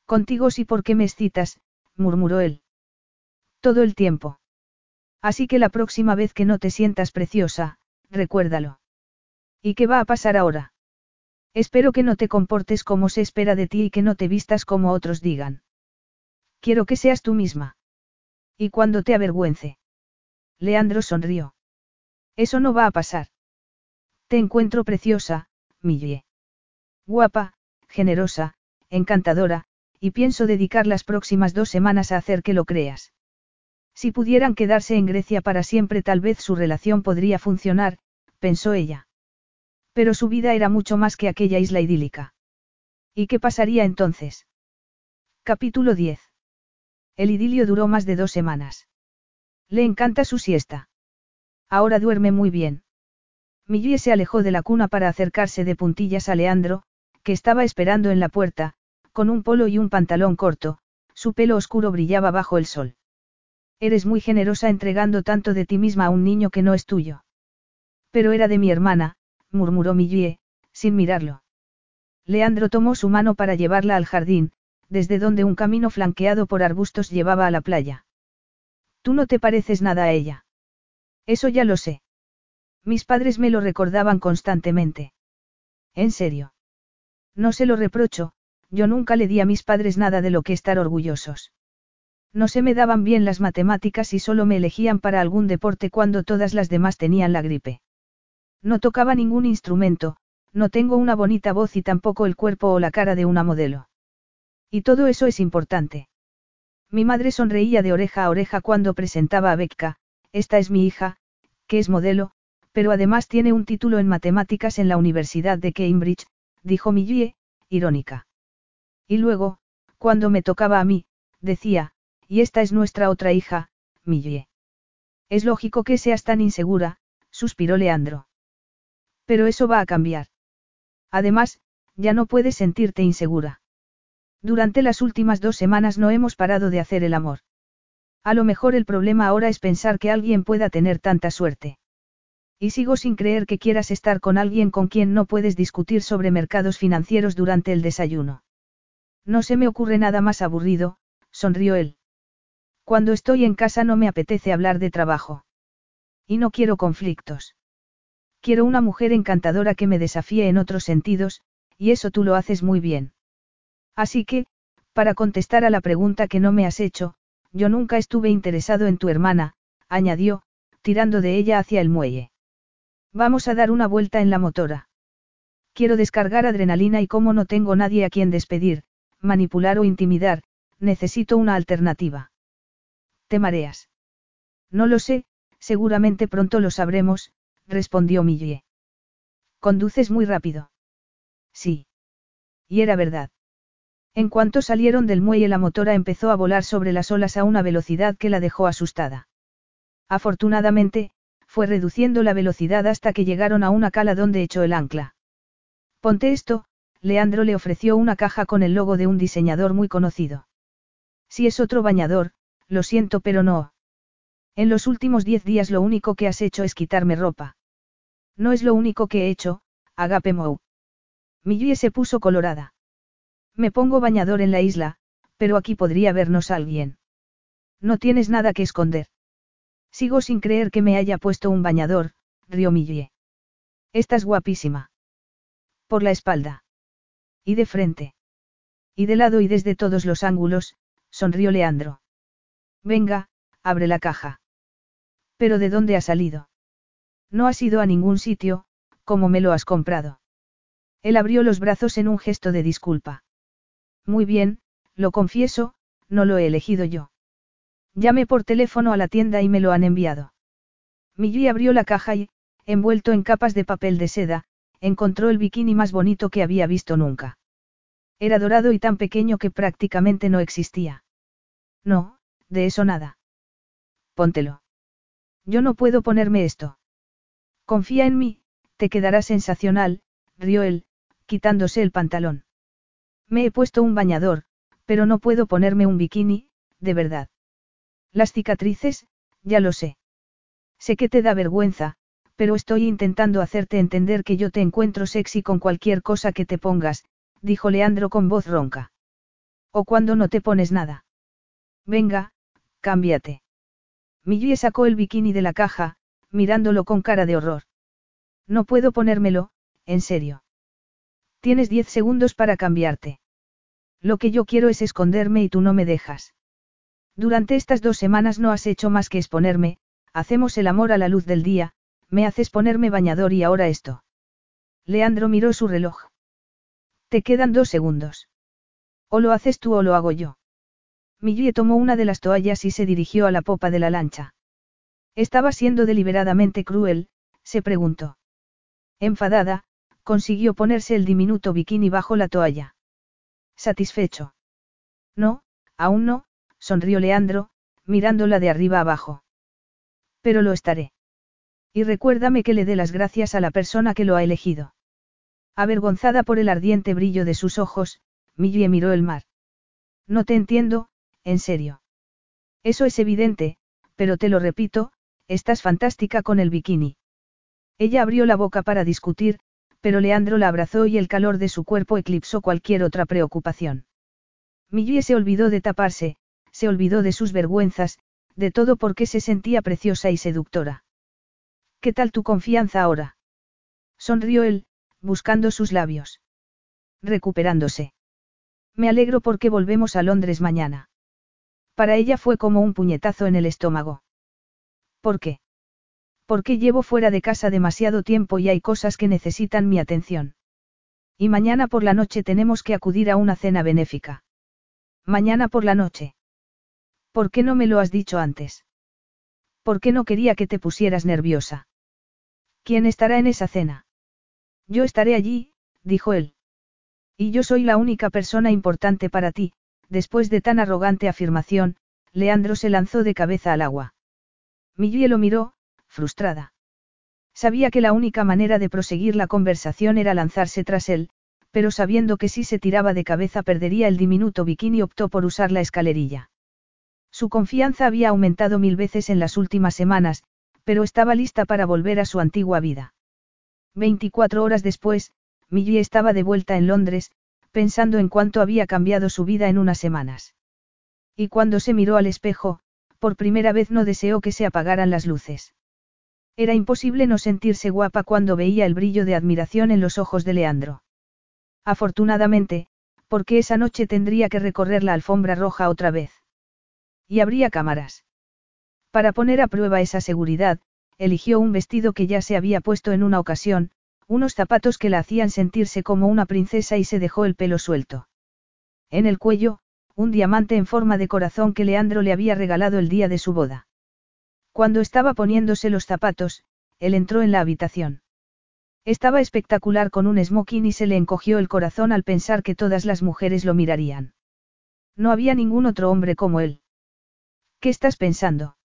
Contigo sí porque me excitas, murmuró él. Todo el tiempo. Así que la próxima vez que no te sientas preciosa, recuérdalo. ¿Y qué va a pasar ahora? Espero que no te comportes como se espera de ti y que no te vistas como otros digan. Quiero que seas tú misma. Y cuando te avergüence. Leandro sonrió. Eso no va a pasar. Te encuentro preciosa, Millie. Guapa, generosa, encantadora, y pienso dedicar las próximas dos semanas a hacer que lo creas. Si pudieran quedarse en Grecia para siempre tal vez su relación podría funcionar, pensó ella. Pero su vida era mucho más que aquella isla idílica. ¿Y qué pasaría entonces? Capítulo 10. El idilio duró más de dos semanas. Le encanta su siesta. Ahora duerme muy bien. Millie se alejó de la cuna para acercarse de puntillas a Leandro, que estaba esperando en la puerta, con un polo y un pantalón corto, su pelo oscuro brillaba bajo el sol. Eres muy generosa entregando tanto de ti misma a un niño que no es tuyo. Pero era de mi hermana, murmuró Millie, sin mirarlo. Leandro tomó su mano para llevarla al jardín, desde donde un camino flanqueado por arbustos llevaba a la playa. Tú no te pareces nada a ella. Eso ya lo sé. Mis padres me lo recordaban constantemente. ¿En serio? No se lo reprocho, yo nunca le di a mis padres nada de lo que estar orgullosos. No se me daban bien las matemáticas y solo me elegían para algún deporte cuando todas las demás tenían la gripe. No tocaba ningún instrumento, no tengo una bonita voz y tampoco el cuerpo o la cara de una modelo. Y todo eso es importante. Mi madre sonreía de oreja a oreja cuando presentaba a Becca, esta es mi hija, que es modelo, pero además tiene un título en matemáticas en la Universidad de Cambridge, dijo Millie, irónica. Y luego, cuando me tocaba a mí, decía, y esta es nuestra otra hija, Millie. Es lógico que seas tan insegura, suspiró Leandro. Pero eso va a cambiar. Además, ya no puedes sentirte insegura. Durante las últimas dos semanas no hemos parado de hacer el amor. A lo mejor el problema ahora es pensar que alguien pueda tener tanta suerte. Y sigo sin creer que quieras estar con alguien con quien no puedes discutir sobre mercados financieros durante el desayuno. No se me ocurre nada más aburrido, sonrió él. Cuando estoy en casa no me apetece hablar de trabajo. Y no quiero conflictos. Quiero una mujer encantadora que me desafíe en otros sentidos, y eso tú lo haces muy bien. Así que, para contestar a la pregunta que no me has hecho, yo nunca estuve interesado en tu hermana, añadió, tirando de ella hacia el muelle. Vamos a dar una vuelta en la motora. Quiero descargar adrenalina y como no tengo nadie a quien despedir, manipular o intimidar, necesito una alternativa. ¿Te mareas? No lo sé, seguramente pronto lo sabremos, respondió Millie. ¿Conduces muy rápido? Sí. Y era verdad. En cuanto salieron del muelle la motora empezó a volar sobre las olas a una velocidad que la dejó asustada. Afortunadamente, fue reduciendo la velocidad hasta que llegaron a una cala donde echó el ancla. Ponte esto, Leandro le ofreció una caja con el logo de un diseñador muy conocido. Si es otro bañador, lo siento pero no. En los últimos diez días lo único que has hecho es quitarme ropa. No es lo único que he hecho, Agape Mou. Millie se puso colorada. Me pongo bañador en la isla, pero aquí podría vernos alguien. No tienes nada que esconder. Sigo sin creer que me haya puesto un bañador, rió Millie. Estás guapísima. Por la espalda. Y de frente. Y de lado y desde todos los ángulos, sonrió Leandro. Venga, abre la caja. ¿Pero de dónde ha salido? No has ido a ningún sitio, como me lo has comprado. Él abrió los brazos en un gesto de disculpa. Muy bien, lo confieso, no lo he elegido yo. Llamé por teléfono a la tienda y me lo han enviado. Millie abrió la caja y, envuelto en capas de papel de seda, encontró el bikini más bonito que había visto nunca. Era dorado y tan pequeño que prácticamente no existía. No, de eso nada. Póntelo. Yo no puedo ponerme esto. Confía en mí, te quedará sensacional, rió él, quitándose el pantalón. Me he puesto un bañador, pero no puedo ponerme un bikini, de verdad. Las cicatrices, ya lo sé. Sé que te da vergüenza, pero estoy intentando hacerte entender que yo te encuentro sexy con cualquier cosa que te pongas, dijo Leandro con voz ronca. O cuando no te pones nada. Venga, cámbiate. Millie sacó el bikini de la caja, mirándolo con cara de horror. No puedo ponérmelo, en serio. Tienes diez segundos para cambiarte. Lo que yo quiero es esconderme y tú no me dejas. Durante estas dos semanas no has hecho más que exponerme, hacemos el amor a la luz del día, me haces ponerme bañador y ahora esto. Leandro miró su reloj. Te quedan dos segundos. O lo haces tú o lo hago yo. Millie tomó una de las toallas y se dirigió a la popa de la lancha. Estaba siendo deliberadamente cruel, se preguntó. Enfadada, consiguió ponerse el diminuto bikini bajo la toalla. ¿Satisfecho? No, aún no, sonrió Leandro, mirándola de arriba abajo. Pero lo estaré. Y recuérdame que le dé las gracias a la persona que lo ha elegido. Avergonzada por el ardiente brillo de sus ojos, Millie miró el mar. No te entiendo, en serio. Eso es evidente, pero te lo repito, estás fantástica con el bikini. Ella abrió la boca para discutir, pero Leandro la abrazó y el calor de su cuerpo eclipsó cualquier otra preocupación. Millie se olvidó de taparse, se olvidó de sus vergüenzas, de todo porque se sentía preciosa y seductora. ¿Qué tal tu confianza ahora? Sonrió él, buscando sus labios. Recuperándose. Me alegro porque volvemos a Londres mañana. Para ella fue como un puñetazo en el estómago. ¿Por qué? Porque llevo fuera de casa demasiado tiempo y hay cosas que necesitan mi atención. Y mañana por la noche tenemos que acudir a una cena benéfica. Mañana por la noche. ¿Por qué no me lo has dicho antes? ¿Por qué no quería que te pusieras nerviosa? ¿Quién estará en esa cena? Yo estaré allí, dijo él. Y yo soy la única persona importante para ti, después de tan arrogante afirmación, Leandro se lanzó de cabeza al agua. Millie lo miró, frustrada. Sabía que la única manera de proseguir la conversación era lanzarse tras él, pero sabiendo que si se tiraba de cabeza perdería el diminuto bikini optó por usar la escalerilla. Su confianza había aumentado mil veces en las últimas semanas, pero estaba lista para volver a su antigua vida. Veinticuatro horas después, Millie estaba de vuelta en Londres, pensando en cuánto había cambiado su vida en unas semanas. Y cuando se miró al espejo, por primera vez no deseó que se apagaran las luces. Era imposible no sentirse guapa cuando veía el brillo de admiración en los ojos de Leandro. Afortunadamente, porque esa noche tendría que recorrer la alfombra roja otra vez. Y habría cámaras. Para poner a prueba esa seguridad, eligió un vestido que ya se había puesto en una ocasión, unos zapatos que la hacían sentirse como una princesa y se dejó el pelo suelto. En el cuello, un diamante en forma de corazón que Leandro le había regalado el día de su boda. Cuando estaba poniéndose los zapatos, él entró en la habitación. Estaba espectacular con un smoking y se le encogió el corazón al pensar que todas las mujeres lo mirarían. No había ningún otro hombre como él. ¿Qué estás pensando?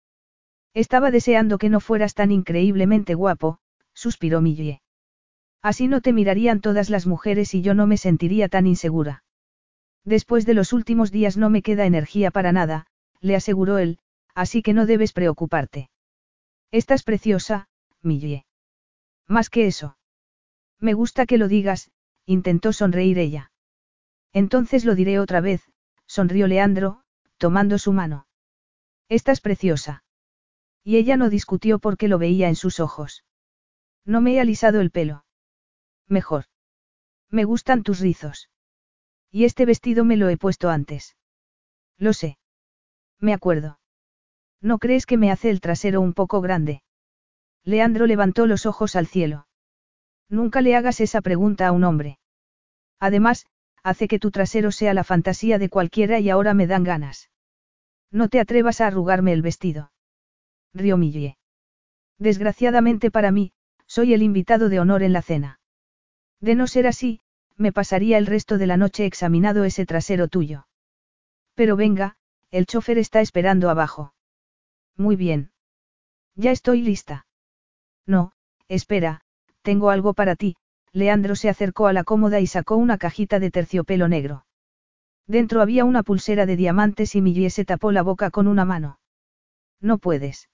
Estaba deseando que no fueras tan increíblemente guapo, suspiró Millie. Así no te mirarían todas las mujeres y yo no me sentiría tan insegura. Después de los últimos días no me queda energía para nada, le aseguró él, así que no debes preocuparte. Estás preciosa, Millie. Más que eso. Me gusta que lo digas, intentó sonreír ella. Entonces lo diré otra vez, sonrió Leandro, tomando su mano. Estás preciosa. Y ella no discutió porque lo veía en sus ojos. No me he alisado el pelo. Mejor. Me gustan tus rizos. Y este vestido me lo he puesto antes. Lo sé. Me acuerdo. ¿No crees que me hace el trasero un poco grande? Leandro levantó los ojos al cielo. Nunca le hagas esa pregunta a un hombre. Además, hace que tu trasero sea la fantasía de cualquiera y ahora me dan ganas. No te atrevas a arrugarme el vestido. Río Millie. Desgraciadamente para mí, soy el invitado de honor en la cena. De no ser así, me pasaría el resto de la noche examinado ese trasero tuyo. Pero venga, el chofer está esperando abajo. Muy bien. Ya estoy lista. No, espera, tengo algo para ti. Leandro se acercó a la cómoda y sacó una cajita de terciopelo negro. Dentro había una pulsera de diamantes y Millie se tapó la boca con una mano. No puedes.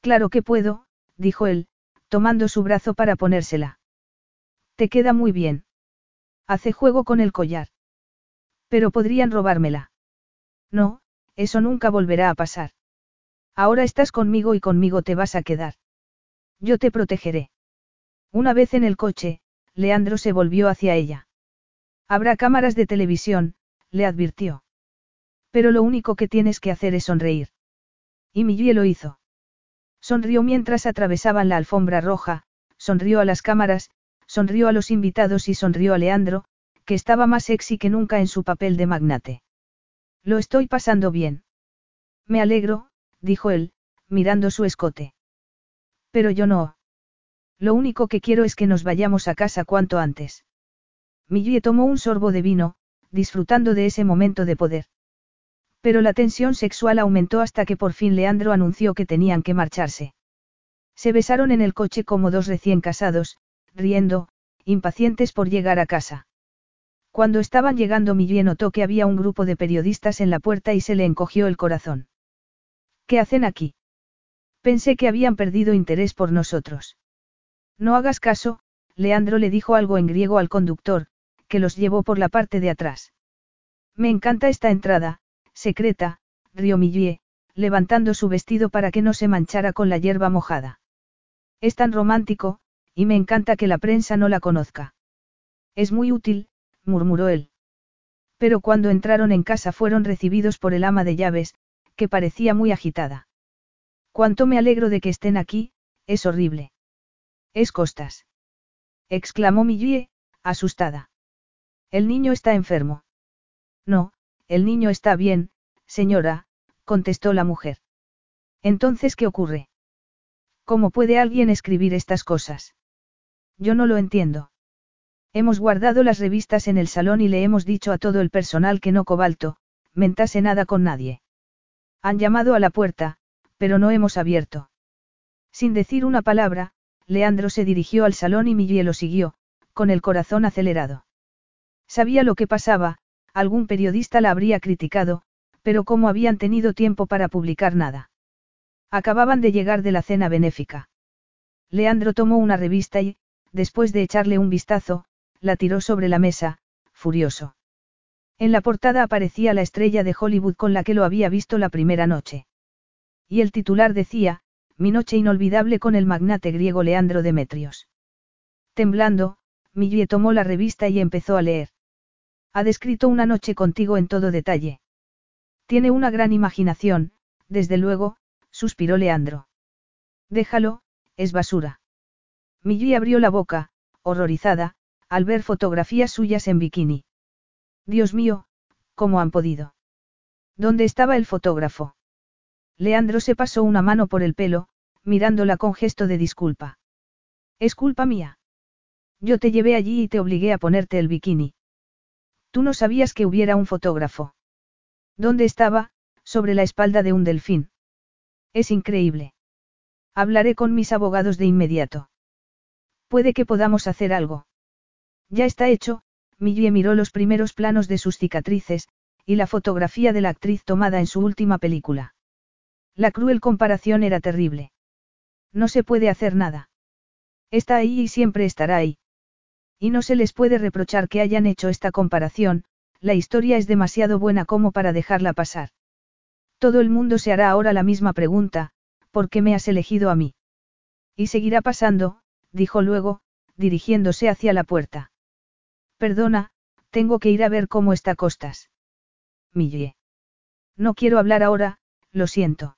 Claro que puedo, dijo él, tomando su brazo para ponérsela. Te queda muy bien. Hace juego con el collar. Pero podrían robármela. No, eso nunca volverá a pasar. Ahora estás conmigo y conmigo te vas a quedar. Yo te protegeré. Una vez en el coche, Leandro se volvió hacia ella. Habrá cámaras de televisión, le advirtió. Pero lo único que tienes que hacer es sonreír. Y Millie lo hizo. Sonrió mientras atravesaban la alfombra roja, sonrió a las cámaras, sonrió a los invitados y sonrió a Leandro, que estaba más sexy que nunca en su papel de magnate. Lo estoy pasando bien. Me alegro, dijo él, mirando su escote. Pero yo no. Lo único que quiero es que nos vayamos a casa cuanto antes. Millie tomó un sorbo de vino, disfrutando de ese momento de poder. Pero la tensión sexual aumentó hasta que por fin Leandro anunció que tenían que marcharse. Se besaron en el coche como dos recién casados, riendo, impacientes por llegar a casa. Cuando estaban llegando Millie notó que había un grupo de periodistas en la puerta y se le encogió el corazón. ¿Qué hacen aquí? Pensé que habían perdido interés por nosotros. No hagas caso, Leandro le dijo algo en griego al conductor, que los llevó por la parte de atrás. Me encanta esta entrada, secreta, rió Millie, levantando su vestido para que no se manchara con la hierba mojada. Es tan romántico, y me encanta que la prensa no la conozca. Es muy útil, murmuró él. Pero cuando entraron en casa fueron recibidos por el ama de llaves, que parecía muy agitada. Cuánto me alegro de que estén aquí, es horrible. Es Costas. exclamó Millie, asustada. El niño está enfermo. No, el niño está bien, señora, contestó la mujer. Entonces, ¿qué ocurre? ¿Cómo puede alguien escribir estas cosas? Yo no lo entiendo. Hemos guardado las revistas en el salón y le hemos dicho a todo el personal que no cobalto, mentase nada con nadie. Han llamado a la puerta, pero no hemos abierto. Sin decir una palabra, Leandro se dirigió al salón y Millie lo siguió, con el corazón acelerado. Sabía lo que pasaba, algún periodista la habría criticado, pero cómo habían tenido tiempo para publicar nada. Acababan de llegar de la cena benéfica. Leandro tomó una revista y, después de echarle un vistazo, la tiró sobre la mesa, furioso. En la portada aparecía la estrella de Hollywood con la que lo había visto la primera noche. Y el titular decía, Mi noche inolvidable con el magnate griego Leandro Demetrios. Temblando, Millie tomó la revista y empezó a leer. Ha descrito una noche contigo en todo detalle. Tiene una gran imaginación, desde luego, suspiró Leandro. Déjalo, es basura. Millie abrió la boca, horrorizada, al ver fotografías suyas en bikini. Dios mío, ¿cómo han podido? ¿Dónde estaba el fotógrafo? Leandro se pasó una mano por el pelo, mirándola con gesto de disculpa. Es culpa mía. Yo te llevé allí y te obligué a ponerte el bikini. Tú no sabías que hubiera un fotógrafo. ¿Dónde estaba? Sobre la espalda de un delfín. Es increíble. Hablaré con mis abogados de inmediato. Puede que podamos hacer algo. Ya está hecho, Millie miró los primeros planos de sus cicatrices, y la fotografía de la actriz tomada en su última película. La cruel comparación era terrible. No se puede hacer nada. Está ahí y siempre estará ahí. Y no se les puede reprochar que hayan hecho esta comparación, la historia es demasiado buena como para dejarla pasar. Todo el mundo se hará ahora la misma pregunta, ¿por qué me has elegido a mí? Y seguirá pasando, dijo luego, dirigiéndose hacia la puerta. Perdona, tengo que ir a ver cómo está Costas. Millie. No quiero hablar ahora, lo siento.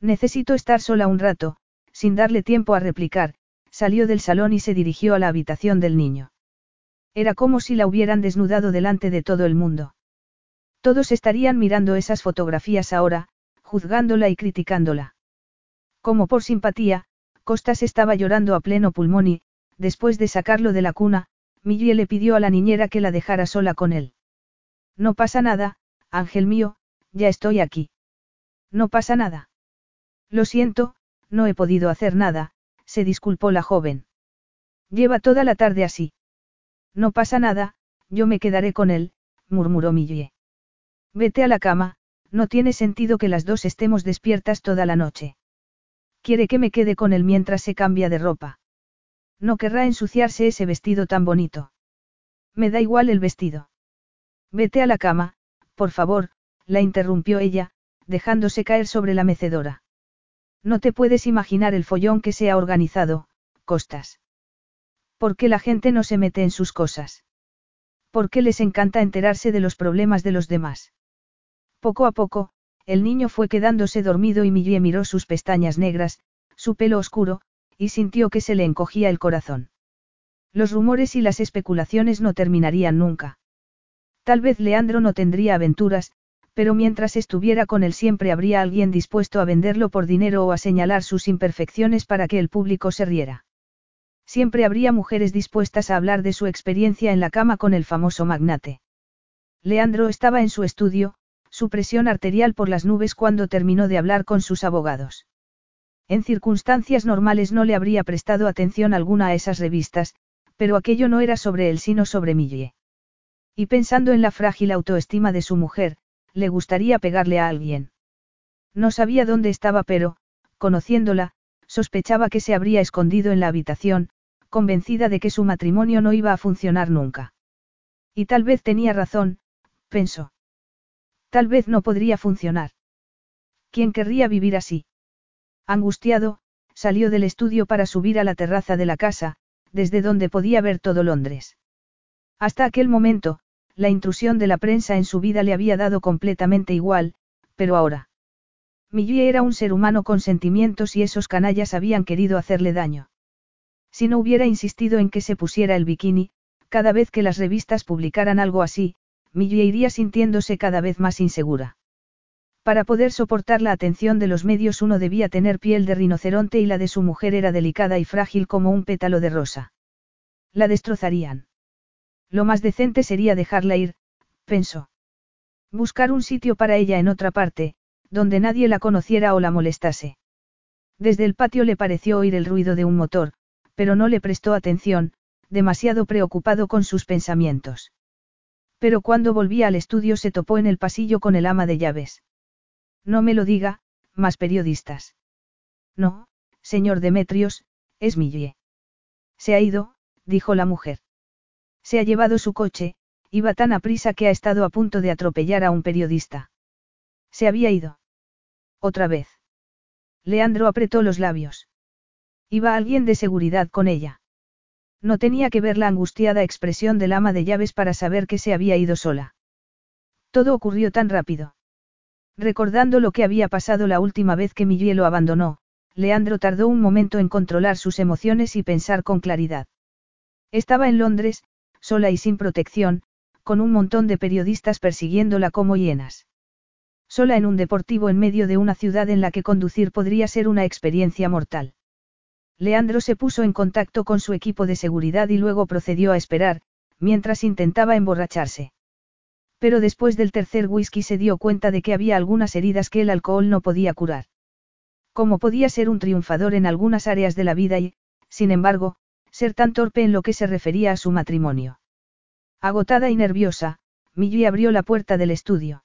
Necesito estar sola un rato, sin darle tiempo a replicar, salió del salón y se dirigió a la habitación del niño. Era como si la hubieran desnudado delante de todo el mundo. Todos estarían mirando esas fotografías ahora, juzgándola y criticándola. Como por simpatía, Costas estaba llorando a pleno pulmón y, después de sacarlo de la cuna, Millie le pidió a la niñera que la dejara sola con él. No pasa nada, ángel mío, ya estoy aquí. No pasa nada. Lo siento, no he podido hacer nada, se disculpó la joven. Lleva toda la tarde así. No pasa nada, yo me quedaré con él, murmuró Millie. Vete a la cama, no tiene sentido que las dos estemos despiertas toda la noche. Quiere que me quede con él mientras se cambia de ropa. No querrá ensuciarse ese vestido tan bonito. Me da igual el vestido. Vete a la cama, por favor, la interrumpió ella, dejándose caer sobre la mecedora. No te puedes imaginar el follón que se ha organizado, Costas. ¿Por qué la gente no se mete en sus cosas? ¿Por qué les encanta enterarse de los problemas de los demás? Poco a poco, el niño fue quedándose dormido y Millie miró sus pestañas negras, su pelo oscuro, y sintió que se le encogía el corazón. Los rumores y las especulaciones no terminarían nunca. Tal vez Leandro no tendría aventuras, pero mientras estuviera con él siempre habría alguien dispuesto a venderlo por dinero o a señalar sus imperfecciones para que el público se riera. Siempre habría mujeres dispuestas a hablar de su experiencia en la cama con el famoso magnate. Leandro estaba en su estudio, su presión arterial por las nubes cuando terminó de hablar con sus abogados. En circunstancias normales no le habría prestado atención alguna a esas revistas, pero aquello no era sobre él sino sobre Millie. Y pensando en la frágil autoestima de su mujer, le gustaría pegarle a alguien. No sabía dónde estaba pero, conociéndola, sospechaba que se habría escondido en la habitación, convencida de que su matrimonio no iba a funcionar nunca. Y tal vez tenía razón, pensó. Tal vez no podría funcionar. ¿Quién querría vivir así? Angustiado, salió del estudio para subir a la terraza de la casa, desde donde podía ver todo Londres. Hasta aquel momento, la intrusión de la prensa en su vida le había dado completamente igual, pero ahora. Millie era un ser humano con sentimientos y esos canallas habían querido hacerle daño. Si no hubiera insistido en que se pusiera el bikini, cada vez que las revistas publicaran algo así, Millie iría sintiéndose cada vez más insegura. Para poder soportar la atención de los medios uno debía tener piel de rinoceronte y la de su mujer era delicada y frágil como un pétalo de rosa. La destrozarían. Lo más decente sería dejarla ir, pensó. Buscar un sitio para ella en otra parte, donde nadie la conociera o la molestase. Desde el patio le pareció oír el ruido de un motor, pero no le prestó atención, demasiado preocupado con sus pensamientos. Pero cuando volvía al estudio se topó en el pasillo con el ama de llaves. No me lo diga, más periodistas. No, señor Demetrios, es Millie. Se ha ido, dijo la mujer. Se ha llevado su coche, iba tan a prisa que ha estado a punto de atropellar a un periodista. Se había ido. Otra vez. Leandro apretó los labios. Iba alguien de seguridad con ella. No tenía que ver la angustiada expresión del ama de llaves para saber que se había ido sola. Todo ocurrió tan rápido. Recordando lo que había pasado la última vez que Millie lo abandonó, Leandro tardó un momento en controlar sus emociones y pensar con claridad. Estaba en Londres, sola y sin protección, con un montón de periodistas persiguiéndola como hienas. Sola en un deportivo en medio de una ciudad en la que conducir podría ser una experiencia mortal. Leandro se puso en contacto con su equipo de seguridad y luego procedió a esperar, mientras intentaba emborracharse. Pero después del tercer whisky se dio cuenta de que había algunas heridas que el alcohol no podía curar. Como podía ser un triunfador en algunas áreas de la vida y, sin embargo, ser tan torpe en lo que se refería a su matrimonio. Agotada y nerviosa, Millie abrió la puerta del estudio.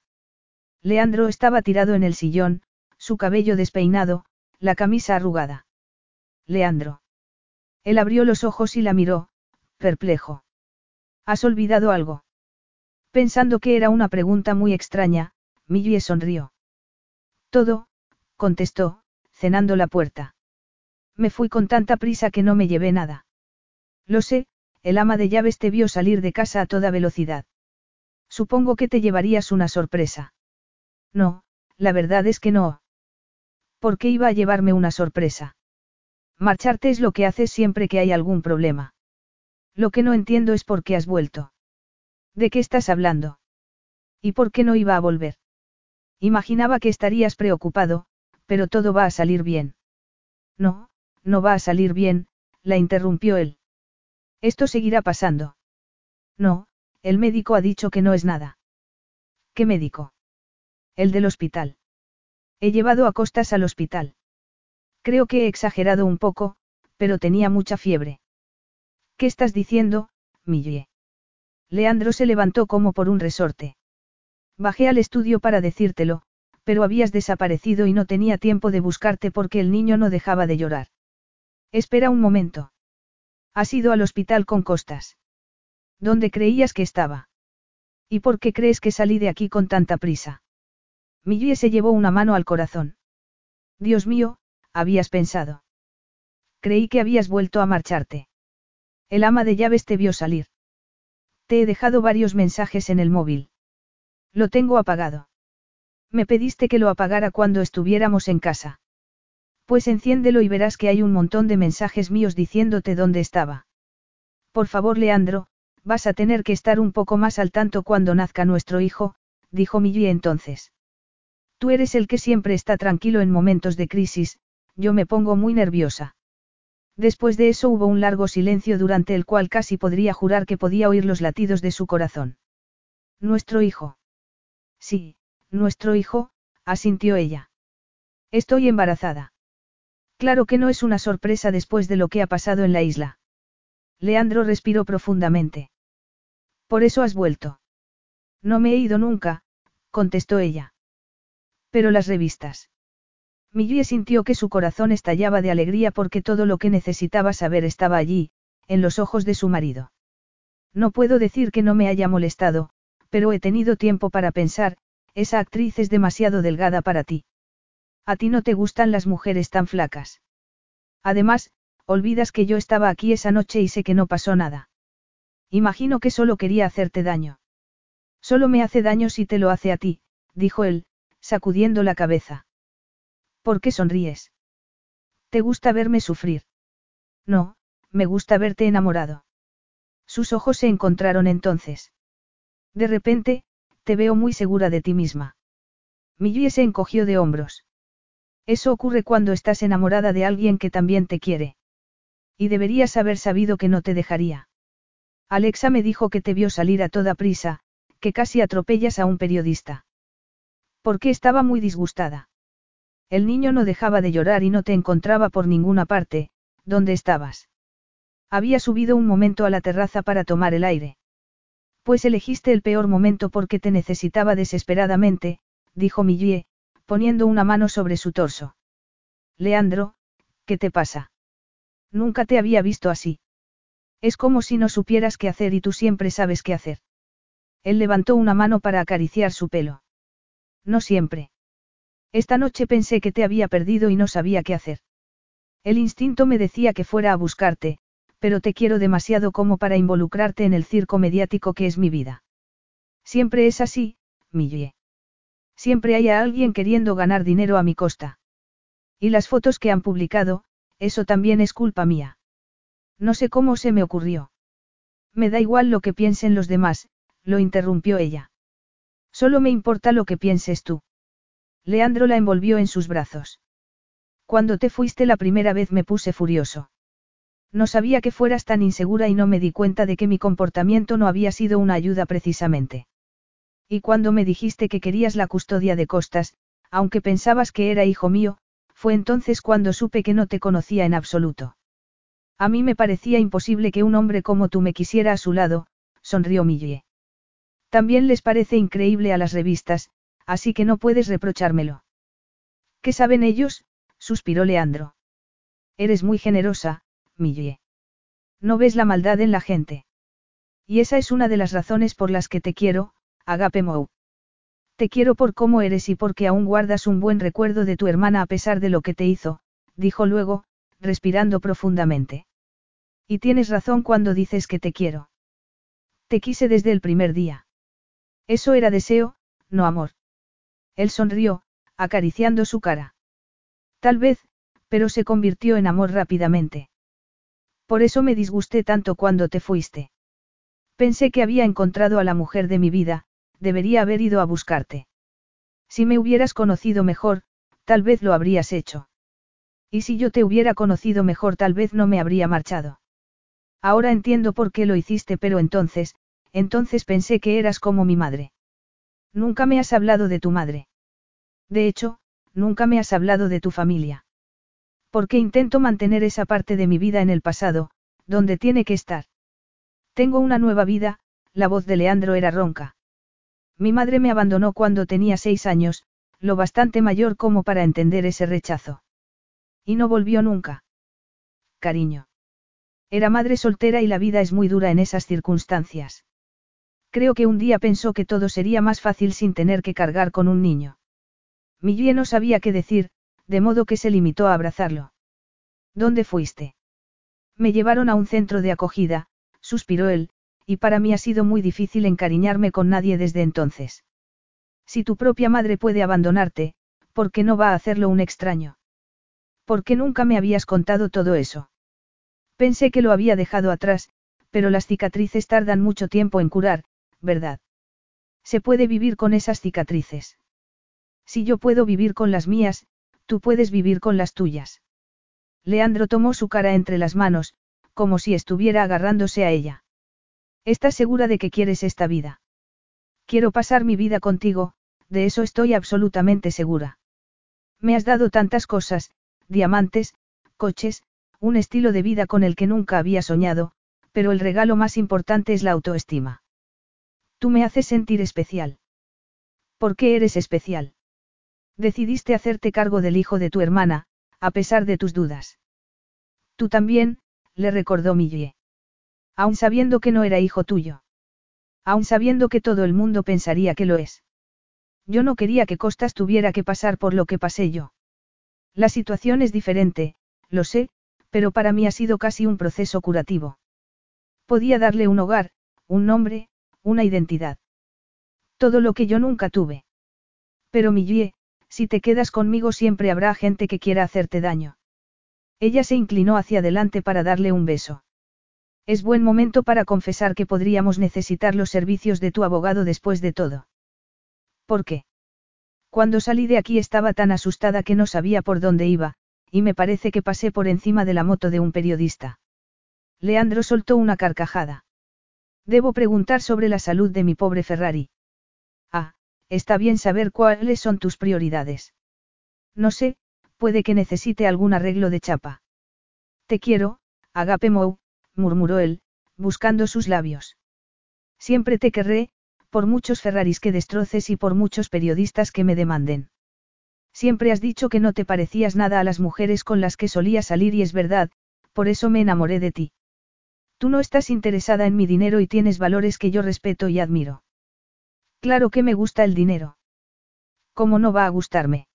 Leandro estaba tirado en el sillón, su cabello despeinado, la camisa arrugada. Leandro. Él abrió los ojos y la miró, perplejo. ¿Has olvidado algo? Pensando que era una pregunta muy extraña, Millie sonrió. Todo, contestó, cenando la puerta. Me fui con tanta prisa que no me llevé nada. Lo sé, el ama de llaves te vio salir de casa a toda velocidad. Supongo que te llevarías una sorpresa. No, la verdad es que no. ¿Por qué iba a llevarme una sorpresa? Marcharte es lo que haces siempre que hay algún problema. Lo que no entiendo es por qué has vuelto. ¿De qué estás hablando? ¿Y por qué no iba a volver? Imaginaba que estarías preocupado, pero todo va a salir bien. No, no va a salir bien, la interrumpió él. Esto seguirá pasando. No, el médico ha dicho que no es nada. ¿Qué médico? El del hospital. He llevado a Costas al hospital. Creo que he exagerado un poco, pero tenía mucha fiebre. ¿Qué estás diciendo, Millie? Leandro se levantó como por un resorte. Bajé al estudio para decírtelo, pero habías desaparecido y no tenía tiempo de buscarte porque el niño no dejaba de llorar. Espera un momento. Has ido al hospital con Costas. ¿Dónde creías que estaba? ¿Y por qué crees que salí de aquí con tanta prisa? Millie se llevó una mano al corazón. Dios mío, habías pensado. Creí que habías vuelto a marcharte. El ama de llaves te vio salir. Te he dejado varios mensajes en el móvil. Lo tengo apagado. Me pediste que lo apagara cuando estuviéramos en casa. Pues enciéndelo y verás que hay un montón de mensajes míos diciéndote dónde estaba. Por favor, Leandro, vas a tener que estar un poco más al tanto cuando nazca nuestro hijo, dijo Millie entonces. Tú eres el que siempre está tranquilo en momentos de crisis, yo me pongo muy nerviosa. Después de eso hubo un largo silencio durante el cual casi podría jurar que podía oír los latidos de su corazón. Nuestro hijo. Sí, nuestro hijo, asintió ella. Estoy embarazada. Claro que no es una sorpresa después de lo que ha pasado en la isla. Leandro respiró profundamente. Por eso has vuelto. No me he ido nunca, contestó ella. Pero las revistas. Millie sintió que su corazón estallaba de alegría porque todo lo que necesitaba saber estaba allí, en los ojos de su marido. No puedo decir que no me haya molestado, pero he tenido tiempo para pensar, esa actriz es demasiado delgada para ti. A ti no te gustan las mujeres tan flacas. Además, olvidas que yo estaba aquí esa noche y sé que no pasó nada. Imagino que solo quería hacerte daño. Solo me hace daño si te lo hace a ti, dijo él, sacudiendo la cabeza. ¿Por qué sonríes? ¿Te gusta verme sufrir? No, me gusta verte enamorado. Sus ojos se encontraron entonces. De repente, te veo muy segura de ti misma. Millie se encogió de hombros. Eso ocurre cuando estás enamorada de alguien que también te quiere. Y deberías haber sabido que no te dejaría. Alexa me dijo que te vio salir a toda prisa, que casi atropellas a un periodista. Porque estaba muy disgustada. El niño no dejaba de llorar y no te encontraba por ninguna parte, ¿dónde estabas? Había subido un momento a la terraza para tomar el aire. Pues elegiste el peor momento porque te necesitaba desesperadamente, dijo Millie, poniendo una mano sobre su torso. Leandro, ¿qué te pasa? Nunca te había visto así. Es como si no supieras qué hacer y tú siempre sabes qué hacer. Él levantó una mano para acariciar su pelo. No siempre. Esta noche pensé que te había perdido y no sabía qué hacer. El instinto me decía que fuera a buscarte, pero te quiero demasiado como para involucrarte en el circo mediático que es mi vida. Siempre es así, Millie. Siempre hay a alguien queriendo ganar dinero a mi costa. Y las fotos que han publicado, eso también es culpa mía. No sé cómo se me ocurrió. Me da igual lo que piensen los demás, lo interrumpió ella. Solo me importa lo que pienses tú. Leandro la envolvió en sus brazos. Cuando te fuiste la primera vez me puse furioso. No sabía que fueras tan insegura y no me di cuenta de que mi comportamiento no había sido una ayuda precisamente. Y cuando me dijiste que querías la custodia de Costas, aunque pensabas que era hijo mío, fue entonces cuando supe que no te conocía en absoluto. A mí me parecía imposible que un hombre como tú me quisiera a su lado, sonrió Millie. También les parece increíble a las revistas, así que no puedes reprochármelo. ¿Qué saben ellos? suspiró Leandro. Eres muy generosa, Millie. No ves la maldad en la gente. Y esa es una de las razones por las que te quiero, Agape Mou. Te quiero por cómo eres y porque aún guardas un buen recuerdo de tu hermana a pesar de lo que te hizo, dijo luego, respirando profundamente. Y tienes razón cuando dices que te quiero. Te quise desde el primer día. Eso era deseo, no amor. Él sonrió, acariciando su cara. Tal vez, pero se convirtió en amor rápidamente. Por eso me disgusté tanto cuando te fuiste. Pensé que había encontrado a la mujer de mi vida, debería haber ido a buscarte. Si me hubieras conocido mejor, tal vez lo habrías hecho. Y si yo te hubiera conocido mejor tal vez no me habría marchado. Ahora entiendo por qué lo hiciste, pero entonces, entonces pensé que eras como mi madre. Nunca me has hablado de tu madre. De hecho, nunca me has hablado de tu familia. Porque intento mantener esa parte de mi vida en el pasado, donde tiene que estar. Tengo una nueva vida, la voz de Leandro era ronca. Mi madre me abandonó cuando tenía seis años, lo bastante mayor como para entender ese rechazo. Y no volvió nunca. Cariño. Era madre soltera y la vida es muy dura en esas circunstancias. Creo que un día pensó que todo sería más fácil sin tener que cargar con un niño. Millie no sabía qué decir, de modo que se limitó a abrazarlo. ¿Dónde fuiste? Me llevaron a un centro de acogida, suspiró él, y para mí ha sido muy difícil encariñarme con nadie desde entonces. Si tu propia madre puede abandonarte, ¿por qué no va a hacerlo un extraño? ¿Por qué nunca me habías contado todo eso? Pensé que lo había dejado atrás, pero las cicatrices tardan mucho tiempo en curar, ¿verdad? Se puede vivir con esas cicatrices. Si yo puedo vivir con las mías, tú puedes vivir con las tuyas. Leandro tomó su cara entre las manos, como si estuviera agarrándose a ella. ¿Estás segura de que quieres esta vida? Quiero pasar mi vida contigo, de eso estoy absolutamente segura. Me has dado tantas cosas, diamantes, coches, un estilo de vida con el que nunca había soñado, pero el regalo más importante es la autoestima. Tú me haces sentir especial. ¿Por qué eres especial? Decidiste hacerte cargo del hijo de tu hermana, a pesar de tus dudas. Tú también, le recordó Millie. Aun sabiendo que no era hijo tuyo. Aun sabiendo que todo el mundo pensaría que lo es. Yo no quería que Costas tuviera que pasar por lo que pasé yo. La situación es diferente, lo sé, pero para mí ha sido casi un proceso curativo. Podía darle un hogar, un nombre, una identidad. Todo lo que yo nunca tuve. Pero Millie, si te quedas conmigo siempre habrá gente que quiera hacerte daño. Ella se inclinó hacia adelante para darle un beso. Es buen momento para confesar que podríamos necesitar los servicios de tu abogado después de todo. ¿Por qué? Cuando salí de aquí estaba tan asustada que no sabía por dónde iba, y me parece que pasé por encima de la moto de un periodista. Leandro soltó una carcajada. Debo preguntar sobre la salud de mi pobre Ferrari. Ah, está bien saber cuáles son tus prioridades. No sé, puede que necesite algún arreglo de chapa. Te quiero, Agape Mou, murmuró él, buscando sus labios. Siempre te querré, por muchos Ferraris que destroces y por muchos periodistas que me demanden. Siempre has dicho que no te parecías nada a las mujeres con las que solía salir y es verdad, por eso me enamoré de ti. Tú no estás interesada en mi dinero y tienes valores que yo respeto y admiro. Claro que me gusta el dinero. ¿Cómo no va a gustarme?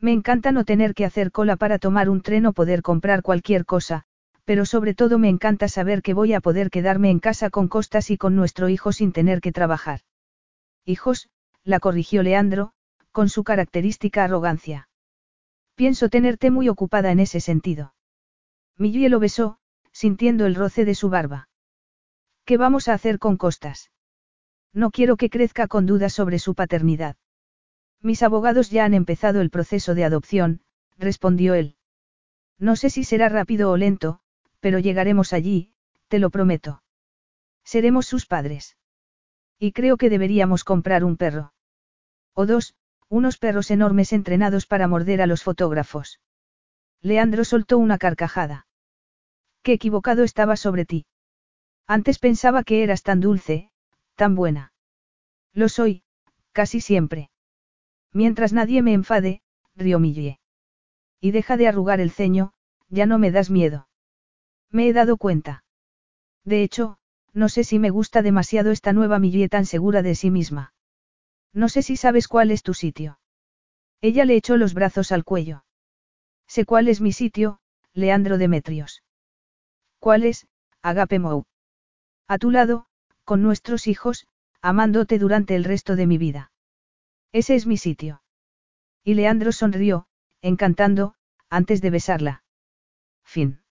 Me encanta no tener que hacer cola para tomar un tren o poder comprar cualquier cosa, pero sobre todo me encanta saber que voy a poder quedarme en casa con Costas y con nuestro hijo sin tener que trabajar. Hijos, la corrigió Leandro, con su característica arrogancia. Pienso tenerte muy ocupada en ese sentido. Millie lo besó, sintiendo el roce de su barba. ¿Qué vamos a hacer con Costas? No quiero que crezca con dudas sobre su paternidad. Mis abogados ya han empezado el proceso de adopción, respondió él. No sé si será rápido o lento, pero llegaremos allí, te lo prometo. Seremos sus padres. Y creo que deberíamos comprar un perro. O dos, unos perros enormes entrenados para morder a los fotógrafos. Leandro soltó una carcajada. Qué equivocado estaba sobre ti. Antes pensaba que eras tan dulce, tan buena. Lo soy, casi siempre. Mientras nadie me enfade, rió Millie. Y deja de arrugar el ceño, ya no me das miedo. Me he dado cuenta. De hecho, no sé si me gusta demasiado esta nueva Millie tan segura de sí misma. No sé si sabes cuál es tu sitio. Ella le echó los brazos al cuello. Sé cuál es mi sitio, Leandro Demetrios. ¿Cuál es, Agape Mou? A tu lado, con nuestros hijos, amándote durante el resto de mi vida. Ese es mi sitio. Y Leandro sonrió, encantando, antes de besarla. Fin.